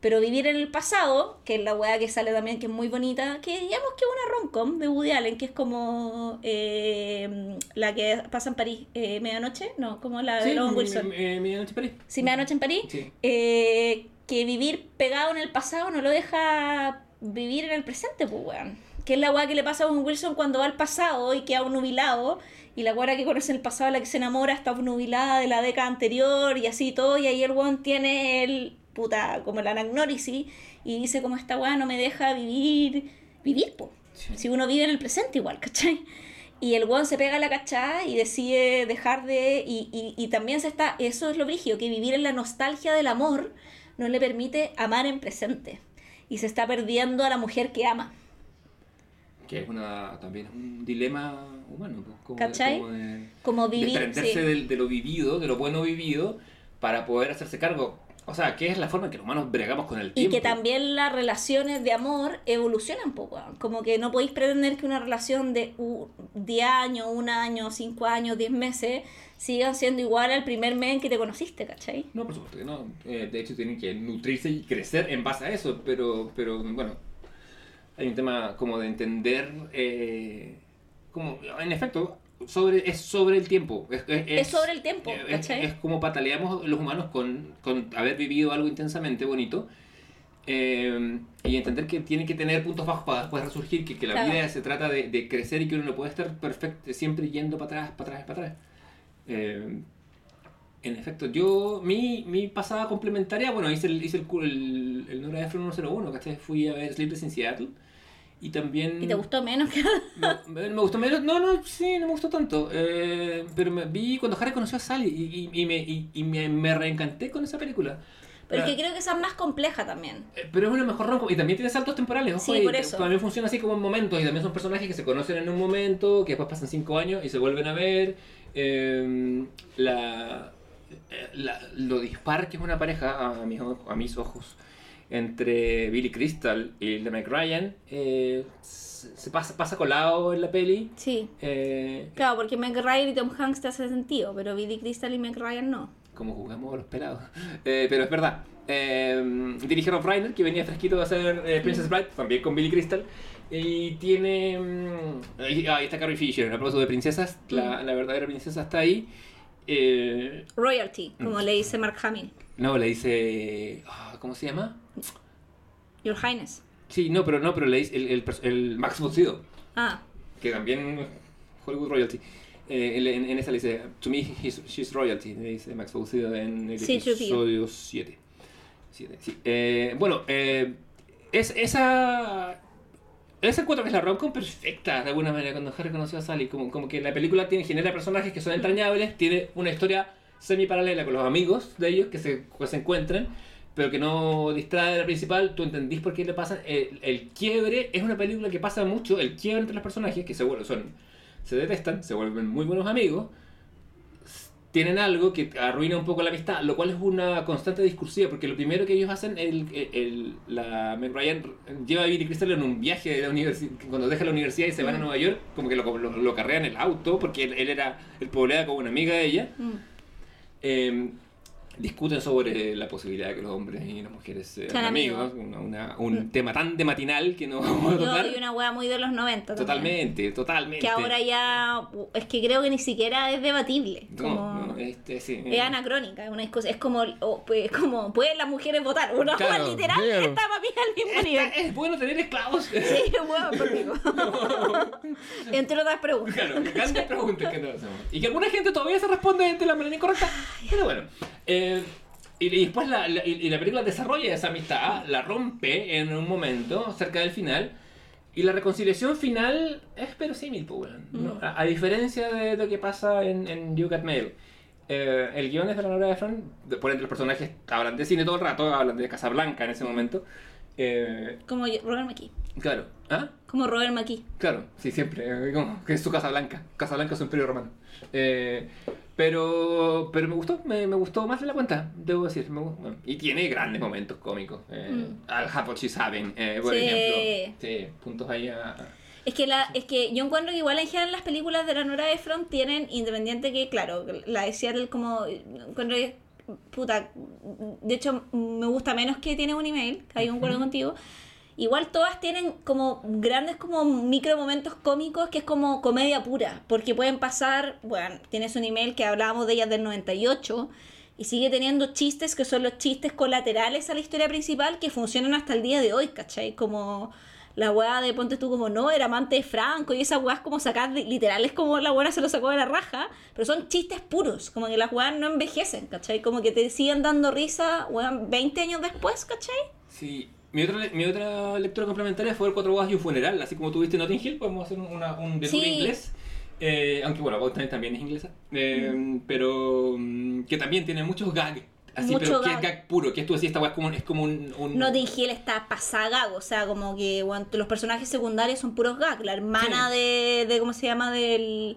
Pero vivir en el pasado, que es la wea que sale también, que es muy bonita, que digamos que es una rom-com de Woody Allen, que es como eh, la que pasa en París, eh, Medianoche, no, como la de Sí, Owen Wilson. mi- Medianoche en París. Si me anoche en París, Sí. Que vivir pegado en el pasado no lo deja vivir en el presente, pues, weón. Que es la weá que le pasa a Owen Wilson cuando va al pasado y queda nubilado. Y la weá que conoce el pasado, la que se enamora, está nubilada de la década anterior y así todo. Y ahí el weón tiene el, puta, como la anagnórisis y dice como esta weá no me deja vivir, vivir, pues. Sí. Si uno vive en el presente igual, ¿cachai? Y el weón se pega a la cachada y decide dejar de... Y, y, y también se está... Eso es lo brigio, que vivir en la nostalgia del amor no le permite amar en presente. Y se está perdiendo a la mujer que ama. Que es una, también es un dilema humano, pues, como, ¿Cachai? como de, Como vivir... desprenderse sí. de, lo vivido, de lo bueno vivido, para poder hacerse cargo. O sea, que es la forma en que los humanos bregamos con el Y tiempo. que también las relaciones de amor evolucionan poco. Como que no podéis pretender que una relación de u- 10 años, un año, 5 años, 10 meses sigan siendo igual al primer mes en que te conociste, ¿cachai? No, por supuesto que no. Eh, de hecho, tienen que nutrirse y crecer en base a eso. Pero, pero bueno, hay un tema como de entender. eh, como, en efecto, sobre, es sobre el tiempo. Es, Es sobre el tiempo, es- ¿cachai? Es, como pataleamos los humanos con, con haber vivido algo intensamente bonito. eh, y entender que tiene que tener puntos bajos para después resurgir, que, que la Claro. vida se trata de, de crecer y que uno no puede estar perfecto, siempre yendo para atrás, para atrás, para atrás. Eh, en efecto, yo, mi, mi pasada complementaria, bueno, hice el, hice el, el, el Nora Ephron 101, ¿cachai? Fui a ver Sleepless in Seattle. Y también... ¿Y te gustó menos que *laughs* Me, me gustó menos, no, no, sí, no me gustó tanto. Eh, pero me vi cuando Harry conoció a Sally y, y, y me, y, y me, me reencanté con esa película. Pero es Ah, que creo que esa es más compleja también. eh, Pero es una mejor rom y también tiene saltos temporales. ojo Sí, por eso. También funciona así como en momentos y también son personajes que se conocen en un momento, que después pasan cinco años y se vuelven a ver. Eh, la, eh, la- lo dispar que es una pareja a mis, a mis ojos entre Billy Crystal y The Ryan eh, se, pasa, pasa colado en la peli. Sí. Eh, Claro, porque Meg Ryan y Tom Hanks te hace sentido, pero Billy Crystal y Meg Ryan no. como jugamos a los pelados. *laughs* Eh, pero es verdad. Eh, dirige Rob Reiner, que venía fresquito de hacer Princess Bride, también con Billy Crystal. Y tiene. mm, ahí, ahí está Carrie Fisher, un aplauso de princesas. La, la verdadera princesa está ahí. Royalty, como Mm. le dice Mark Hamill. no, le dice. ah, ¿Cómo se llama? Your Highness. Sí, no, pero no, pero le el, el, el Max Sydow, Ah, que también Hollywood Royalty. Eh, en, en esa le dice, to me he's- she's royalty, le dice Max Sydow en el Sí, episodio 7. Siete, sí. Eh, bueno, eh, es, esa. Esa encuentro que es la romcom perfecta de alguna manera cuando Harry conoció a Sally. Como, como que la película tiene, genera personajes que son entrañables, tiene una historia semi paralela con los amigos de ellos que se, que se encuentran, pero que no distrae de la principal. Tú entendís por qué le pasa. El, el quiebre es una película que pasa mucho, el quiebre entre los personajes que se vuelven, son, se detestan, se vuelven muy buenos amigos tienen algo que arruina un poco la amistad, lo cual es una constante discursiva, porque lo primero que ellos hacen, el, el, la Meg Ryan lleva a Billy Crystal en un viaje de la universidad, cuando deja la universidad y se van a Nueva York, como que lo, lo, lo carrea en el auto, porque él, él era, el poblea como una amiga de ella. mm. Eh, discuten sobre la posibilidad de que los hombres y las mujeres sean amigos, amigos. una- una- un tema tan de matinal que no *laughs* vamos a No, tocar. y una wea muy de los 90 también. Totalmente, totalmente. Que ahora ya. Es que creo que ni siquiera es debatible. No, Como, no, este, sí. Es anacrónica, es una cosa. Es como. pues, como ¿Pueden las mujeres votar? Una Claro, *laughs* literal claro. está para mí al mismo nivel. Es bueno tener esclavos. *laughs* Sí, bueno, conmigo. Entre otras preguntas. Claro, grandes preguntas que nos hacemos. Y que alguna gente todavía se responde de la manera incorrecta. Pero bueno. Eh, y, y después la, la- y- la película desarrolla esa amistad, la rompe en un momento, cerca del final. Y la reconciliación final es verosímil, pues, ¿no? a, a diferencia de lo que pasa en, en You Got Mail. Eh, el guion es de la Ephron, de- por entre los personajes hablan de cine todo el rato, hablan de Casablanca en ese momento. Eh, Como Robert McKee. Claro. ¿Ah? Como Robert McKee. Claro, sí, siempre. eh, como que es su Casa Blanca. Casa Blanca es un imperio romano. Pero, pero me gustó, me, me gustó más de la cuenta, debo decir. me bueno, y tiene grandes momentos cómicos. Eh, Mm. Al Half She's Having, eh, por Sí. ejemplo. Sí, puntos ahí a. Es que, la, es que yo encuentro que igual en general las películas de la Nora Ephron tienen, independiente que, claro, la de Seattle como... encuentro que, puta, de hecho me gusta menos que tiene un email, que hay un acuerdo contigo. Igual todas tienen como grandes como micro momentos cómicos que es como comedia pura, porque pueden pasar, bueno, tienes un email que hablábamos de ellas del 98 y sigue teniendo chistes que son los chistes colaterales a la historia principal que funcionan hasta el día de hoy, ¿cachai? Como la weá de ponte tú como no, era amante de Franco y esa weá como sacar, literal es como la weá se lo sacó de la raja, pero son chistes puros, como que las weas no envejecen, ¿cachai? Como que te siguen dando risa, weón, 20 años después, ¿cachai? Sí. Mi otra, mi otra lectura complementaria fue el Cuatro Bodas y un funeral. Así como tuviste Notting Hill, podemos hacer una, un detour Sí. inglés. Eh, aunque bueno, Time también es inglesa. Eh, Pero mm, que también tiene muchos gags. Así, Mucho pero que gag. es gag puro. Que tú decías, esta weá es como, es como un. un- Notting Hill está pasada, o sea, como que los personajes secundarios son puros gags. La hermana Sí. de, de, ¿cómo se llama? Del...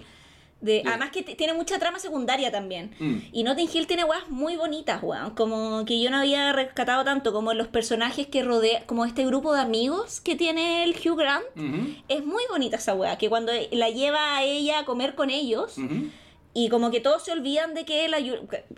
De. Además que tiene mucha trama secundaria también. Mm. Y Notting Hill tiene weas muy bonitas, weón. Como que yo no había rescatado tanto como los personajes que rodea, como este grupo de amigos que tiene el Hugh Grant. Ujú, Es muy bonita esa wea, que cuando la lleva a ella a comer con ellos, ujú. y como que todos se olvidan de que la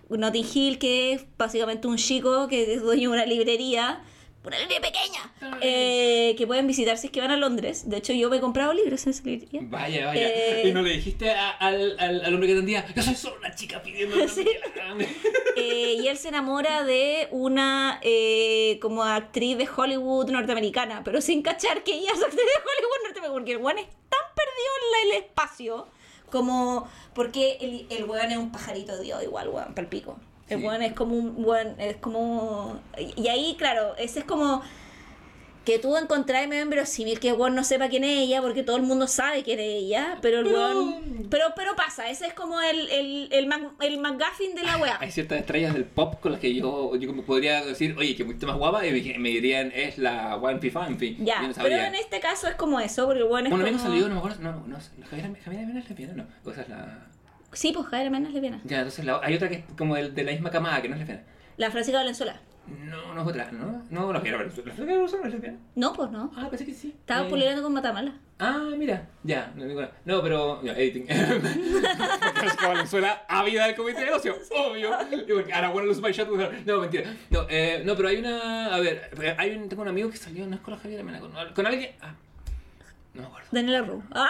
Notting Hill, que es básicamente un chico que es dueño de una librería, una librería pequeña, eh, que pueden visitar si es que van a Londres. De hecho, yo me he comprado libros en esa librería. Vaya, vaya. Eh, Y no le dijiste a- al, al, al hombre que atendía, yo soy solo una chica pidiendo una Sí. novela". *laughs* Eh, y él se enamora de una eh, como actriz de Hollywood norteamericana, pero sin cachar que ella es actriz de Hollywood norteamericana, porque el weón es tan perdido en la- el espacio como porque el, el weón es un pajarito dios igual, weón, palpico. El Sí. weón es como un weón, es como... Y ahí, claro, ese es como que tú encontrás medio inverosímil que el weón no sepa quién es ella porque todo el mundo sabe quién es ella, pero el Pero- weón... Pero, pero pasa, ese es como el, el, el, Mac- el McGuffin de la weá. Hay ciertas estrellas del pop con las que yo, yo podría decir, oye, que mucho más guapa, y me, dirían, es la One Piece en fin. Ya, no pero en este caso es como eso, porque el weón es Un como... salió, no me acuerdo, no, no, Javier, Javier es lesbiana, no, o esa es la... Sí, pues Javier Mena es lesbiana. Ya, entonces la- hay otra que es como de, de la misma camada, que no es lesbiana. La Francisca Valenzuela. No, no es otra, ¿no? No, la Javier Valenzuela. ¿La Javier Valenzuela no es lesbiana? No, pues no. Ah, pensé que sí. Estaba Eh, puliendo con Matamala. Ah, mira, ya, no digo nada. No, pero, ya, editing. *laughs* Francisca Valenzuela, ávida del comité de ocio, obvio. Ahora, bueno, los my shot. No, mentira. No, eh, no, pero hay una, a ver, hay un, tengo un amigo que salió, no es con la Javier Mena, con, con alguien, ah, no me acuerdo. Daniela Ru. *laughs* Ah,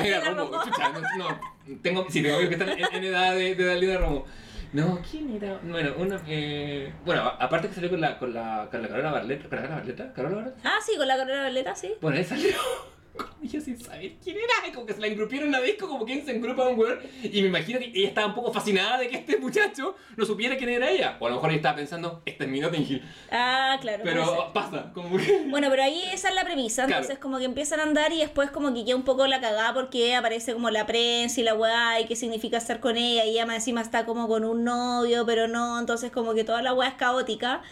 mira, Daniela Romo, Romo. chucha, no, no, tengo, sí, tengo que están en, en edad de, de Dalila Romo. No, ¿quién era? Bueno, una, eh, bueno, aparte que salió con la, con la, con la Carola Barleta, ¿Carola Barleta? ¿Carola Barleta? Ah, sí, con la carrera Violeta, sí. Bueno, él salió con ella sin saber quién era, como que se la engrupieron en la disco, como quien se engrupa a un weón, y me imagino que ella estaba un poco fascinada de que este muchacho no supiera quién era ella. O a lo mejor ella estaba pensando, esta es mi Notting Hill. Ah, claro. Pero pasa, como que... *laughs* Bueno, pero ahí esa es la premisa, Claro. entonces como que empiezan a andar y después como que queda un poco la cagada porque aparece como la prensa y la weá y qué significa estar con ella y ella más encima está como con un novio, pero no, entonces como que toda la weá es caótica.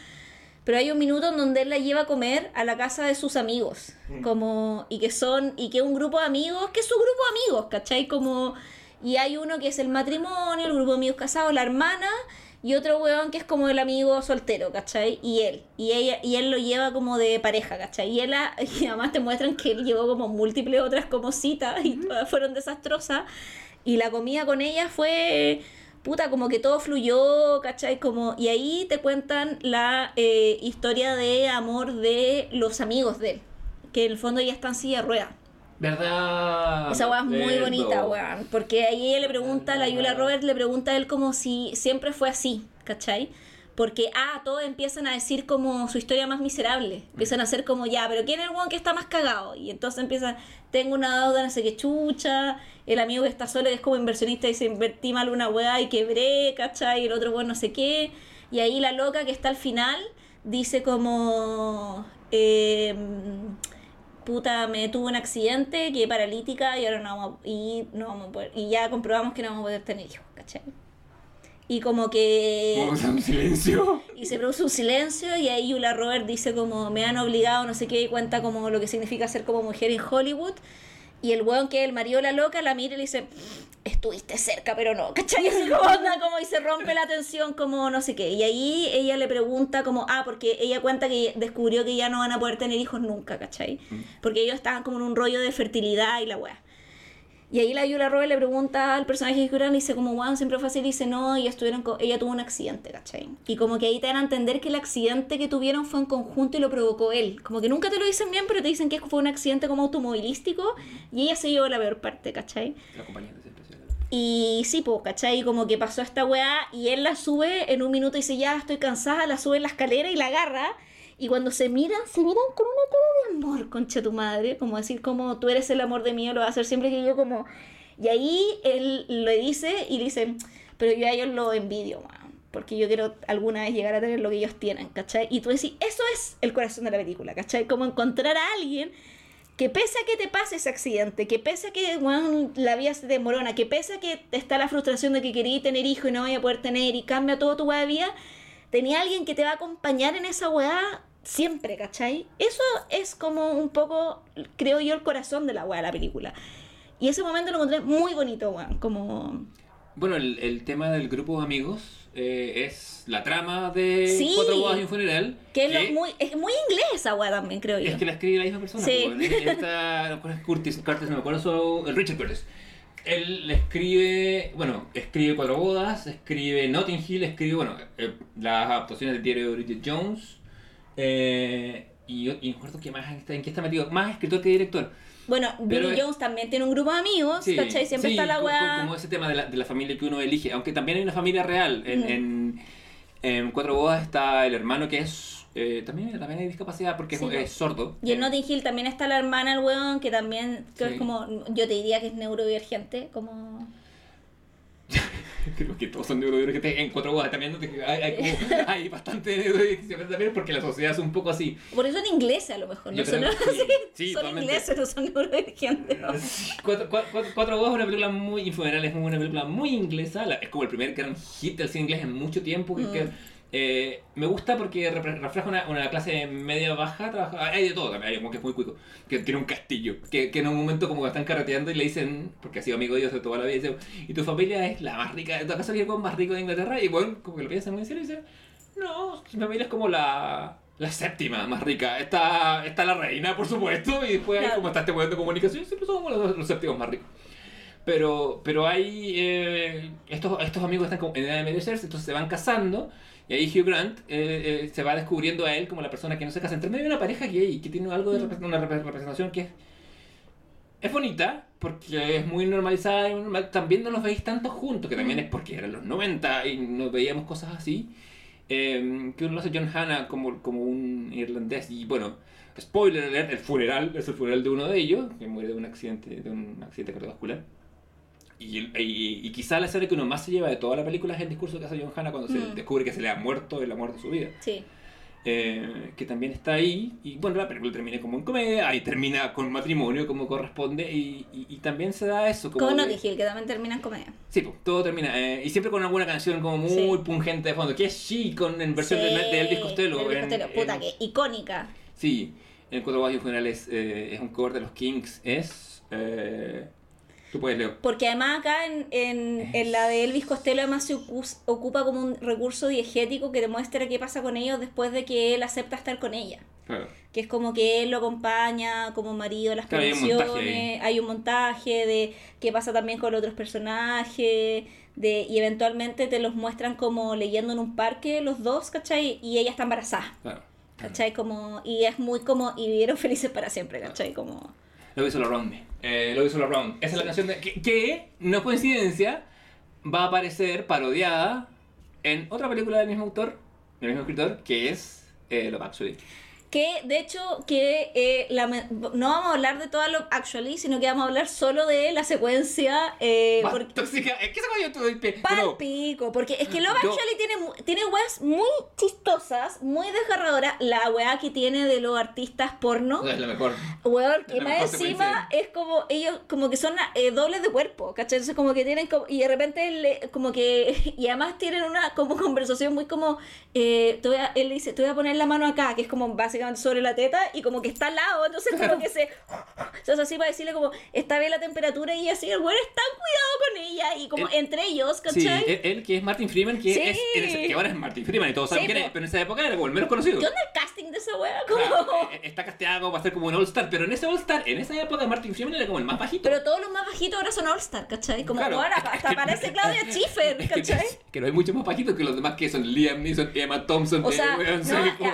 Pero hay un minuto en donde él la lleva a comer a la casa de sus amigos, como, y que son, y que un grupo de amigos, que es su grupo de amigos, ¿cachai? Como, y hay uno que es el matrimonio, el grupo de amigos casados, la hermana, y otro weón que es como el amigo soltero, ¿cachai? Y él. Y ella, y él lo lleva como de pareja, ¿cachai? Y él a- *laughs* y además te muestran que él llevó como múltiples otras como citas y todas fueron desastrosas. Y la comida con ella fue puta, como que todo fluyó, ¿cachai? Como, y ahí te cuentan la eh, historia de amor de los amigos de él. Que en el fondo ya están en silla de rueda. ¿Verdad? Esa weá es muy Cierto. bonita, weón. Porque ahí ella le pregunta, la Julia Roberts le pregunta a él como si siempre fue así, ¿cachai? Porque, ah, todos empiezan a decir como su historia más miserable. Empiezan a hacer como, ya, pero ¿quién es el weón que está más cagado? Y entonces empiezan, tengo una deuda, no sé qué chucha. El amigo que está solo, que es como inversionista, dice, invertí mal una weá y quebré, ¿cachai? Y el otro weón no sé qué. Y ahí la loca que está al final dice como, eh, puta, me tuve un accidente, quedé paralítica y ahora no vamos a, y no vamos a poder, y ya comprobamos que no vamos a poder tener hijos, ¿cachai? Y como que... Un silencio. *laughs* Y se produce un silencio y ahí Yula Robert dice como me han obligado, no sé qué, y cuenta como lo que significa ser como mujer en Hollywood. Y el weón que es el marido la loca la mira y le dice, estuviste cerca, pero no, ¿cachai? Así como *laughs* onda, como y se rompe la tensión, como no sé qué. Y ahí ella le pregunta como, ah, porque ella cuenta que descubrió que ya no van a poder tener hijos nunca, ¿cachai? Porque ellos estaban como en un rollo de fertilidad y la weá. Y ahí la Yula Robert le pregunta al personaje de Curran y dice como, wow, siempre fue así, dice, no, y estuvieron co- ella tuvo un accidente, ¿cachai? Y como que ahí te dan a entender que el accidente que tuvieron fue en conjunto y lo provocó él. Como que nunca te lo dicen bien, pero te dicen que fue un accidente como automovilístico y ella se llevó la peor parte, ¿cachai? La compañía de. Y sí, pues, ¿cachai? Como que pasó esta weá y él la sube en un minuto y dice, ya estoy cansada, la sube en la escalera y la agarra. Y cuando se miran, se miran con una cara de amor, concha tu madre. Como decir, como tú eres el amor de mí, lo vas a hacer siempre que yo como... Y ahí él le dice y dice, pero yo a ellos lo envidio, weón, Porque yo quiero alguna vez llegar a tener lo que ellos tienen, ¿cachai? Y tú decís, eso es el corazón de la película, ¿cachai? Como encontrar a alguien que pese a que te pase ese accidente, que pese a que weón, la vida se desmorona, que pese a que está la frustración de que querías tener hijo y no vaya a poder tener y cambia todo tu de vida, tenía alguien que te va a acompañar en esa weá siempre, ¿cachai? Eso es como un poco, creo yo, el corazón de la weá de la película. Y ese momento lo encontré muy bonito, weón, como... Bueno, el, el tema del grupo de amigos eh, es la trama de Sí. Cuatro bodas y un funeral. Que es, lo muy, es muy inglés esa weá también, creo yo. Es que la escribe la misma persona. Sí. weón. Esta, ¿cuál es Curtis? Curtis, no me acuerdo, su- el Richard Curtis. Él escribe, bueno, escribe Cuatro Bodas, escribe Notting Hill, escribe, bueno, eh, las adaptaciones del diario de Bridget Jones. eh, y, y me acuerdo qué más está, en qué está metido. Más escritor que director. Bueno, Billy es- Jones también tiene un grupo de amigos, Sí, ¿cachai? Siempre sí, está la weá... Como ese tema de la, de la familia que uno elige. Aunque también hay una familia real. En, en Cuatro Bodas está el hermano que es. Eh, también, también hay discapacidad porque es- Sí. es, sordo. Y en Eh, Notting Hill también está la hermana, el weón, que también creo que Sí. es como, yo te diría que es neurodivergente, como... *laughs* Creo que todos son neurodivergentes en Cuatro Bodas. También no hay, hay, como- *laughs* hay bastante neurodivergencia también porque la sociedad es un poco así. Por eso en inglés a lo mejor, no son, *laughs* sí, son ingleses, no son neurodivergentes. ¿no? Cuatro, cuatro, cuatro- Bodas es una película muy. Funeral es una película muy inglesa. la- es como el primer gran hit del cine inglés en mucho tiempo. que- Mm. que, eh, me gusta porque refleja una, una clase media baja. trabaja- hay de todo también. Hay como que es muy cuico. Que tiene un castillo. Que, que en un momento, como que están carreteando y le dicen. Porque ha sido amigo de ellos de toda la vida. Dice, y tu familia es la más rica. ¿Tu acaso el más rico de Inglaterra? Y bueno, como que lo piensan muy en serio y dicen. No, mi familia es como la. La séptima más rica. Está, está la reina, por supuesto. Y después hay como está este momento de comunicación. Siempre somos los, los séptimos más ricos. Pero, pero hay. eh, estos, estos amigos están como en edad de entonces se van casando. Y ahí Hugh Grant eh, eh, se va descubriendo a él como la persona que no se casa. Entre medio de una pareja gay que tiene algo de repre- una repre- representación que es. Es bonita, porque es muy normalizada y normal. También no los veis tanto juntos, que también es porque eran los 90 y no veíamos cosas así. Eh, que uno lo hace John Hanna como, como un irlandés. Y bueno, spoiler alert, el funeral es el funeral de uno de ellos, que muere de un accidente, de un accidente cardiovascular. Y, y, y quizá la escena que uno más se lleva de toda la película es el discurso que hace John Hanna cuando se Mm. descubre que se le ha muerto el amor de su vida. Sí. Eh, que también está ahí. Y bueno, la película termina como en comedia, ahí termina con matrimonio como corresponde. Y, y- y también se da eso. Como de- Notting Hill, que también termina en comedia. Sí, pues, todo termina. eh, y siempre con alguna canción como muy Sí. pungente de fondo. Que es She con en versión de, de Elvis Costello. Elvis en- Costello, puta, en- que icónica. Sí, en Cuatro Bodas y un Funeral es, eh, es un cover de los Kings. Es. Eh, tú puedes, Leo. Porque además acá en, en, en la de Elvis Costello además se ocu- ocupa como un recurso diegético que demuestra qué pasa con ellos después de que él acepta estar con ella. Claro. Que es como que él lo acompaña como marido en las Claro, hay un montaje producciones, hay un montaje de qué pasa también con los otros personajes, de, y eventualmente te los muestran como leyendo en un parque los dos, ¿cachai? Y ella está embarazada, claro. ¿cachai? Como, y es muy como, y vivieron *laughs* felices para siempre, ¿cachai? Como... Lo hizo Around Me. Eh, lo hizo Around. Esa es la canción de, que, que, no coincidencia, va a aparecer parodiada en otra película del mismo autor, del mismo escritor, que es eh, Love. Que de hecho, que eh, la no vamos a hablar de toda lo actually, sino que vamos a hablar solo de la secuencia. Eh, porque- tóxica. Es que ese coño todo. Pal pico, porque es que Love Yo- Actually tiene, tiene weas muy chistosas, muy desgarradoras. La wea que tiene de los artistas porno. No, es la mejor. Weón, que más encima es como ellos como que son eh, dobles de cuerpo, ¿cachai? Entonces como que tienen como, y de repente le- como que *laughs* y además tienen una como conversación muy como eh, a- él dice, te voy a poner la mano acá, que es como básicamente sobre la teta y como que está al lado, entonces como que se entonces así para decirle como está bien la temperatura y así el weón está cuidado con ella y como Él- entre ellos, Sí, ¿cachai? él, él que es Martin Freeman, que, Sí. es, que ahora es Martin Freeman y todos saben Sí, quién es, pero en esa época era como el menos conocido. ¿Qué onda el casting de esa wea? Como... Claro, eh, está casteado como para ser como un All-Star, pero en ese All-Star, en esa época Martin Freeman era como el más bajito. Pero todos los más bajitos ahora son All-Star, ¿cachai? Como Claro. ahora hasta *laughs* aparece Claudia Schiffer, ¿cachai? Que no hay muchos más bajitos que los demás que son Liam Neeson, Emma Thompson, O sea,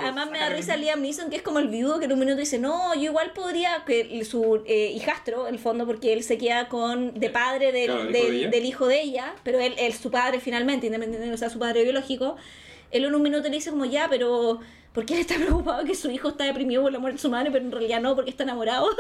además me da risa Liam Neeson, que es como el viudo que en un minuto dice, no, yo igual podría, que su eh, hijastro, en el fondo, porque él se queda con de padre del, Claro, el hijo del- de del hijo de ella, pero él es su padre finalmente, independientemente de que sea su padre biológico. Él en un minuto le dice como, ya, pero ¿por qué él está *laughs* preocupado que su hijo está deprimido por la muerte de su madre, pero en realidad no, porque está enamorado? *laughs*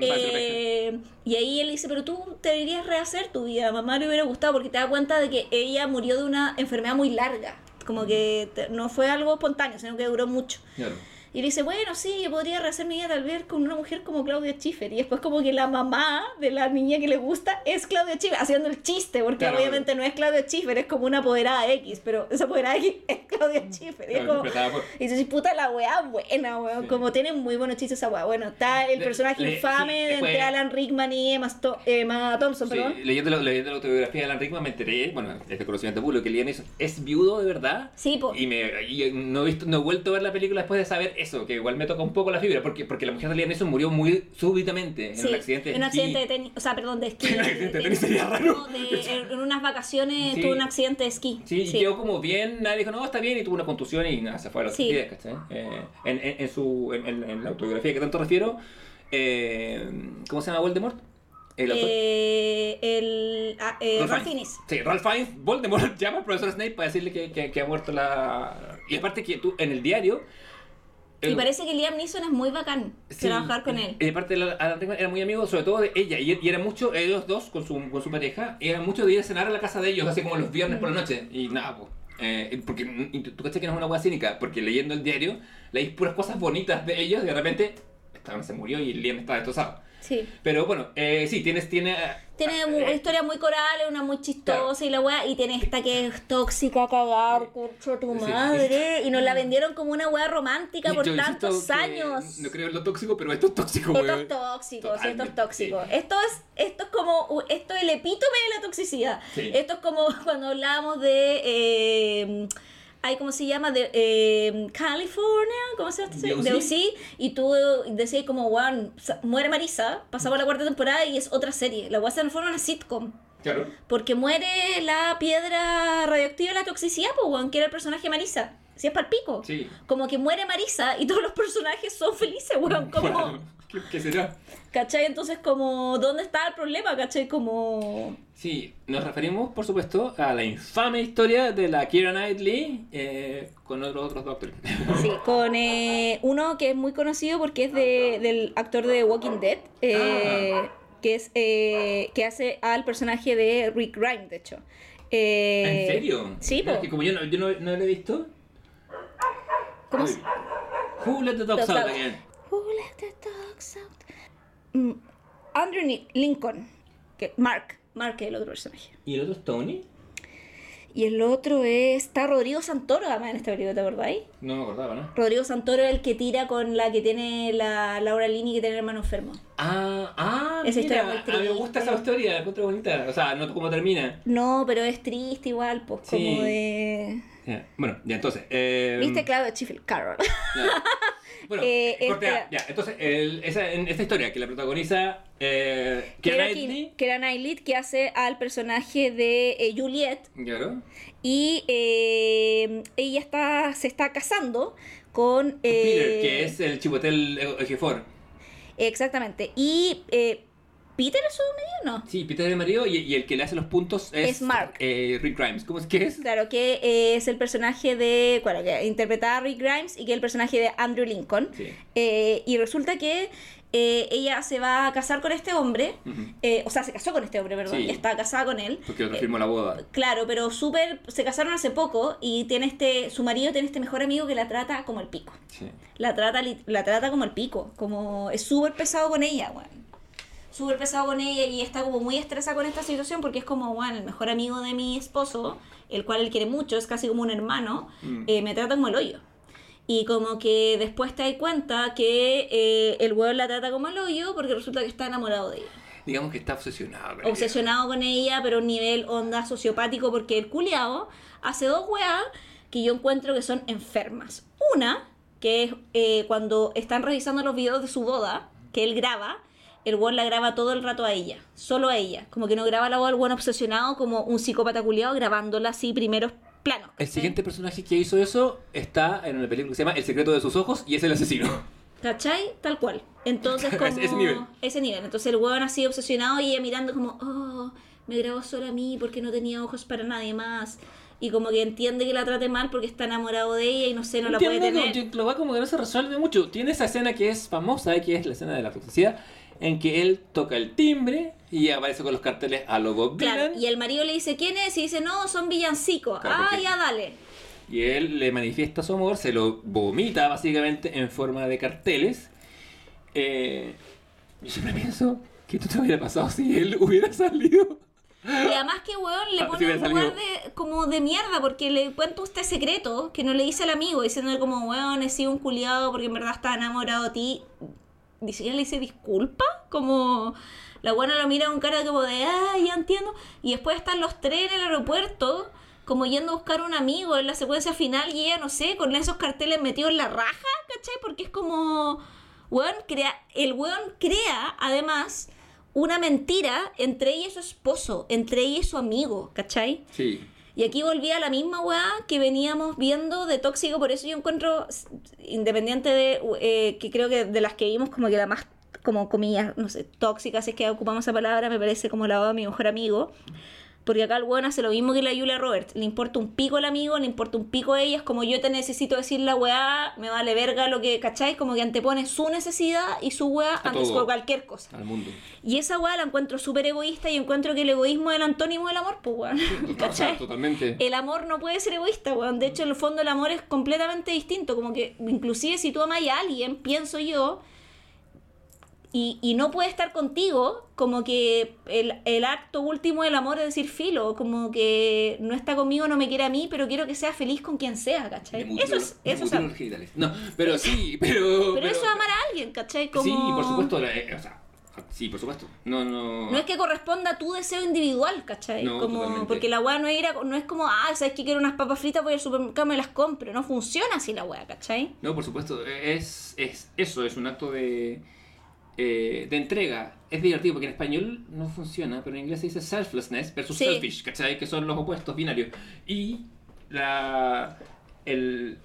Eh, y ahí él dice, pero tú te deberías rehacer tu vida, mamá le hubiera gustado porque te da cuenta de que ella murió de una enfermedad muy larga, como que no fue algo espontáneo, sino que duró mucho. Claro. Y dice, bueno, sí, yo podría rehacer mi vida tal vez con una mujer como Claudia Schiffer. Y después como que la mamá de la niña que le gusta es Claudia Schiffer, haciendo el chiste, porque Claro. obviamente no es Claudia Schiffer, es como una apoderada X, pero esa apoderada X es Claudia Schiffer. Y es Claro, como... interpretada por- Y puta, la weá buena, weón. Sí. Como tiene muy buenos chistes esa weá. Bueno, está el Le- personaje le- infame sí, de entre Alan Rickman y Emma, Sto- Emma Thompson, Sí, perdón. leyendo, la, leyendo la autobiografía de Alan Rickman me enteré, bueno, este conocimiento público, que Liam es viudo de verdad. Sí, po. Y, me, y no, he visto, no he vuelto a ver la película después de saber eso, que igual me toca un poco la fibra, porque, porque la mujer de Liam Neeson murió muy súbitamente en Sí, un accidente de en un accidente de tenis, o sea, perdón, de esquí. *laughs* Un accidente de tenis En- sería raro. de- en, en unas vacaciones Sí. tuvo un accidente de esquí. Sí, y quedó como bien, nadie dijo, no, está bien, y tuvo una contusión y nada, se fue a los Sí. ¿cachai? Eh, en, en, en su, en, en- en la autobiografía que tanto refiero, eh, ¿cómo se llama Voldemort? El autor. Eh, el ah, eh, Ralph Ralph Fiennes. Fiennes. Sí, Ralph Fiennes, Voldemort *laughs* llama al profesor Snape para decirle que, que- que ha muerto la... Y aparte que tú, en el diario... Y el- parece que Liam Neeson es muy bacán Sí, trabajar con él. Y aparte, la- Alan Rickman era muy amigo, sobre todo de ella. Y, y era mucho, ellos dos con su, con su pareja, era mucho de ir a cenar a la casa de ellos, así como los viernes por la noche. Y nada, pues. Eh, porque y tú, cachai que no es una hueá cínica, porque leyendo el diario leís puras cosas bonitas de ellos y de repente esta se murió y Liam estaba destrozado. Sí. Pero bueno, eh, sí, tienes, tiene. Tiene eh, una historia muy coral, una muy chistosa Claro. y la weá, y tiene esta que es tóxica a cagar, concha tu Sí. madre, y nos la vendieron como una weá romántica por tantos años. No creo en lo tóxico, pero esto es tóxico, Esto es tóxico, sí, esto es tóxico. sí. Esto es, esto es como, esto es el epítome de la toxicidad. Esto es como *laughs* cuando hablábamos de, eh, ay, ¿cómo se llama? De eh, California, ¿cómo se llama? De De. OC, y tú decías como, sa- muere Marisa, pasamos la cuarta temporada y es otra serie. La weá se transforma en una sitcom. Claro. Porque muere la piedra radioactiva de la toxicidad, pues, weón, que era el personaje Marisa. Si es palpico. Sí. Como que muere Marisa y todos los personajes son felices, weón. Como. Bueno, ¿qué, qué será? ¿Cachai? Entonces, como, ¿dónde está el problema? ¿Cachai? Como... Sí, nos referimos, por supuesto, a la infame historia de la Keira Knightley eh, con otros otros doctores. *laughs* Sí, con eh, uno que es muy conocido porque es de, del actor de The Walking Dead, eh, Ah. que es eh, que hace al personaje de Rick Grimes, de hecho. Eh, ¿En serio? Sí, Mira, po. que como yo no, yo no, no lo he visto. ¿Cómo Who let the dogs out. again? Who let the dogs out? Mm, Andrew Ni- Lincoln, que Mark, Mark es el otro personaje. ¿Y el otro es Tony? Y el otro es, está Rodrigo Santoro además en esta película, ¿te acordáis? No me acordaba, ¿no? Rodrigo Santoro es el que tira con la que tiene la Laura Lini que tiene el hermano enfermo. Ah, ah, Esa historia mira, muy a mí me gusta esa historia, la encuentro bonita. O sea, no cómo termina. No, pero es triste igual, pues Sí. como de... Bueno, ya entonces. Eh, ¿Viste Claudio Schiffer? Carol. ya. *laughs* Bueno, Eh, este- ya. Entonces, el- esa, en esta historia que la protagoniza eh, Keira Knightley. que era Knightley, que hace al personaje de eh, Juliet. Claro. Y eh, ella está, se está casando con... eh, Peter, que es el chipotel Ejefor. Exactamente. Y eh, ¿Peter es su marido? No. Sí, Peter es el marido y, y el que le hace los puntos es, Es Mark. eh, Rick Grimes. ¿Cómo es que es? Claro, que eh, es el personaje de. Bueno, que interpretaba a Rick Grimes y que es el personaje de Andrew Lincoln. Sí. Eh, y resulta que eh, ella se va a casar con este hombre. Eh, o sea, se casó con este hombre, perdón. Sí. Está casada con él. Porque otro firmó la boda. Claro, pero súper. Se casaron hace poco y tiene este. Su marido tiene este mejor amigo que la trata como el pico. Sí. La trata, la trata como el pico. Como es súper pesado con ella, weón. Súper pesado con ella y está como muy estresada con esta situación porque es como, bueno, el mejor amigo de mi esposo, el cual él quiere mucho, es casi como un hermano, Mm. eh, me trata como el hoyo. Y como que después te das cuenta que eh, el weón la trata como el hoyo porque resulta que está enamorado de ella. Digamos que está obsesionado. con ella. Obsesionado con ella, pero a un nivel onda sociopático porque el culiao hace dos weas que yo encuentro que son enfermas. Una, que es eh, cuando están revisando los videos de su boda, que él graba, el weón la graba todo el rato a ella, solo a ella. Como que no graba la boda el weón obsesionado como un psicópata culiao grabándola así primeros planos. El siguiente personaje que hizo eso está en una película que se llama El secreto de sus ojos y es el asesino. ¿Cachai? Tal cual. Entonces, *laughs* como. Ese- nivel. Ese nivel. Entonces el huevón así obsesionado y ella mirando como, oh, me grabó solo a mí porque no tenía ojos para nadie más. Y como que entiende que la trate mal porque está enamorado de ella y no sé, no la puede tener. yo- Lo va como que no se resuelve mucho. Tiene esa escena que es famosa, que es la escena de la publicidad, en que él toca el timbre y aparece con los carteles a lo Bob Claro, y el marido le dice, ¿quién es? Y dice, no, son villancicos. Claro, ah, ya dale. y él le manifiesta su amor, se lo vomita básicamente en forma de carteles. Eh, yo siempre pienso que esto te hubiera pasado si él hubiera salido. Y además que weón le Ah, pone un lugar de, como de mierda porque le cuenta usted secreto que no le dice al amigo, diciéndole como, weón, he sido un culiado porque en verdad estaba enamorado de ti. Ni siquiera le dice disculpa, como la buena lo mira con cara como de, ah, ya entiendo. Y después están los tres en el aeropuerto, como yendo a buscar un amigo en la secuencia final y ella, no sé, con esos carteles metidos en la raja, ¿cachai? Porque es como, weón, crea, el weón crea, además, una mentira entre ella y su esposo, entre ella y su amigo, ¿cachai? Sí. Y aquí volvía la misma weá que veníamos viendo de tóxico, por eso yo encuentro, independiente de, eh, que creo que de las que vimos como que la más, como comillas, no sé, tóxica, si es que ocupamos esa palabra, me parece como la de mi mejor amigo. Porque acá el weón hace lo mismo que la Julia Roberts. Le importa un pico el amigo, le importa un pico a ella. Es como yo te necesito decir la weá, me vale verga lo que, ¿cachai? Como que antepone su necesidad y su weá A antes todo. que cualquier cosa. Al mundo. Y esa weá la encuentro súper egoísta y encuentro que el egoísmo es el antónimo del amor, pues weón. *laughs* O sea, ¿Cachai? totalmente. El amor no puede ser egoísta, weón. De hecho, en el fondo el amor es completamente distinto. Como que, inclusive si tú amas a alguien, pienso yo, y, y no puede estar contigo, como que el, el acto último del amor es decir filo, como que no está conmigo, no me quiere a mí, pero quiero que sea feliz con quien sea, ¿cachai? mutilo Eso es, eso es. No, pero sí, pero. Pero eso es amar a alguien, ¿cachai? Como... Sí, por supuesto. la- eh, o sea, sí, por supuesto. No, no. No es que corresponda a tu deseo individual, ¿cachai? No, como, totalmente. porque la weá no, es ir a- no es como, ah, sabes que quiero unas papas fritas, voy al supermercado y me las compro. No funciona así la weá, ¿cachai? No, por supuesto. Es, es eso, es un acto de. Eh, de entrega. Es divertido porque en español no funciona, pero en inglés se dice selflessness versus Sí. selfish, ¿cachai? Que son los opuestos binarios. Y la. El,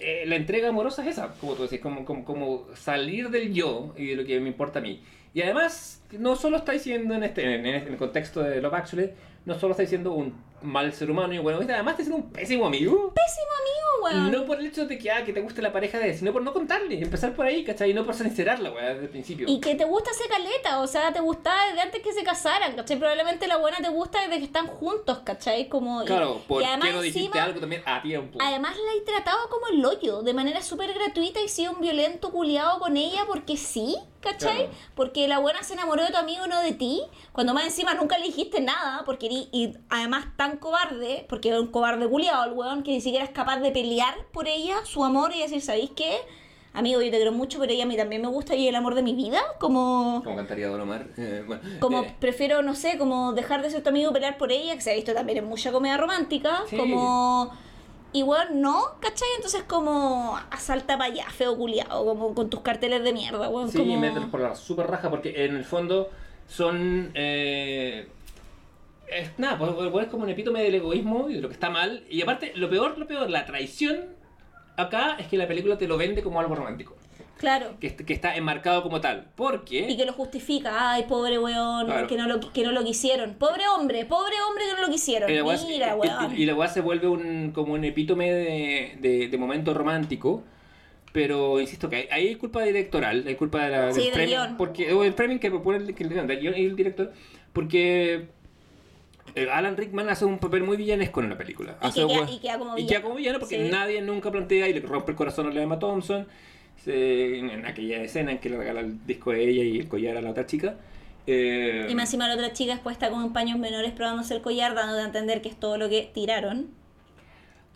eh, la entrega amorosa es esa, como tú decís, como, como, como salir del yo y de lo que me importa a mí. Y además, no solo está diciendo en este, en, este- en el contexto de Love Actually, no solo está diciendo un mal ser humano y bueno, además está diciendo un pésimo amigo. Pésimo amigo, weón. No por el hecho de que, ah, que te guste la pareja de él, sino por no contarle, empezar por ahí, ¿cachai? Y no por sincerarla, weá, desde el principio. Y que te gusta ese caleta, o sea, te gustaba desde antes que se casaran, ¿cachai? Probablemente la buena te gusta desde que están juntos, ¿cachai? Como, y- Claro, ¿por y además qué no dijiste encima- algo también a tiempo? Además la he tratado como el hoyo, de manera súper gratuita y sido un violento culiado con ella porque sí, ¿cachai? Claro. Porque la buena se enamoró de tu amigo, no de ti. Cuando más encima nunca le dijiste nada, porque eri- y además tan cobarde, porque es un cobarde culiado el weón, que ni siquiera es capaz de pelear por ella, su amor, y decir, ¿sabéis qué? Amigo, yo te quiero mucho, pero ella a mí también me gusta y el amor de mi vida, como... Como cantaría Don Omar. *laughs* eh, bueno, Como eh, prefiero, no sé, como dejar de ser tu amigo y pelear por ella, que se ha visto también en mucha comedia romántica. Sí. Como. Igual no, ¿cachai? Entonces como asalta para allá, feo culiado, como con tus carteles de mierda, weón. sí, como... mételos por la super raja, porque en el fondo son. Eh, es, nada, pues pues, es como un epítome del egoísmo y de lo que está mal. Y aparte, lo peor, lo peor, la traición acá es que la película te lo vende como algo romántico. Claro. que, que está enmarcado como tal. Porque... Y que lo justifica, ay, pobre weón, Claro. que, no lo, que no lo quisieron. Pobre hombre, pobre hombre que no lo quisieron. Y la weá se- Mira, y- weón. y, y la weá se vuelve un, como un epítome de, de- de momento romántico. Pero insisto que hay, ahí hay culpa directoral, hay culpa de la, Sí, del guion. porque, o el framing que propone el, el, y el director. Porque eh, Alan Rickman hace un papel muy villanesco en la película. Y Hace que queda- y queda como y villano. queda como villano porque Sí. nadie nunca plantea y le rompe el corazón a Emma Thompson. Se- en aquella escena en que le regala el disco a ella y el collar a la otra chica. Eh, Y más encima la otra chica después está con paños menores probándose el collar, dando a entender que es todo lo que tiraron.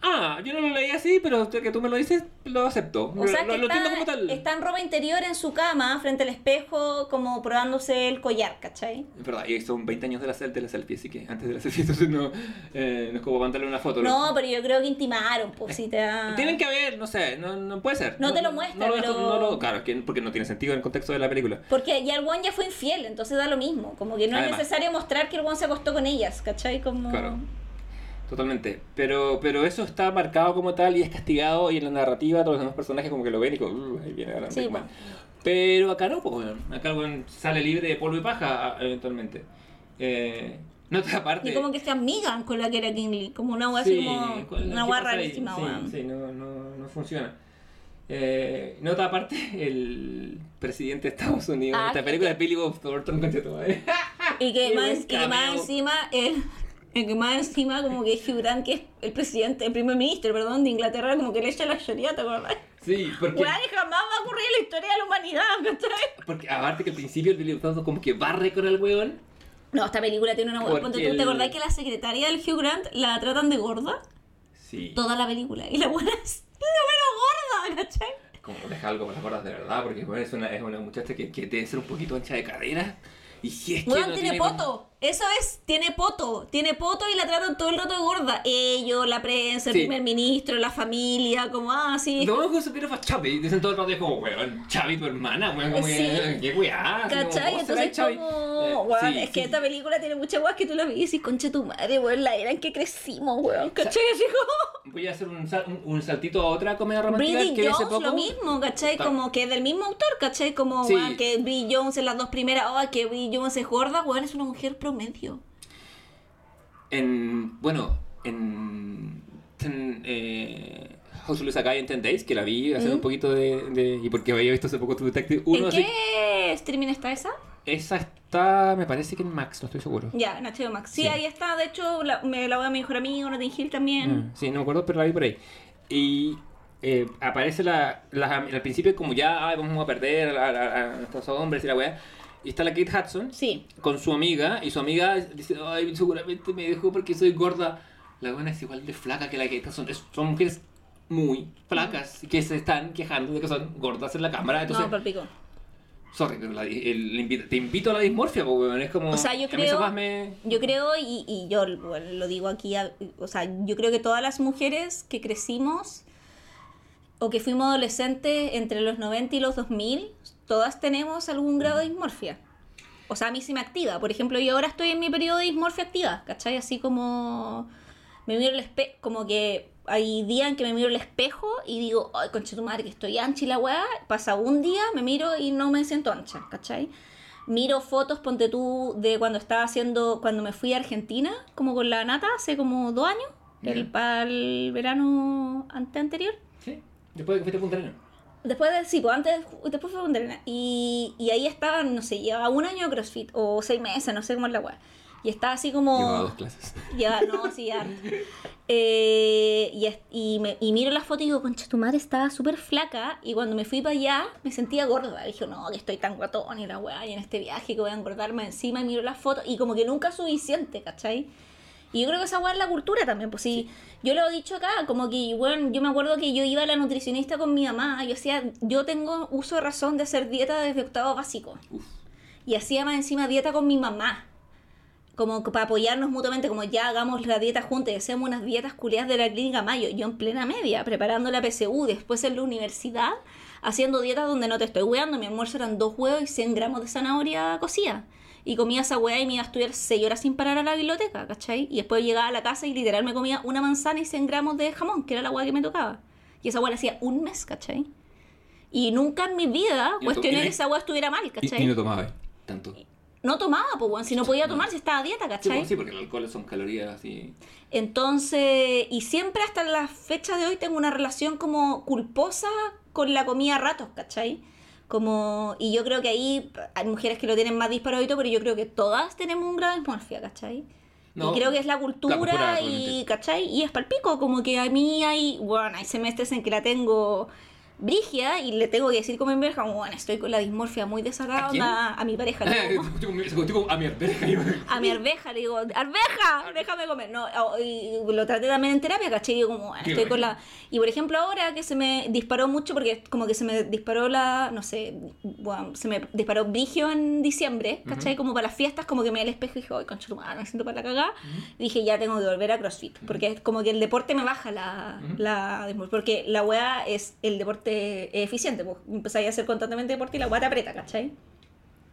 Ah, yo no lo leí así, pero que tú me lo dices, lo acepto. O sea, lo, que lo está, como tal. está en ropa interior en su cama, frente al espejo, como probándose el collar, ¿cachai? Es verdad, y son 20 años de la, de la selfie, así que antes de la selfie, *laughs* entonces no, eh, no es como mandarle una foto. No, pero yo creo que intimaron, pues si te da... *laughs* Tienen que haber, no sé, no, no puede ser. No te lo muestra, no lo- pero- no lo- claro, porque no tiene sentido en el contexto de la película. Porque ya el one ya fue infiel, entonces da lo mismo. Como que no Además. es necesario mostrar que el one se acostó con ellas, ¿cachai? Como... Claro. Totalmente. Pero, pero eso está marcado como tal y es castigado y en la narrativa todos los demás personajes como que lo ven y como, "Uh, ahí viene Alan Sí, Rickman". bueno. Pero acá no, pues, acá weón sale libre de polvo y paja eventualmente. Eh, no te aparte. Y como que se amigan con la que era Kingley, como una weá Sí, así como... con Una ahí, rarísima, sí. Sí, no, no, no funciona. Eh, nota aparte, el presidente de Estados Unidos, Ah, esta película de Billy Bob Thornton, concha tu madre. Y que, *laughs* más, y que más encima, el que más encima como que Hugh Grant, que es el presidente, el primer ministro, perdón, de Inglaterra, como que le echa la sharia, ¿te acordás? Sí, porque, jamás va a ocurrir en la historia de la humanidad, ¿cachai? porque aparte que al principio el Billy como que barre con el weón. No, esta película tiene una Porque Ponte tú, el- ¿Te acordás que la secretaria del Hugh Grant la tratan de gorda? Sí. Toda la película. Y la buena es lo menos gorda, ¿cachai? Como deja algo con las gordas de verdad, porque bueno, es, una, es una muchacha que, que debe ser un poquito ancha de cadera. Y si es que. No tiene poto. Eso es, tiene poto. Tiene poto y la tratan todo el rato de gorda. Ellos, la prensa, el Sí. primer ministro, la familia, como, ah, sí. Lo único que supieron fue Chavi. Dicen todo el rato, es como, weón, Chavi, tu hermana, weón, como Sí. Qué weá. así ¿Cachai? ¿cómo será Entonces como, Eh, weón, sí, es que esta película tiene muchas weas que tú la ves y dices, concha tu madre, weón, la era en que crecimos, weón, ¿cachai? Así como... Voy a hacer un, sal- un, un saltito a otra comedia romántica Bridget que hace Jones, poco. lo mismo, ¿cachai? Como que es del mismo autor, ¿cachai? Como, weón, que Bridget Jones en las dos primeras, oh, que Bridget Jones es gorda, weón, es una mujer promedio. En. Bueno, en. en eh, Guy in 10 Days, que la vi haciendo un poquito de, de- Y porque había visto hace poco True Detective 1. ¿En así- qué streaming está esa? Esa está, me parece que en Max, no estoy seguro. Ya, en HBO Max. Sí, Sí. ahí está, de hecho, la, me la voy a mi mejor amigo, Nathan Hill también. Mm, Sí, no me acuerdo, pero la vi por ahí. Y eh, aparece la, la- al principio como ya, ay, vamos a perder a, a- a estos hombres y la weá. Y está la Kate Hudson Sí. con su amiga y su amiga dice, ay, seguramente me dejó porque soy gorda. La buena es igual de flaca que la Kate Hudson. Es- son mujeres muy flacas que se están quejando de que son gordas en la cámara. Entonces, no, palpico. sorry, pero la- el- el invita- te invito a la dismorfia, po, weón. Es como... O sea, yo creo, me... yo creo y, y yo bueno, lo digo aquí, o sea, yo creo que todas las mujeres que crecimos o que fuimos adolescentes entre los 90 y los 2000, todas tenemos algún grado de dismorfia. O sea, a mí sí me activa. Por ejemplo, yo ahora estoy en mi periodo de dismorfia activa, ¿cachai? Así como me miro el espejo, como que hay días en que me miro el espejo y digo, ay, concha tu madre, que estoy ancha y la weá. Pasa un día, me miro y no me siento ancha, ¿cachai? Miro fotos, ponte tú, de cuando estaba haciendo, cuando me fui a Argentina, como con la nata, hace como dos años, el, para el verano ante anterior. Sí, después de que fuiste a Punta Arenas. Después de, sí, pues antes, después fue con Drena. Y, y ahí estaba, no sé, llevaba un año de CrossFit, o seis meses, no sé cómo es la weá. Y estaba así como... Llevaba dos clases. *laughs* Ya, no, sí, ya. Eh, y, y, me- y miro la foto y digo, concha, tu madre estaba súper flaca. Y cuando me fui para allá, me sentía gorda. Dije, no, que estoy tan guatón y la weá, y en este viaje que voy a engordarme encima. Y miro las fotos y como que nunca suficiente, ¿cachai? Y yo creo que esa weá es la cultura también. Pues sí, yo lo he dicho acá, como que, bueno, yo me acuerdo que yo iba a la nutricionista con mi mamá. Yo hacía, yo tengo uso de razón de hacer dieta desde octavo básico. Uf. Y hacía más encima dieta con mi mamá. Como para apoyarnos mutuamente, como ya hagamos la dieta juntas y hacemos unas dietas culiadas de la clínica Mayo. Yo en plena media, preparando la PSU, después en la universidad, haciendo dietas donde no te estoy hueando. Mi almuerzo eran dos huevos y 100 gramos de zanahoria cocida. Y comía esa hueá y me iba a estudiar 6 horas sin parar a la biblioteca, ¿cachai? Y después llegaba a la casa y literal me comía una manzana y 100 gramos de jamón, que era la hueá que me tocaba. Y esa hueá la hacía un mes, ¿cachai? Y nunca en mi vida Y cuestioné y- que esa weá estuviera mal, Y, ¿cachai? y no tomaba eh, tanto. No tomaba, pues, weón, si no podía tomar, si estaba a dieta, Sí, ¿cachai? pues, sí, porque el alcohol son calorías así. Entonces, y siempre hasta la fecha de hoy tengo una relación como culposa con la comida a ratos, ¿cachai? Como, y yo creo que ahí hay mujeres que lo tienen más todo, pero yo creo que todas tenemos un grado de dismorfia, ¿cachai? No, y creo que es la cultura, la cultura, y. ¿cachai? Y es palpico, como que a mí hay, bueno, hay semestres en que la tengo brigia y le tengo que decir como en verja, bueno, estoy con la dismorfia muy desagradable ¿A quién? a, mi pareja. le digo, *laughs* a mi arteria. a mi arveja le digo, arveja, déjame comer. No, o- y lo traté también en terapia, ¿cachai? Y como, bueno, estoy con la... Y por ejemplo ahora que se me disparó mucho, porque como que se me disparó la, no sé, bueno, se me disparó brigio en diciembre, ¿cachai? Como para las fiestas, como que me al espejo y dije, ay, concha tu madre, me siento para la cagada. Y dije, ya tengo que volver a CrossFit, porque es como que el deporte me baja la... la porque la weá es el deporte eficiente, pues empezáis a hacer constantemente deporte y la weá te aprieta, ¿cachai?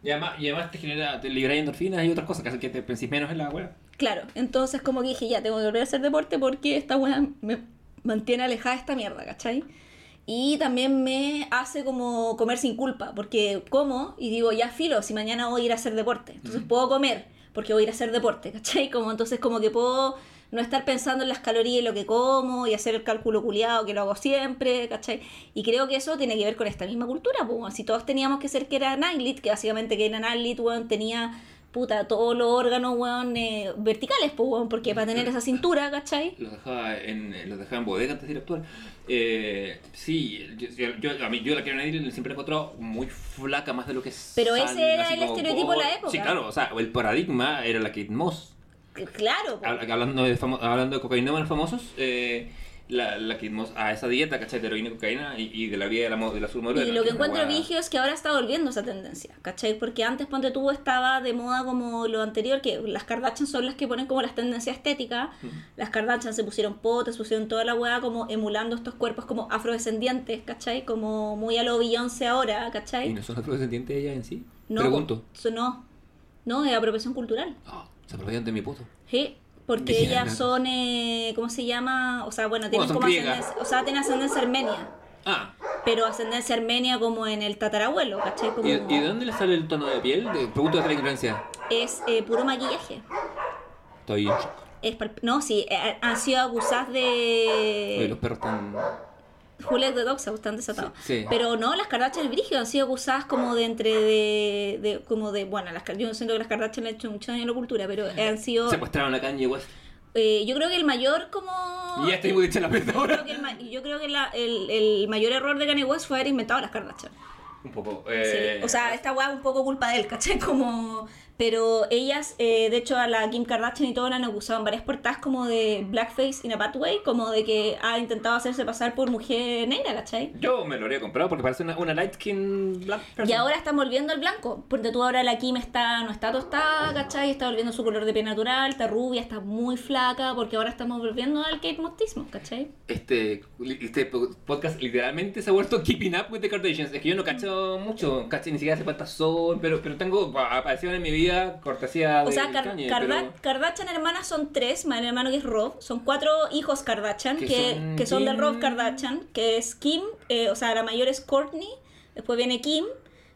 Y además, y además te genera, te endorfinas y otras cosas que hacen que te pensís menos en la wea. Claro, entonces como que dije, ya tengo que volver a hacer deporte porque esta weá me mantiene alejada de esta mierda, ¿cachai? Y también me hace como comer sin culpa, porque como y digo, ya filo, si mañana voy a ir a hacer deporte, entonces puedo comer porque voy a ir a hacer deporte, ¿cachai? Como entonces como que puedo no estar pensando en las calorías y lo que como y hacer el cálculo culiado que lo hago siempre, ¿cachai? Y creo que eso tiene que ver con esta misma cultura, pues si todos teníamos que ser que era Nightlit, que básicamente que era Nightlit, weón, tenía puta, todos los órganos, weón, eh, verticales, pues, weón, porque para tener esa cintura, ¿cachai? Los dejaba en, los dejaba en bodega antes de ir a actuar. Eh, sí, yo, yo, a mí, yo la Karen Knightley siempre la he encontrado muy flaca, más de lo que es. Pero sal, ese era el estereotipo de la época. Sí, claro, o sea, el paradigma era la Kate Moss. Claro, po. Hab- Hablando de, hablando de cocainómanos famosos, eh, la, la Moss a esa dieta, ¿cachai? De heroína y cocaína y, y de la vida de la, de la submodelo. Y lo que encuentro vigio es que ahora está volviendo esa tendencia, ¿cachai? Porque antes, ponte tú, estaba de moda como lo anterior, que las Kardashian son las que ponen como las tendencias estéticas. Las Kardashian se pusieron potes, pusieron toda la weá como emulando estos cuerpos como afrodescendientes, ¿cachai? Como muy a lo Beyoncé ahora, ¿Y ¿cachai? no son afrodescendientes ellas en sí? No, Pregunto. eso no. No, es apropiación cultural. Ah, se apropian de mi puto. Sí, porque ellas son, eh, ¿cómo se llama? O sea, bueno, tienen como ascendencia, o sea, tienen ascendencia armenia. Ah, Pero ascendencia armenia como en el tatarabuelo, ¿cachai? Como ¿y, y de dónde le sale el tono de piel? Pregunto de la ignorancia. Es eh, puro maquillaje. Estoy en shock. Es no, sí, eh, han sido acusadas Oye, de... los perros están. Juliet de Doxa, están desatados. Sí, sí. Pero no, las Kardashian brígidas han sido acusadas como de entre de, de como de, bueno, las, yo siento que las Kardashian le han hecho mucho daño a la cultura, pero han sido, Secuestraron a Kanye West. eh, yo creo que el mayor como... Y ya estoy muy dicha la puerta Yo creo ahora. que, el, ma- yo creo que la- el, el mayor error de Kanye West fue haber inventado las Kardashian. Un poco. Sí, Eh, O sea, esta weá es un poco culpa de él, ¿cachai? Como... Pero ellas, eh, de hecho, a la Kim Kardashian y todo la han acusado en varias portadas como de blackface in a bad way, como de que ha intentado hacerse pasar por mujer negra, ¿cachai? Yo me lo habría comprado porque parece una, una light skin black person. Y ahora están volviendo al blanco, porque tú ahora la Kim está, no está tostada, ¿cachai? Está volviendo su color de piel natural, está rubia, está muy flaca, porque ahora estamos volviendo al Kate Mostismo, ¿cachai? Este, este po- podcast literalmente se ha vuelto Keeping Up with the Kardashians. Es que yo no cacho mucho, caché ni siquiera sé cuántas son, pero, pero tengo pa- apariciones en mi vida cortesía de O sea, Kar- Kanye, Karda- pero- Kardashian hermanas son tres, más el hermano que es Rob, son cuatro hijos Kardashian, Que que, son que son de Rob Kardashian, que es Kim, eh, o sea, la mayor es Courtney, después viene Kim,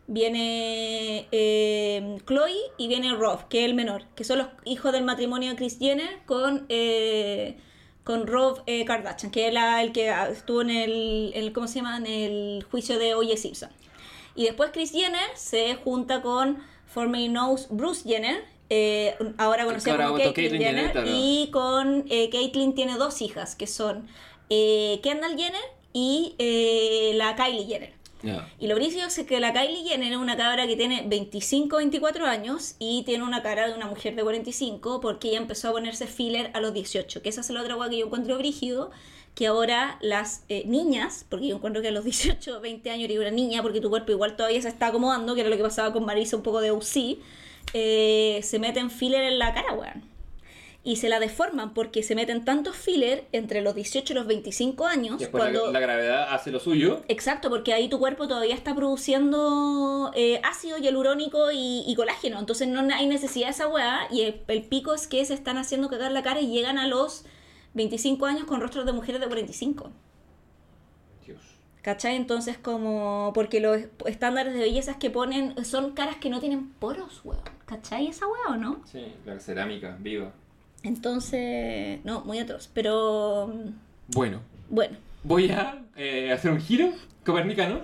viene eh, Chloe y viene Rob, que es el menor, que son los hijos del matrimonio de Kris Jenner con... eh, con Rob eh, Kardashian, que era el que estuvo en el, el- ¿cómo se llama? En el juicio de O.J. Simpson. Y después Kris Jenner se junta con formerly known Bruce Jenner, eh, ahora conocida como Caitlyn Jenner, Jenner, claro. y con eh, Caitlyn tiene dos hijas, que son eh, Kendall Jenner y eh, la Kylie Jenner. Y lo brígido es que la Kylie Jenner es una cabra que tiene 25, 24 años y tiene una cara de una mujer de 45 porque ella empezó a ponerse filler a los 18, que esa es la otra cosa que yo encuentro brígido, que ahora las eh, niñas, porque yo encuentro que a los *laughs* 18, 20 años eres una niña porque tu cuerpo igual todavía se está acomodando, que era lo que pasaba con Marisa un poco de UC, eh, se meten filler en la cara, weón. Y se la deforman porque se meten tantos filler entre los 18 y los 25 años. Después la- cuando... la, gravedad hace lo suyo. Exacto, porque ahí tu cuerpo todavía está produciendo eh, ácido hialurónico y, y colágeno, entonces no hay necesidad de esa weá y el, el pico es que se están haciendo cagar la cara y llegan a los 25 años con rostros de mujeres de 45. Dios. ¿Cachai? Entonces como... Porque los estándares de bellezas que ponen son caras que no tienen poros, weón. ¿Cachai esa weá o no? Sí, la cerámica, viva. Entonces... No, muy atroz. Pero... Bueno, Bueno. voy a eh, hacer un giro copernicano.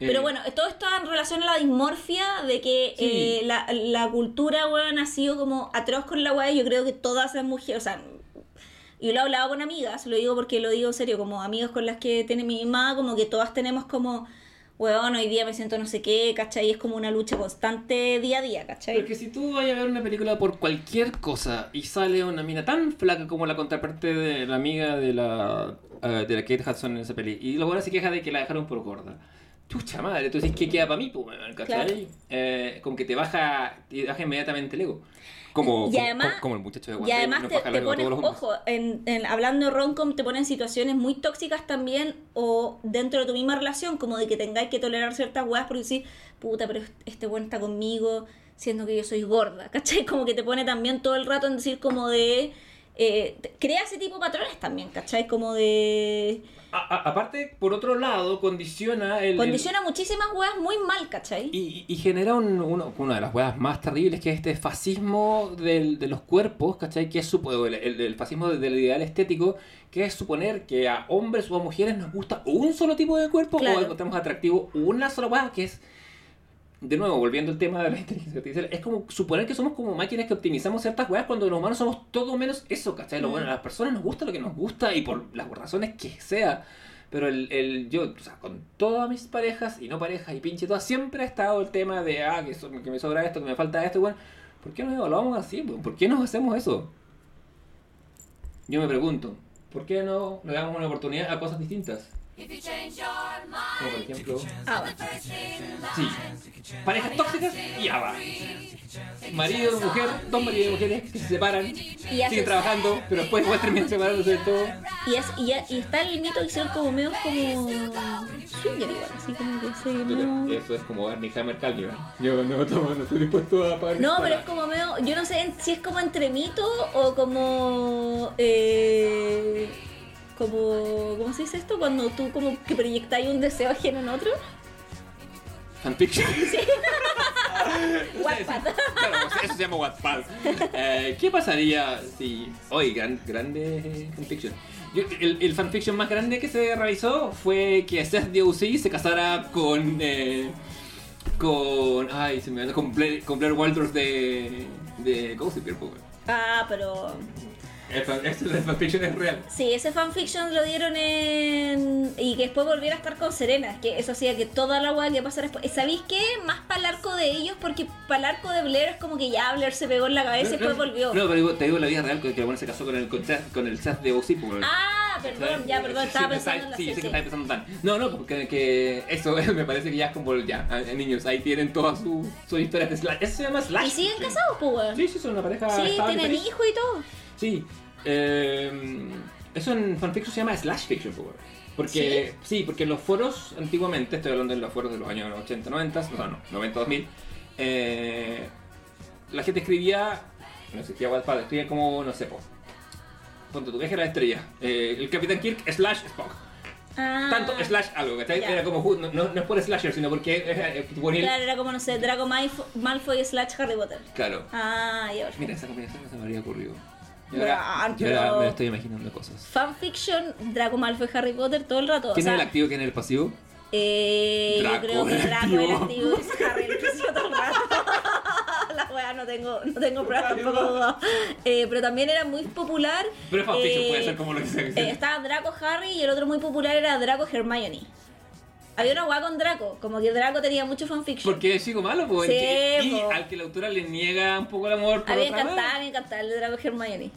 Pero Eh, bueno, todo esto en relación a la dismorfia, de que Sí. eh, la, la cultura, weón, ha sido como atroz con la weá. Yo creo que todas las mujeres, o sea, yo lo he hablado con amigas, lo digo porque lo digo en serio, como amigas con las que tiene mi mamá, como que todas tenemos como, weón, hoy día me siento no sé qué, ¿cachai? Es como una lucha constante día a día, ¿cachai? Porque si tú vayas a ver una película por cualquier cosa y sale una mina tan flaca como la contraparte de la amiga de la, eh, de la Kate Hudson en esa peli, y luego ahora se queja de que la dejaron por gorda. Chucha madre, tú dices, ¿qué queda para mí? Pues. Claro. Eh, como que te baja, te baja inmediatamente el ego. Como, Y además- como, el muchacho de Y Wonder además te, te ponen, ojo, en, en- hablando de romcom te ponen situaciones muy tóxicas también o dentro de tu misma relación, como de que tengáis que tolerar ciertas weas porque decís, puta, pero este buen está conmigo siendo que yo soy gorda, *laughs* ¿cachai? Como que te pone también todo el rato en decir como de... eh, crea ese tipo de patrones también, ¿cachai? Como de... A- a- aparte, por otro lado, condiciona el... el- Condiciona muchísimas weas muy mal, ¿cachai? Y, y genera un- uno- una de las huevas más terribles que es este fascismo del- de los cuerpos, ¿cachai? Que es supo- el, fascismo del ideal estético, que es suponer que a hombres o a mujeres nos gusta un solo tipo de cuerpo Claro. o encontramos atractivo una sola hueá, que es, de nuevo, volviendo al tema de la *laughs* inteligencia artificial, es como suponer que somos como máquinas que optimizamos ciertas huevas cuando los humanos somos todo menos eso, ¿cachai? Lo bueno, a las personas nos gusta lo que nos gusta y por las razones que sea. Pero el, el- yo, o sea, con todas mis parejas y no parejas y pinche todas, siempre ha estado el tema de, ah, que, me sobra esto, que me falta esto, bueno, ¿por qué nos evaluamos así? ¿Por qué nos hacemos eso? Yo me pregunto, ¿por qué no le damos una oportunidad a cosas distintas? Como por ejemplo, Ah, va. sí, parejas tóxicas y ABBA. Marido, mujer, dos maridos y mujeres que se separan, haces- siguen trabajando, pero después igual terminan separándose del todo. Y, es, y, ya- y está el mito de ser como medio como swinger igual, así como que sí, no... Eso es como Barney Hammer Calvin. Yo no, tomo- no estoy dispuesto a pagar. No, para- pero es como medio, yo no sé en- si es como entre mito o como, eh, como, ¿cómo se dice esto? Cuando tú como que proyectáis un deseo ajeno en otro. Fanfiction. *laughs* *laughs* Wattpad. Claro, eso se llama Wattpad. Eh, ¿Qué pasaría si. Hoy, gran, grande fanfiction. Yo- el, el fanfiction más grande que se realizó fue que Seth DOC se casara con. eh, con. Ay, se me con Blair, con Blair Waldorf de. de Gossip Girl, pues. Ah, pero El, fan- es- el fanfiction es real. sí, ese fanfiction lo dieron en... Y que después volviera a estar con Serena, que eso hacía que toda la weá que pasara después... ¿Sabéis qué? Más para el arco de ellos, porque para el arco de Blair es como que ya Blair se pegó en la cabeza y después volvió. No, pero te digo la vida real que la buena se casó con el, con, el Seth de Gossip, pues. Ah, perdón, ya, perdón, Sí, estaba sí, pensando en la Sí, sí, sé que sí. estaba pensando tan. No, no, porque que eso *laughs* me parece que ya es como ya, a niños, ahí tienen todas sus su historias de Slash. Eso se llama Slash. Y siguen casados, pues. Sí, sí, son una pareja. Sí, tienen hijos y todo. Sí. eh, eso en fanfiction se llama Slash Fiction. Porque, sí? porque en los foros antiguamente, estoy hablando de los foros de los años 80, 90, no, no, 90, 2000, eh, la gente escribía, no existía Wattpad, escribía como, no sé, po, ponte tu viaje a la estrella, eh, el Capitán Kirk slash Spock. Ah, Tanto slash algo, ¿cachai? Era como, no, no, no es por slasher, sino porque eh, Claro, era como, no sé, Draco Malfo- Malfoy slash Harry Potter. Claro. Ah, ya. Mira, esa combinación no se me habría ocurrido. Y Bra, ahora, pero- me estoy imaginando cosas. Fanfiction, Draco Malfoy Harry Potter todo el rato. ¿Quién o sea, es el activo, quién es el pasivo? Eh, Draco, yo creo que el Draco activo. el activo es Harry el hizo todo el rato. *laughs* La wea no tengo, no tengo pruebas tampoco. Eh, pero también era muy popular. Pero es fanfiction, eh, puede ser como lo que sea que sea. eh, estaba Draco Harry y el otro muy popular era Draco Hermione. Había una wea con Draco, como que Draco tenía mucho fanfiction. Porque es chico malo, pues. Sí, y po. al que la autora le niega un poco el amor por A mí me encantaba, más. me encantaba el de Draco Hermione.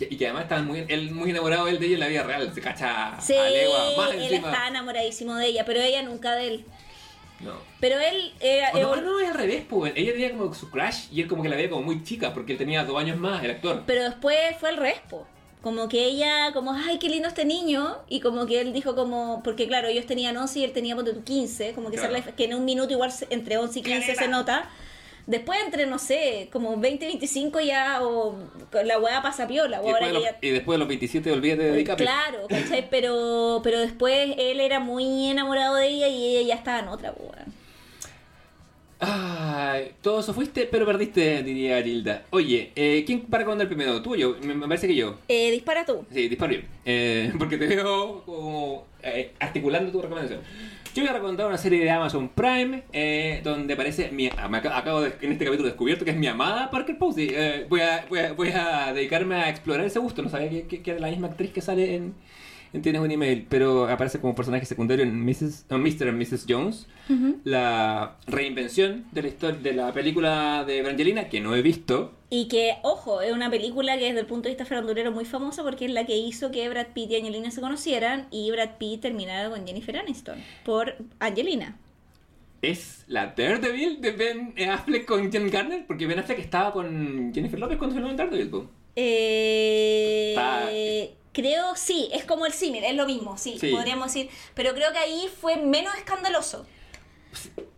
Y que además estaba muy, él muy enamorado él de ella en la vida real. Se cacha Sí, a legua, más él encima. estaba enamoradísimo de ella, pero ella nunca de él. No. Pero él era. O no, no, es al revés, pues. Ella tenía como su crush y él como que la veía como muy chica porque él tenía dos años más, el actor. Pero después fue el respo. Como que ella, como, ay, qué lindo este niño. Y como que él dijo como, porque claro, ellos tenían 11 y él tenía ponte tú, 15. Como que, Claro. la- que en un minuto igual entre 11 y 15 se nota. Después entre, no sé, como 20, 25 ya, o la weá pasa piola. Y ahora después, los, ya- y después de los 27 olvídate de DiCaprio. Claro, ¿cachai? Pero, pero después él era muy enamorado de ella y ella ya estaba en otra, weón. Ay, todo eso fuiste, pero perdiste, diría Gilda. Oye, eh, ¿quién para recomendar primero? ¿Tú o yo? Me, me parece que yo. Eh, dispara tú. Sí, disparo yo. Eh, *laughs* porque te veo como eh, articulando tu recomendación. Yo voy a recomendar una serie de Amazon Prime donde aparece mi. me aca- acabo de, en este capítulo descubierto que es mi amada Parker Posey. Voy, a, voy, a, voy a dedicarme a explorar ese gusto. No sabía que, que- que era la misma actriz que sale en Tienes un email, pero aparece como personaje secundario en Mrs., no, Mr. and Mrs. Jones. La reinvención de la historia de la película de Brangelina que no he visto. Y que, ojo, es una película que desde el punto de vista farandulero muy famosa porque es la que hizo que Brad Pitt y Angelina se conocieran y Brad Pitt terminara con Jennifer Aniston por Angelina. ¿Es la Daredevil de Ben Affleck con Jen Garner? Porque Ben Affleck estaba con Jennifer López cuando se lo en Daredevil. po. Eh, Está- Creo, sí, es como el símil, es lo mismo, sí, Sí. podríamos decir. Pero creo que ahí fue menos escandaloso.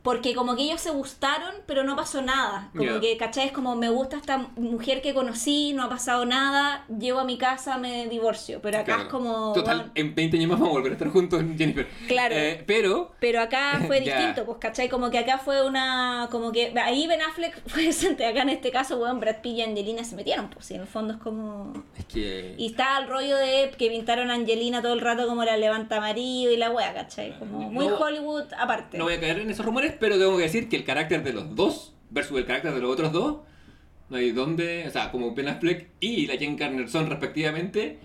Porque como que ellos se gustaron, pero no pasó nada. Como Ya. que, ¿cachai? Es como, me gusta esta mujer que conocí, no ha pasado nada, llego a mi casa, me divorcio. Pero acá Claro. es como... Total, bueno, en 20 años más vamos a volver a estar juntos, *laughs* Jennifer. Claro. Eh, pero. Pero acá fue *laughs* distinto, pues, ¿cachai? Como que acá fue una... Como que ahí Ben Affleck *laughs* fue presente. Acá en este caso, weón, Brad Pitt y Angelina se metieron, pues, sí, en el fondo es como... Es que. Y está el rollo de que pintaron a Angelina todo el rato como la levanta marido y la wea, ¿cachai? Como muy No- Hollywood aparte. No voy a caer en esos rumores, pero tengo que decir que el carácter de los dos versus el carácter de los otros dos. No hay dónde. O sea, como Ben Affleck y la Jen Garner son respectivamente.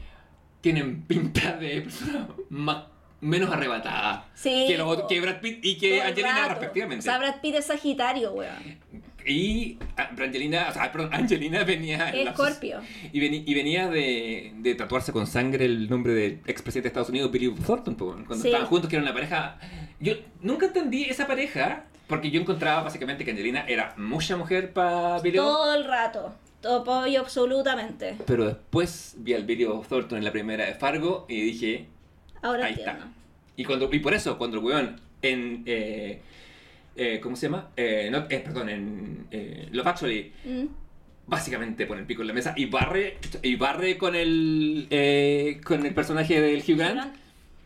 Tienen pinta de más, menos arrebatada Sí, que, los que Brad Pitt y que Angelina rato. respectivamente. O sea, Brad Pitt es Sagitario, weón. Y ah, Angelina, o sea, perdón, *laughs* Angelina venía. Escorpio. Y, veni- y venía de, de tatuarse con sangre el nombre del expresidente de Estados Unidos, Billy Thornton, cuando Sí. estaban juntos, que era una pareja. Yo nunca entendí esa pareja, porque yo encontraba básicamente que Angelina era mucha mujer para Billy Todo el rato. Todo pollo absolutamente. Pero después vi al Billy Thornton en la primera de Fargo y dije, Ahora ahí entiendo. está. Y, cuando, y por eso, cuando el weón en. eh, eh, ¿Cómo se llama? Eh, no, eh, perdón, en eh, Love Actually. Mm. básicamente pone el pico en la mesa y barre y barre con el eh, con el personaje del Hugh Grant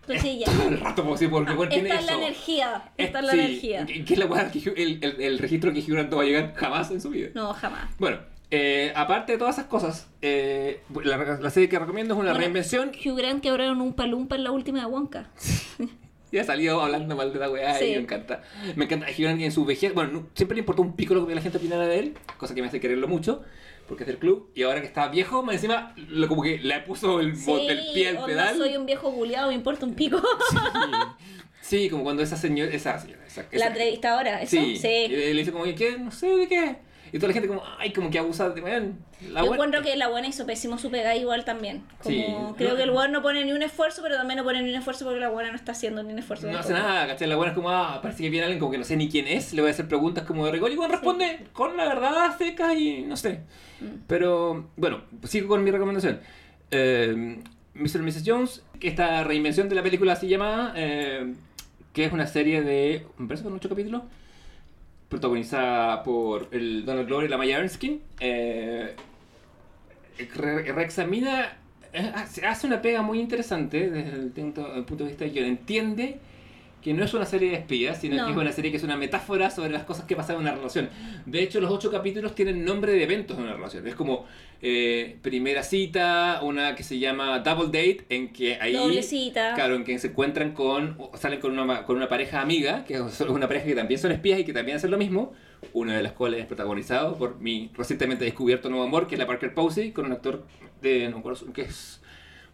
Entonces ya. todo el rato posible porque bueno, tiene Esta es la eso. energía. Esta es la sí, energía. que es la weá que el, el- el registro que Hugh Grant no va a llegar jamás en su vida No, jamás. bueno eh, aparte de todas esas cosas eh, la, la serie que recomiendo es una Bueno, reinvención Hugh Grant quebraron un palumpa en la última de Wonka. *laughs* y ha salido hablando mal de la weá Sí. y me encanta me encanta Hugh en su vejez bueno no- siempre le importó un pico lo que la gente opinara de él cosa que me hace quererlo mucho porque es del club y ahora que está viejo más encima lo, como que le puso el, Sí, bot- el pie al pedal soy un viejo culiado, me importa un pico. *laughs* Sí, como cuando esa señora, esa señora, esa, la esa- entrevistadora, ¿eso? Sí, le dice como, ¿qué? No sé de qué. Y toda la gente como, ay, como que abusa de, weón, la Yo encuentro que la buena hizo pésimo su pega igual también. Como, Sí. creo No. que el weón no pone ni un esfuerzo, pero también no pone ni un esfuerzo porque la buena no está haciendo ni un esfuerzo. No hace nada, ¿cachai? La buena es como, ah, parece que viene alguien como que no sé ni quién es, le voy a hacer preguntas como de rigor y bueno, responde con la verdad seca y no sé. Mm. Pero, bueno, sigo con mi recomendación. Eh, Mr. y Mrs. Jones, que esta reinvención de la película así llamada, eh, que es una serie de, me parece que son ocho capítulos, protagonizada por el Donald Glover y la Maya Erskine. Eh, re- reexamina, eh, hace una pega muy interesante desde el punto, el punto de vista de que entiende que no es una serie de espías, sino No. que es una serie que es una metáfora sobre las cosas que pasan en una relación. De hecho, los ocho capítulos tienen nombre de eventos de una relación. Es como eh, primera cita, una que se llama Double Date, en que ahí... Doble cita. Claro, en que se encuentran con, salen con una, con una pareja amiga, que es *laughs* una pareja que también son espías y que también hacen lo mismo, una de las cuales es protagonizado por mi recientemente descubierto nuevo amor, que es la Parker Posey, con un actor de, no que es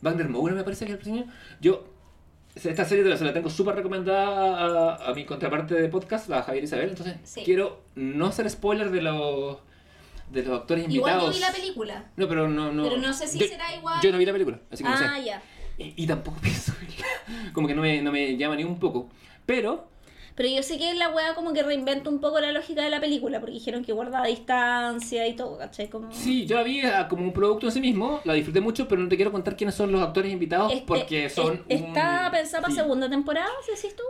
Wagner Moura, me parece que es el señor. Yo, esta serie te la, se la tengo súper recomendada a, a mi contraparte de podcast, la Javier Isabel, entonces Sí. quiero no hacer spoiler de los, de los actores Igual invitados. yo vi la película. No, pero no, no. Pero no sé si yo- será igual. Yo no vi la película, así que no sé. Ah, ya. Y, y tampoco *laughs* pienso verla. Como que no me, no me llama ni un poco. Pero, Pero yo sé que la weá como que reinventa un poco la lógica de la película, porque dijeron que guardaba distancia y todo, ¿cachai? Como... sí, yo la vi ah, como un producto en sí mismo, la disfruté mucho, pero no te quiero contar quiénes son los actores invitados Este- porque son. es- ¿Está un- pensada para sí. segunda temporada, decís tú?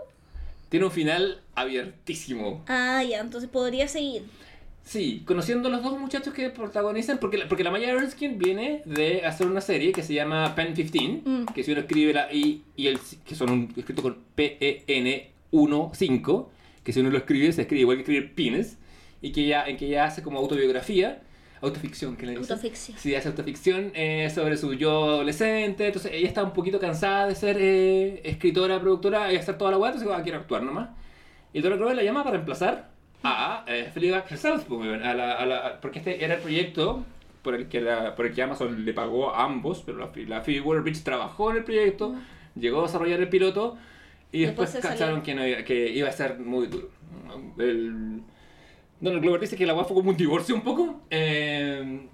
Tiene un final abiertísimo. Ah, ya, entonces podría seguir. Sí, conociendo a los dos muchachos que protagonizan, porque la, porque la Maya Erskine viene de hacer una serie que se llama Pen 15, Mm. que si uno escribe la I y el que son un, escrito con P-E-N-1-5, que si uno lo escribe se escribe igual que escribir pines, y que ella, en que ella hace como autobiografía, autoficción, que le dice. Autoficción. Sí, hace autoficción eh, sobre su yo adolescente, entonces ella está un poquito cansada de ser eh, escritora, productora y hacer toda la weá, entonces va, quiere actuar nomás. Y Dora Grover la llama para reemplazar a eh, Fleabag herself, a la, a la- porque este era el proyecto por el que, la, por el que Amazon le pagó a ambos, pero la, la Phoebe Waller-Bridge trabajó en el proyecto, llegó a desarrollar el piloto y Después después, cacharon que, no iba, que iba a ser muy duro. El, Donald Glover dice que la weá fue como un divorcio un poco. eh,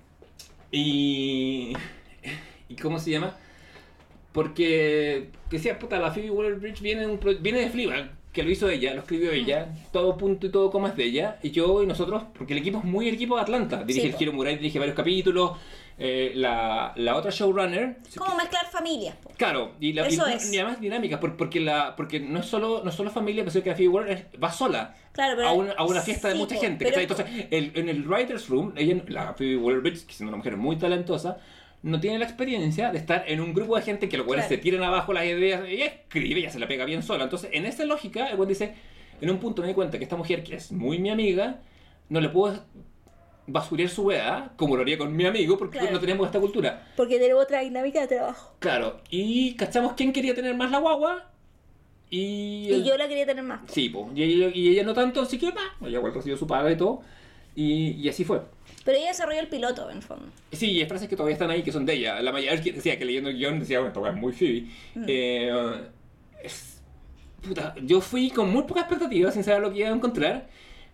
y. ¿Y cómo se llama? Porque. Que decía, puta, la Phoebe Waller Bridge viene, un viene de Fleabag, que lo hizo ella, lo escribió ella. Todo punto y todo coma es de ella. Y yo y nosotros, porque el equipo es muy el equipo de Atlanta. Dirige Sí, el po. Hiro Murai, dirige varios capítulos. eh, la, la otra showrunner. Como mezclar familias. Claro, y, la, y, Eso no- es. y además dinámica, por- porque, la, porque no es solo, no es solo familia, pero que la Phoebe Waller es- va sola Claro, pero- a, una, a una fiesta de mucha gente. Entonces, el- en el Writer's Room, ella, la Phoebe Waller-Bridge, que siendo una mujer muy talentosa, no tiene la experiencia de estar en un grupo de gente que los cuales Claro. se tiran abajo las ideas, ella escribe, ella se la pega bien sola. Entonces, en esa lógica, el güey dice, en un punto me di cuenta que esta mujer, que es muy mi amiga, no le puedo basurear su weá, como lo haría con mi amigo, porque Claro. no tenemos esta cultura. Porque tenemos otra dinámica de trabajo. Claro, y cachamos quién quería tener más la guagua. Y, Y yo la quería tener más. Sí, po, y, ella, y ella no tanto, así que va. Ella igual recibió su paga y todo. Y, y así fue. Pero ella desarrolló el piloto, en fondo. Sí, y hay frases que todavía están ahí que son de ella. La mayoría que decía que leyendo el guion decía, bueno, esta weá es muy Phoebe. Eh, es- puta, yo fui con muy pocas expectativas sin saber lo que iba a encontrar.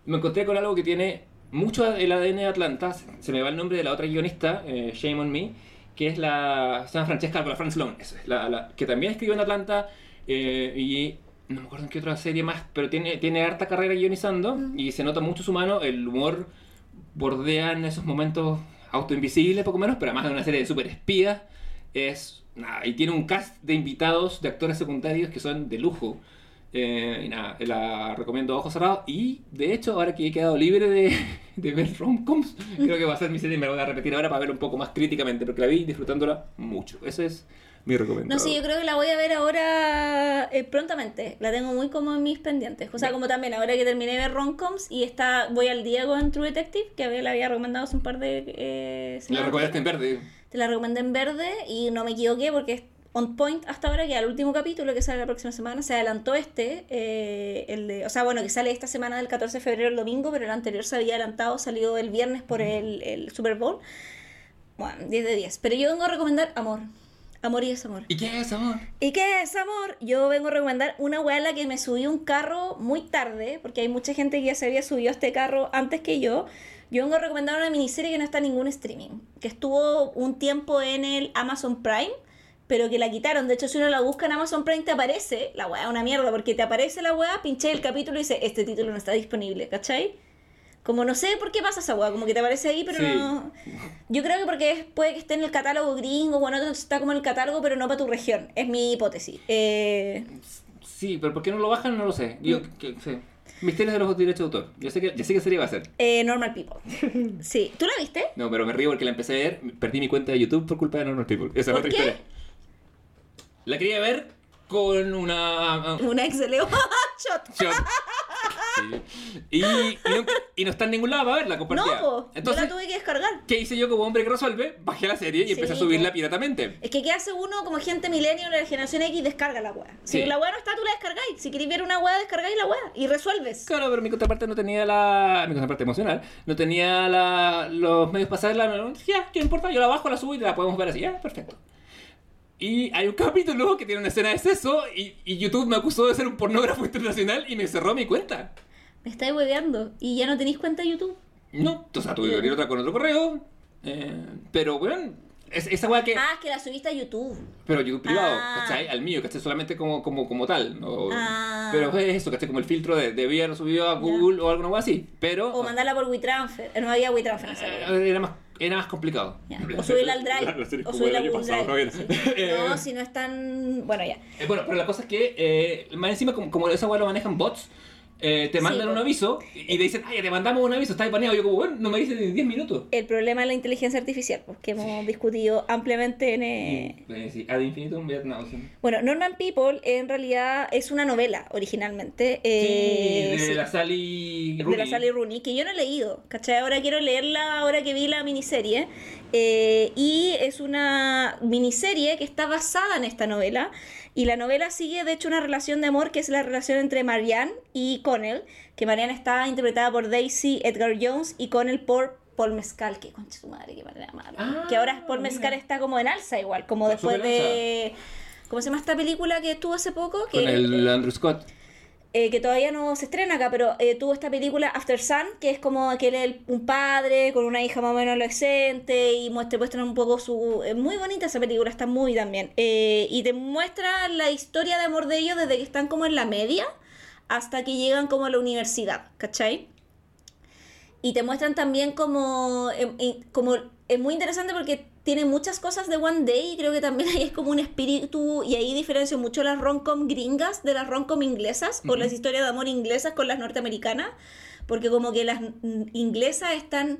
Me encontré con algo que tiene mucho el ADN de Atlanta. Se me va el nombre de la otra guionista, eh, Shame on Me, que es la. Llama Francesca la Franz Long, eso es, la, la- que también escribió en Atlanta. eh, y no me acuerdo en qué otra serie más, pero tiene, tiene harta carrera guionizando y se nota mucho su mano. El humor bordea en esos momentos autoinvisibles, poco menos, pero además de una serie de super espías. Es. Nada, y tiene un cast de invitados, de actores secundarios que son de lujo. Eh, y nada, la recomiendo a ojos cerrados. Y de hecho, ahora que he quedado libre de, *laughs* de ver romcoms, creo que va a ser mi serie y me la voy a repetir ahora para verla un poco más críticamente, porque la vi disfrutándola mucho. Ese es mi recomendación. No sé, yo creo que la voy a ver ahora eh, prontamente. La tengo muy como en mis pendientes. O sea, como también ahora que terminé de ver romcoms y está, voy al día con True Detective, que la había recomendado hace un par de eh, La semanas. recomendaste en verde. Te la recomendé en verde y no me equivoqué porque es on point hasta ahora, que al último capítulo que sale la próxima semana se adelantó este, eh, el de, o sea, bueno, que sale esta semana del 14 de febrero el domingo, pero el anterior se había adelantado, salió el viernes por el, el Super Bowl. Bueno, 10 de 10. Pero yo vengo a recomendar amor. Amor y desamor. ¿Y qué es, amor? ¿Y qué es amor? Yo vengo a recomendar una weá la que me subí un carro muy tarde, porque hay mucha gente que ya se había subido a este carro antes que yo. Yo vengo a recomendar una miniserie que no está en ningún streaming, que estuvo un tiempo en el Amazon Prime, pero que la quitaron. De hecho, si uno la busca en Amazon Prime, te aparece la weá, una mierda, porque te aparece la weá, pinché el capítulo y dice, este título no está disponible, ¿cachai? Como no sé por qué pasa esa weá, como que te aparece ahí, pero Sí. no. Yo creo que porque puede que esté en el catálogo gringo, bueno, está como en el catálogo, pero no para tu región. Es mi hipótesis. Eh, Sí, pero ¿por qué no lo bajan? No lo sé. Yo, que, sí. Misterios de los derechos de autor. Yo sé que, yo sé qué serie va a ser. eh, Normal People. *laughs* Sí. ¿Tú la viste? No, pero me río porque la empecé a ver. Perdí mi cuenta de YouTube por culpa de Normal People. Esa es ¿Por otra qué? historia. La quería ver con una. Una ex de Leo. *laughs* Shot. Shot. *laughs* Sí. Y, y, no, y no está en ningún lado para verla compartida. No, po. Entonces, yo la tuve que descargar. ¿qué hice yo como hombre que resuelve? Bajé la serie y Sí, empecé a subirla po. piratamente. Es que ¿qué hace uno como gente millennial de la generación X? Descarga la weá. Si Sí. la weá no está, tú la descargáis. Si queréis ver una weá, descargáis la weá y resuelves. Claro, pero mi contraparte no tenía la. Mi contraparte emocional. No tenía la, los medios para hacerla. No, ya, ¿qué importa? Yo la bajo, la subo y la podemos ver así. Ya, perfecto. Y hay un *laughs* capítulo que tiene una escena de sexo y, y YouTube me acusó de ser un pornógrafo *laughs* internacional y me cerró mi cuenta. Me estáis hueveando. Y ya no tenéis cuenta de YouTube. No, o sea, tuve que abrir otra con otro correo. eh, pero, bueno, es, esa weá que. Ah, es que la subiste a YouTube. Pero YouTube privado, Ah. ¿cachai? Al mío, ¿cachai? Solamente como, como, como tal. ¿no? Ah. Pero es eso, ¿cachai? Como el filtro de, de haberlo subido a Google o algo así. Pero. O mandarla por WeTransfer. Eh, No había WeTransfer época. Eh, Era más, era más complicado. Ya. O subirla al La- la Drive. O subirla al pasado, Drive. Sí. *laughs* No, si no están. Bueno, ya. eh, bueno, pero la cosa es que, eh, más encima, como, como esa weá lo manejan bots, eh, te mandan Sí, un aviso y te dicen, ay, te mandamos un aviso, está ahí paneado. Yo como, bueno, no me dicen ni 10 minutos. El problema de la inteligencia artificial, porque hemos discutido ampliamente en... eh, sí, ad infinitum et nauseam. Bueno, Norman People en realidad es una novela originalmente. Sí, eh, de sí, la Sally de Rooney. la Sally Rooney, que yo no he leído, ¿cachai? Ahora quiero leerla ahora que vi la miniserie. eh, y es una miniserie que está basada en esta novela. Y la novela sigue, de hecho, una relación de amor que es la relación entre Marianne y Connell. Que Marianne está interpretada por Daisy Edgar Jones y Connell por Paul Mescal. Que concha su madre, qué manera mala. Ah, que ahora Paul mira. Mescal está como en alza igual, como después de... ¿Cómo se llama esta película que estuvo hace poco? Que, Con el Andrew Scott. Eh, que todavía no se estrena acá, pero eh, tuvo esta película After Sun, que es como que un padre con una hija más o menos adolescente y muestra, muestra un poco su... Es muy bonita esa película, está muy también. Eh, y te muestra la historia de amor de ellos desde que están como en la media hasta que llegan como a la universidad, ¿cachai? Y te muestran también como, em, como es muy interesante porque tiene muchas cosas de One Day y creo que también *laughs* ahí es como un espíritu y ahí diferencio mucho las rom-com gringas de las rom-com inglesas o las historias de amor inglesas con las norteamericanas porque como que las inglesas están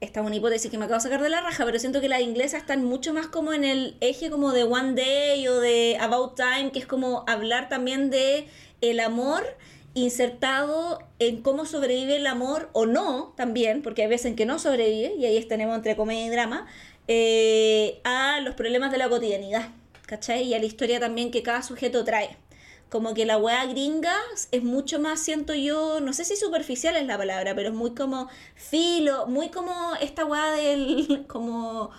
esta es una hipótesis que me acabo de sacar de la raja, pero siento que las inglesas están mucho más como en el eje como de One Day o de About Time, que es como hablar también de el amor insertado en cómo sobrevive el amor o no también, porque hay veces en que no sobrevive, y ahí tenemos entre comedia y drama, eh, a los problemas de la cotidianidad, ¿cachai? Y a la historia también que cada sujeto trae. Como que la weá gringa es mucho más, siento yo, no sé si superficial es la palabra, pero es muy como filo, muy como esta weá del, *laughs* como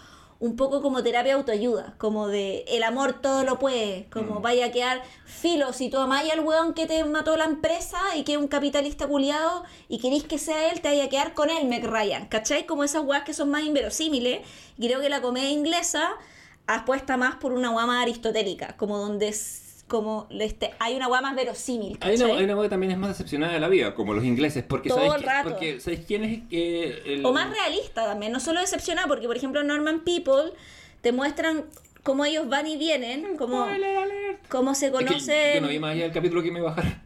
un poco como terapia autoayuda, como de el amor todo lo puede, como Mm. vaya a quedar filo, si tú amáis al weón que te mató la empresa y que es un capitalista culiado y queréis que sea él, te vaya a quedar con él, Meg Ryan, ¿cachai? Como esas weas que son más inverosímiles, y creo que la comedia inglesa apuesta más por una más aristotélica, como donde como este, hay una weá más verosímil, Hay una, hay una que también es más decepcionada de la vida, como los ingleses, porque Todo ¿sabes el rato. Porque ¿sabes quién es eh, el- O más realista también, no solo decepcionada, porque por ejemplo Norman People te muestran cómo ellos van y vienen, alert. cómo se Es que conocen, yo no vi más allá del capítulo que me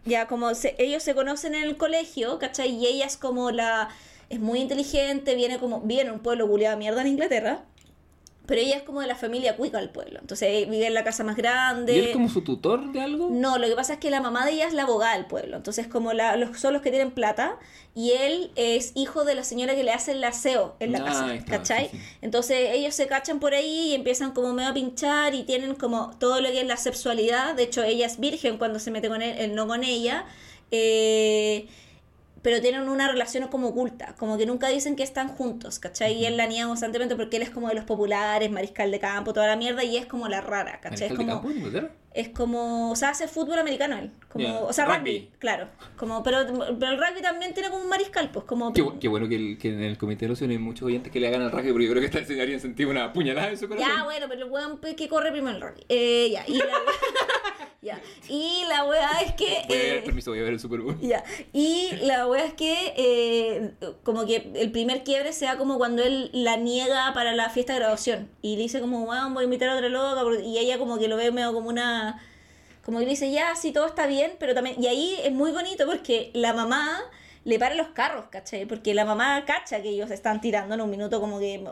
ya como se- ellos se conocen en el colegio, ¿cachai? Y ella es como la, es muy inteligente, viene como, viene en un pueblo culiado de mierda en Inglaterra, pero ella es como de la familia cuica del pueblo, entonces vive en la casa más grande. ¿Y él como su tutor de algo? No, lo que pasa es que la mamá de ella es la abogada del pueblo, entonces como la, los, son los que tienen plata y él es hijo de la señora que le hace el aseo en la Ah, casa, está, ¿cachai? sí, sí. Entonces ellos se cachan por ahí y empiezan como medio a pinchar y tienen como todo lo que es la sexualidad, de hecho ella es virgen cuando se mete con él, él no con ella, eh, pero tienen una relación como oculta, como que nunca dicen que están juntos, ¿cachai? Y él la niega constantemente porque él es como de los populares, mariscal de campo, toda la mierda, y es como la rara, ¿cachai? Es ¿Mariscal de como, en es como, o sea, hace fútbol americano él, como, o sea, rugby, rugby. claro, como, pero, pero el rugby también tiene como un mariscal, pues como... Qué, bu- qué bueno que, el- que en el comité de los hay muchos oyentes que le hagan al rugby, porque yo creo que esta vez se harían sentir una puñalada en su corazón. Ya, bueno, pero el weón que corre primero el rugby. Eh, ya, y la, *laughs* ya, y la weá es que... *laughs* Voy a ver, eh, permiso, voy a ver el Super Bowl. Ya, y *laughs* la wea es que eh, como que el primer quiebre sea como cuando él la niega para la fiesta de graduación. Y le dice como, weón, voy a invitar a otra loca y ella como que lo ve medio como una... Como que le dice, ya, sí, todo está bien, pero también... Y ahí es muy bonito porque la mamá le para los carros, ¿cachai? Porque la mamá cacha que ellos están tirando en un minuto como que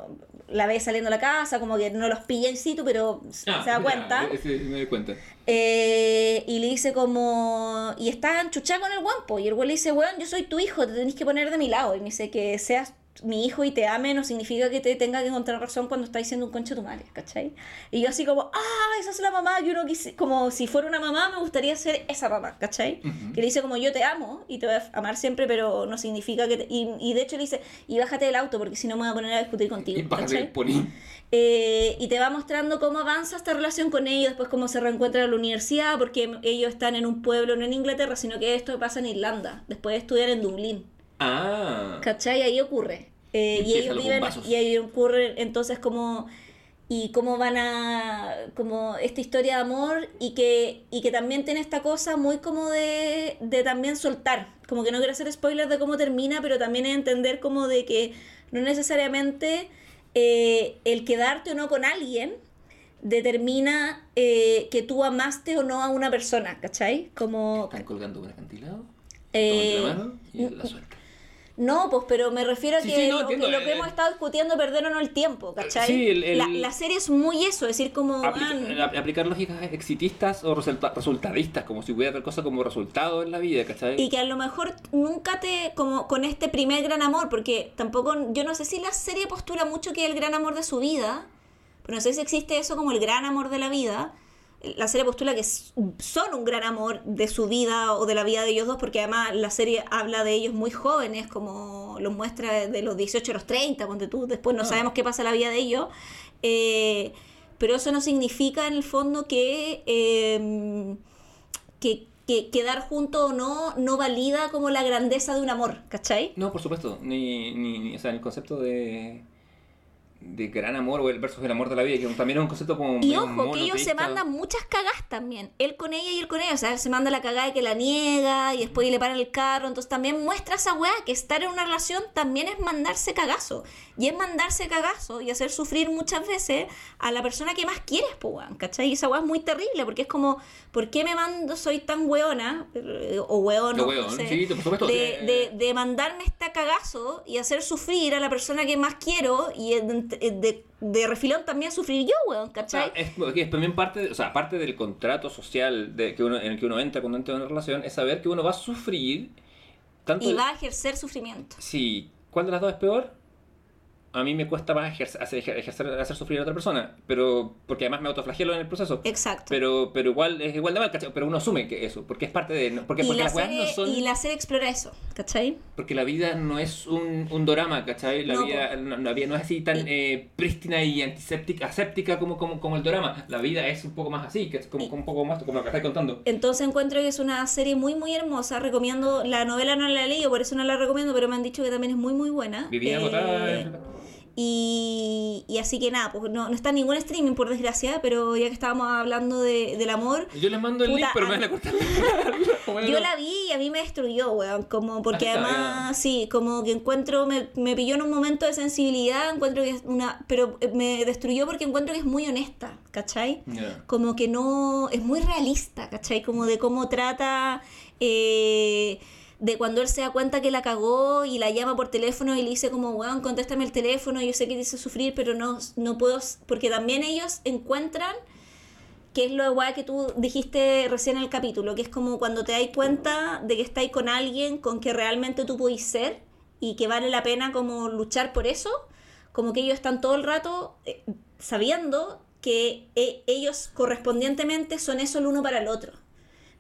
la ve saliendo a la casa, como que no los pilla in situ, pero Ah, se da ya, cuenta. ese me doy cuenta. Eh, y le dice como... Y está enchuchada con el guampo. Y el güey le dice, weón, yo soy tu hijo, te tenés que poner de mi lado. Y me dice que seas mi hijo y te ame no significa que te tenga que encontrar razón cuando está diciendo un concho de tu madre, ¿cachai? Y yo así como, ah, esa es la mamá que uno quise... Como si fuera una mamá, me gustaría ser esa mamá, ¿cachai? Que le dice como, yo te amo y te voy a amar siempre, pero no significa que... te- Y, y de hecho le dice, y bájate del auto porque si no me voy a poner a discutir contigo, Y. Eh, y te va mostrando cómo avanza esta relación con ellos, después cómo se reencuentran en la universidad, porque ellos están en un pueblo, no en Inglaterra, sino que esto pasa en Irlanda, después de estudiar en Dublín. Ah. ¿Cachai? Ahí ocurre. Eh, y ellos los viven, y ahí ocurre entonces como y cómo van a como esta historia de amor y que y que también tiene esta cosa muy como de, de también soltar como que no quiero hacer spoilers de cómo termina pero también es entender como de que no necesariamente eh, el quedarte o no con alguien determina eh, que tú amaste o no a una persona ¿cachai? como ¿Están colgando un acantilado? Eh, Toma la mano y la suelta. No, pues, pero me refiero a Sí, que, sí, no, lo, entiendo, lo que eh, hemos estado discutiendo, perder o no el tiempo, ¿cachai? Sí, el- el- la, la serie es muy eso, es decir, como... Aplica- ap- aplicar lógicas exitistas o resulta- resultadistas, como si hubiera tal cosa como resultado en la vida, ¿cachai? Y que a lo mejor nunca te, como con este primer gran amor, porque tampoco, yo no sé si la serie postula mucho que es el gran amor de su vida, pero no sé si existe eso como el gran amor de la vida. La serie postula que son un gran amor de su vida o de la vida de ellos dos, porque además la serie habla de ellos muy jóvenes, como los muestra de los 18 a los 30, ponte tú, después no Ah. sabemos qué pasa en la vida de ellos. Eh, pero eso no significa en el fondo que... eh, que, que quedar junto o no no valida como la grandeza de un amor, ¿cachai? No, por supuesto, ni, ni, ni- o sea, el concepto de, de gran amor o el versus el amor de la vida, que también es un concepto como Y ojo, que ellos se mandan muchas cagas también. Él con ella y él con ella. O sea, él se manda la cagada de que la niega y después le paran el carro. Entonces también muestra esa weá que estar en una relación también es mandarse cagazo. Y es mandarse cagazo y hacer sufrir muchas veces a la persona que más quieres, po, weón. ¿Cachai? Y esa weá es muy terrible porque es como, ¿por qué me mando, soy tan weona? Eh, O weón, no weón, sé, sí, por supuesto, de, de- de mandarme esta cagazo y hacer sufrir a la persona que más quiero y de, de- de refilón también sufrir yo, weón, O sea, ¿cachai? es, es también parte, o sea, parte del contrato social de que uno, en el que uno entra cuando entra en una relación, es saber que uno va a sufrir tanto... y va a ejercer sufrimiento. Sí, ¿cuál de las dos es peor? A mí me cuesta más ejercer, hacer, ejercer- hacer sufrir a otra persona, pero porque además me autoflagelo en el proceso. Exacto. Pero, pero igual es igual de mal, ¿cachai? Pero uno asume que eso, porque es parte de... Porque, y, porque la las serie, no son... y la serie explora eso, ¿cachai? Porque la vida no es un, un drama, ¿cachai? La, No, vida, no, la vida no es así tan Y- eh, prístina y antiséptica, aséptica como, como, como el drama. La vida es un poco más así, que es como, Y- como un poco más como lo que estáis contando. Entonces encuentro que es una serie muy, muy hermosa. Recomiendo, la novela no la he leído, por eso no la recomiendo, pero me han dicho que también es muy, muy buena. Vivía Eh, agotada. Y, y así que nada, pues no, no está en ningún streaming, por desgracia, pero ya que estábamos hablando de, del amor, Yo les mando el link, pero me van a cortar. Bueno, *laughs* Yo no. la vi y a mí me destruyó, weón. Como porque Ah, está, además, sí, como que encuentro, me, me pilló en un momento de sensibilidad, encuentro que es una. Pero eh, me destruyó porque encuentro que es muy honesta, ¿cachai? Como que no. Es muy realista, ¿cachai? Como de cómo trata. eh, de cuando él se da cuenta que la cagó y la llama por teléfono y le dice como, weón, contéstame el teléfono, yo sé que te hice sufrir, pero no, no puedo, porque también ellos encuentran que es lo igual que tú dijiste recién en el capítulo, que es como cuando te das cuenta de que estáis con alguien con que realmente tú podís ser y que vale la pena como luchar por eso, como que ellos están todo el rato eh, sabiendo que eh, ellos correspondientemente son eso el uno para el otro.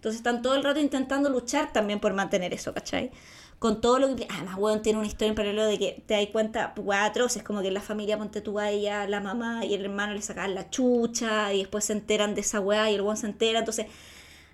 Entonces están todo el rato intentando luchar también por mantener eso, ¿cachai? Con todo lo que. Además, weón, tiene una historia en paralelo de que te das cuenta, weón, atroces, como que en la familia, ponte tú a ella, la mamá y el hermano le sacaban la chucha y después se enteran de esa weá y el weón se entera. Entonces,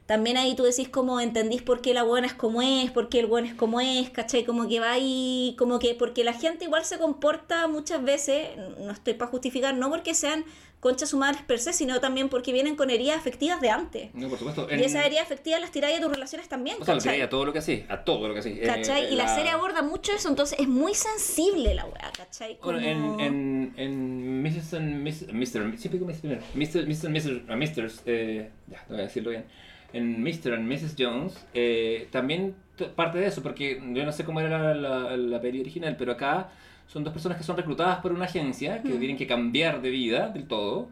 también ahí tú decís como entendís por qué la buena es como es, por qué el buen es como es, ¿cachai? Como que va ahí, como que porque la gente igual se comporta muchas veces, no estoy para justificar, no porque sean conchas humanas per se, sino también porque vienen con heridas afectivas de antes. No, por supuesto. Y esas heridas afectivas las tiráis a tus relaciones también, O sea, ¿cachai? a todo lo que así, a todo lo que así. ¿Cachai? Eh, y la, serie aborda mucho eso, entonces es muy sensible la weá, ¿cachai? Bueno, en, Como- en, en Mrs. and Miss- Mr. Siempre digo Mr. Mr. Mr. Mrs. uh, Misters, eh, ya, voy a decirlo bien. En Mr. and Mrs. Jones, eh, también parte de eso, porque yo no sé cómo era la, la, la peli original, pero acá son dos personas que son reclutadas por una agencia que Mm. tienen que cambiar de vida del todo.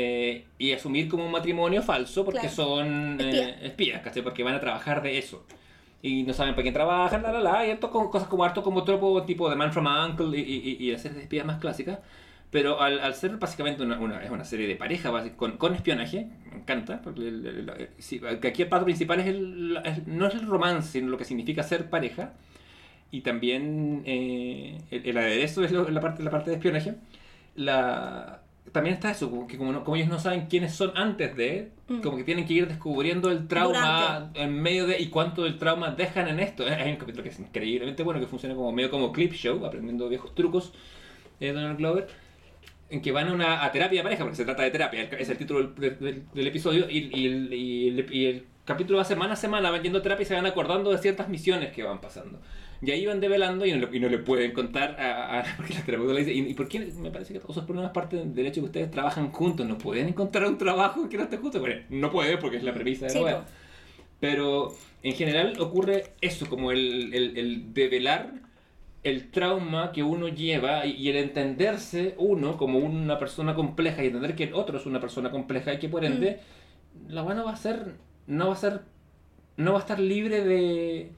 eh, y asumir como un matrimonio falso porque Claro. son eh, Espías. ¿cachai? Porque van a trabajar de eso y no saben para quién trabajan, la la la, y harto con cosas como harto como tropo tipo de Man from Uncle y, y, y series de espías más clásicas. Pero al, al ser básicamente una, una- es una serie de pareja con, con espionaje, me encanta, porque el- el- el- que aquí el pato principal es el, no es el romance, sino lo que significa ser pareja. Y también eh, el, el aderezo es lo- la, parte, la parte de espionaje. La, también está eso, que como, no- como ellos no saben quiénes son antes de, Mm. como que tienen que ir descubriendo el trauma en medio de y cuánto del trauma dejan en esto. Hay un capítulo que es increíblemente bueno, que funciona como medio como clip show, aprendiendo viejos trucos de Donald Glover, en que van a una a terapia de pareja, porque se trata de terapia, es el título del, del- del episodio, y, y el, y el- y el capítulo va semana a semana, van yendo a terapia y se van acordando de ciertas misiones que van pasando. Y ahí van develando y no, no le pueden contar a, a- *laughs* porque la terapeuta le dice, ¿y, por qué? Me parece que todos esos problemas parten del hecho que ustedes trabajan juntos, no pueden encontrar un trabajo que no esté juntos. Bueno, no puede porque es la premisa de Sí, la po. Pero en general ocurre eso, como el, el, el develar el trauma que uno lleva y, y el entenderse uno como una persona compleja y entender que el otro es una persona compleja y que por ende la weá no va a ser, no va a ser, no va a estar libre de...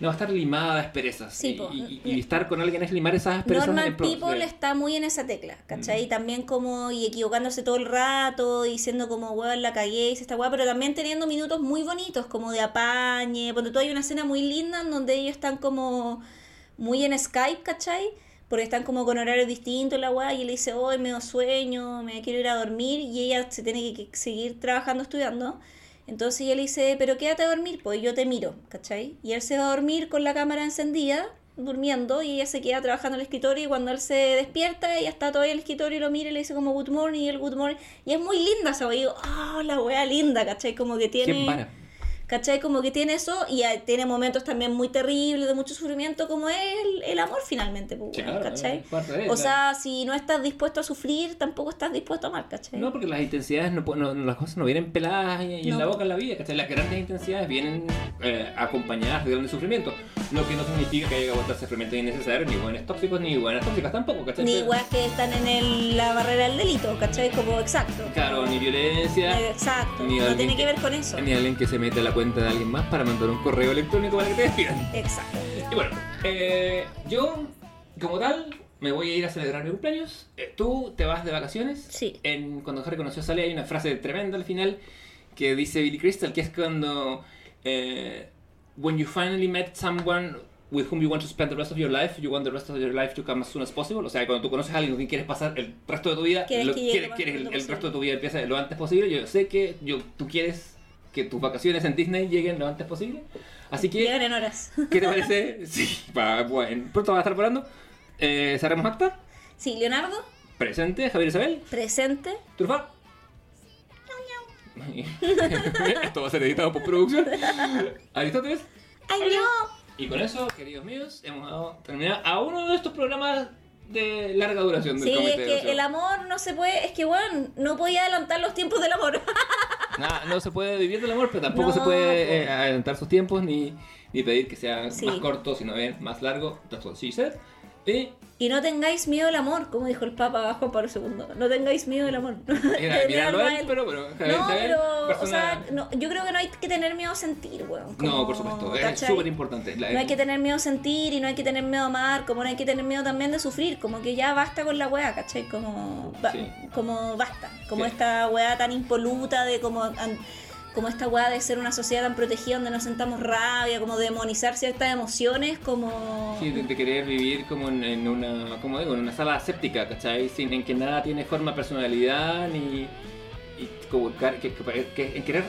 No va a estar limada de asperezas. Sí, y, y- y estar con alguien es limar esas asperezas. Normal People de- está muy en esa tecla, ¿cachai? Mm. También como, y equivocándose todo el rato, diciendo como, weón, la cagué, hice esta weá, pero también teniendo minutos muy bonitos, como de apañe, cuando tú hay una escena muy linda en donde ellos están como muy en Skype, ¿cachai? Porque están como con horarios distintos la weá, y él dice, hoy me da sueño, me quiero ir a dormir, y ella se tiene que seguir trabajando, estudiando. Entonces ella le dice, pero quédate a dormir, pues yo te miro, ¿cachai? Y él se va a dormir con la cámara encendida, durmiendo, y ella se queda trabajando en el escritorio, y cuando él se despierta, ella está todavía en el escritorio y lo mira y le dice como good morning, y el good morning. Y es muy linda esa weá, y digo, ah, la weá linda, ¿cachai? Como que tiene... ¿Cachai? Como que tiene eso y tiene momentos también muy terribles, de mucho sufrimiento, como es el, el amor finalmente, pues, claro, ¿cachai? O sea, si no estás dispuesto a sufrir, tampoco estás dispuesto a amar, ¿cachai? No, porque las intensidades, no, no- las cosas no vienen peladas y, y en No. la boca en la vida, ¿cachai? Las grandes intensidades vienen eh, acompañadas de grandes sufrimientos. Lo que no significa que haya que aguantar sufrimientos innecesarios, ni buenas tóxicos, ni buenas tóxicas tampoco, ¿cachai? Ni weas que están en el- la barrera del delito, ¿cachai? Como exacto. Claro, ni violencia. Exacto, ni no tiene que ver con eso. Ni alguien que se mete a la cuenta de alguien más para mandar un correo electrónico para que te despidan. Exacto. Y bueno, eh, yo, como tal, me voy a ir a celebrar mi cumpleaños. Eh, tú te vas de vacaciones. Sí. En, cuando Harry conoció a Sally hay una frase tremenda al final que dice Billy Crystal, que es cuando... eh, When you finally met someone with whom you want to spend the rest of your life, you want the rest of your life to come as soon as possible. O sea, cuando tú conoces a alguien con quien quieres pasar el resto de tu vida, Quieres lo- quieres, quieres el, el resto de tu vida empiece lo antes posible. Yo sé que yo, tú quieres que tus vacaciones en Disney lleguen lo antes posible. Así que... Llegan en horas. ¿Qué te parece? *laughs* Sí, va, bueno, pronto va a estar volando. Eh, cerramos acta. Sí, Leonardo, Presente, Javier Isabel. presente. Turfa. *laughs* Esto va a ser editado por producción. Aristóteles. ¡Ay, no! Y con eso, queridos míos, hemos terminado a uno de estos programas de larga duración del Sí, es comité de que ocio. el amor no se puede, es que bueno, no podía adelantar los tiempos del amor. *laughs* No se puede vivir del amor, pero tampoco No, se puede po. eh, adelantar sus tiempos ni, ni pedir que sea Sí. más corto, sino bien más largo. That's what she said. Y Y no tengáis miedo del amor, como dijo el Papa Juan Pablo II. No tengáis miedo del amor. A él, *laughs* pero No, pero, o sea, no, yo creo que no hay que tener miedo a sentir, weón. como- No, por supuesto, es súper importante. No hay que tener miedo a sentir y no hay que tener miedo a amar, como no hay que tener miedo también de sufrir, como que ya basta con la weá, ¿cachai? Como, Sí. como basta, como Sí. esta weá tan impoluta de como, an- como esta weá de ser una sociedad tan protegida donde no sentamos rabia, como demonizar ciertas emociones, como... Sí, de, de querer vivir como en, en una, como digo, en una sala aséptica, ¿cachai? Sin, en que nada tiene forma, personalidad, ni... Y como que, que- que- en querer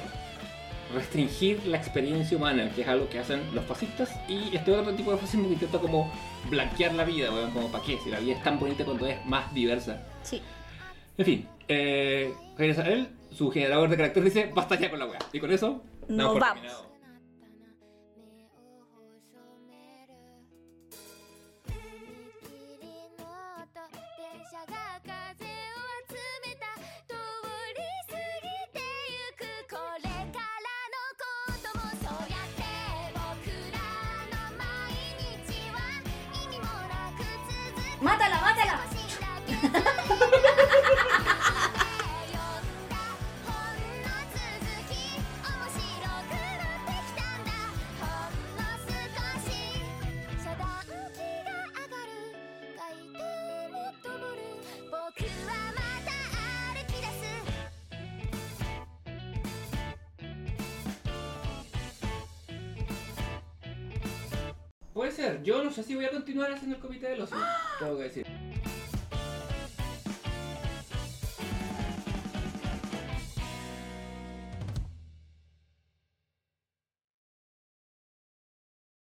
restringir la experiencia humana, que es algo que hacen los fascistas, y este otro tipo de fascismo que intenta como blanquear la vida, weón, como para qué, si la vida es tan bonita cuando es más diversa. Sí. En fin, eh, Javier su generador de carácter dice, basta ya con la weá. Y con eso, por vamos. terminado. 目を Si voy a continuar haciendo el comité de los tengo que decir.